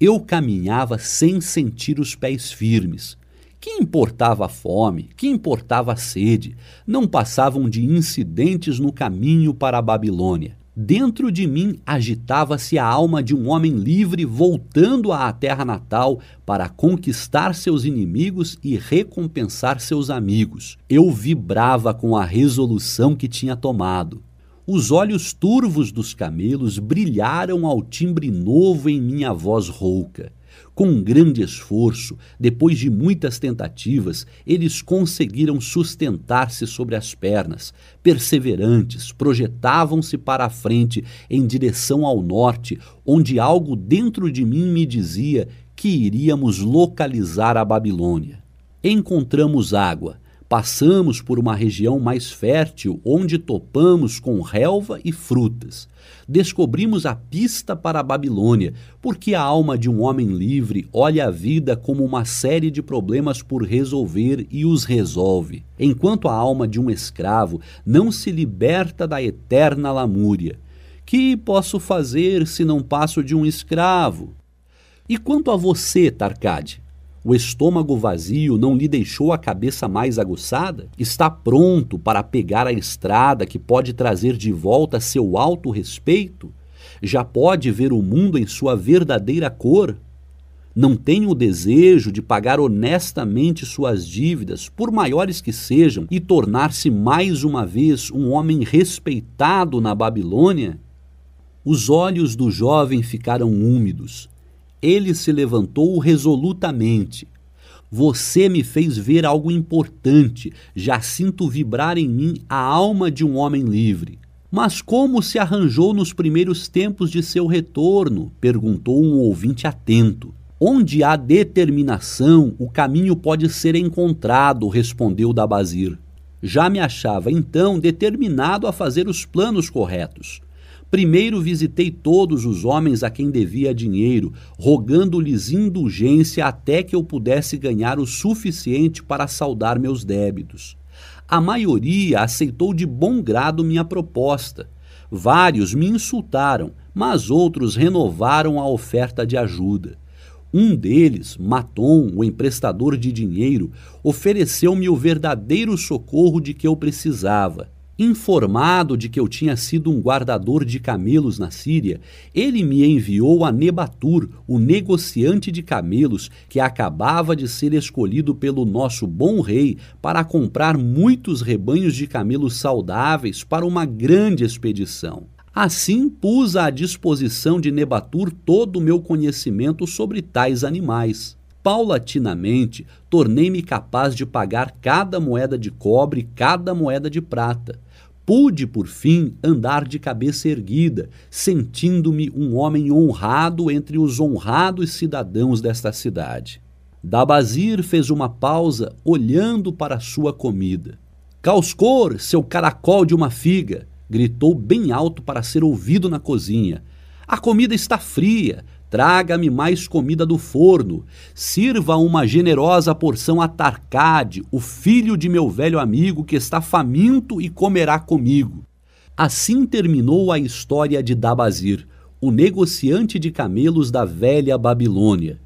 Eu caminhava sem sentir os pés firmes. Que importava a fome, que importava a sede, não passavam de incidentes no caminho para a Babilônia. Dentro de mim agitava-se a alma de um homem livre voltando à terra natal para conquistar seus inimigos e recompensar seus amigos. Eu vibrava com a resolução que tinha tomado. Os olhos turvos dos camelos brilharam ao timbre novo em minha voz rouca. Com um grande esforço, depois de muitas tentativas, eles conseguiram sustentar-se sobre as pernas. Perseverantes, projetavam-se para a frente em direção ao norte, onde algo dentro de mim me dizia que iríamos localizar a Babilônia. Encontramos água Passamos por uma região mais fértil onde topamos com relva e frutas. Descobrimos a pista para a Babilônia, porque a alma de um homem livre olha a vida como uma série de problemas por resolver e os resolve, enquanto a alma de um escravo não se liberta da eterna lamúria. Que posso fazer se não passo de um escravo? E quanto a você, Tarcade? O estômago vazio não lhe deixou a cabeça mais aguçada? Está pronto para pegar a estrada que pode trazer de volta seu alto respeito? Já pode ver o mundo em sua verdadeira cor? Não tem o desejo de pagar honestamente suas dívidas, por maiores que sejam, e tornar-se mais uma vez um homem respeitado na Babilônia? Os olhos do jovem ficaram úmidos ele se levantou resolutamente. Você me fez ver algo importante. Já sinto vibrar em mim a alma de um homem livre. Mas como se arranjou nos primeiros tempos de seu retorno? perguntou um ouvinte atento. Onde há determinação, o caminho pode ser encontrado, respondeu Dabazir. Já me achava então determinado a fazer os planos corretos. Primeiro visitei todos os homens a quem devia dinheiro, rogando-lhes indulgência até que eu pudesse ganhar o suficiente para saldar meus débitos. A maioria aceitou de bom grado minha proposta. Vários me insultaram, mas outros renovaram a oferta de ajuda. Um deles, Maton, o emprestador de dinheiro, ofereceu-me o verdadeiro socorro de que eu precisava. Informado de que eu tinha sido um guardador de camelos na Síria, ele me enviou a Nebatur, o negociante de camelos, que acabava de ser escolhido pelo nosso bom rei para comprar muitos rebanhos de camelos saudáveis para uma grande expedição. Assim pus à disposição de Nebatur todo o meu conhecimento sobre tais animais paulatinamente, tornei-me capaz de pagar cada moeda de cobre, cada moeda de prata. Pude, por fim, andar de cabeça erguida, sentindo-me um homem honrado entre os honrados cidadãos desta cidade. Dabazir fez uma pausa, olhando para sua comida. Causcor, seu caracol de uma figa! gritou bem alto para ser ouvido na cozinha. A comida está fria. Traga-me mais comida do forno. Sirva uma generosa porção a Tarcade, o filho de meu velho amigo que está faminto e comerá comigo. Assim terminou a história de Dabazir, o negociante de camelos da velha Babilônia.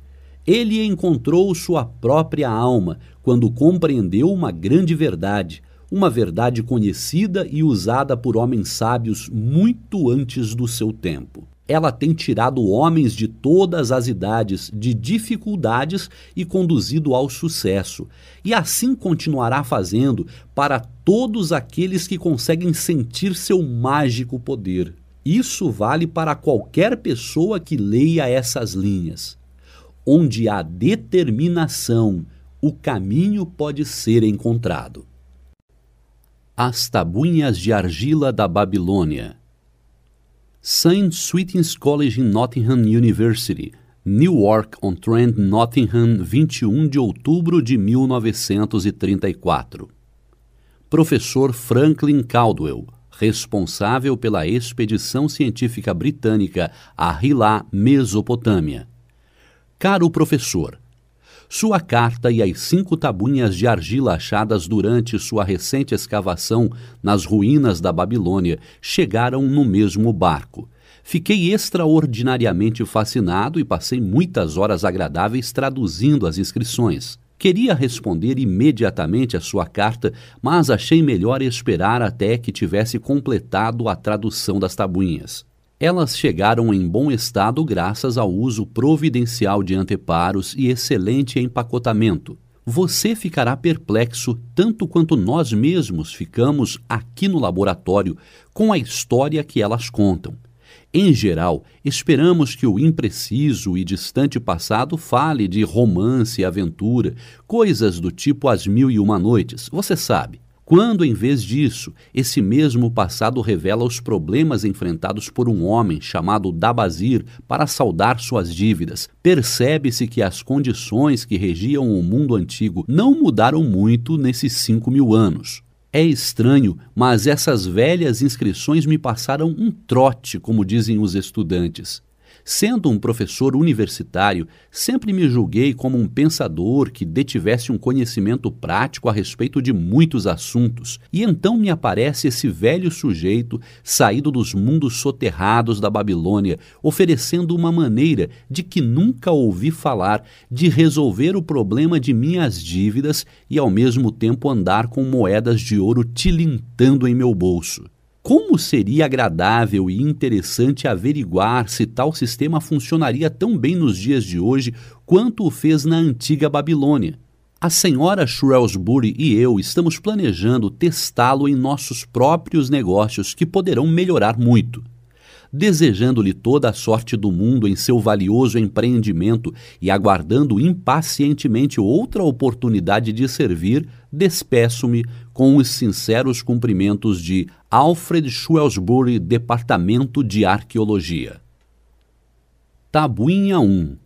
Ele encontrou sua própria alma quando compreendeu uma grande verdade, uma verdade conhecida e usada por homens sábios muito antes do seu tempo ela tem tirado homens de todas as idades de dificuldades e conduzido ao sucesso, e assim continuará fazendo para todos aqueles que conseguem sentir seu mágico poder. Isso vale para qualquer pessoa que leia essas linhas. Onde há determinação, o caminho pode ser encontrado. As tabuinhas de argila da Babilônia St. Swithin's College in Nottingham University, Newark-on-Trent, Nottingham, 21 de outubro de 1934. Professor Franklin Caldwell, responsável pela expedição científica britânica a Hilá, Mesopotâmia. Caro professor, Sua carta e as cinco tabuinhas de argila achadas durante sua recente escavação nas ruínas da Babilônia chegaram no mesmo barco. Fiquei extraordinariamente fascinado e passei muitas horas agradáveis traduzindo as inscrições. Queria responder imediatamente a sua carta, mas achei melhor esperar até que tivesse completado a tradução das tabuinhas. Elas chegaram em bom estado graças ao uso providencial de anteparos e excelente empacotamento. Você ficará perplexo tanto quanto nós mesmos ficamos aqui no laboratório com a história que elas contam. Em geral, esperamos que o impreciso e distante passado fale de romance e aventura, coisas do tipo As Mil e Uma Noites, você sabe. Quando, em vez disso, esse mesmo passado revela os problemas enfrentados por um homem chamado Dabazir para saldar suas dívidas, percebe-se que as condições que regiam o mundo antigo não mudaram muito nesses cinco mil anos. É estranho, mas essas velhas inscrições me passaram um trote, como dizem os estudantes. Sendo um professor universitário, sempre me julguei como um pensador que detivesse um conhecimento prático a respeito de muitos assuntos, e então me aparece esse velho sujeito saído dos mundos soterrados da Babilônia, oferecendo uma maneira de que nunca ouvi falar de resolver o problema de minhas dívidas e ao mesmo tempo andar com moedas de ouro tilintando em meu bolso. Como seria agradável e interessante averiguar se tal sistema funcionaria tão bem nos dias de hoje quanto o fez na antiga Babilônia. A senhora Shrewsbury e eu estamos planejando testá-lo em nossos próprios negócios que poderão melhorar muito desejando-lhe toda a sorte do mundo em seu valioso empreendimento e aguardando impacientemente outra oportunidade de servir, despeço-me com os sinceros cumprimentos de Alfred Shrewsbury, Departamento de Arqueologia. Tabuinha 1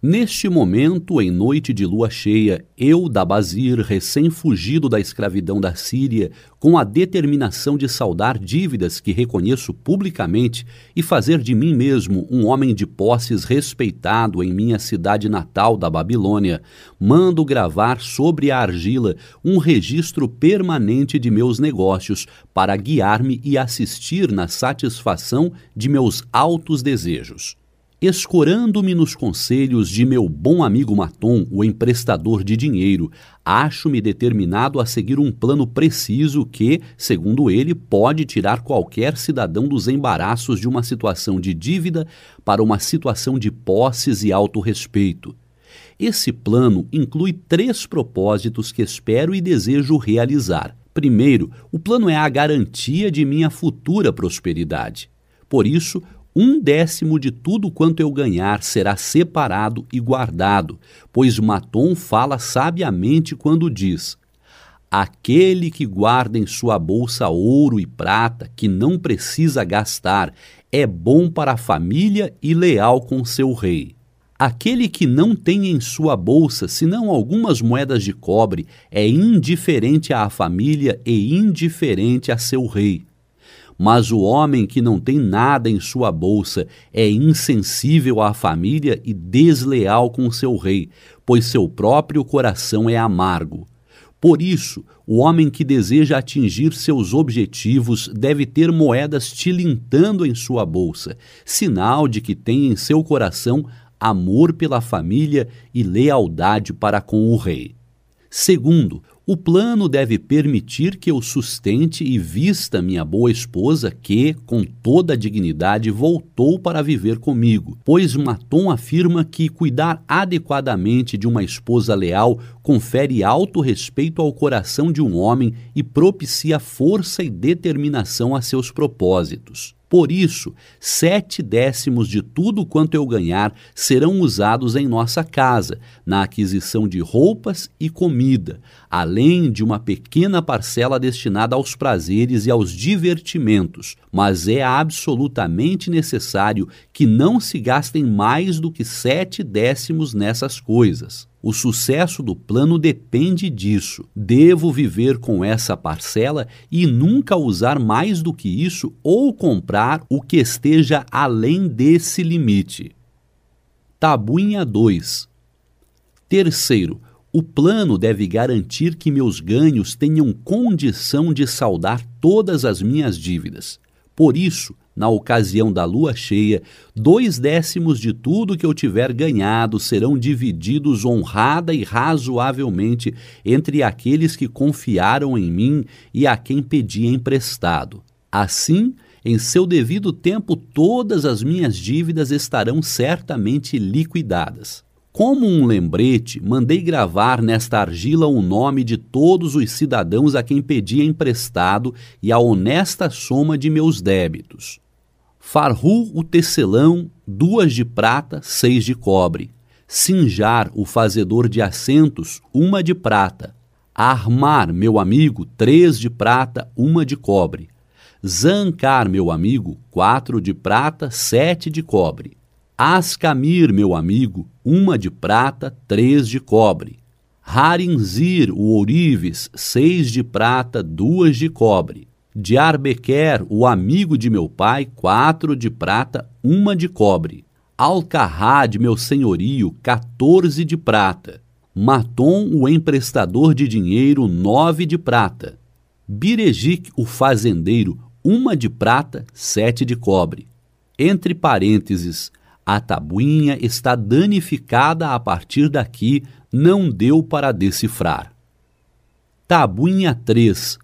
Neste momento, em noite de lua cheia, eu, Dabazir, recém-fugido da escravidão da Síria, com a determinação de saldar dívidas que reconheço publicamente e fazer de mim mesmo um homem de posses respeitado em minha cidade natal da Babilônia, mando gravar sobre a argila um registro permanente de meus negócios para guiar-me e assistir na satisfação de meus altos desejos. Escorando-me nos conselhos de meu bom amigo Maton, o emprestador de dinheiro, acho-me determinado a seguir um plano preciso que, segundo ele, pode tirar qualquer cidadão dos embaraços de uma situação de dívida para uma situação de posses e autorrespeito. Esse plano inclui três propósitos que espero e desejo realizar. Primeiro, o plano é a garantia de minha futura prosperidade. Por isso, um décimo de tudo quanto eu ganhar será separado e guardado, pois Matom fala sabiamente quando diz: Aquele que guarda em sua bolsa ouro e prata, que não precisa gastar, é bom para a família e leal com seu rei. Aquele que não tem em sua bolsa senão algumas moedas de cobre é indiferente à família e indiferente a seu rei. Mas o homem que não tem nada em sua bolsa é insensível à família e desleal com seu rei, pois seu próprio coração é amargo. Por isso, o homem que deseja atingir seus objetivos deve ter moedas tilintando em sua bolsa, sinal de que tem em seu coração amor pela família e lealdade para com o rei. Segundo, o plano deve permitir que eu sustente e vista minha boa esposa, que, com toda a dignidade, voltou para viver comigo, pois Maton afirma que cuidar adequadamente de uma esposa leal confere alto respeito ao coração de um homem e propicia força e determinação a seus propósitos. Por isso, sete décimos de tudo quanto eu ganhar serão usados em nossa casa, na aquisição de roupas e comida, além de uma pequena parcela destinada aos prazeres e aos divertimentos. Mas é absolutamente necessário que não se gastem mais do que sete décimos nessas coisas. O sucesso do plano depende disso. Devo viver com essa parcela e nunca usar mais do que isso ou comprar o que esteja além desse limite. Tabuinha 2 Terceiro, o plano deve garantir que meus ganhos tenham condição de saldar todas as minhas dívidas. Por isso, na ocasião da lua cheia, dois décimos de tudo que eu tiver ganhado serão divididos honrada e razoavelmente entre aqueles que confiaram em mim e a quem pedi emprestado. Assim, em seu devido tempo, todas as minhas dívidas estarão certamente liquidadas. Como um lembrete, mandei gravar nesta argila o nome de todos os cidadãos a quem pedia emprestado e a honesta soma de meus débitos. Farru o tecelão, duas de prata, seis de cobre. Sinjar, o fazedor de assentos, uma de prata. Armar, meu amigo, três de prata, uma de cobre. Zancar, meu amigo, quatro de prata, sete de cobre. Ascamir, meu amigo, uma de prata, três de cobre. Harinzir, o ourives, seis de prata, duas de cobre. De Arbequer, o amigo de meu pai, quatro de prata, uma de cobre. Alcarrá de meu senhorio, quatorze de prata. Matom, o emprestador de dinheiro, nove de prata. Birejic, o fazendeiro, uma de prata, sete de cobre. Entre parênteses, a tabuinha está danificada a partir daqui, não deu para decifrar. Tabuinha 3.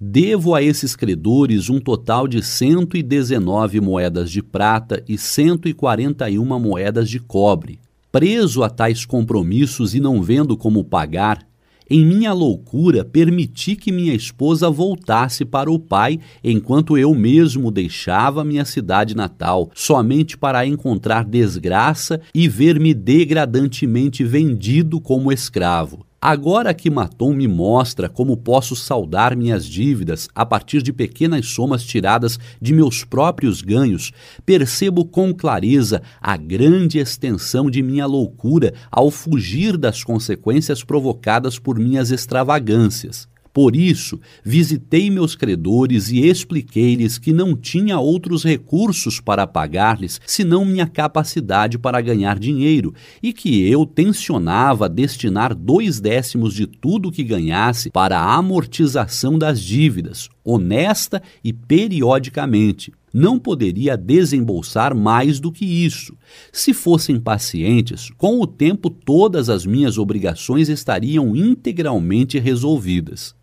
Devo a esses credores um total de 119 moedas de prata e 141 moedas de cobre. Preso a tais compromissos e não vendo como pagar, em minha loucura, permiti que minha esposa voltasse para o pai, enquanto eu mesmo deixava minha cidade natal, somente para encontrar desgraça e ver-me degradantemente vendido como escravo. Agora que Matom me mostra como posso saldar minhas dívidas a partir de pequenas somas tiradas de meus próprios ganhos, percebo com clareza a grande extensão de minha loucura ao fugir das consequências provocadas por minhas extravagâncias. Por isso, visitei meus credores e expliquei-lhes que não tinha outros recursos para pagar-lhes senão minha capacidade para ganhar dinheiro e que eu tensionava destinar dois décimos de tudo que ganhasse para a amortização das dívidas, honesta e periodicamente. Não poderia desembolsar mais do que isso. Se fossem pacientes, com o tempo todas as minhas obrigações estariam integralmente resolvidas.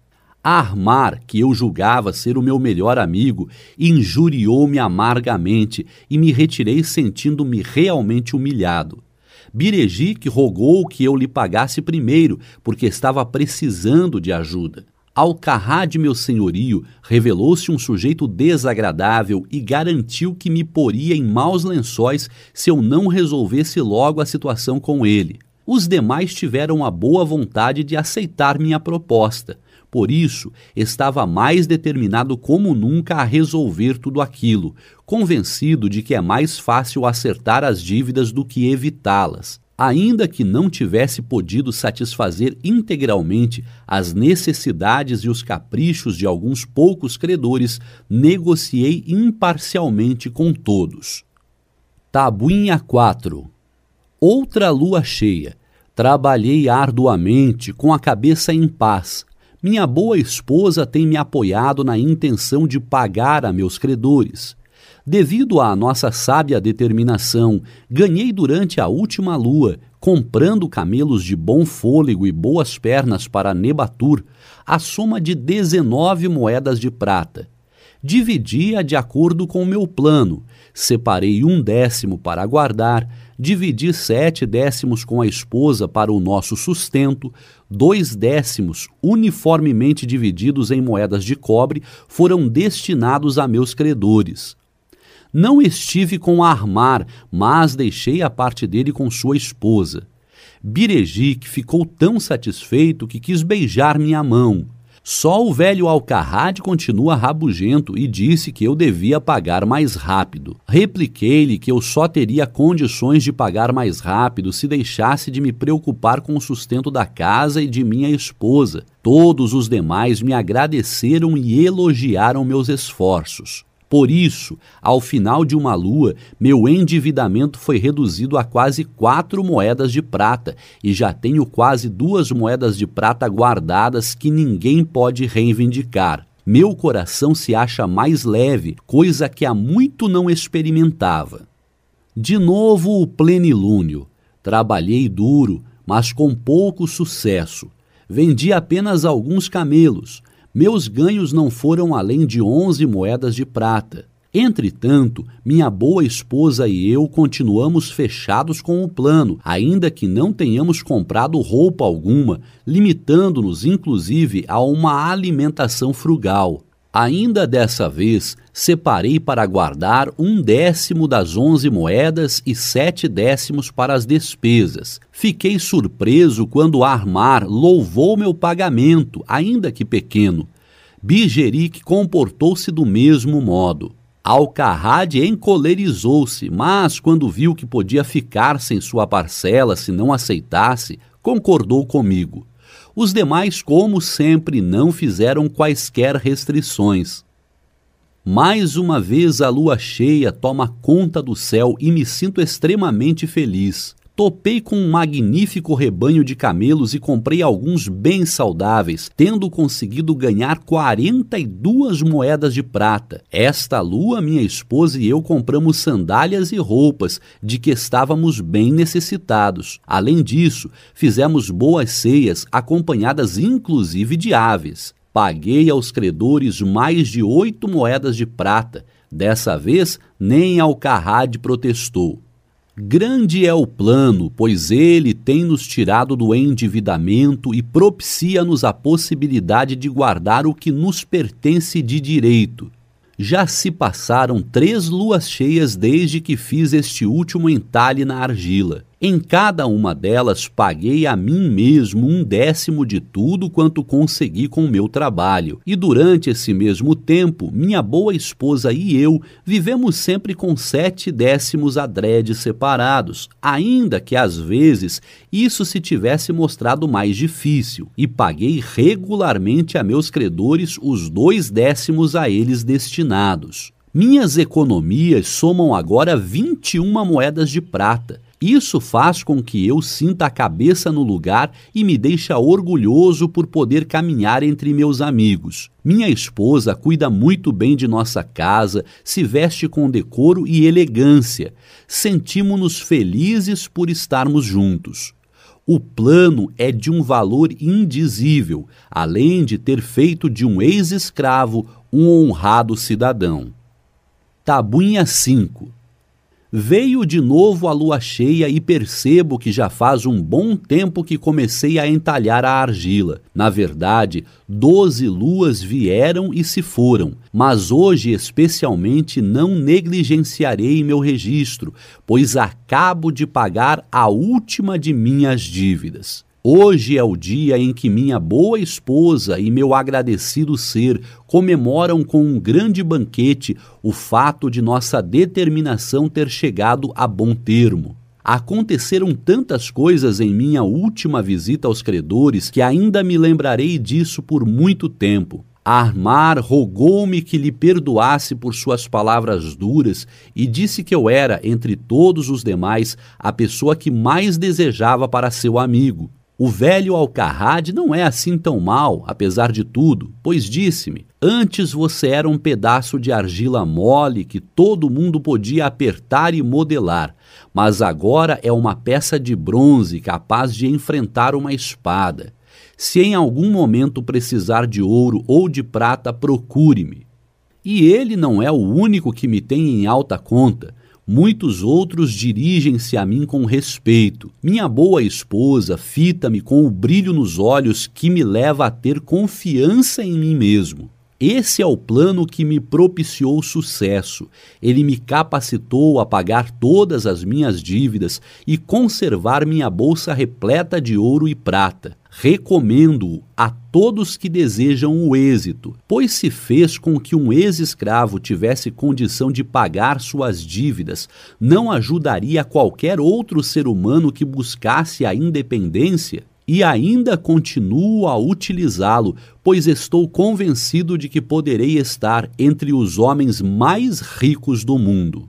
Armar, que eu julgava ser o meu melhor amigo, injuriou-me amargamente e me retirei sentindo-me realmente humilhado. Birejic rogou que eu lhe pagasse primeiro, porque estava precisando de ajuda. Alcarrá de meu senhorio revelou-se um sujeito desagradável e garantiu que me poria em maus lençóis se eu não resolvesse logo a situação com ele. Os demais tiveram a boa vontade de aceitar minha proposta. Por isso, estava mais determinado como nunca a resolver tudo aquilo, convencido de que é mais fácil acertar as dívidas do que evitá-las. Ainda que não tivesse podido satisfazer integralmente as necessidades e os caprichos de alguns poucos credores, negociei imparcialmente com todos. Tabuinha 4 Outra lua cheia. Trabalhei arduamente, com a cabeça em paz, minha boa esposa tem me apoiado na intenção de pagar a meus credores. Devido à nossa sábia determinação, ganhei durante a última lua, comprando camelos de bom fôlego e boas pernas para Nebatur, a soma de 19 moedas de prata. Dividi-a de acordo com o meu plano, separei um décimo para guardar, dividi sete décimos com a esposa para o nosso sustento, dois décimos, uniformemente divididos em moedas de cobre, foram destinados a meus credores. Não estive com Armar, mas deixei a parte dele com sua esposa. Birejic ficou tão satisfeito que quis beijar minha mão. Só o velho Alcarrade continua rabugento e disse que eu devia pagar mais rápido. Repliquei-lhe que eu só teria condições de pagar mais rápido se deixasse de me preocupar com o sustento da casa e de minha esposa. Todos os demais me agradeceram e elogiaram meus esforços. Por isso, ao final de uma lua, meu endividamento foi reduzido a quase quatro moedas de prata e já tenho quase duas moedas de prata guardadas que ninguém pode reivindicar. Meu coração se acha mais leve, coisa que há muito não experimentava. De novo o plenilúnio. Trabalhei duro, mas com pouco sucesso. Vendi apenas alguns camelos. Meus ganhos não foram além de onze moedas de prata. Entretanto, minha boa esposa e eu continuamos fechados com o plano, ainda que não tenhamos comprado roupa alguma, limitando-nos inclusive a uma alimentação frugal. Ainda dessa vez, separei para guardar um décimo das onze moedas e sete décimos para as despesas. Fiquei surpreso quando Armar louvou meu pagamento, ainda que pequeno. Bijeric comportou-se do mesmo modo. Alcarrade encolerizou-se, mas quando viu que podia ficar sem sua parcela se não aceitasse, concordou comigo. Os demais, como sempre, não fizeram quaisquer restrições. Mais uma vez a lua cheia toma conta do céu e me sinto extremamente feliz. Topei com um magnífico rebanho de camelos e comprei alguns bem saudáveis, tendo conseguido ganhar 42 moedas de prata. Esta lua, minha esposa e eu compramos sandálias e roupas, de que estávamos bem necessitados. Além disso, fizemos boas ceias, acompanhadas inclusive de aves. Paguei aos credores mais de oito moedas de prata. Dessa vez, nem Alcarrade protestou. Grande é o plano, pois ele tem nos tirado do endividamento e propicia-nos a possibilidade de guardar o que nos pertence de direito. Já se passaram três luas cheias desde que fiz este último entalhe na argila. Em cada uma delas paguei a mim mesmo um décimo de tudo quanto consegui com o meu trabalho. E durante esse mesmo tempo, minha boa esposa e eu vivemos sempre com sete décimos adredes separados, ainda que às vezes isso se tivesse mostrado mais difícil. E paguei regularmente a meus credores os dois décimos a eles destinados. Minhas economias somam agora 21 moedas de prata isso faz com que eu sinta a cabeça no lugar e me deixa orgulhoso por poder caminhar entre meus amigos. Minha esposa cuida muito bem de nossa casa, se veste com decoro e elegância. Sentimos-nos felizes por estarmos juntos. O plano é de um valor indizível, além de ter feito de um ex-escravo um honrado cidadão. Tabuinha 5 Veio de novo a lua cheia e percebo que já faz um bom tempo que comecei a entalhar a argila. Na verdade, doze luas vieram e se foram, mas hoje especialmente não negligenciarei meu registro, pois acabo de pagar a última de minhas dívidas. Hoje é o dia em que minha boa esposa e meu agradecido ser comemoram com um grande banquete o fato de nossa determinação ter chegado a bom termo. Aconteceram tantas coisas em minha última visita aos credores que ainda me lembrarei disso por muito tempo. Armar rogou-me que lhe perdoasse por suas palavras duras e disse que eu era, entre todos os demais, a pessoa que mais desejava para seu amigo. O velho Alcarrade não é assim tão mal, apesar de tudo, pois disse-me: Antes você era um pedaço de argila mole que todo mundo podia apertar e modelar, mas agora é uma peça de bronze capaz de enfrentar uma espada. Se em algum momento precisar de ouro ou de prata, procure-me. E ele não é o único que me tem em alta conta. Muitos outros dirigem-se a mim com respeito. Minha boa esposa fita-me com o brilho nos olhos que me leva a ter confiança em mim mesmo. Esse é o plano que me propiciou sucesso. Ele me capacitou a pagar todas as minhas dívidas e conservar minha bolsa repleta de ouro e prata. Recomendo-o a todos que desejam o êxito, pois se fez com que um ex-escravo tivesse condição de pagar suas dívidas, não ajudaria qualquer outro ser humano que buscasse a independência? E ainda continuo a utilizá-lo, pois estou convencido de que poderei estar entre os homens mais ricos do mundo.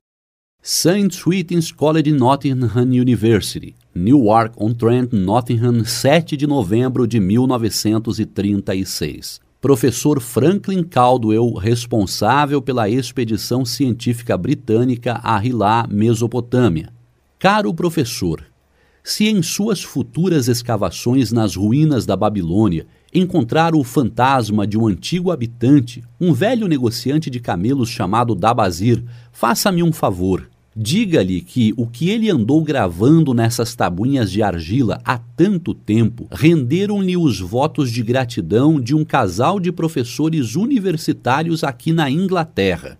St. Swithin's College Nottingham University, Newark-on-Trent, Nottingham, 7 de novembro de 1936. Professor Franklin Caldwell, responsável pela expedição científica britânica a Hilá, Mesopotâmia. Caro professor, se em suas futuras escavações nas ruínas da Babilônia encontrar o fantasma de um antigo habitante, um velho negociante de camelos chamado Dabazir, faça-me um favor. Diga-lhe que o que ele andou gravando nessas tabuinhas de argila há tanto tempo renderam-lhe os votos de gratidão de um casal de professores universitários aqui na Inglaterra.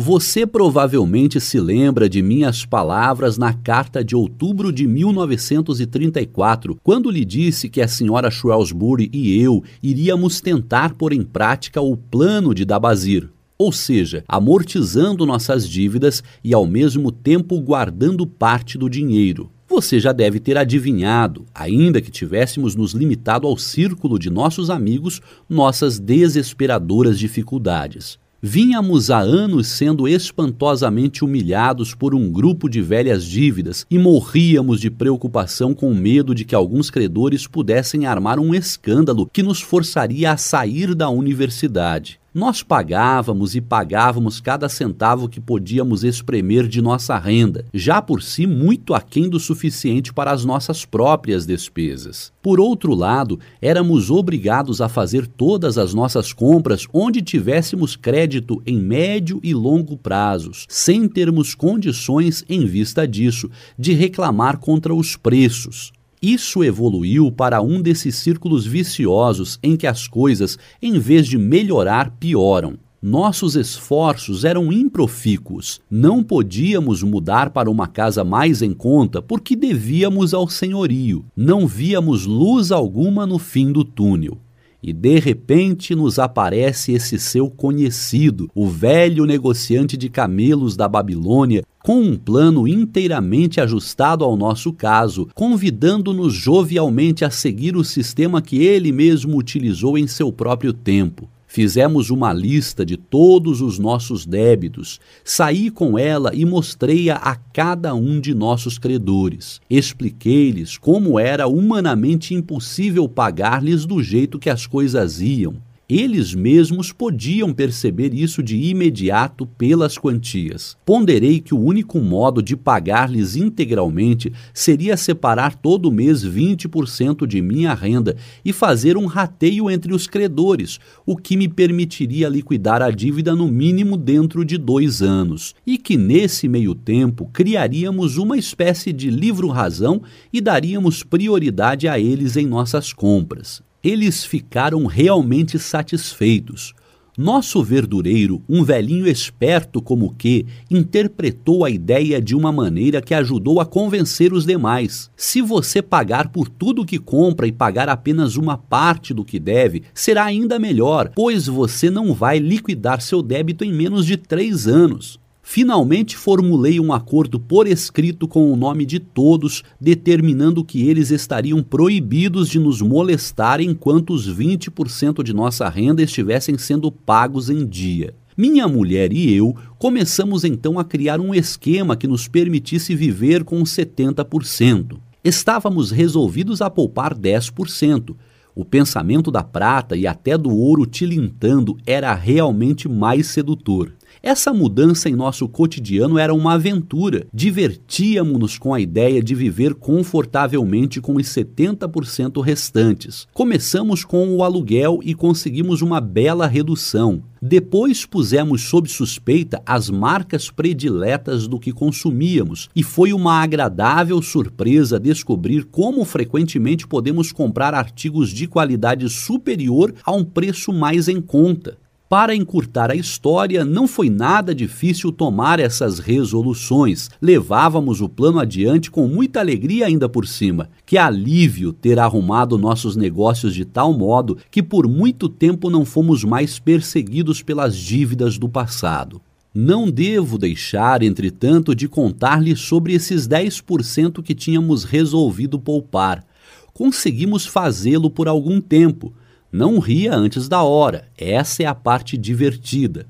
Você provavelmente se lembra de minhas palavras na carta de outubro de 1934, quando lhe disse que a senhora Shrewsbury e eu iríamos tentar pôr em prática o plano de Dabazir, ou seja, amortizando nossas dívidas e ao mesmo tempo guardando parte do dinheiro. Você já deve ter adivinhado, ainda que tivéssemos nos limitado ao círculo de nossos amigos, nossas desesperadoras dificuldades. Vínhamos há anos sendo espantosamente humilhados por um grupo de velhas dívidas e morríamos de preocupação com medo de que alguns credores pudessem armar um escândalo que nos forçaria a sair da universidade. Nós pagávamos e pagávamos cada centavo que podíamos espremer de nossa renda, já por si muito aquém do suficiente para as nossas próprias despesas. Por outro lado, éramos obrigados a fazer todas as nossas compras onde tivéssemos crédito em médio e longo prazos, sem termos condições, em vista disso, de reclamar contra os preços. Isso evoluiu para um desses círculos viciosos em que as coisas, em vez de melhorar, pioram. Nossos esforços eram improfícuos. Não podíamos mudar para uma casa mais em conta porque devíamos ao senhorio. Não víamos luz alguma no fim do túnel. E de repente nos aparece esse seu conhecido, o velho negociante de camelos da Babilônia, com um plano inteiramente ajustado ao nosso caso, convidando-nos jovialmente a seguir o sistema que ele mesmo utilizou em seu próprio tempo. Fizemos uma lista de todos os nossos débitos, saí com ela e mostrei-a a cada um de nossos credores. Expliquei-lhes como era humanamente impossível pagar-lhes do jeito que as coisas iam. Eles mesmos podiam perceber isso de imediato pelas quantias. Ponderei que o único modo de pagar-lhes integralmente seria separar todo mês 20% de minha renda e fazer um rateio entre os credores, o que me permitiria liquidar a dívida no mínimo dentro de dois anos, e que nesse meio tempo criaríamos uma espécie de livro-razão e daríamos prioridade a eles em nossas compras eles ficaram realmente satisfeitos. Nosso verdureiro, um velhinho esperto como que, interpretou a ideia de uma maneira que ajudou a convencer os demais. Se você pagar por tudo que compra e pagar apenas uma parte do que deve, será ainda melhor, pois você não vai liquidar seu débito em menos de três anos. Finalmente formulei um acordo por escrito com o nome de todos, determinando que eles estariam proibidos de nos molestar enquanto os 20% de nossa renda estivessem sendo pagos em dia. Minha mulher e eu começamos então a criar um esquema que nos permitisse viver com 70%. Estávamos resolvidos a poupar 10%. O pensamento da prata e até do ouro tilintando era realmente mais sedutor. Essa mudança em nosso cotidiano era uma aventura. Divertíamos-nos com a ideia de viver confortavelmente com os 70% restantes. Começamos com o aluguel e conseguimos uma bela redução. Depois pusemos sob suspeita as marcas prediletas do que consumíamos, e foi uma agradável surpresa descobrir como frequentemente podemos comprar artigos de qualidade superior a um preço mais em conta. Para encurtar a história, não foi nada difícil tomar essas resoluções. Levávamos o plano adiante com muita alegria ainda por cima. Que alívio ter arrumado nossos negócios de tal modo que por muito tempo não fomos mais perseguidos pelas dívidas do passado. Não devo deixar, entretanto, de contar-lhe sobre esses 10% que tínhamos resolvido poupar. conseguimos fazê-lo por algum tempo. Não ria antes da hora, essa é a parte divertida.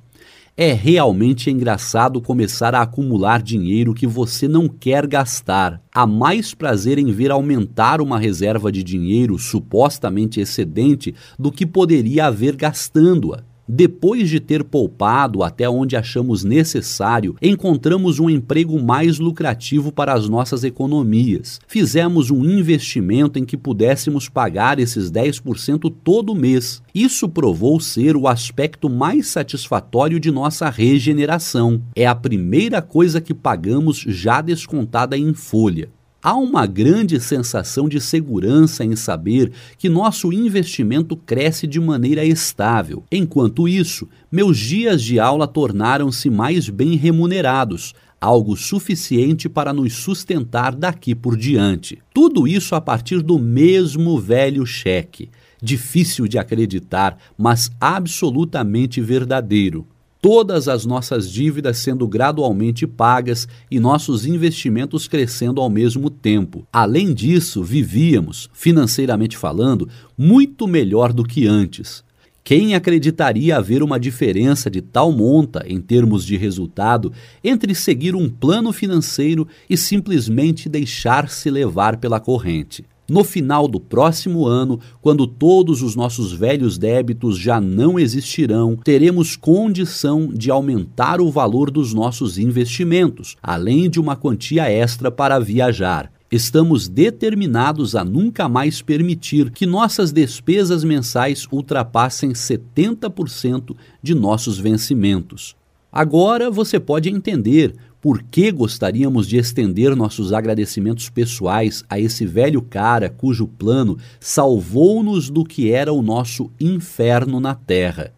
É realmente engraçado começar a acumular dinheiro que você não quer gastar. Há mais prazer em ver aumentar uma reserva de dinheiro supostamente excedente do que poderia haver gastando-a. Depois de ter poupado até onde achamos necessário, encontramos um emprego mais lucrativo para as nossas economias. Fizemos um investimento em que pudéssemos pagar esses 10% todo mês. Isso provou ser o aspecto mais satisfatório de nossa regeneração. É a primeira coisa que pagamos já descontada em folha. Há uma grande sensação de segurança em saber que nosso investimento cresce de maneira estável. Enquanto isso, meus dias de aula tornaram-se mais bem remunerados, algo suficiente para nos sustentar daqui por diante. Tudo isso a partir do mesmo velho cheque. Difícil de acreditar, mas absolutamente verdadeiro todas as nossas dívidas sendo gradualmente pagas e nossos investimentos crescendo ao mesmo tempo. Além disso, vivíamos, financeiramente falando, muito melhor do que antes. Quem acreditaria haver uma diferença de tal monta em termos de resultado entre seguir um plano financeiro e simplesmente deixar-se levar pela corrente? No final do próximo ano, quando todos os nossos velhos débitos já não existirão, teremos condição de aumentar o valor dos nossos investimentos, além de uma quantia extra para viajar. Estamos determinados a nunca mais permitir que nossas despesas mensais ultrapassem 70% de nossos vencimentos. Agora você pode entender por que gostaríamos de estender nossos agradecimentos pessoais a esse velho cara cujo plano salvou-nos do que era o nosso inferno na terra?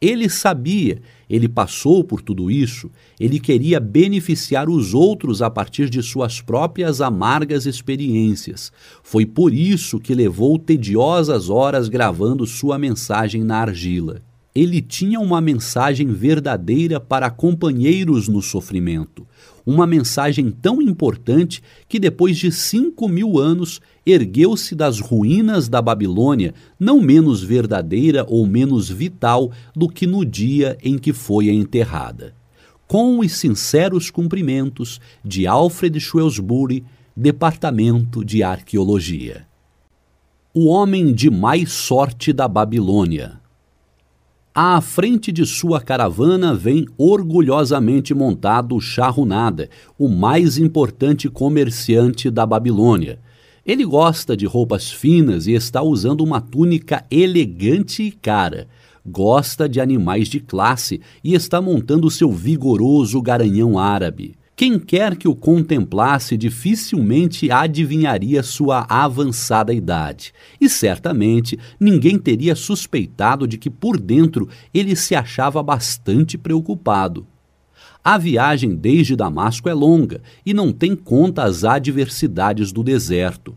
Ele sabia, ele passou por tudo isso, ele queria beneficiar os outros a partir de suas próprias amargas experiências. Foi por isso que levou tediosas horas gravando sua mensagem na argila ele tinha uma mensagem verdadeira para companheiros no sofrimento, uma mensagem tão importante que depois de cinco mil anos ergueu-se das ruínas da Babilônia, não menos verdadeira ou menos vital do que no dia em que foi enterrada. Com os sinceros cumprimentos de Alfred Shrewsbury, Departamento de Arqueologia. O homem de mais sorte da Babilônia à frente de sua caravana vem orgulhosamente montado Charrunada, o mais importante comerciante da Babilônia. Ele gosta de roupas finas e está usando uma túnica elegante e cara. Gosta de animais de classe e está montando seu vigoroso garanhão árabe. Quem quer que o contemplasse dificilmente adivinharia sua avançada idade, e certamente ninguém teria suspeitado de que por dentro ele se achava bastante preocupado. A viagem desde Damasco é longa e não tem conta as adversidades do deserto.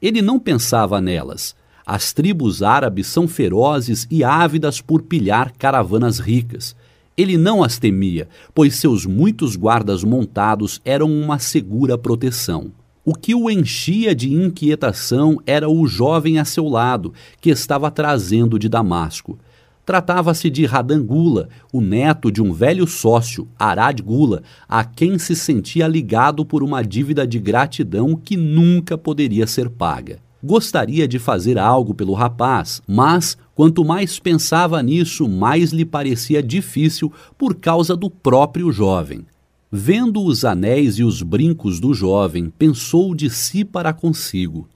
Ele não pensava nelas. As tribos árabes são ferozes e ávidas por pilhar caravanas ricas ele não as temia, pois seus muitos guardas montados eram uma segura proteção. O que o enchia de inquietação era o jovem a seu lado, que estava trazendo de Damasco. Tratava-se de Radangula, o neto de um velho sócio, Arad Gula, a quem se sentia ligado por uma dívida de gratidão que nunca poderia ser paga. Gostaria de fazer algo pelo rapaz, mas quanto mais pensava nisso, mais lhe parecia difícil por causa do próprio jovem. Vendo os anéis e os brincos do jovem, pensou de si para consigo.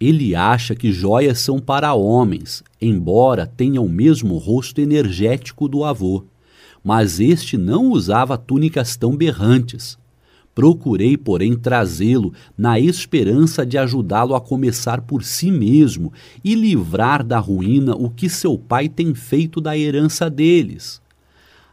Ele acha que joias são para homens, embora tenha o mesmo rosto energético do avô. Mas este não usava túnicas tão berrantes. Procurei, porém, trazê-lo na esperança de ajudá-lo a começar por si mesmo e livrar da ruína o que seu pai tem feito da herança deles.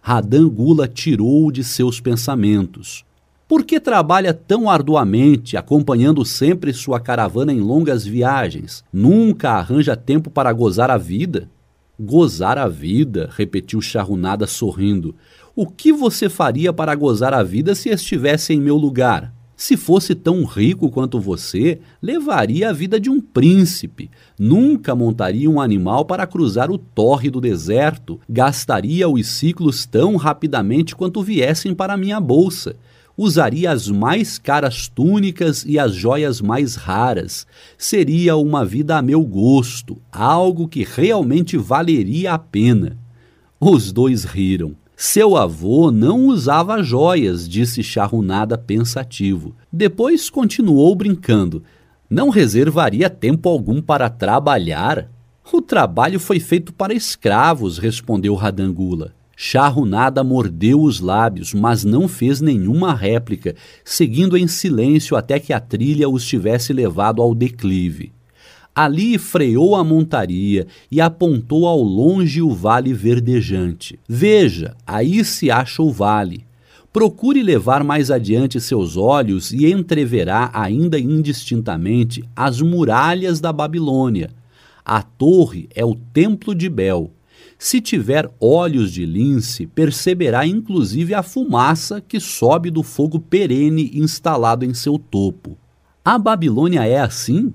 Radan Gula tirou-o de seus pensamentos. Por que trabalha tão arduamente, acompanhando sempre sua caravana em longas viagens? Nunca arranja tempo para gozar a vida? Gozar a vida, repetiu Charrunada sorrindo. O que você faria para gozar a vida se estivesse em meu lugar? Se fosse tão rico quanto você, levaria a vida de um príncipe. Nunca montaria um animal para cruzar o torre do deserto. Gastaria os ciclos tão rapidamente quanto viessem para minha bolsa usaria as mais caras túnicas e as joias mais raras. Seria uma vida a meu gosto, algo que realmente valeria a pena. Os dois riram. Seu avô não usava joias, disse Charrunada pensativo. Depois continuou brincando. Não reservaria tempo algum para trabalhar? O trabalho foi feito para escravos, respondeu Radangula. Charrunada mordeu os lábios, mas não fez nenhuma réplica, seguindo em silêncio até que a trilha os tivesse levado ao declive. Ali freou a montaria e apontou ao longe o vale verdejante. Veja, aí se acha o vale. Procure levar mais adiante seus olhos e entreverá ainda indistintamente as muralhas da Babilônia. A torre é o templo de Bel. Se tiver olhos de lince, perceberá inclusive a fumaça que sobe do fogo perene instalado em seu topo. A Babilônia é assim?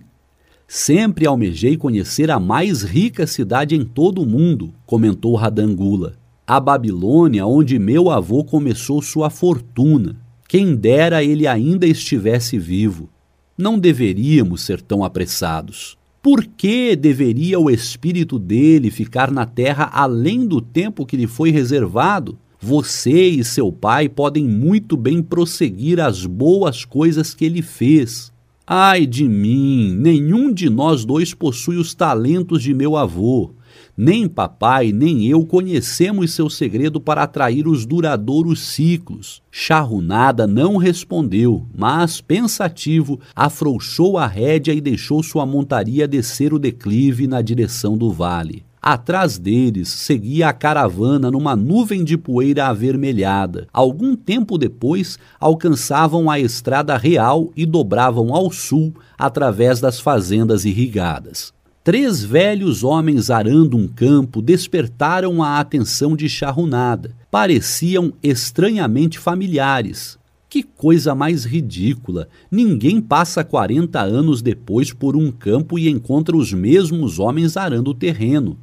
Sempre almejei conhecer a mais rica cidade em todo o mundo, comentou Radangula. A Babilônia, onde meu avô começou sua fortuna. Quem dera ele ainda estivesse vivo. Não deveríamos ser tão apressados. Por que deveria o espírito dele ficar na terra além do tempo que lhe foi reservado? Você e seu pai podem muito bem prosseguir as boas coisas que ele fez. Ai de mim, nenhum de nós dois possui os talentos de meu avô. Nem papai nem eu conhecemos seu segredo para atrair os duradouros ciclos. Charrunada não respondeu, mas, pensativo, afrouxou a rédea e deixou sua montaria descer o declive na direção do vale. Atrás deles seguia a caravana numa nuvem de poeira avermelhada. Algum tempo depois, alcançavam a estrada real e dobravam ao sul através das fazendas irrigadas. Três velhos homens arando um campo despertaram a atenção de Charrunada. Pareciam estranhamente familiares. Que coisa mais ridícula! Ninguém passa 40 anos depois por um campo e encontra os mesmos homens arando o terreno.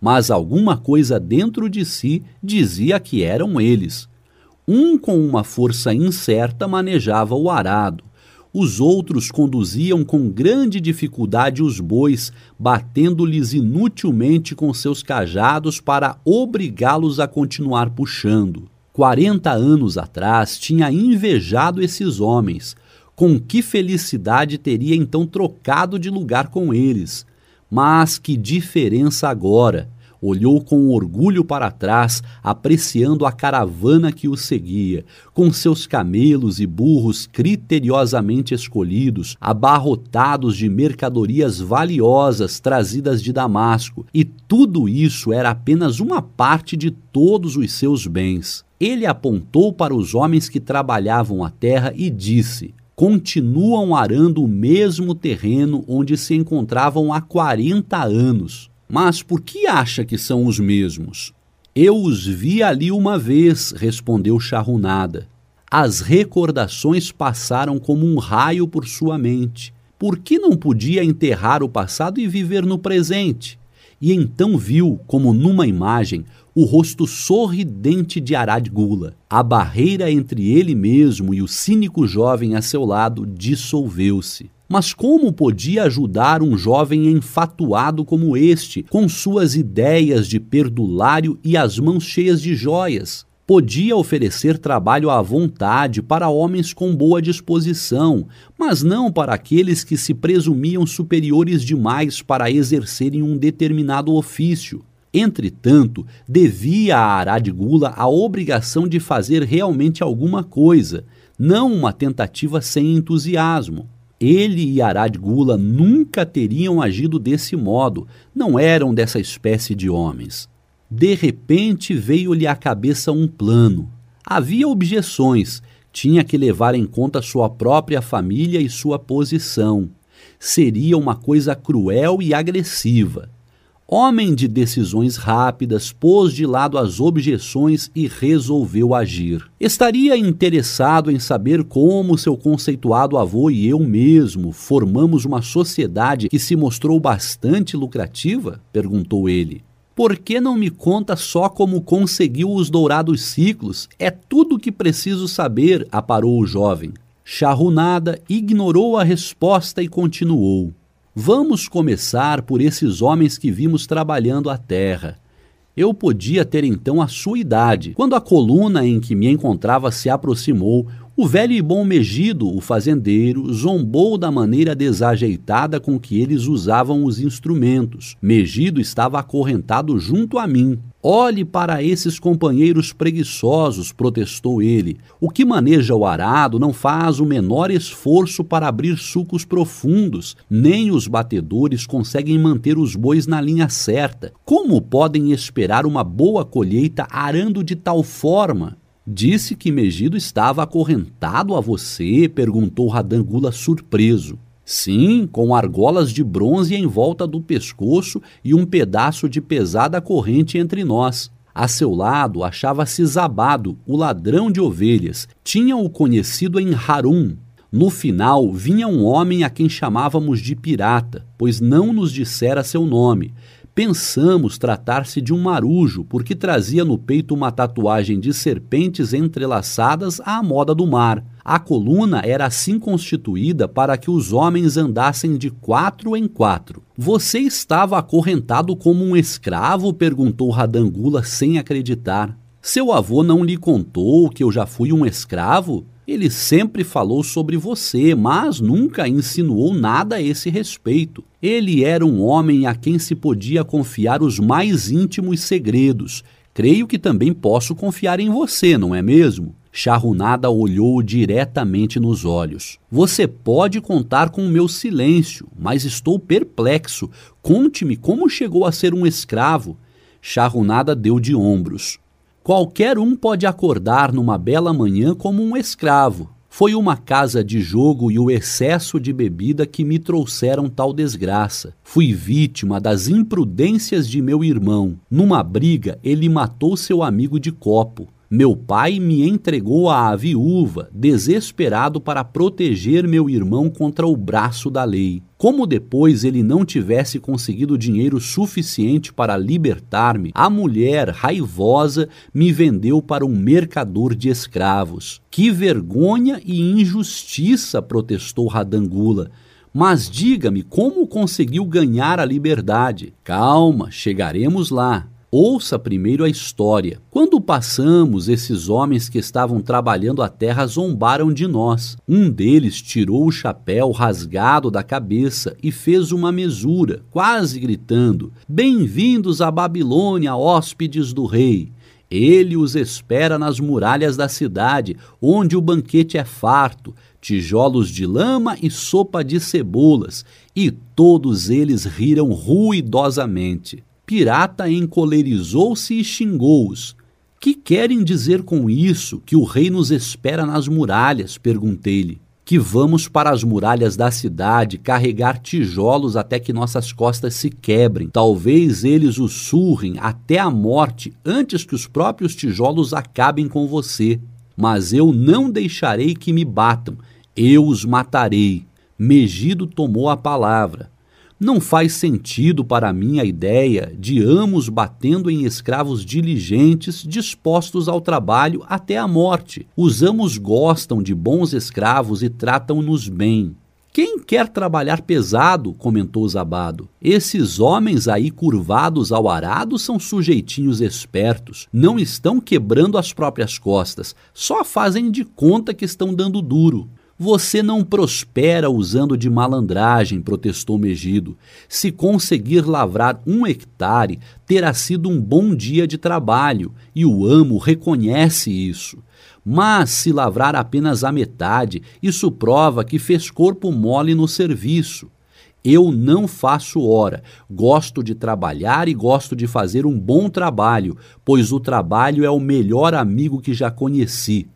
Mas alguma coisa dentro de si dizia que eram eles. Um, com uma força incerta, manejava o arado os outros conduziam com grande dificuldade os bois, batendo-lhes inutilmente com seus cajados para obrigá-los a continuar puxando. Quarenta anos atrás tinha invejado esses homens. Com que felicidade teria então trocado de lugar com eles? Mas que diferença agora! olhou com orgulho para trás, apreciando a caravana que o seguia, com seus camelos e burros criteriosamente escolhidos, abarrotados de mercadorias valiosas trazidas de Damasco, e tudo isso era apenas uma parte de todos os seus bens. Ele apontou para os homens que trabalhavam a terra e disse: continuam arando o mesmo terreno onde se encontravam há 40 anos. Mas por que acha que são os mesmos? Eu os vi ali uma vez, respondeu Charrunada. As recordações passaram como um raio por sua mente. Por que não podia enterrar o passado e viver no presente? E então viu, como numa imagem, o rosto sorridente de Arad Gula. A barreira entre ele mesmo e o cínico jovem a seu lado dissolveu-se. Mas como podia ajudar um jovem enfatuado como este, com suas ideias de perdulário e as mãos cheias de joias? Podia oferecer trabalho à vontade para homens com boa disposição, mas não para aqueles que se presumiam superiores demais para exercerem um determinado ofício. Entretanto, devia a Aradigula a obrigação de fazer realmente alguma coisa, não uma tentativa sem entusiasmo. Ele e Arad Gula nunca teriam agido desse modo, não eram dessa espécie de homens. De repente veio-lhe à cabeça um plano. Havia objeções, tinha que levar em conta sua própria família e sua posição. Seria uma coisa cruel e agressiva. Homem de decisões rápidas, pôs de lado as objeções e resolveu agir. Estaria interessado em saber como seu conceituado avô e eu mesmo formamos uma sociedade que se mostrou bastante lucrativa? perguntou ele. Por que não me conta só como conseguiu os dourados ciclos? É tudo o que preciso saber, aparou o jovem. Charrunada ignorou a resposta e continuou. Vamos começar por esses homens que vimos trabalhando a terra. Eu podia ter então a sua idade. Quando a coluna em que me encontrava se aproximou, o velho e bom Megido, o fazendeiro, zombou da maneira desajeitada com que eles usavam os instrumentos. Megido estava acorrentado junto a mim. Olhe para esses companheiros preguiçosos, protestou ele. O que maneja o arado não faz o menor esforço para abrir sulcos profundos, nem os batedores conseguem manter os bois na linha certa. Como podem esperar uma boa colheita arando de tal forma? Disse que Megido estava acorrentado a você? perguntou Radangula surpreso. Sim, com argolas de bronze em volta do pescoço e um pedaço de pesada corrente entre nós. A seu lado achava-se Zabado, o ladrão de ovelhas. Tinham-o conhecido em Harum. No final vinha um homem a quem chamávamos de pirata, pois não nos dissera seu nome. Pensamos tratar-se de um marujo, porque trazia no peito uma tatuagem de serpentes entrelaçadas à moda do mar. A coluna era assim constituída para que os homens andassem de quatro em quatro. Você estava acorrentado como um escravo? perguntou Radangula sem acreditar. Seu avô não lhe contou que eu já fui um escravo? Ele sempre falou sobre você, mas nunca insinuou nada a esse respeito. Ele era um homem a quem se podia confiar os mais íntimos segredos. Creio que também posso confiar em você, não é mesmo? Charrunada olhou diretamente nos olhos. Você pode contar com o meu silêncio, mas estou perplexo. Conte-me como chegou a ser um escravo. Charrunada deu de ombros. Qualquer um pode acordar numa bela manhã como um escravo. Foi uma casa de jogo e o excesso de bebida que me trouxeram tal desgraça. Fui vítima das imprudências de meu irmão. Numa briga, ele matou seu amigo de copo. Meu pai me entregou à viúva, desesperado para proteger meu irmão contra o braço da lei. Como depois ele não tivesse conseguido dinheiro suficiente para libertar-me, a mulher raivosa me vendeu para um mercador de escravos. Que vergonha e injustiça! protestou Radangula. Mas diga-me como conseguiu ganhar a liberdade. Calma, chegaremos lá. Ouça primeiro a história. Quando passamos, esses homens que estavam trabalhando a terra zombaram de nós. Um deles tirou o chapéu rasgado da cabeça e fez uma mesura, quase gritando: Bem-vindos à Babilônia, hóspedes do rei. Ele os espera nas muralhas da cidade, onde o banquete é farto, tijolos de lama e sopa de cebolas, e todos eles riram ruidosamente. Pirata encolerizou-se e xingou-os. Que querem dizer com isso que o rei nos espera nas muralhas? perguntei-lhe. Que vamos para as muralhas da cidade carregar tijolos até que nossas costas se quebrem. Talvez eles os surrem até a morte antes que os próprios tijolos acabem com você. Mas eu não deixarei que me batam, eu os matarei. Megido tomou a palavra. Não faz sentido para mim a ideia de ambos batendo em escravos diligentes, dispostos ao trabalho até a morte. Os amos gostam de bons escravos e tratam-nos bem. Quem quer trabalhar pesado? comentou Zabado. Esses homens aí curvados ao arado são sujeitinhos espertos. Não estão quebrando as próprias costas, só fazem de conta que estão dando duro. Você não prospera usando de malandragem, protestou Megido. Se conseguir lavrar um hectare, terá sido um bom dia de trabalho, e o amo reconhece isso. Mas se lavrar apenas a metade, isso prova que fez corpo mole no serviço. Eu não faço hora, gosto de trabalhar e gosto de fazer um bom trabalho, pois o trabalho é o melhor amigo que já conheci.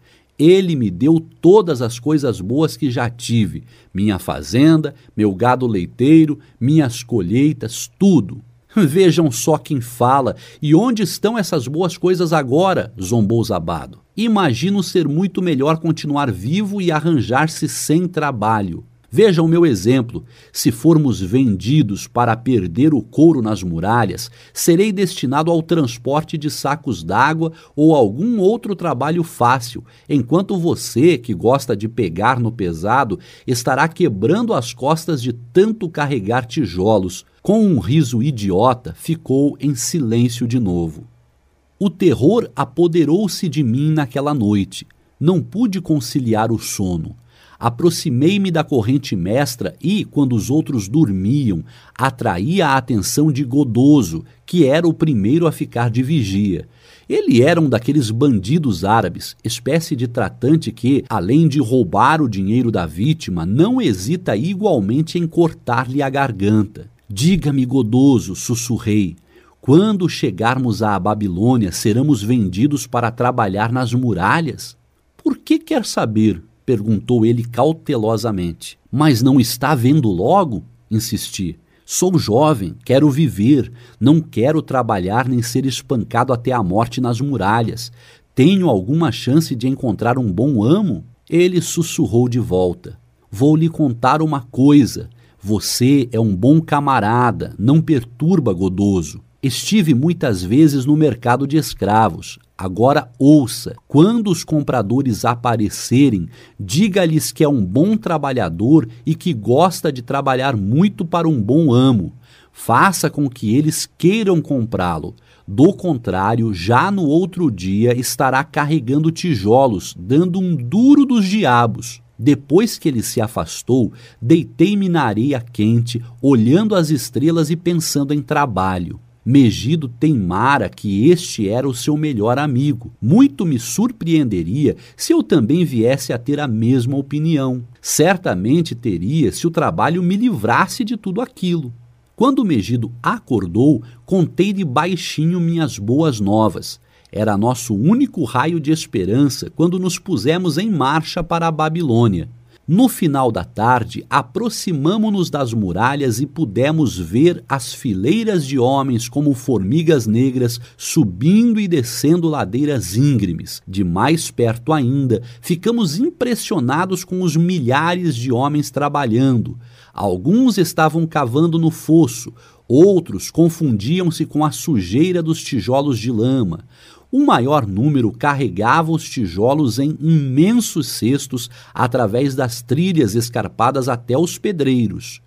Ele me deu todas as coisas boas que já tive: minha fazenda, meu gado leiteiro, minhas colheitas, tudo. Vejam só quem fala e onde estão essas boas coisas agora, zombou Zabado. Imagino ser muito melhor continuar vivo e arranjar-se sem trabalho. Veja o meu exemplo: se formos vendidos para perder o couro nas muralhas, serei destinado ao transporte de sacos d'água ou algum outro trabalho fácil, enquanto você, que gosta de pegar no pesado, estará quebrando as costas de tanto carregar tijolos. Com um riso idiota, ficou em silêncio de novo. O terror apoderou-se de mim naquela noite. Não pude conciliar o sono. Aproximei-me da corrente mestra e, quando os outros dormiam, atraí a atenção de Godoso, que era o primeiro a ficar de vigia. Ele era um daqueles bandidos árabes, espécie de tratante que, além de roubar o dinheiro da vítima, não hesita igualmente em cortar-lhe a garganta. Diga-me, Godoso, sussurrei, quando chegarmos à Babilônia, seremos vendidos para trabalhar nas muralhas? Por que quer saber? Perguntou ele cautelosamente. Mas não está vendo logo? insisti. Sou jovem, quero viver, não quero trabalhar nem ser espancado até a morte nas muralhas. Tenho alguma chance de encontrar um bom amo? Ele sussurrou de volta. Vou lhe contar uma coisa. Você é um bom camarada, não perturba Godoso. Estive muitas vezes no mercado de escravos. Agora ouça: quando os compradores aparecerem, diga-lhes que é um bom trabalhador e que gosta de trabalhar muito para um bom amo. Faça com que eles queiram comprá-lo. Do contrário, já no outro dia estará carregando tijolos, dando um duro dos diabos. Depois que ele se afastou, deitei-me na areia quente, olhando as estrelas e pensando em trabalho. Megido teimara que este era o seu melhor amigo. Muito me surpreenderia se eu também viesse a ter a mesma opinião. Certamente teria se o trabalho me livrasse de tudo aquilo. Quando Megido acordou, contei-lhe baixinho minhas boas novas. Era nosso único raio de esperança quando nos pusemos em marcha para a Babilônia. No final da tarde, aproximamo-nos das muralhas e pudemos ver as fileiras de homens como formigas negras subindo e descendo ladeiras íngremes. De mais perto ainda, ficamos impressionados com os milhares de homens trabalhando. Alguns estavam cavando no fosso, outros confundiam-se com a sujeira dos tijolos de lama. Um maior número carregava os tijolos em imensos cestos através das trilhas escarpadas até os pedreiros.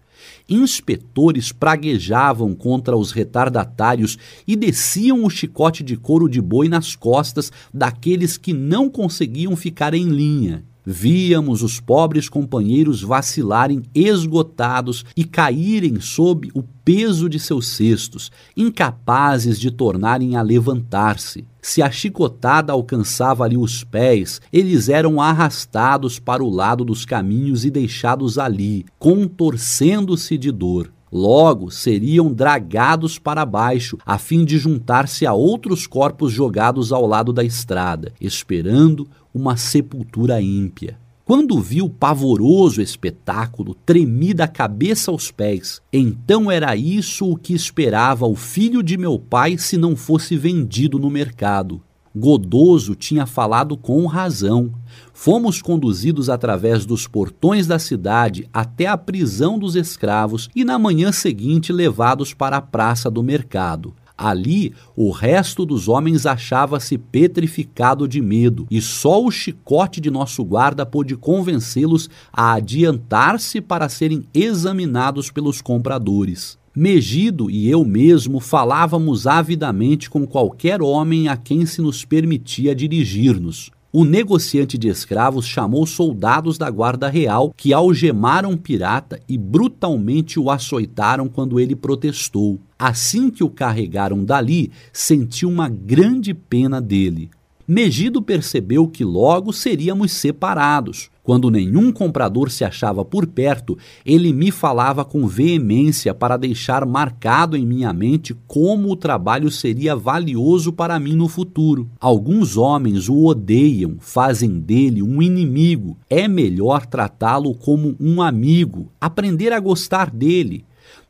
Inspetores praguejavam contra os retardatários e desciam o chicote de couro de boi nas costas daqueles que não conseguiam ficar em linha. Víamos os pobres companheiros vacilarem esgotados e caírem sob o peso de seus cestos, incapazes de tornarem a levantar-se. Se a chicotada alcançava-lhe os pés, eles eram arrastados para o lado dos caminhos e deixados ali, contorcendo-se de dor. Logo seriam dragados para baixo, a fim de juntar-se a outros corpos jogados ao lado da estrada, esperando uma sepultura ímpia. Quando vi o pavoroso espetáculo, tremi da cabeça aos pés. Então era isso o que esperava o filho de meu pai se não fosse vendido no mercado. Godoso tinha falado com razão. Fomos conduzidos através dos portões da cidade até a prisão dos escravos e na manhã seguinte levados para a praça do mercado. Ali, o resto dos homens achava-se petrificado de medo, e só o chicote de nosso guarda pôde convencê-los a adiantar-se para serem examinados pelos compradores. Megido e eu mesmo falávamos avidamente com qualquer homem a quem se nos permitia dirigir-nos o negociante de escravos chamou soldados da guarda real que algemaram o pirata e brutalmente o açoitaram quando ele protestou. Assim que o carregaram dali, sentiu uma grande pena dele. Megido percebeu que logo seríamos separados. Quando nenhum comprador se achava por perto, ele me falava com veemência para deixar marcado em minha mente como o trabalho seria valioso para mim no futuro. Alguns homens o odeiam, fazem dele um inimigo. É melhor tratá-lo como um amigo, aprender a gostar dele.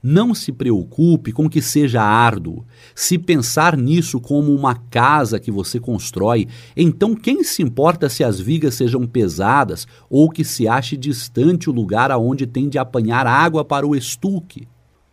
Não se preocupe com que seja árduo. Se pensar nisso como uma casa que você constrói, então quem se importa se as vigas sejam pesadas ou que se ache distante o lugar aonde tem de apanhar água para o estuque?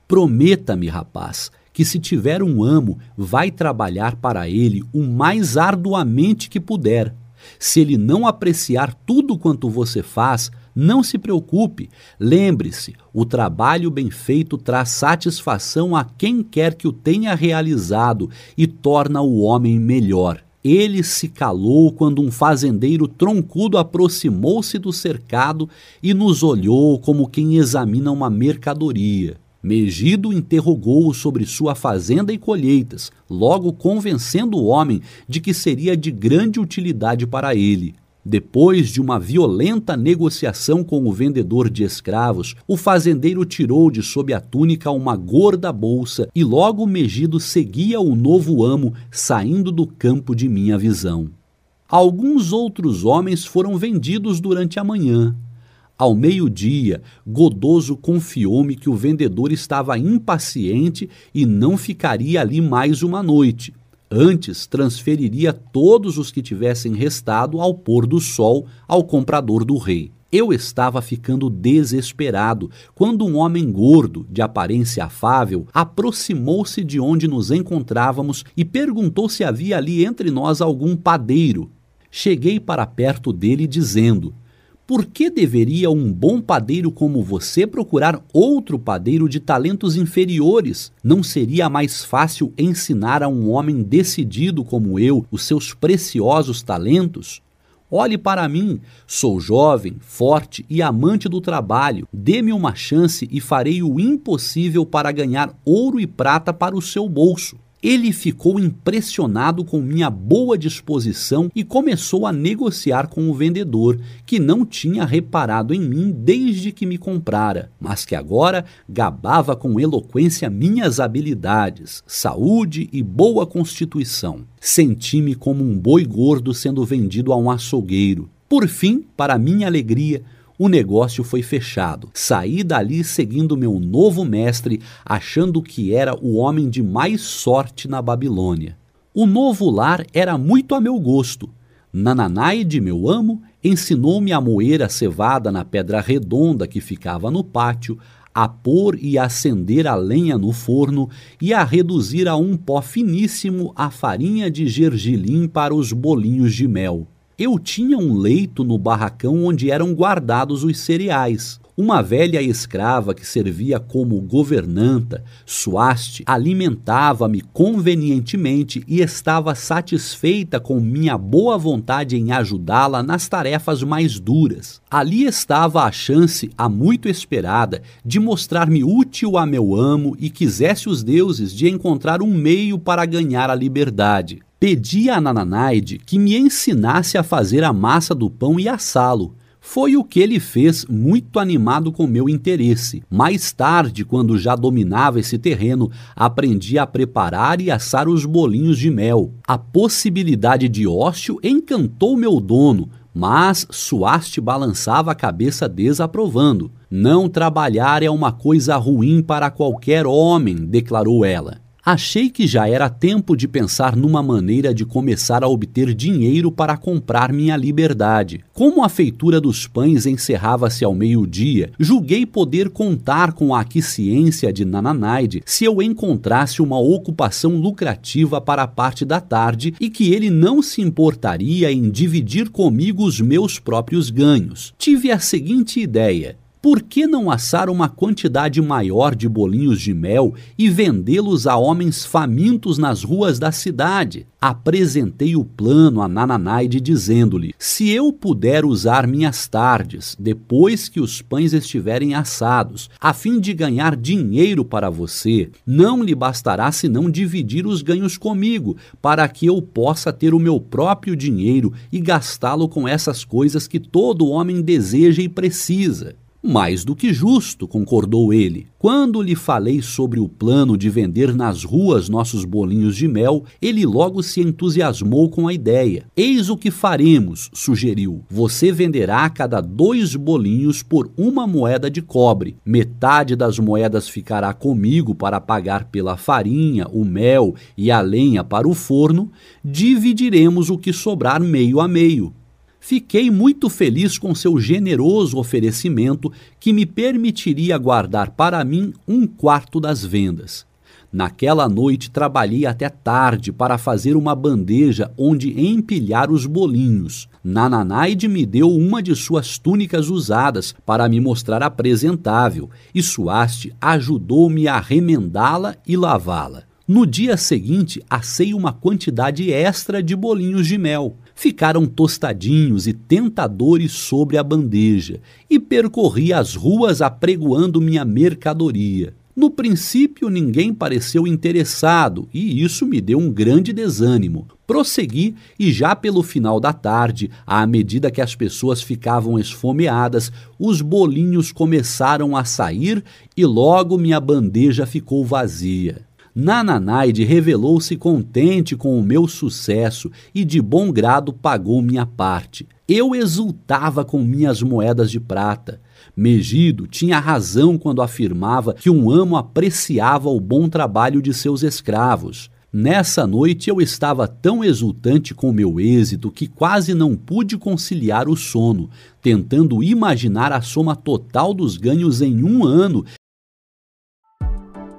Prometa-me, rapaz, que se tiver um amo, vai trabalhar para ele o mais arduamente que puder. Se ele não apreciar tudo quanto você faz, não se preocupe. Lembre-se, o trabalho bem feito traz satisfação a quem quer que o tenha realizado e torna o homem melhor. Ele se calou quando um fazendeiro troncudo aproximou-se do cercado e nos olhou como quem examina uma mercadoria. Megido interrogou-o sobre sua fazenda e colheitas, logo convencendo o homem de que seria de grande utilidade para ele. Depois de uma violenta negociação com o vendedor de escravos, o fazendeiro tirou de sob a túnica uma gorda bolsa e logo Megido seguia o novo amo saindo do campo de minha visão. Alguns outros homens foram vendidos durante a manhã. Ao meio-dia, Godoso confiou-me que o vendedor estava impaciente e não ficaria ali mais uma noite. Antes, transferiria todos os que tivessem restado ao pôr do sol ao comprador do rei. Eu estava ficando desesperado quando um homem gordo, de aparência afável, aproximou-se de onde nos encontrávamos e perguntou se havia ali entre nós algum padeiro. Cheguei para perto dele dizendo: por que deveria um bom padeiro como você procurar outro padeiro de talentos inferiores? Não seria mais fácil ensinar a um homem decidido como eu os seus preciosos talentos? Olhe para mim, sou jovem, forte e amante do trabalho. Dê-me uma chance e farei o impossível para ganhar ouro e prata para o seu bolso. Ele ficou impressionado com minha boa disposição e começou a negociar com o vendedor, que não tinha reparado em mim desde que me comprara, mas que agora gabava com eloquência minhas habilidades, saúde e boa constituição. Senti-me como um boi gordo sendo vendido a um açougueiro. Por fim, para minha alegria, o negócio foi fechado. Saí dali seguindo meu novo mestre, achando que era o homem de mais sorte na Babilônia. O novo lar era muito a meu gosto. Nananaide, meu amo, ensinou-me a moer a cevada na pedra redonda que ficava no pátio, a pôr e acender a lenha no forno e a reduzir a um pó finíssimo a farinha de gergelim para os bolinhos de mel. Eu tinha um leito no barracão onde eram guardados os cereais. Uma velha escrava que servia como governanta, Suaste, alimentava-me convenientemente e estava satisfeita com minha boa vontade em ajudá-la nas tarefas mais duras. Ali estava a chance, a muito esperada, de mostrar-me útil a meu amo e quisesse os deuses de encontrar um meio para ganhar a liberdade. Pedi a Nananaide que me ensinasse a fazer a massa do pão e assá-lo. Foi o que ele fez, muito animado com meu interesse. Mais tarde, quando já dominava esse terreno, aprendi a preparar e assar os bolinhos de mel. A possibilidade de ócio encantou meu dono, mas Suaste balançava a cabeça desaprovando. Não trabalhar é uma coisa ruim para qualquer homem, declarou ela. Achei que já era tempo de pensar numa maneira de começar a obter dinheiro para comprar minha liberdade. Como a feitura dos pães encerrava-se ao meio-dia, julguei poder contar com a aquiescência de Nananaide se eu encontrasse uma ocupação lucrativa para a parte da tarde e que ele não se importaria em dividir comigo os meus próprios ganhos. Tive a seguinte ideia: por que não assar uma quantidade maior de bolinhos de mel e vendê-los a homens famintos nas ruas da cidade? Apresentei o plano a Nananaide dizendo-lhe: Se eu puder usar minhas tardes, depois que os pães estiverem assados, a fim de ganhar dinheiro para você, não lhe bastará senão dividir os ganhos comigo, para que eu possa ter o meu próprio dinheiro e gastá-lo com essas coisas que todo homem deseja e precisa. Mais do que justo, concordou ele. Quando lhe falei sobre o plano de vender nas ruas nossos bolinhos de mel, ele logo se entusiasmou com a ideia. Eis o que faremos, sugeriu. Você venderá cada dois bolinhos por uma moeda de cobre. Metade das moedas ficará comigo para pagar pela farinha, o mel e a lenha para o forno. Dividiremos o que sobrar meio a meio. Fiquei muito feliz com seu generoso oferecimento que me permitiria guardar para mim um quarto das vendas. Naquela noite trabalhei até tarde para fazer uma bandeja onde empilhar os bolinhos. Nananaide me deu uma de suas túnicas usadas para me mostrar apresentável e Suaste ajudou-me a remendá-la e lavá-la. No dia seguinte, assei uma quantidade extra de bolinhos de mel ficaram tostadinhos e tentadores sobre a bandeja, e percorri as ruas apregoando minha mercadoria. No princípio, ninguém pareceu interessado e isso me deu um grande desânimo. Prossegui e, já pelo final da tarde, à medida que as pessoas ficavam esfomeadas, os bolinhos começaram a sair e logo minha bandeja ficou vazia. Nananaide revelou-se contente com o meu sucesso e de bom grado pagou minha parte. Eu exultava com minhas moedas de prata. Megido tinha razão quando afirmava que um amo apreciava o bom trabalho de seus escravos. Nessa noite eu estava tão exultante com meu êxito que quase não pude conciliar o sono, tentando imaginar a soma total dos ganhos em um ano.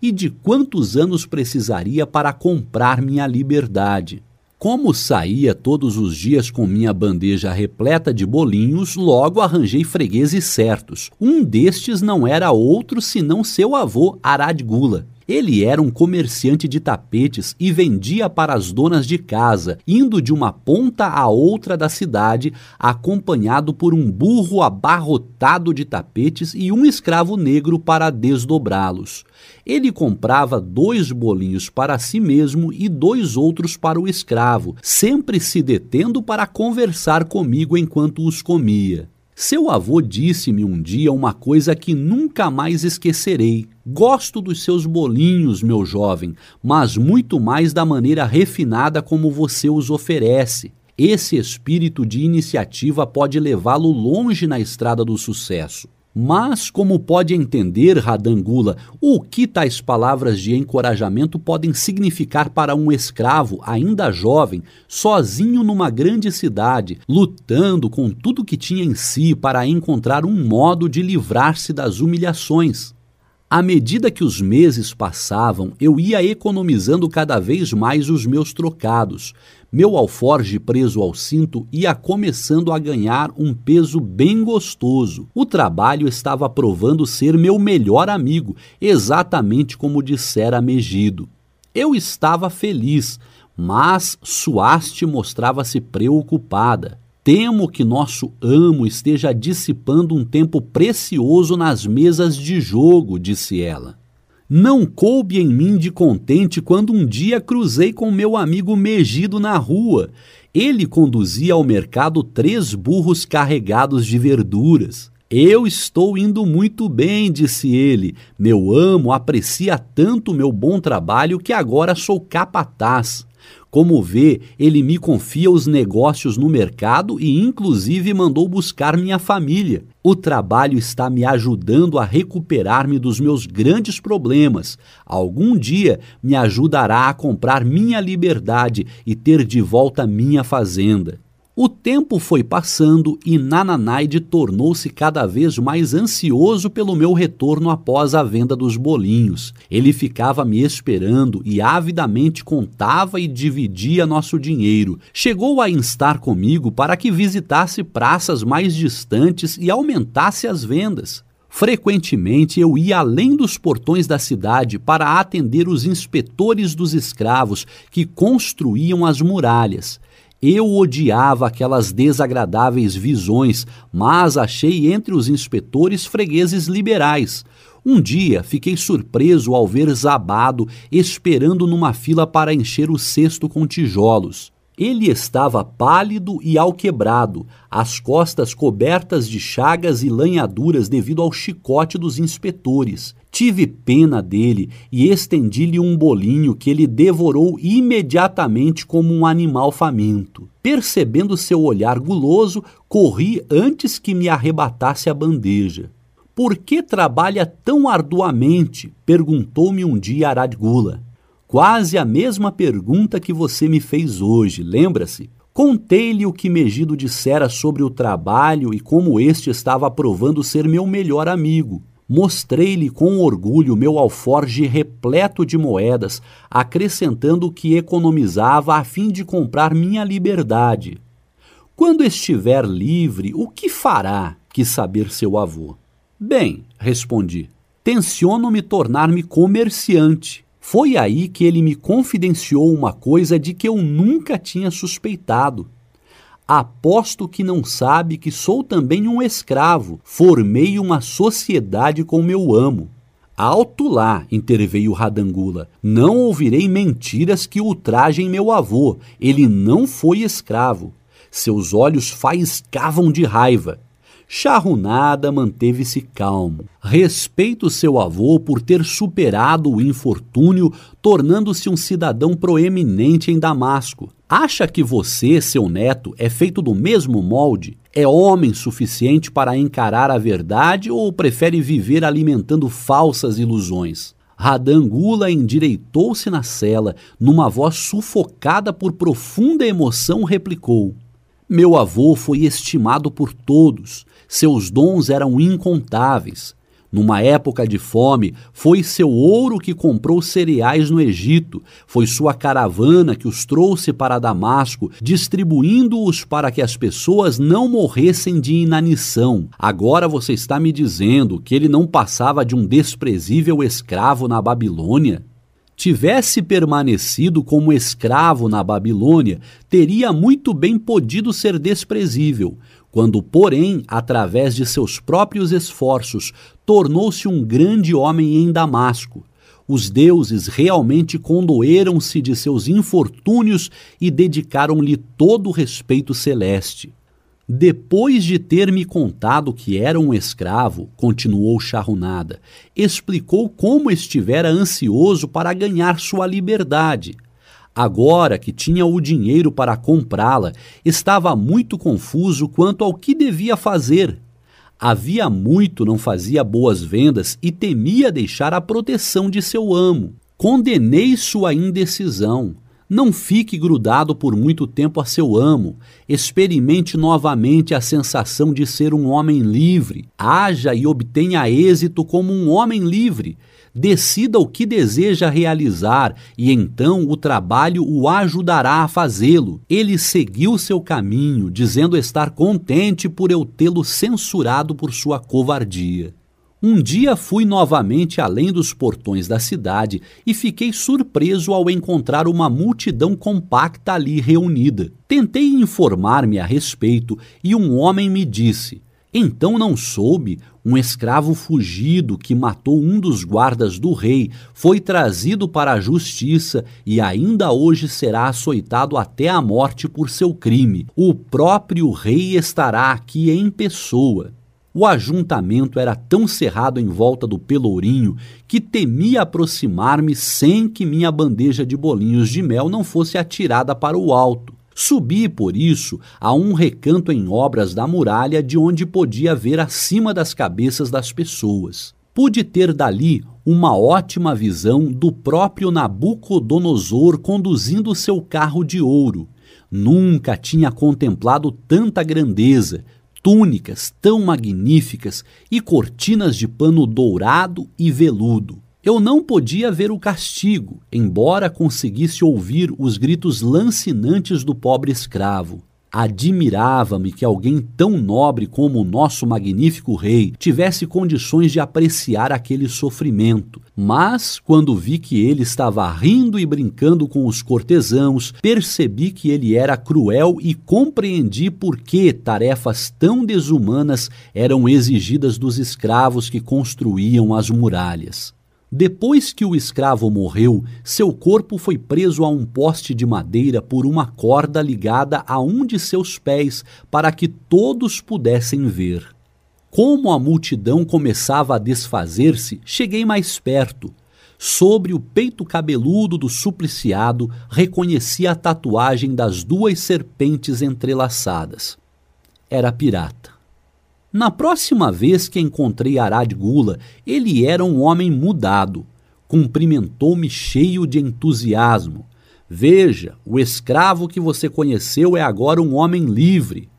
e de quantos anos precisaria para comprar minha liberdade. Como saía todos os dias com minha bandeja repleta de bolinhos, logo arranjei fregueses certos. Um destes não era outro senão seu avô Aradgula. Ele era um comerciante de tapetes e vendia para as donas de casa, indo de uma ponta a outra da cidade, acompanhado por um burro abarrotado de tapetes e um escravo negro para desdobrá-los. Ele comprava dois bolinhos para si mesmo e dois outros para o escravo, sempre se detendo para conversar comigo enquanto os comia. Seu avô disse-me um dia uma coisa que nunca mais esquecerei. Gosto dos seus bolinhos, meu jovem, mas muito mais da maneira refinada como você os oferece. Esse espírito de iniciativa pode levá-lo longe na estrada do sucesso. Mas, como pode entender, Radangula, o que tais palavras de encorajamento podem significar para um escravo ainda jovem, sozinho numa grande cidade, lutando com tudo que tinha em si para encontrar um modo de livrar-se das humilhações? À medida que os meses passavam, eu ia economizando cada vez mais os meus trocados. Meu alforge preso ao cinto ia começando a ganhar um peso bem gostoso. O trabalho estava provando ser meu melhor amigo, exatamente como dissera Megido. Eu estava feliz, mas Suaste mostrava-se preocupada. Temo que nosso amo esteja dissipando um tempo precioso nas mesas de jogo, disse ela. Não coube em mim de contente quando um dia cruzei com meu amigo Megido na rua. Ele conduzia ao mercado três burros carregados de verduras. Eu estou indo muito bem, disse ele. Meu amo aprecia tanto meu bom trabalho que agora sou capataz. Como vê, ele me confia os negócios no mercado e, inclusive, mandou buscar minha família. O trabalho está me ajudando a recuperar-me dos meus grandes problemas. Algum dia me ajudará a comprar minha liberdade e ter de volta minha fazenda. O tempo foi passando e Nananaide tornou-se cada vez mais ansioso pelo meu retorno após a venda dos bolinhos. Ele ficava me esperando e avidamente contava e dividia nosso dinheiro. Chegou a instar comigo para que visitasse praças mais distantes e aumentasse as vendas. Frequentemente eu ia além dos portões da cidade para atender os inspetores dos escravos que construíam as muralhas. Eu odiava aquelas desagradáveis visões, mas achei entre os inspetores fregueses liberais. Um dia fiquei surpreso ao ver Zabado esperando numa fila para encher o cesto com tijolos. Ele estava pálido e alquebrado, as costas cobertas de chagas e lanhaduras devido ao chicote dos inspetores. Tive pena dele e estendi-lhe um bolinho que ele devorou imediatamente como um animal faminto. Percebendo seu olhar guloso, corri antes que me arrebatasse a bandeja. Por que trabalha tão arduamente? perguntou-me um dia Aradgula. Quase a mesma pergunta que você me fez hoje, lembra-se? Contei-lhe o que Megido dissera sobre o trabalho e como este estava provando ser meu melhor amigo. Mostrei-lhe com orgulho meu alforge repleto de moedas, acrescentando que economizava a fim de comprar minha liberdade. Quando estiver livre, o que fará? quis saber seu avô. Bem, respondi, tenciono me tornar-me comerciante. Foi aí que ele me confidenciou uma coisa de que eu nunca tinha suspeitado. Aposto que não sabe que sou também um escravo. Formei uma sociedade com meu amo. Alto lá, interveio Radangula. Não ouvirei mentiras que ultrajem meu avô. Ele não foi escravo. Seus olhos faiscavam de raiva. Charrunada manteve-se calmo. Respeito seu avô por ter superado o infortúnio, tornando-se um cidadão proeminente em Damasco. Acha que você, seu neto, é feito do mesmo molde? É homem suficiente para encarar a verdade ou prefere viver alimentando falsas ilusões? Radangula endireitou-se na cela, numa voz sufocada por profunda emoção, replicou: Meu avô foi estimado por todos. Seus dons eram incontáveis. Numa época de fome, foi seu ouro que comprou cereais no Egito, foi sua caravana que os trouxe para Damasco, distribuindo-os para que as pessoas não morressem de inanição. Agora você está me dizendo que ele não passava de um desprezível escravo na Babilônia? tivesse permanecido como escravo na Babilônia, teria muito bem podido ser desprezível, quando, porém, através de seus próprios esforços, tornou-se um grande homem em Damasco. Os deuses realmente condoeram-se de seus infortúnios e dedicaram-lhe todo o respeito celeste. Depois de ter me contado que era um escravo, continuou Charrunada, explicou como estivera ansioso para ganhar sua liberdade Agora que tinha o dinheiro para comprá-la, estava muito confuso quanto ao que devia fazer. Havia muito não fazia boas vendas e temia deixar a proteção de seu amo. Condenei sua indecisão. Não fique grudado por muito tempo a seu amo. Experimente novamente a sensação de ser um homem livre. Haja e obtenha êxito como um homem livre decida o que deseja realizar e então o trabalho o ajudará a fazê-lo. Ele seguiu seu caminho, dizendo estar contente por eu tê-lo censurado por sua covardia. Um dia fui novamente além dos portões da cidade e fiquei surpreso ao encontrar uma multidão compacta ali reunida. Tentei informar-me a respeito e um homem me disse: então não soube, um escravo fugido que matou um dos guardas do rei foi trazido para a justiça e ainda hoje será açoitado até a morte por seu crime. O próprio rei estará aqui em pessoa. O ajuntamento era tão cerrado em volta do pelourinho que temia aproximar-me sem que minha bandeja de bolinhos de mel não fosse atirada para o alto. Subi, por isso, a um recanto em obras da muralha de onde podia ver acima das cabeças das pessoas. Pude ter dali uma ótima visão do próprio Nabucodonosor conduzindo seu carro de ouro. Nunca tinha contemplado tanta grandeza, túnicas tão magníficas e cortinas de pano dourado e veludo. Eu não podia ver o castigo, embora conseguisse ouvir os gritos lancinantes do pobre escravo. Admirava-me que alguém tão nobre como o nosso magnífico rei tivesse condições de apreciar aquele sofrimento. Mas, quando vi que ele estava rindo e brincando com os cortesãos, percebi que ele era cruel e compreendi por que tarefas tão desumanas eram exigidas dos escravos que construíam as muralhas. Depois que o escravo morreu, seu corpo foi preso a um poste de madeira por uma corda ligada a um de seus pés para que todos pudessem ver. Como a multidão começava a desfazer-se, cheguei mais perto. Sobre o peito cabeludo do supliciado, reconheci a tatuagem das duas serpentes entrelaçadas. Era pirata. Na próxima vez que encontrei Arad Gula, ele era um homem mudado. Cumprimentou-me cheio de entusiasmo. Veja, o escravo que você conheceu é agora um homem livre.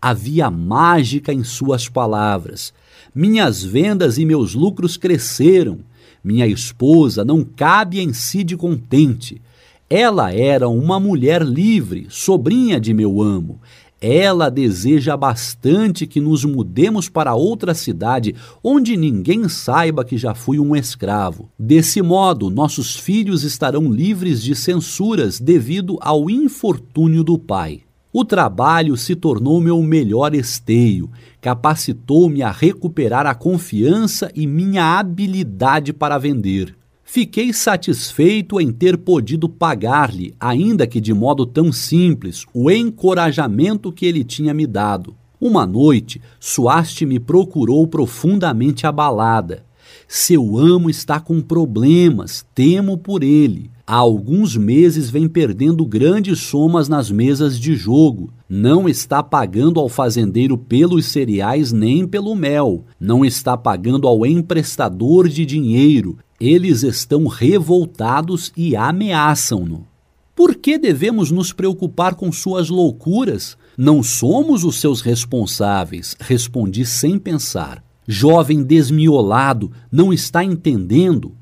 Havia mágica em suas palavras. Minhas vendas e meus lucros cresceram. Minha esposa não cabe em si de contente. Ela era uma mulher livre, sobrinha de meu amo. Ela deseja bastante que nos mudemos para outra cidade onde ninguém saiba que já fui um escravo. Desse modo, nossos filhos estarão livres de censuras devido ao infortúnio do pai. O trabalho se tornou meu melhor esteio, capacitou-me a recuperar a confiança e minha habilidade para vender. Fiquei satisfeito em ter podido pagar-lhe, ainda que de modo tão simples, o encorajamento que ele tinha me dado. Uma noite, Suaste me procurou profundamente abalada. Seu amo está com problemas, temo por ele. Há alguns meses vem perdendo grandes somas nas mesas de jogo. Não está pagando ao fazendeiro pelos cereais nem pelo mel. Não está pagando ao emprestador de dinheiro eles estão revoltados e ameaçam-no. Por que devemos nos preocupar com suas loucuras? Não somos os seus responsáveis, respondi sem pensar. Jovem desmiolado, não está entendendo?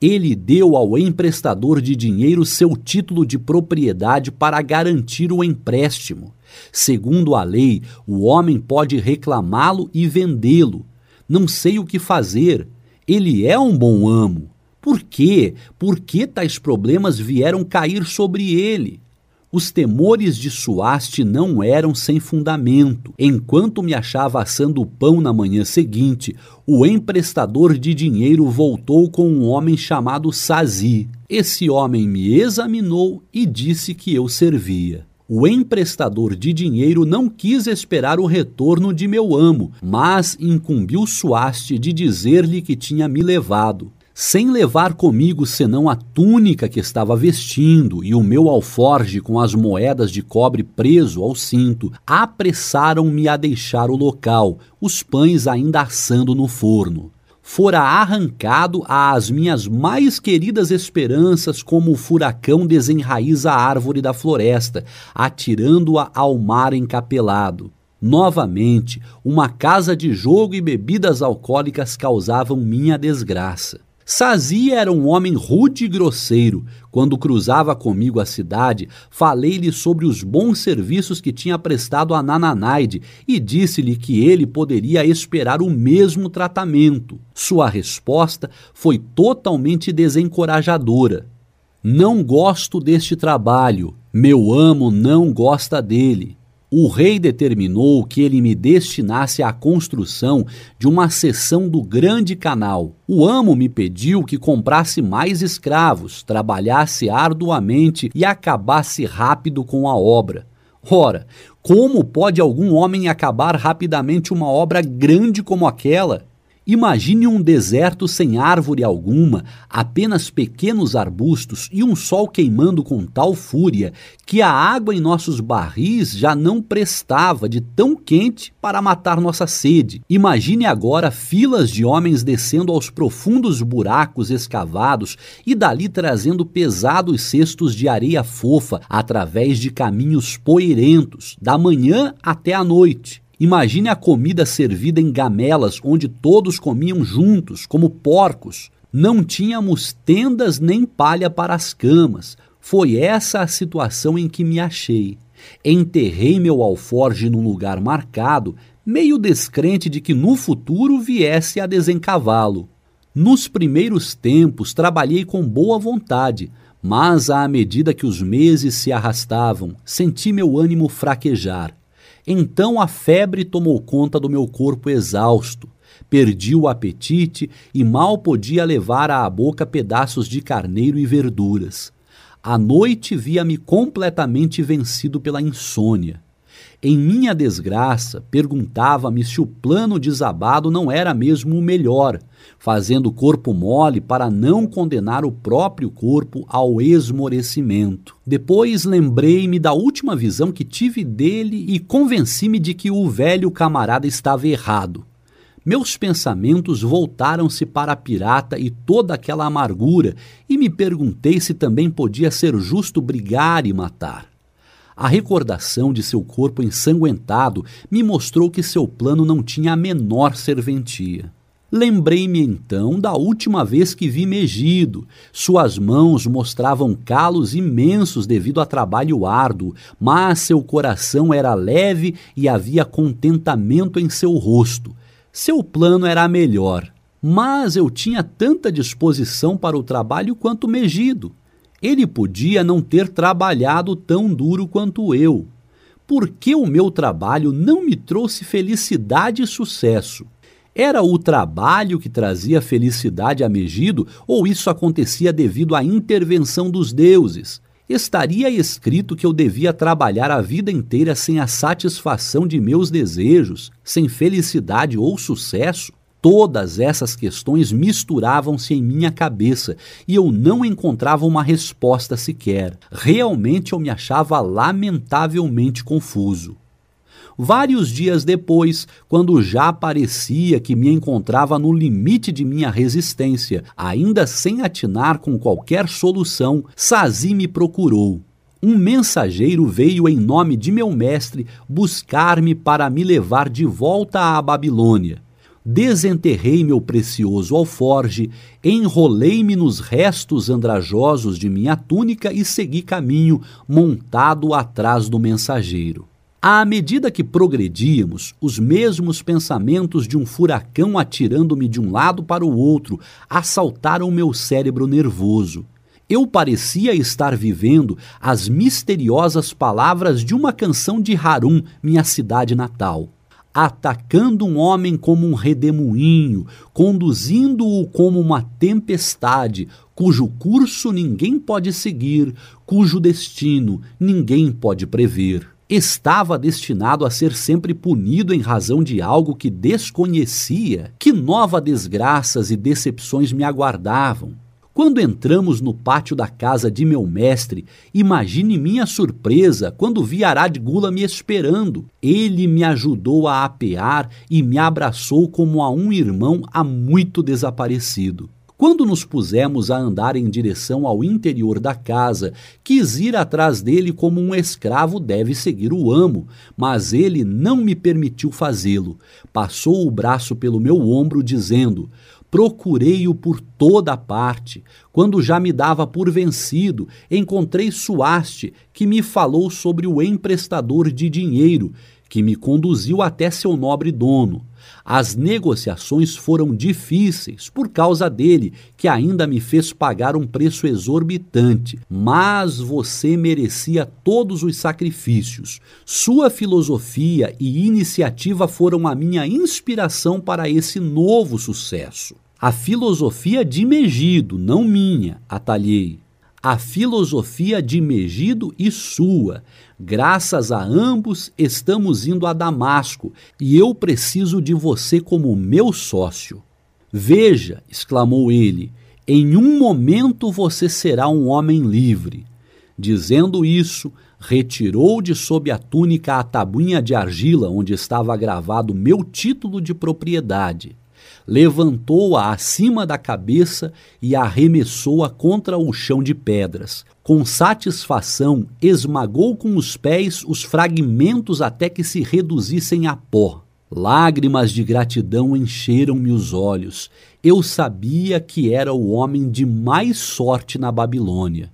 Ele deu ao emprestador de dinheiro seu título de propriedade para garantir o empréstimo. Segundo a lei, o homem pode reclamá-lo e vendê-lo. Não sei o que fazer. Ele é um bom amo. Por quê? Por que tais problemas vieram cair sobre ele? Os temores de Suaste não eram sem fundamento. Enquanto me achava assando o pão na manhã seguinte, o emprestador de dinheiro voltou com um homem chamado Sazi. Esse homem me examinou e disse que eu servia. O emprestador de dinheiro não quis esperar o retorno de meu amo, mas incumbiu Suaste de dizer-lhe que tinha me levado sem levar comigo senão a túnica que estava vestindo e o meu alforge com as moedas de cobre preso ao cinto, apressaram-me a deixar o local, os pães ainda assando no forno. Fora arrancado às minhas mais queridas esperanças, como o furacão desenraiza a árvore da floresta, atirando-a ao mar encapelado. Novamente, uma casa de jogo e bebidas alcoólicas causavam minha desgraça. Sazi era um homem rude e grosseiro. Quando cruzava comigo a cidade, falei-lhe sobre os bons serviços que tinha prestado a Nananaide e disse-lhe que ele poderia esperar o mesmo tratamento. Sua resposta foi totalmente desencorajadora. Não gosto deste trabalho. Meu amo não gosta dele o rei determinou que ele me destinasse à construção de uma seção do grande canal. O amo me pediu que comprasse mais escravos, trabalhasse arduamente e acabasse rápido com a obra. Ora, como pode algum homem acabar rapidamente uma obra grande como aquela? Imagine um deserto sem árvore alguma, apenas pequenos arbustos e um sol queimando com tal fúria que a água em nossos barris já não prestava de tão quente para matar nossa sede. Imagine agora filas de homens descendo aos profundos buracos escavados e dali trazendo pesados cestos de areia fofa através de caminhos poeirentos, da manhã até a noite. Imagine a comida servida em gamelas onde todos comiam juntos, como porcos. Não tínhamos tendas nem palha para as camas. Foi essa a situação em que me achei. Enterrei meu alforge num lugar marcado, meio descrente de que no futuro viesse a desencavá-lo. Nos primeiros tempos trabalhei com boa vontade, mas à medida que os meses se arrastavam, senti meu ânimo fraquejar. Então a febre tomou conta do meu corpo exausto. Perdi o apetite e mal podia levar à boca pedaços de carneiro e verduras. À noite via-me completamente vencido pela insônia. Em minha desgraça, perguntava-me se o plano desabado não era mesmo o melhor, fazendo o corpo mole para não condenar o próprio corpo ao esmorecimento. Depois lembrei-me da última visão que tive dele e convenci-me de que o velho camarada estava errado. Meus pensamentos voltaram-se para a pirata e toda aquela amargura, e me perguntei se também podia ser justo brigar e matar. A recordação de seu corpo ensanguentado me mostrou que seu plano não tinha a menor serventia. Lembrei-me então da última vez que vi Megido. Suas mãos mostravam calos imensos devido a trabalho árduo, mas seu coração era leve e havia contentamento em seu rosto. Seu plano era melhor, mas eu tinha tanta disposição para o trabalho quanto Megido. Ele podia não ter trabalhado tão duro quanto eu. Por que o meu trabalho não me trouxe felicidade e sucesso? Era o trabalho que trazia felicidade a Megido ou isso acontecia devido à intervenção dos deuses? Estaria escrito que eu devia trabalhar a vida inteira sem a satisfação de meus desejos, sem felicidade ou sucesso? Todas essas questões misturavam-se em minha cabeça e eu não encontrava uma resposta sequer. Realmente eu me achava lamentavelmente confuso. Vários dias depois, quando já parecia que me encontrava no limite de minha resistência, ainda sem atinar com qualquer solução, Sazi me procurou. Um mensageiro veio em nome de meu mestre buscar-me para me levar de volta à Babilônia. Desenterrei meu precioso alforge, enrolei-me nos restos andrajosos de minha túnica e segui caminho, montado atrás do mensageiro. À medida que progredíamos, os mesmos pensamentos de um furacão atirando-me de um lado para o outro assaltaram meu cérebro nervoso. Eu parecia estar vivendo as misteriosas palavras de uma canção de Harum, minha cidade natal. Atacando um homem como um redemoinho, conduzindo-o como uma tempestade, cujo curso ninguém pode seguir, cujo destino ninguém pode prever estava destinado a ser sempre punido em razão de algo que desconhecia, que nova desgraças e decepções me aguardavam. Quando entramos no pátio da casa de meu mestre, imagine minha surpresa quando vi Arad Gula me esperando. Ele me ajudou a apear e me abraçou como a um irmão há muito desaparecido. Quando nos pusemos a andar em direção ao interior da casa, quis ir atrás dele como um escravo deve seguir o amo, mas ele não me permitiu fazê-lo. Passou o braço pelo meu ombro, dizendo: Procurei-o por toda parte. Quando já me dava por vencido, encontrei Suaste, que me falou sobre o emprestador de dinheiro, que me conduziu até seu nobre dono. As negociações foram difíceis por causa dele, que ainda me fez pagar um preço exorbitante, mas você merecia todos os sacrifícios. Sua filosofia e iniciativa foram a minha inspiração para esse novo sucesso. A filosofia de Megido, não minha, atalhei a filosofia de Megido e sua. Graças a ambos, estamos indo a Damasco e eu preciso de você como meu sócio. Veja, exclamou ele, em um momento você será um homem livre. Dizendo isso, retirou de sob a túnica a tabuinha de argila onde estava gravado meu título de propriedade levantou-a acima da cabeça e arremessou-a contra o chão de pedras. Com satisfação, esmagou com os pés os fragmentos até que se reduzissem a pó. Lágrimas de gratidão encheram-me os olhos. Eu sabia que era o homem de mais sorte na Babilônia.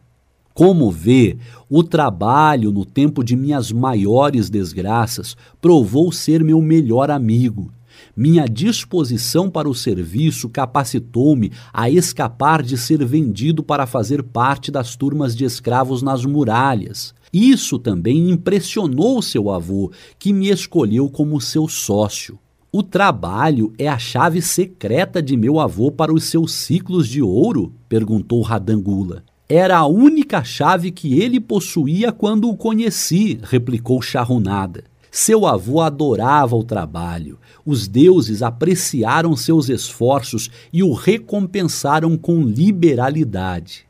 Como vê, o trabalho no tempo de minhas maiores desgraças provou ser meu melhor amigo. Minha disposição para o serviço capacitou-me a escapar de ser vendido para fazer parte das turmas de escravos nas muralhas. Isso também impressionou seu avô, que me escolheu como seu sócio. O trabalho é a chave secreta de meu avô para os seus ciclos de ouro? perguntou Radangula. Era a única chave que ele possuía quando o conheci, replicou Charrunada. Seu avô adorava o trabalho. Os deuses apreciaram seus esforços e o recompensaram com liberalidade.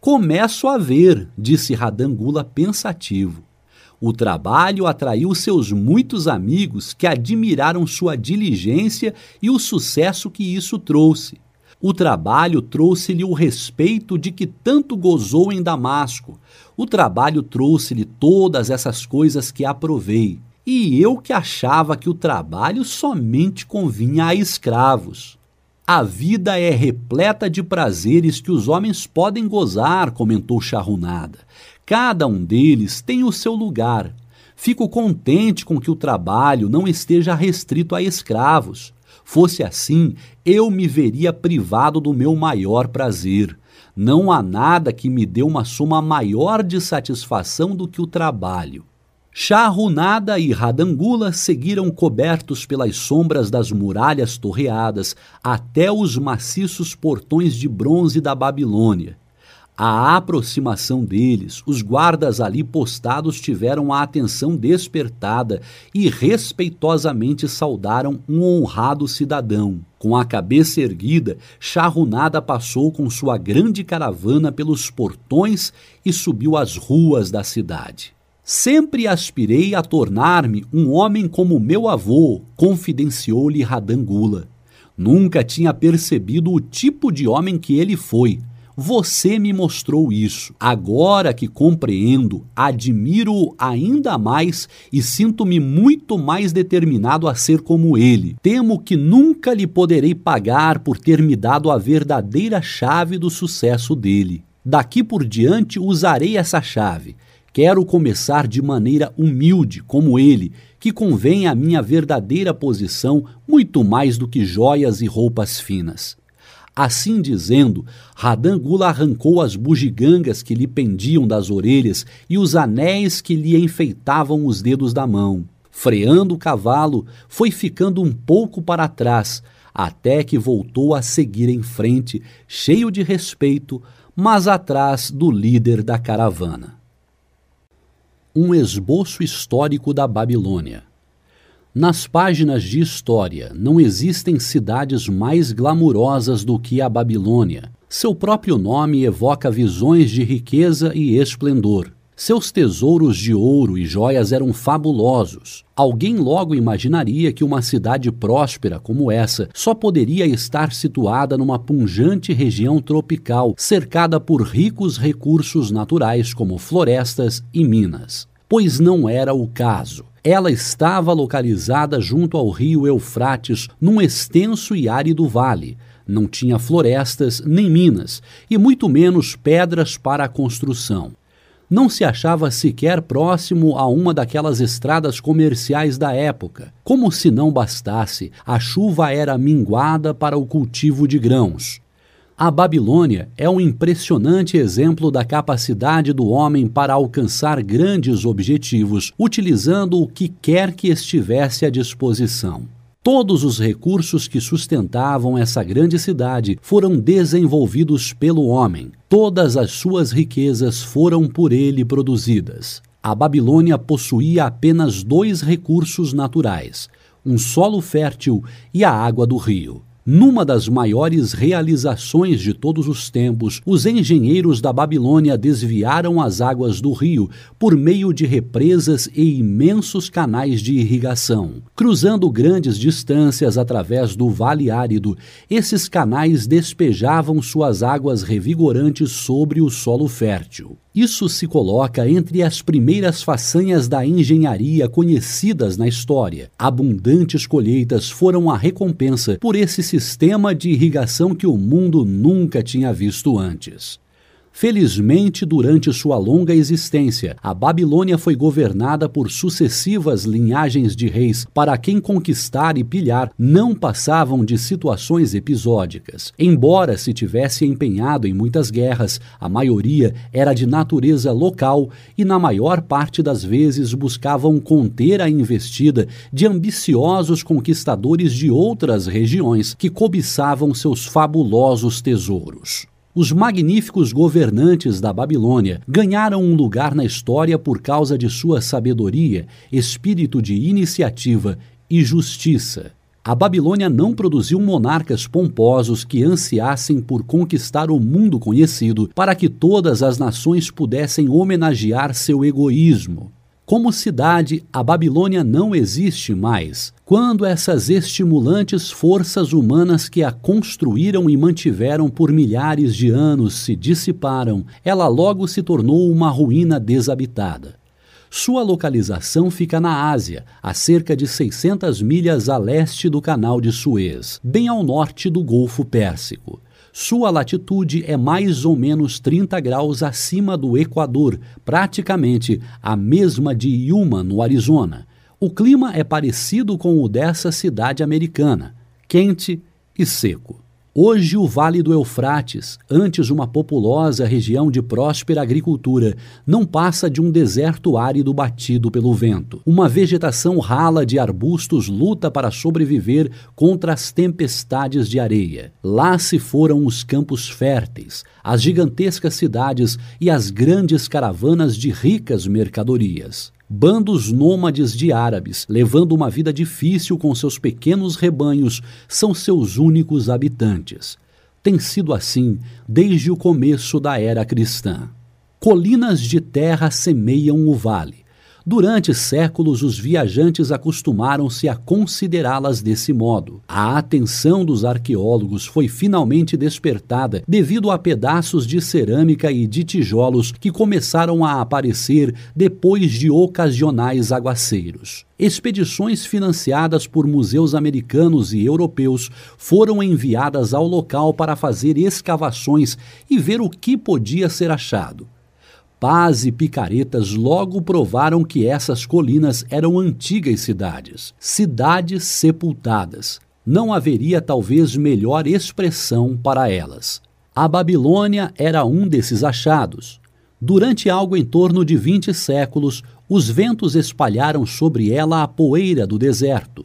Começo a ver, disse Radangula pensativo. O trabalho atraiu seus muitos amigos que admiraram sua diligência e o sucesso que isso trouxe. O trabalho trouxe-lhe o respeito de que tanto gozou em Damasco. O trabalho trouxe-lhe todas essas coisas que aprovei. E eu que achava que o trabalho somente convinha a escravos. A vida é repleta de prazeres que os homens podem gozar, comentou Charrunada. Cada um deles tem o seu lugar. Fico contente com que o trabalho não esteja restrito a escravos. Fosse assim, eu me veria privado do meu maior prazer. Não há nada que me dê uma soma maior de satisfação do que o trabalho. Charrunada e Radangula seguiram cobertos pelas sombras das muralhas torreadas até os maciços portões de bronze da Babilônia. À aproximação deles, os guardas ali postados tiveram a atenção despertada e respeitosamente saudaram um honrado cidadão. Com a cabeça erguida, Charrunada passou com sua grande caravana pelos portões e subiu as ruas da cidade. Sempre aspirei a tornar-me um homem como meu avô, confidenciou-lhe Radangula. Nunca tinha percebido o tipo de homem que ele foi você me mostrou isso. Agora que compreendo, admiro-o ainda mais e sinto-me muito mais determinado a ser como ele. Temo que nunca lhe poderei pagar por ter me dado a verdadeira chave do sucesso dele. Daqui por diante usarei essa chave. Quero começar de maneira humilde, como ele, que convém à minha verdadeira posição muito mais do que joias e roupas finas. Assim dizendo, Radangula arrancou as bugigangas que lhe pendiam das orelhas e os anéis que lhe enfeitavam os dedos da mão. Freando o cavalo, foi ficando um pouco para trás, até que voltou a seguir em frente, cheio de respeito, mas atrás do líder da caravana. Um esboço histórico da Babilônia. Nas páginas de história não existem cidades mais glamurosas do que a Babilônia. Seu próprio nome evoca visões de riqueza e esplendor. Seus tesouros de ouro e joias eram fabulosos. Alguém logo imaginaria que uma cidade próspera como essa só poderia estar situada numa punjante região tropical, cercada por ricos recursos naturais como florestas e minas. Pois não era o caso. Ela estava localizada junto ao rio Eufrates, num extenso e árido vale. Não tinha florestas nem minas, e muito menos pedras para a construção. Não se achava sequer próximo a uma daquelas estradas comerciais da época. Como se não bastasse, a chuva era minguada para o cultivo de grãos. A Babilônia é um impressionante exemplo da capacidade do homem para alcançar grandes objetivos, utilizando o que quer que estivesse à disposição. Todos os recursos que sustentavam essa grande cidade foram desenvolvidos pelo homem. Todas as suas riquezas foram por ele produzidas. A Babilônia possuía apenas dois recursos naturais: um solo fértil e a água do rio. Numa das maiores realizações de todos os tempos, os engenheiros da Babilônia desviaram as águas do rio por meio de represas e imensos canais de irrigação. Cruzando grandes distâncias através do vale árido, esses canais despejavam suas águas revigorantes sobre o solo fértil. Isso se coloca entre as primeiras façanhas da engenharia conhecidas na história. Abundantes colheitas foram a recompensa por esse sistema de irrigação que o mundo nunca tinha visto antes. Felizmente, durante sua longa existência, a Babilônia foi governada por sucessivas linhagens de reis, para quem conquistar e pilhar não passavam de situações episódicas. Embora se tivesse empenhado em muitas guerras, a maioria era de natureza local e, na maior parte das vezes, buscavam conter a investida de ambiciosos conquistadores de outras regiões que cobiçavam seus fabulosos tesouros. Os magníficos governantes da Babilônia ganharam um lugar na história por causa de sua sabedoria, espírito de iniciativa e justiça. A Babilônia não produziu monarcas pomposos que ansiassem por conquistar o mundo conhecido para que todas as nações pudessem homenagear seu egoísmo. Como cidade, a Babilônia não existe mais. Quando essas estimulantes forças humanas que a construíram e mantiveram por milhares de anos se dissiparam, ela logo se tornou uma ruína desabitada. Sua localização fica na Ásia, a cerca de 600 milhas a leste do Canal de Suez, bem ao norte do Golfo Pérsico. Sua latitude é mais ou menos 30 graus acima do Equador, praticamente a mesma de Yuma, no Arizona. O clima é parecido com o dessa cidade americana, quente e seco. Hoje, o Vale do Eufrates, antes uma populosa região de próspera agricultura, não passa de um deserto árido batido pelo vento. Uma vegetação rala de arbustos luta para sobreviver contra as tempestades de areia. Lá se foram os campos férteis, as gigantescas cidades e as grandes caravanas de ricas mercadorias bandos nômades de árabes, levando uma vida difícil com seus pequenos rebanhos, são seus únicos habitantes. Tem sido assim desde o começo da era cristã. Colinas de terra semeiam o vale. Durante séculos, os viajantes acostumaram-se a considerá-las desse modo. A atenção dos arqueólogos foi finalmente despertada devido a pedaços de cerâmica e de tijolos que começaram a aparecer depois de ocasionais aguaceiros. Expedições financiadas por museus americanos e europeus foram enviadas ao local para fazer escavações e ver o que podia ser achado. Paz e picaretas logo provaram que essas colinas eram antigas cidades, cidades sepultadas. Não haveria talvez melhor expressão para elas. A Babilônia era um desses achados. Durante algo em torno de 20 séculos, os ventos espalharam sobre ela a poeira do deserto.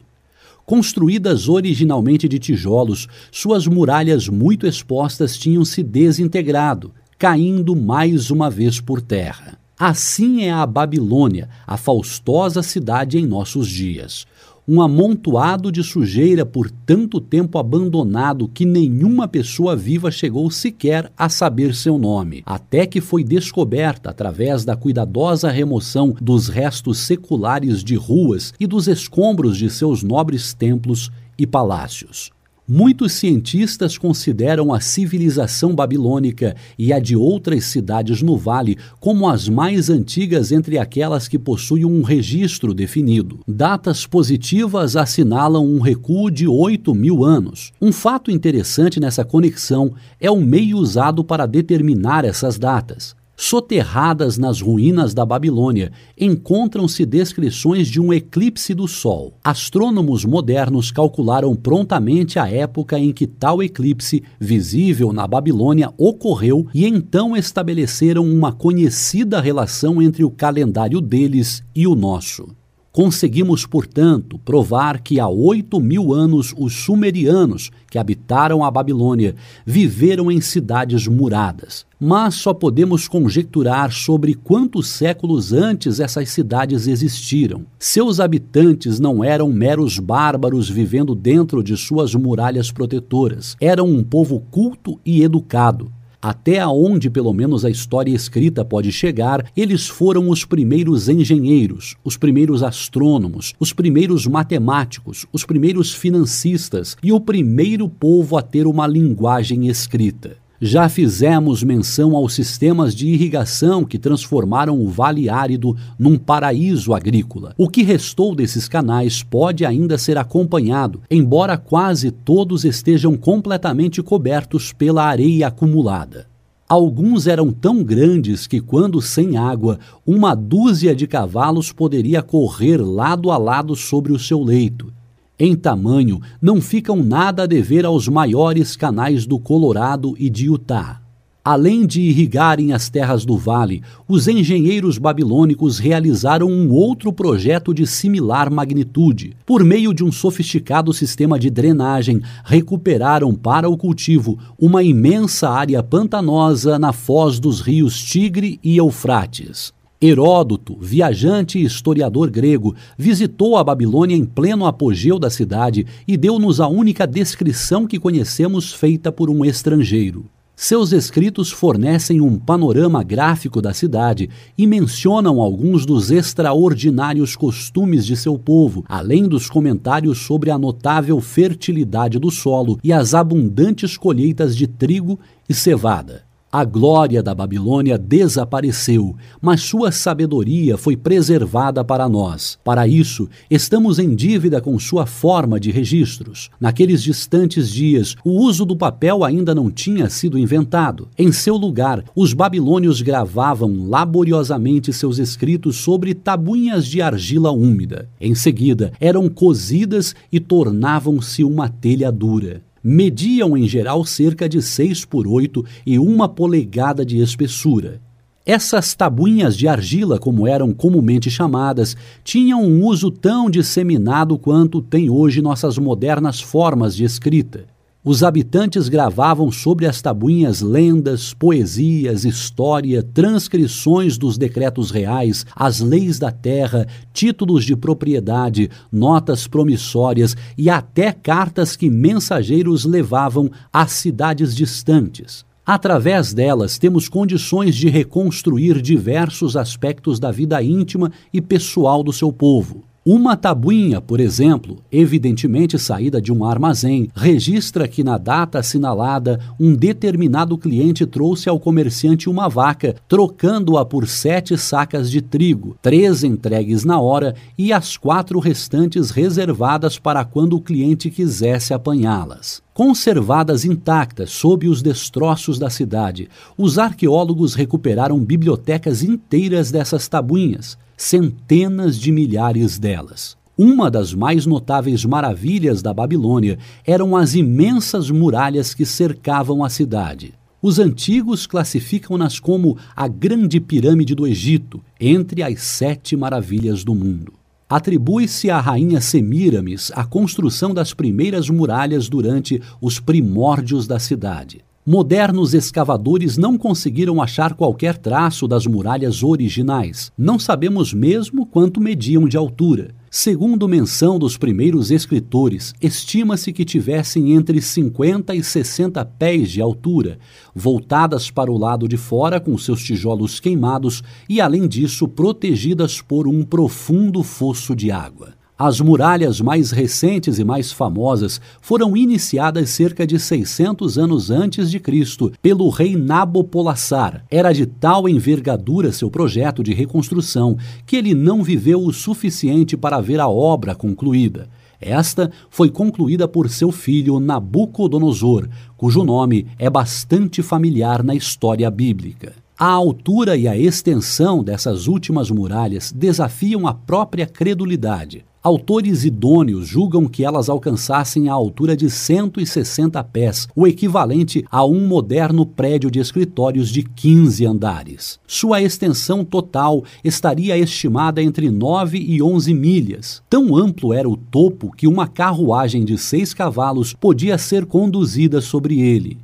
Construídas originalmente de tijolos, suas muralhas muito expostas tinham se desintegrado caindo mais uma vez por terra. Assim é a Babilônia, a faustosa cidade em nossos dias. Um amontoado de sujeira por tanto tempo abandonado que nenhuma pessoa viva chegou sequer a saber seu nome, até que foi descoberta através da cuidadosa remoção dos restos seculares de ruas e dos escombros de seus nobres templos e palácios. Muitos cientistas consideram a civilização babilônica e a de outras cidades no vale como as mais antigas entre aquelas que possuem um registro definido. Datas positivas assinalam um recuo de 8 mil anos. Um fato interessante nessa conexão é o meio usado para determinar essas datas. Soterradas nas ruínas da Babilônia, encontram-se descrições de um eclipse do Sol. Astrônomos modernos calcularam prontamente a época em que tal eclipse, visível na Babilônia, ocorreu e então estabeleceram uma conhecida relação entre o calendário deles e o nosso. Conseguimos, portanto, provar que há oito mil anos os sumerianos, que habitaram a Babilônia, viveram em cidades muradas. Mas só podemos conjecturar sobre quantos séculos antes essas cidades existiram. Seus habitantes não eram meros bárbaros vivendo dentro de suas muralhas protetoras. Eram um povo culto e educado até aonde pelo menos a história escrita pode chegar, eles foram os primeiros engenheiros, os primeiros astrônomos, os primeiros matemáticos, os primeiros financistas e o primeiro povo a ter uma linguagem escrita. Já fizemos menção aos sistemas de irrigação que transformaram o Vale Árido num paraíso agrícola. O que restou desses canais pode ainda ser acompanhado, embora quase todos estejam completamente cobertos pela areia acumulada. Alguns eram tão grandes que, quando sem água, uma dúzia de cavalos poderia correr lado a lado sobre o seu leito. Em tamanho, não ficam nada a dever aos maiores canais do Colorado e de Utah. Além de irrigarem as terras do vale, os engenheiros babilônicos realizaram um outro projeto de similar magnitude. Por meio de um sofisticado sistema de drenagem, recuperaram para o cultivo uma imensa área pantanosa na foz dos rios Tigre e Eufrates. Heródoto, viajante e historiador grego, visitou a Babilônia em pleno apogeu da cidade e deu-nos a única descrição que conhecemos feita por um estrangeiro. Seus escritos fornecem um panorama gráfico da cidade e mencionam alguns dos extraordinários costumes de seu povo, além dos comentários sobre a notável fertilidade do solo e as abundantes colheitas de trigo e cevada. A glória da Babilônia desapareceu, mas sua sabedoria foi preservada para nós. Para isso, estamos em dívida com sua forma de registros. Naqueles distantes dias, o uso do papel ainda não tinha sido inventado. Em seu lugar, os babilônios gravavam laboriosamente seus escritos sobre tabuinhas de argila úmida. Em seguida, eram cozidas e tornavam-se uma telha dura mediam em geral cerca de 6 por 8 e uma polegada de espessura. Essas tabuinhas de argila, como eram comumente chamadas, tinham um uso tão disseminado quanto tem hoje nossas modernas formas de escrita. Os habitantes gravavam sobre as tabuinhas lendas, poesias, história, transcrições dos decretos reais, as leis da terra, títulos de propriedade, notas promissórias e até cartas que mensageiros levavam às cidades distantes. Através delas, temos condições de reconstruir diversos aspectos da vida íntima e pessoal do seu povo. Uma tabuinha, por exemplo, evidentemente saída de um armazém, registra que na data assinalada um determinado cliente trouxe ao comerciante uma vaca, trocando-a por sete sacas de trigo, três entregues na hora e as quatro restantes reservadas para quando o cliente quisesse apanhá-las. Conservadas intactas sob os destroços da cidade, os arqueólogos recuperaram bibliotecas inteiras dessas tabuinhas centenas de milhares delas. Uma das mais notáveis maravilhas da Babilônia eram as imensas muralhas que cercavam a cidade. Os antigos classificam-nas como a Grande Pirâmide do Egito, entre as sete maravilhas do mundo. Atribui-se à rainha Semíramis a construção das primeiras muralhas durante os primórdios da cidade. Modernos escavadores não conseguiram achar qualquer traço das muralhas originais. Não sabemos mesmo quanto mediam de altura. Segundo menção dos primeiros escritores, estima-se que tivessem entre 50 e 60 pés de altura, voltadas para o lado de fora com seus tijolos queimados e, além disso, protegidas por um profundo fosso de água. As muralhas mais recentes e mais famosas foram iniciadas cerca de 600 anos antes de Cristo pelo rei Nabopolassar. Era de tal envergadura seu projeto de reconstrução que ele não viveu o suficiente para ver a obra concluída. Esta foi concluída por seu filho Nabucodonosor, cujo nome é bastante familiar na história bíblica. A altura e a extensão dessas últimas muralhas desafiam a própria credulidade. Autores idôneos julgam que elas alcançassem a altura de 160 pés, o equivalente a um moderno prédio de escritórios de 15 andares. Sua extensão total estaria estimada entre 9 e 11 milhas. Tão amplo era o topo que uma carruagem de seis cavalos podia ser conduzida sobre ele.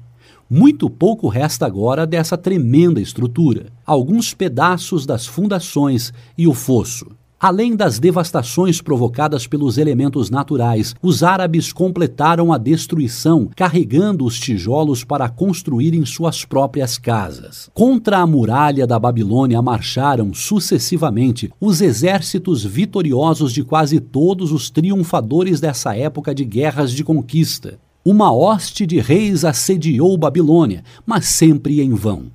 Muito pouco resta agora dessa tremenda estrutura. Alguns pedaços das fundações e o fosso. Além das devastações provocadas pelos elementos naturais, os árabes completaram a destruição, carregando os tijolos para construírem suas próprias casas. Contra a muralha da Babilônia marcharam sucessivamente os exércitos vitoriosos de quase todos os triunfadores dessa época de guerras de conquista. Uma hoste de reis assediou Babilônia, mas sempre em vão.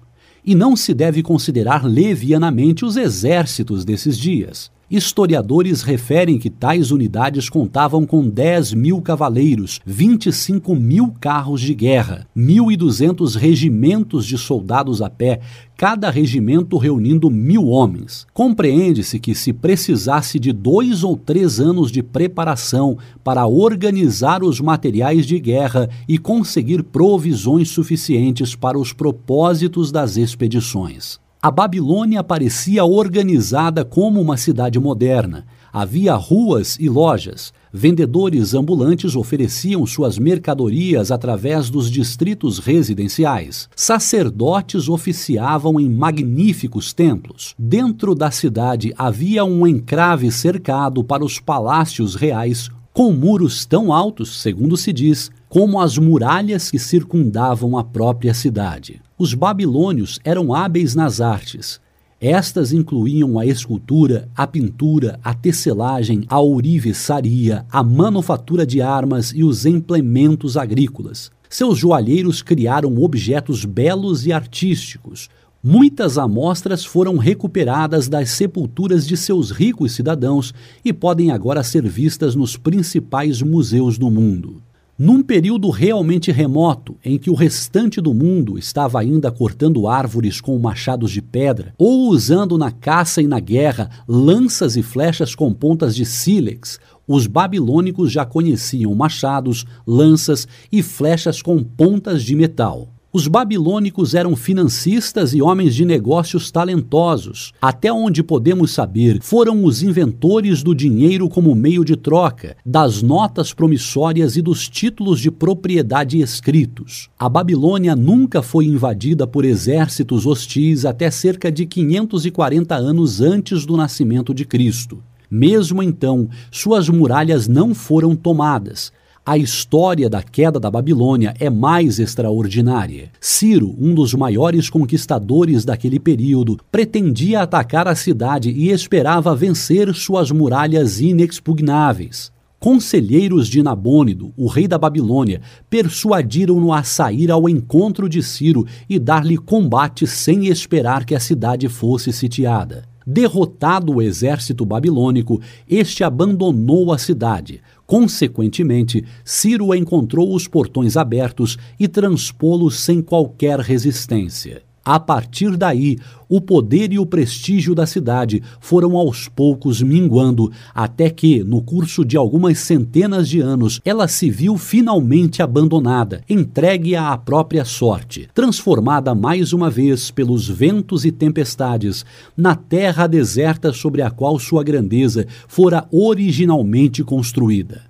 E não se deve considerar levianamente os exércitos desses dias. Historiadores referem que tais unidades contavam com 10 mil cavaleiros, 25 mil carros de guerra, 1.200 regimentos de soldados a pé, cada regimento reunindo mil homens. Compreende-se que, se precisasse de dois ou três anos de preparação para organizar os materiais de guerra e conseguir provisões suficientes para os propósitos das expedições. A Babilônia parecia organizada como uma cidade moderna. Havia ruas e lojas. Vendedores ambulantes ofereciam suas mercadorias através dos distritos residenciais. Sacerdotes oficiavam em magníficos templos. Dentro da cidade havia um encrave cercado para os palácios reais, com muros tão altos, segundo se diz, como as muralhas que circundavam a própria cidade. Os babilônios eram hábeis nas artes. Estas incluíam a escultura, a pintura, a tecelagem, a ourivesaria, a manufatura de armas e os implementos agrícolas. Seus joalheiros criaram objetos belos e artísticos. Muitas amostras foram recuperadas das sepulturas de seus ricos cidadãos e podem agora ser vistas nos principais museus do mundo. Num período realmente remoto, em que o restante do mundo estava ainda cortando árvores com machados de pedra, ou usando na caça e na guerra lanças e flechas com pontas de sílex, os babilônicos já conheciam machados, lanças e flechas com pontas de metal. Os babilônicos eram financistas e homens de negócios talentosos. Até onde podemos saber, foram os inventores do dinheiro como meio de troca, das notas promissórias e dos títulos de propriedade escritos. A Babilônia nunca foi invadida por exércitos hostis até cerca de 540 anos antes do nascimento de Cristo. Mesmo então, suas muralhas não foram tomadas, a história da queda da Babilônia é mais extraordinária. Ciro, um dos maiores conquistadores daquele período, pretendia atacar a cidade e esperava vencer suas muralhas inexpugnáveis. Conselheiros de Nabônido, o rei da Babilônia, persuadiram-no a sair ao encontro de Ciro e dar-lhe combate sem esperar que a cidade fosse sitiada. Derrotado o exército babilônico, este abandonou a cidade. Consequentemente, Ciro encontrou os portões abertos e transpô-los sem qualquer resistência. A partir daí, o poder e o prestígio da cidade foram aos poucos minguando, até que, no curso de algumas centenas de anos, ela se viu finalmente abandonada, entregue à própria sorte, transformada mais uma vez pelos ventos e tempestades na terra deserta sobre a qual sua grandeza fora originalmente construída.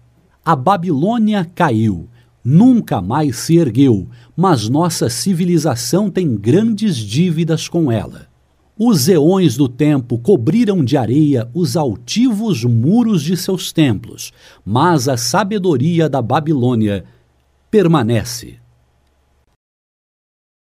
A Babilônia caiu nunca mais se ergueu, mas nossa civilização tem grandes dívidas com ela. Os eões do tempo cobriram de areia os altivos muros de seus templos, mas a sabedoria da Babilônia permanece.